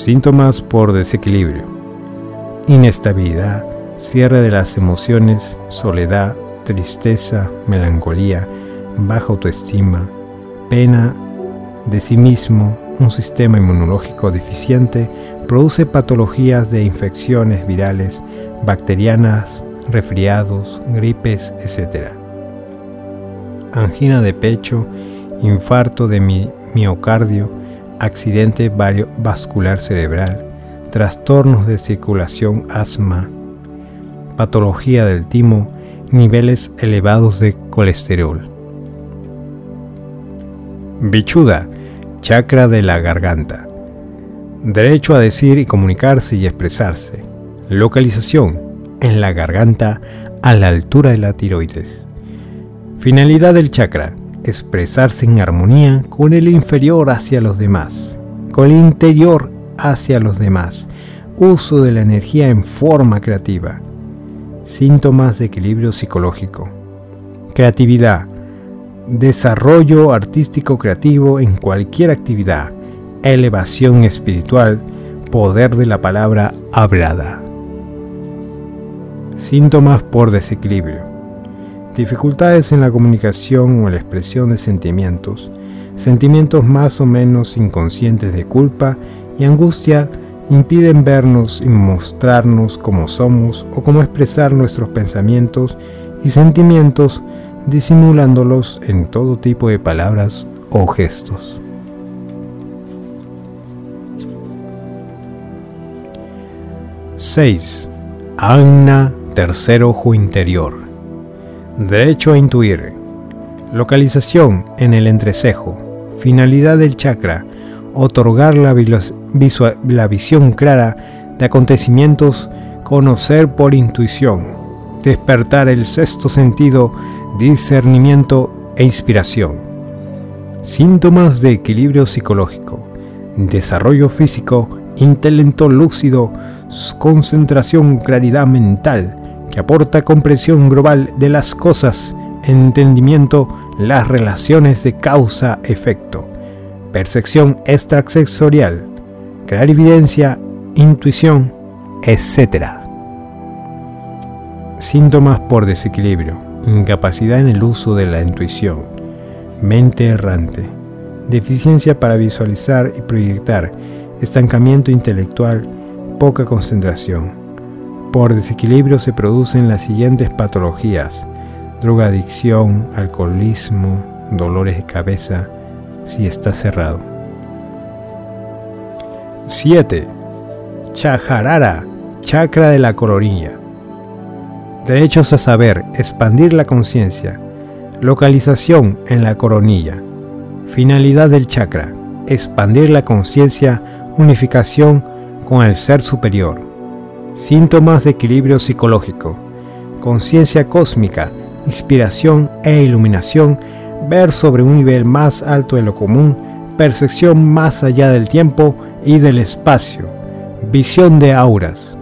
Síntomas por desequilibrio. Inestabilidad, cierre de las emociones, soledad, tristeza, melancolía, baja autoestima, pena de sí mismo, un sistema inmunológico deficiente, produce patologías de infecciones virales, bacterianas, resfriados, gripes, etc. Angina de pecho, infarto de miocardio, accidente vascular cerebral, trastornos de circulación, asma, patología del timo, niveles elevados de colesterol. Bichuda, chakra de la garganta. Derecho a decir y comunicarse y expresarse. Localización en la garganta a la altura de la tiroides. Finalidad del chakra, expresarse en armonía con el inferior hacia los demás, con el interior hacia los demás, uso de la energía en forma creativa. Síntomas de equilibrio psicológico. Creatividad. Desarrollo artístico creativo en cualquier actividad. Elevación espiritual. Poder de la palabra hablada. Síntomas por desequilibrio. Dificultades en la comunicación o la expresión de sentimientos. Sentimientos más o menos inconscientes de culpa y angustia impiden vernos y mostrarnos como somos o cómo expresar nuestros pensamientos y sentimientos disimulándolos en todo tipo de palabras o gestos. 6. Agna Tercer ojo interior. Derecho a intuir. Localización en el entrecejo. Finalidad del chakra. Otorgar la, la visión clara de acontecimientos. Conocer por intuición. Despertar el sexto sentido. Discernimiento e inspiración. Síntomas de equilibrio psicológico. Desarrollo físico. Intelecto lúcido. Concentración, claridad mental que aporta comprensión global de las cosas, entendimiento, las relaciones de causa-efecto, percepción extrasensorial, clarividencia, intuición, etc. Síntomas por desequilibrio, incapacidad en el uso de la intuición, mente errante, deficiencia para visualizar y proyectar, estancamiento intelectual, poca concentración por desequilibrio se producen las siguientes patologías: drogadicción, alcoholismo, dolores de cabeza, si está cerrado. 7. Chajarara, chakra de la coronilla. Derechos a saber, expandir la conciencia. Localización en la coronilla. Finalidad del chakra, expandir la conciencia, unificación con el ser superior. Síntomas de equilibrio psicológico. Conciencia cósmica, inspiración e iluminación, ver sobre un nivel más alto de lo común, percepción más allá del tiempo y del espacio, visión de auras.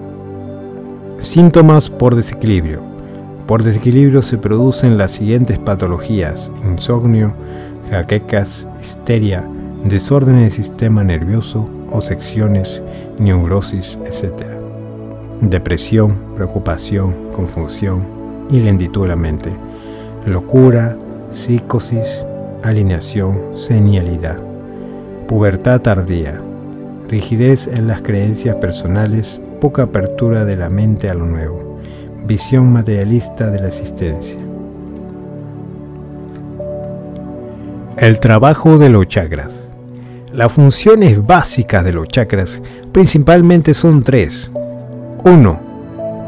Síntomas por desequilibrio. Por desequilibrio se producen las siguientes patologías: insomnio, jaquecas, histeria, desorden del sistema nervioso, o secciones, neurosis, etc depresión, preocupación, confusión y lentitud de la mente, locura, psicosis, alineación, señalidad, pubertad tardía, rigidez en las creencias personales, poca apertura de la mente a lo nuevo, visión materialista de la existencia. El trabajo de los chakras. Las funciones básicas de los chakras principalmente son tres 1.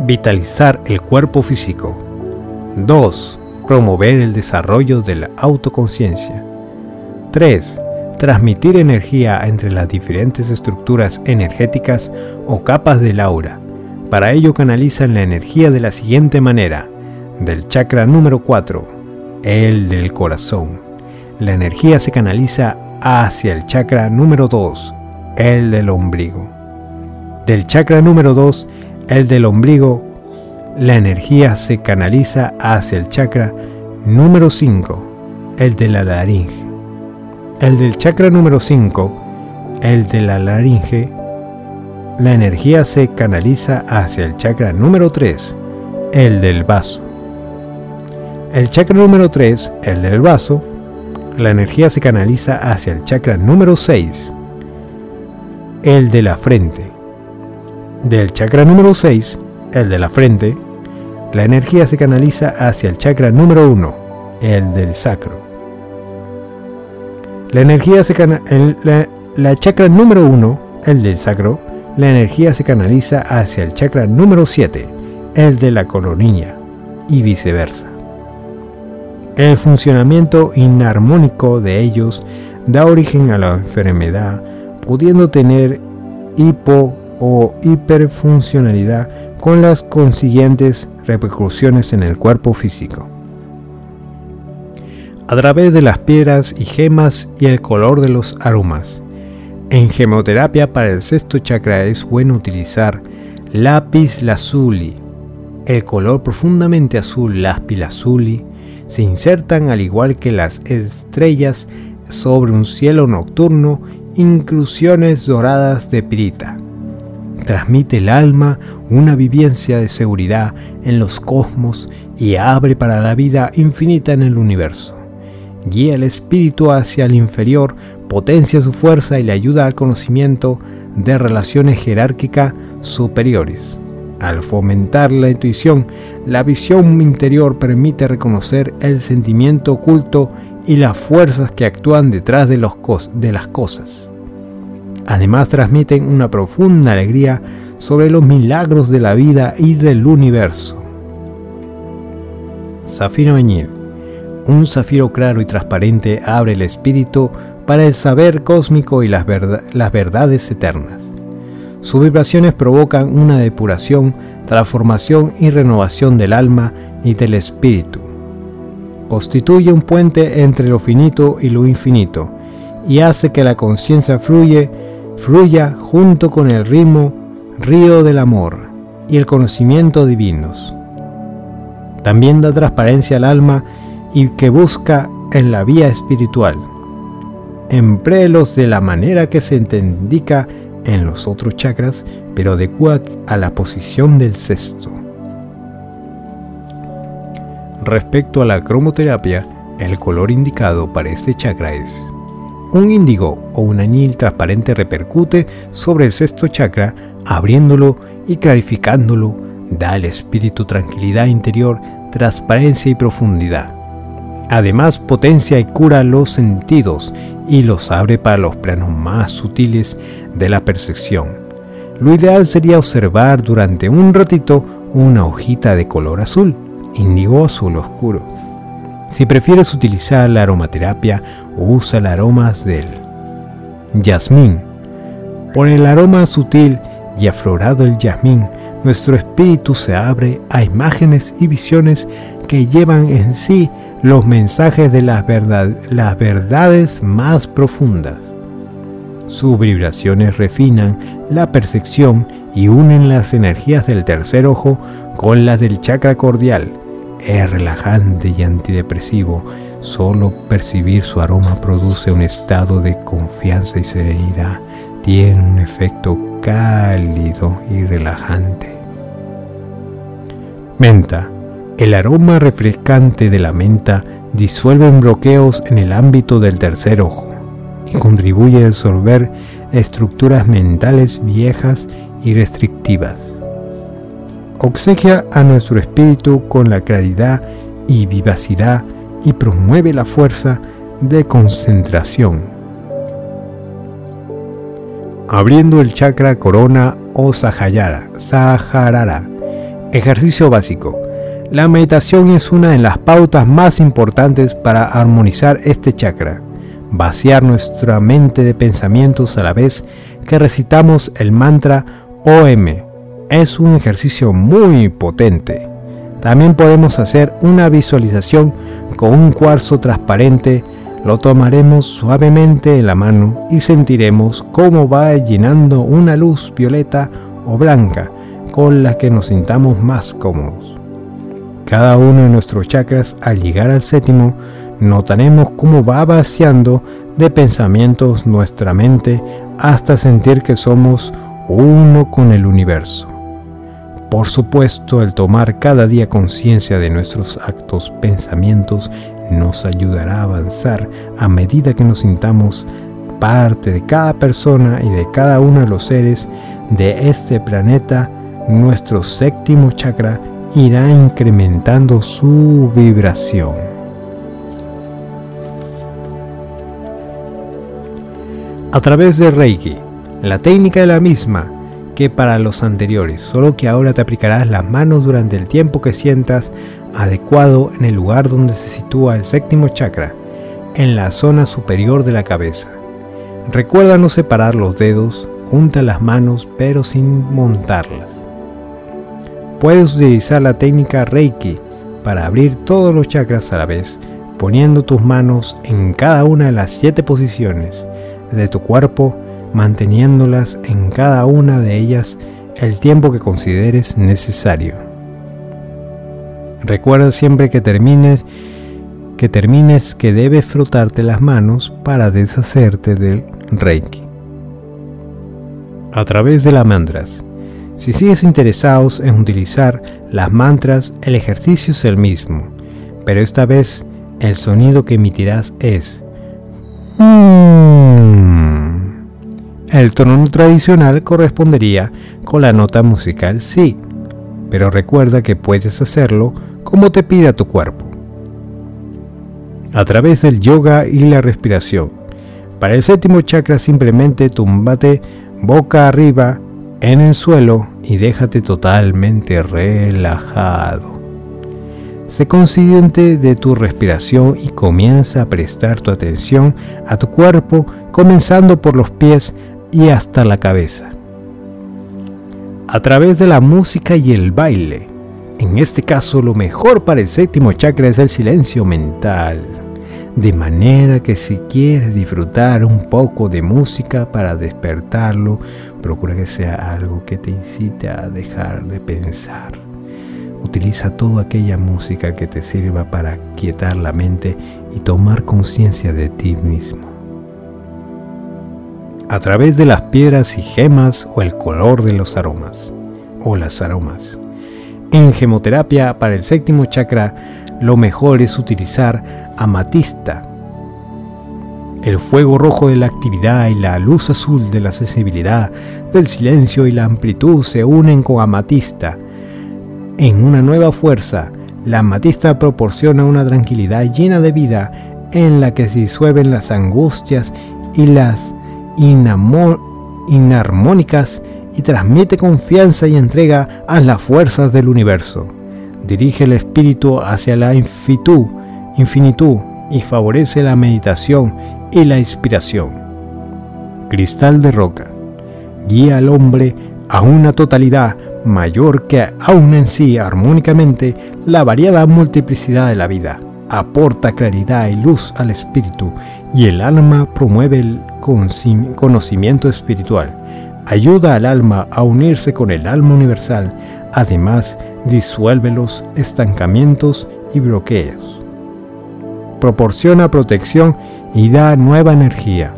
Vitalizar el cuerpo físico. 2. Promover el desarrollo de la autoconciencia. 3. Transmitir energía entre las diferentes estructuras energéticas o capas del aura. Para ello canalizan la energía de la siguiente manera. Del chakra número 4, el del corazón. La energía se canaliza hacia el chakra número 2, el del ombligo. Del chakra número 2 el del ombligo, la energía se canaliza hacia el chakra número 5, el de la laringe. El del chakra número 5, el de la laringe, la energía se canaliza hacia el chakra número 3, el del vaso. El chakra número 3, el del vaso, la energía se canaliza hacia el chakra número 6, el de la frente. Del chakra número 6, el de la frente, la energía se canaliza hacia el chakra número 1, el del sacro. La energía se canaliza la, chakra número 1, el del sacro, la energía se canaliza hacia el chakra número 7, el de la coronilla. y viceversa. El funcionamiento inarmónico de ellos da origen a la enfermedad, pudiendo tener hipo o hiperfuncionalidad con las consiguientes repercusiones en el cuerpo físico. A través de las piedras y gemas y el color de los aromas. En gemoterapia para el sexto chakra es bueno utilizar lápiz lazuli. El color profundamente azul lápiz lazuli se insertan al igual que las estrellas sobre un cielo nocturno inclusiones doradas de pirita. Transmite el alma una vivencia de seguridad en los cosmos y abre para la vida infinita en el universo. Guía el espíritu hacia el inferior, potencia su fuerza y le ayuda al conocimiento de relaciones jerárquicas superiores. Al fomentar la intuición, la visión interior permite reconocer el sentimiento oculto y las fuerzas que actúan detrás de, las cosas. Además transmiten una profunda alegría sobre los milagros de la vida y del universo. Zafiro Añil. Un zafiro claro y transparente abre el espíritu para el saber cósmico y las, verdades eternas. Sus vibraciones provocan una depuración, transformación y renovación del alma y del espíritu. Constituye un puente entre lo finito y lo infinito y hace que la conciencia fluye, fluya junto con el ritmo, río del amor y el conocimiento divinos. También da transparencia al alma y que busca en la vía espiritual. Empréelos de la manera que se indica en los otros chakras, pero adecua a la posición del sexto. Respecto a la cromoterapia, el color indicado para este chakra es un índigo o un añil transparente repercute sobre el sexto chakra, abriéndolo y clarificándolo, da al espíritu tranquilidad interior, transparencia y profundidad. Además potencia y cura los sentidos y los abre para los planos más sutiles de la percepción. Lo ideal sería observar durante un ratito una hojita de color azul, índigo azul oscuro. Si prefieres utilizar la aromaterapia, usa el aromas del jazmín. Por el aroma sutil y aflorado del jazmín, nuestro espíritu se abre a imágenes y visiones que llevan en sí los mensajes de las verdades más profundas. Sus vibraciones refinan la percepción y unen las energías del tercer ojo con las del chakra cordial. Es relajante y antidepresivo. Solo percibir su aroma produce un estado de confianza y serenidad. Tiene un efecto cálido y relajante. Menta el aroma refrescante de la menta disuelve bloqueos en el ámbito del tercer ojo y contribuye a disolver estructuras mentales viejas y restrictivas. Oxegia a nuestro espíritu con la claridad y vivacidad y promueve la fuerza de concentración. Abriendo el chakra corona o Sahayara, Saharara. Ejercicio básico la meditación es una de las pautas más importantes para armonizar este chakra, vaciar nuestra mente de pensamientos a la vez que recitamos el mantra OM. Es un ejercicio muy potente. También podemos hacer una visualización con un cuarzo transparente. Lo tomaremos suavemente en la mano y sentiremos cómo va llenando una luz violeta o blanca con la que nos sintamos más cómodos. Cada uno de nuestros chakras, al llegar al séptimo, notaremos cómo va vaciando de pensamientos nuestra mente hasta sentir que somos uno con el universo. Por supuesto, el tomar cada día conciencia de nuestros actos, pensamientos, nos ayudará a avanzar a medida que nos sintamos parte de cada persona y de cada uno de los seres de este planeta, nuestro séptimo chakra irá incrementando su vibración. A través de Reiki, la técnica es la misma que para los anteriores, solo que ahora te aplicarás las manos durante el tiempo que sientas adecuado en el lugar donde se sitúa el séptimo chakra, en la zona superior de la cabeza. Recuerda no separar los dedos, junta las manos pero sin montarlas. Puedes utilizar la técnica Reiki para abrir todos los chakras a la vez, poniendo tus manos en cada una de las siete posiciones de tu cuerpo, manteniéndolas en cada una de ellas el tiempo que consideres necesario. Recuerda siempre que termines que termines que debes frotarte las manos para deshacerte del Reiki. A través de las mantras. Si sigues interesados en utilizar las mantras, el ejercicio es el mismo, pero esta vez el sonido que emitirás es el tono tradicional correspondería con la nota musical sí, pero recuerda que puedes hacerlo como te pida tu cuerpo. A través del yoga y la respiración. Para el séptimo chakra simplemente túmbate boca arriba en el suelo y déjate totalmente relajado. Sé consciente de tu respiración y comienza a prestar tu atención a tu cuerpo, comenzando por los pies y hasta la cabeza. A través de la música y el baile. En este caso, lo mejor para el séptimo chakra es el silencio mental. De manera que si quieres disfrutar un poco de música para despertarlo, procura que sea algo que te incite a dejar de pensar. Utiliza toda aquella música que te sirva para quietar la mente y tomar conciencia de ti mismo a través de las piedras y gemas o el color de los aromas o las aromas. En gemoterapia para el séptimo chakra lo mejor es utilizar amatista, el fuego rojo de la actividad y la luz azul de la sensibilidad, del silencio y la amplitud se unen con amatista. En una nueva fuerza, la amatista proporciona una tranquilidad llena de vida en la que se disuelven las angustias y las inarmónicas y transmite confianza y entrega a las fuerzas del universo. Dirige el espíritu hacia la infinitud, infinitud y favorece la meditación y la inspiración. Cristal de roca. Guía al hombre a una totalidad mayor que aún en sí armónicamente la variada multiplicidad de la vida aporta claridad y luz al espíritu y el alma promueve el conocimiento espiritual. Ayuda al alma a unirse con el alma universal. Además, disuelve los estancamientos y bloqueos. Proporciona protección y da nueva energía.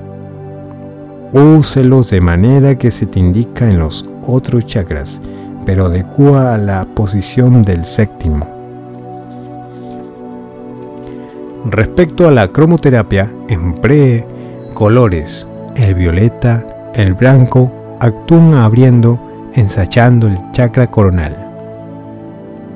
Úselos de manera que se te indica en los otros chakras, pero adecua a la posición del séptimo. Respecto a la cromoterapia, emplee colores. El violeta, el blanco actúan abriendo, ensachando el chakra coronal.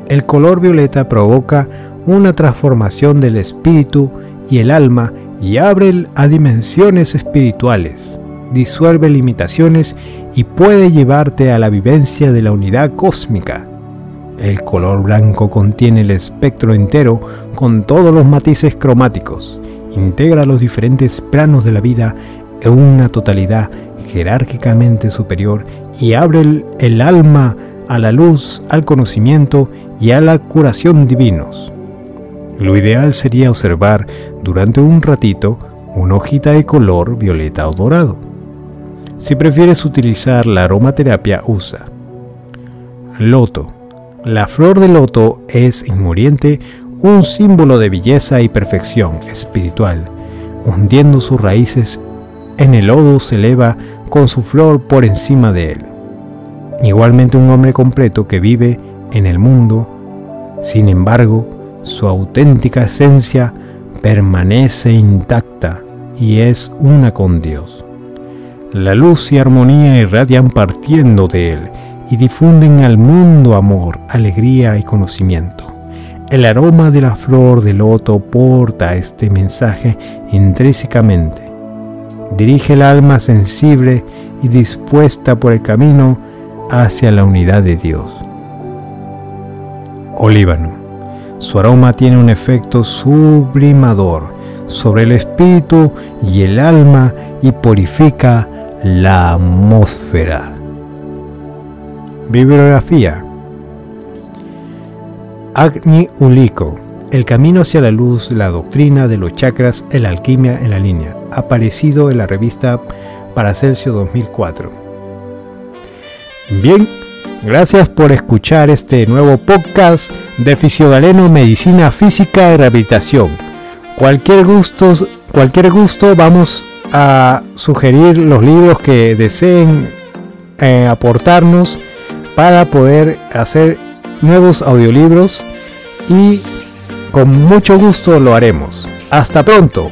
El color violeta provoca una transformación del espíritu y el alma y abre a dimensiones espirituales, disuelve limitaciones y puede llevarte a la vivencia de la unidad cósmica el color blanco contiene el espectro entero con todos los matices cromáticos. Integra los diferentes planos de la vida en una totalidad jerárquicamente superior y abre el, alma a la luz, al conocimiento y a la curación divinos. Lo ideal sería observar durante un ratito una hojita de color violeta o dorado. Si prefieres utilizar la aromaterapia, usa loto, la flor de loto es inmuriente, un símbolo de belleza y perfección espiritual. Hundiendo sus raíces en el lodo se eleva con su flor por encima de él. Igualmente un hombre completo que vive en el mundo, sin embargo, su auténtica esencia permanece intacta y es una con Dios. La luz y armonía irradian partiendo de él y difunden al mundo amor, alegría y conocimiento. El aroma de la flor de loto porta este mensaje intrínsecamente. Dirige el alma sensible y dispuesta por el camino hacia la unidad de Dios. Olíbano. Su aroma tiene un efecto sublimador sobre el espíritu y el alma y purifica la atmósfera. Bibliografía Agni Uliko El camino hacia la luz, la doctrina de los chakras la alquimia en la línea, aparecido en la revista Paracelso 2004. Bien, gracias por escuchar este nuevo podcast de Fisiogaleno Medicina Física y Rehabilitación. Cualquier gusto, cualquier gusto vamos a sugerir los libros que deseen eh, aportarnos para poder hacer nuevos audiolibros y con mucho gusto lo haremos. Hasta pronto.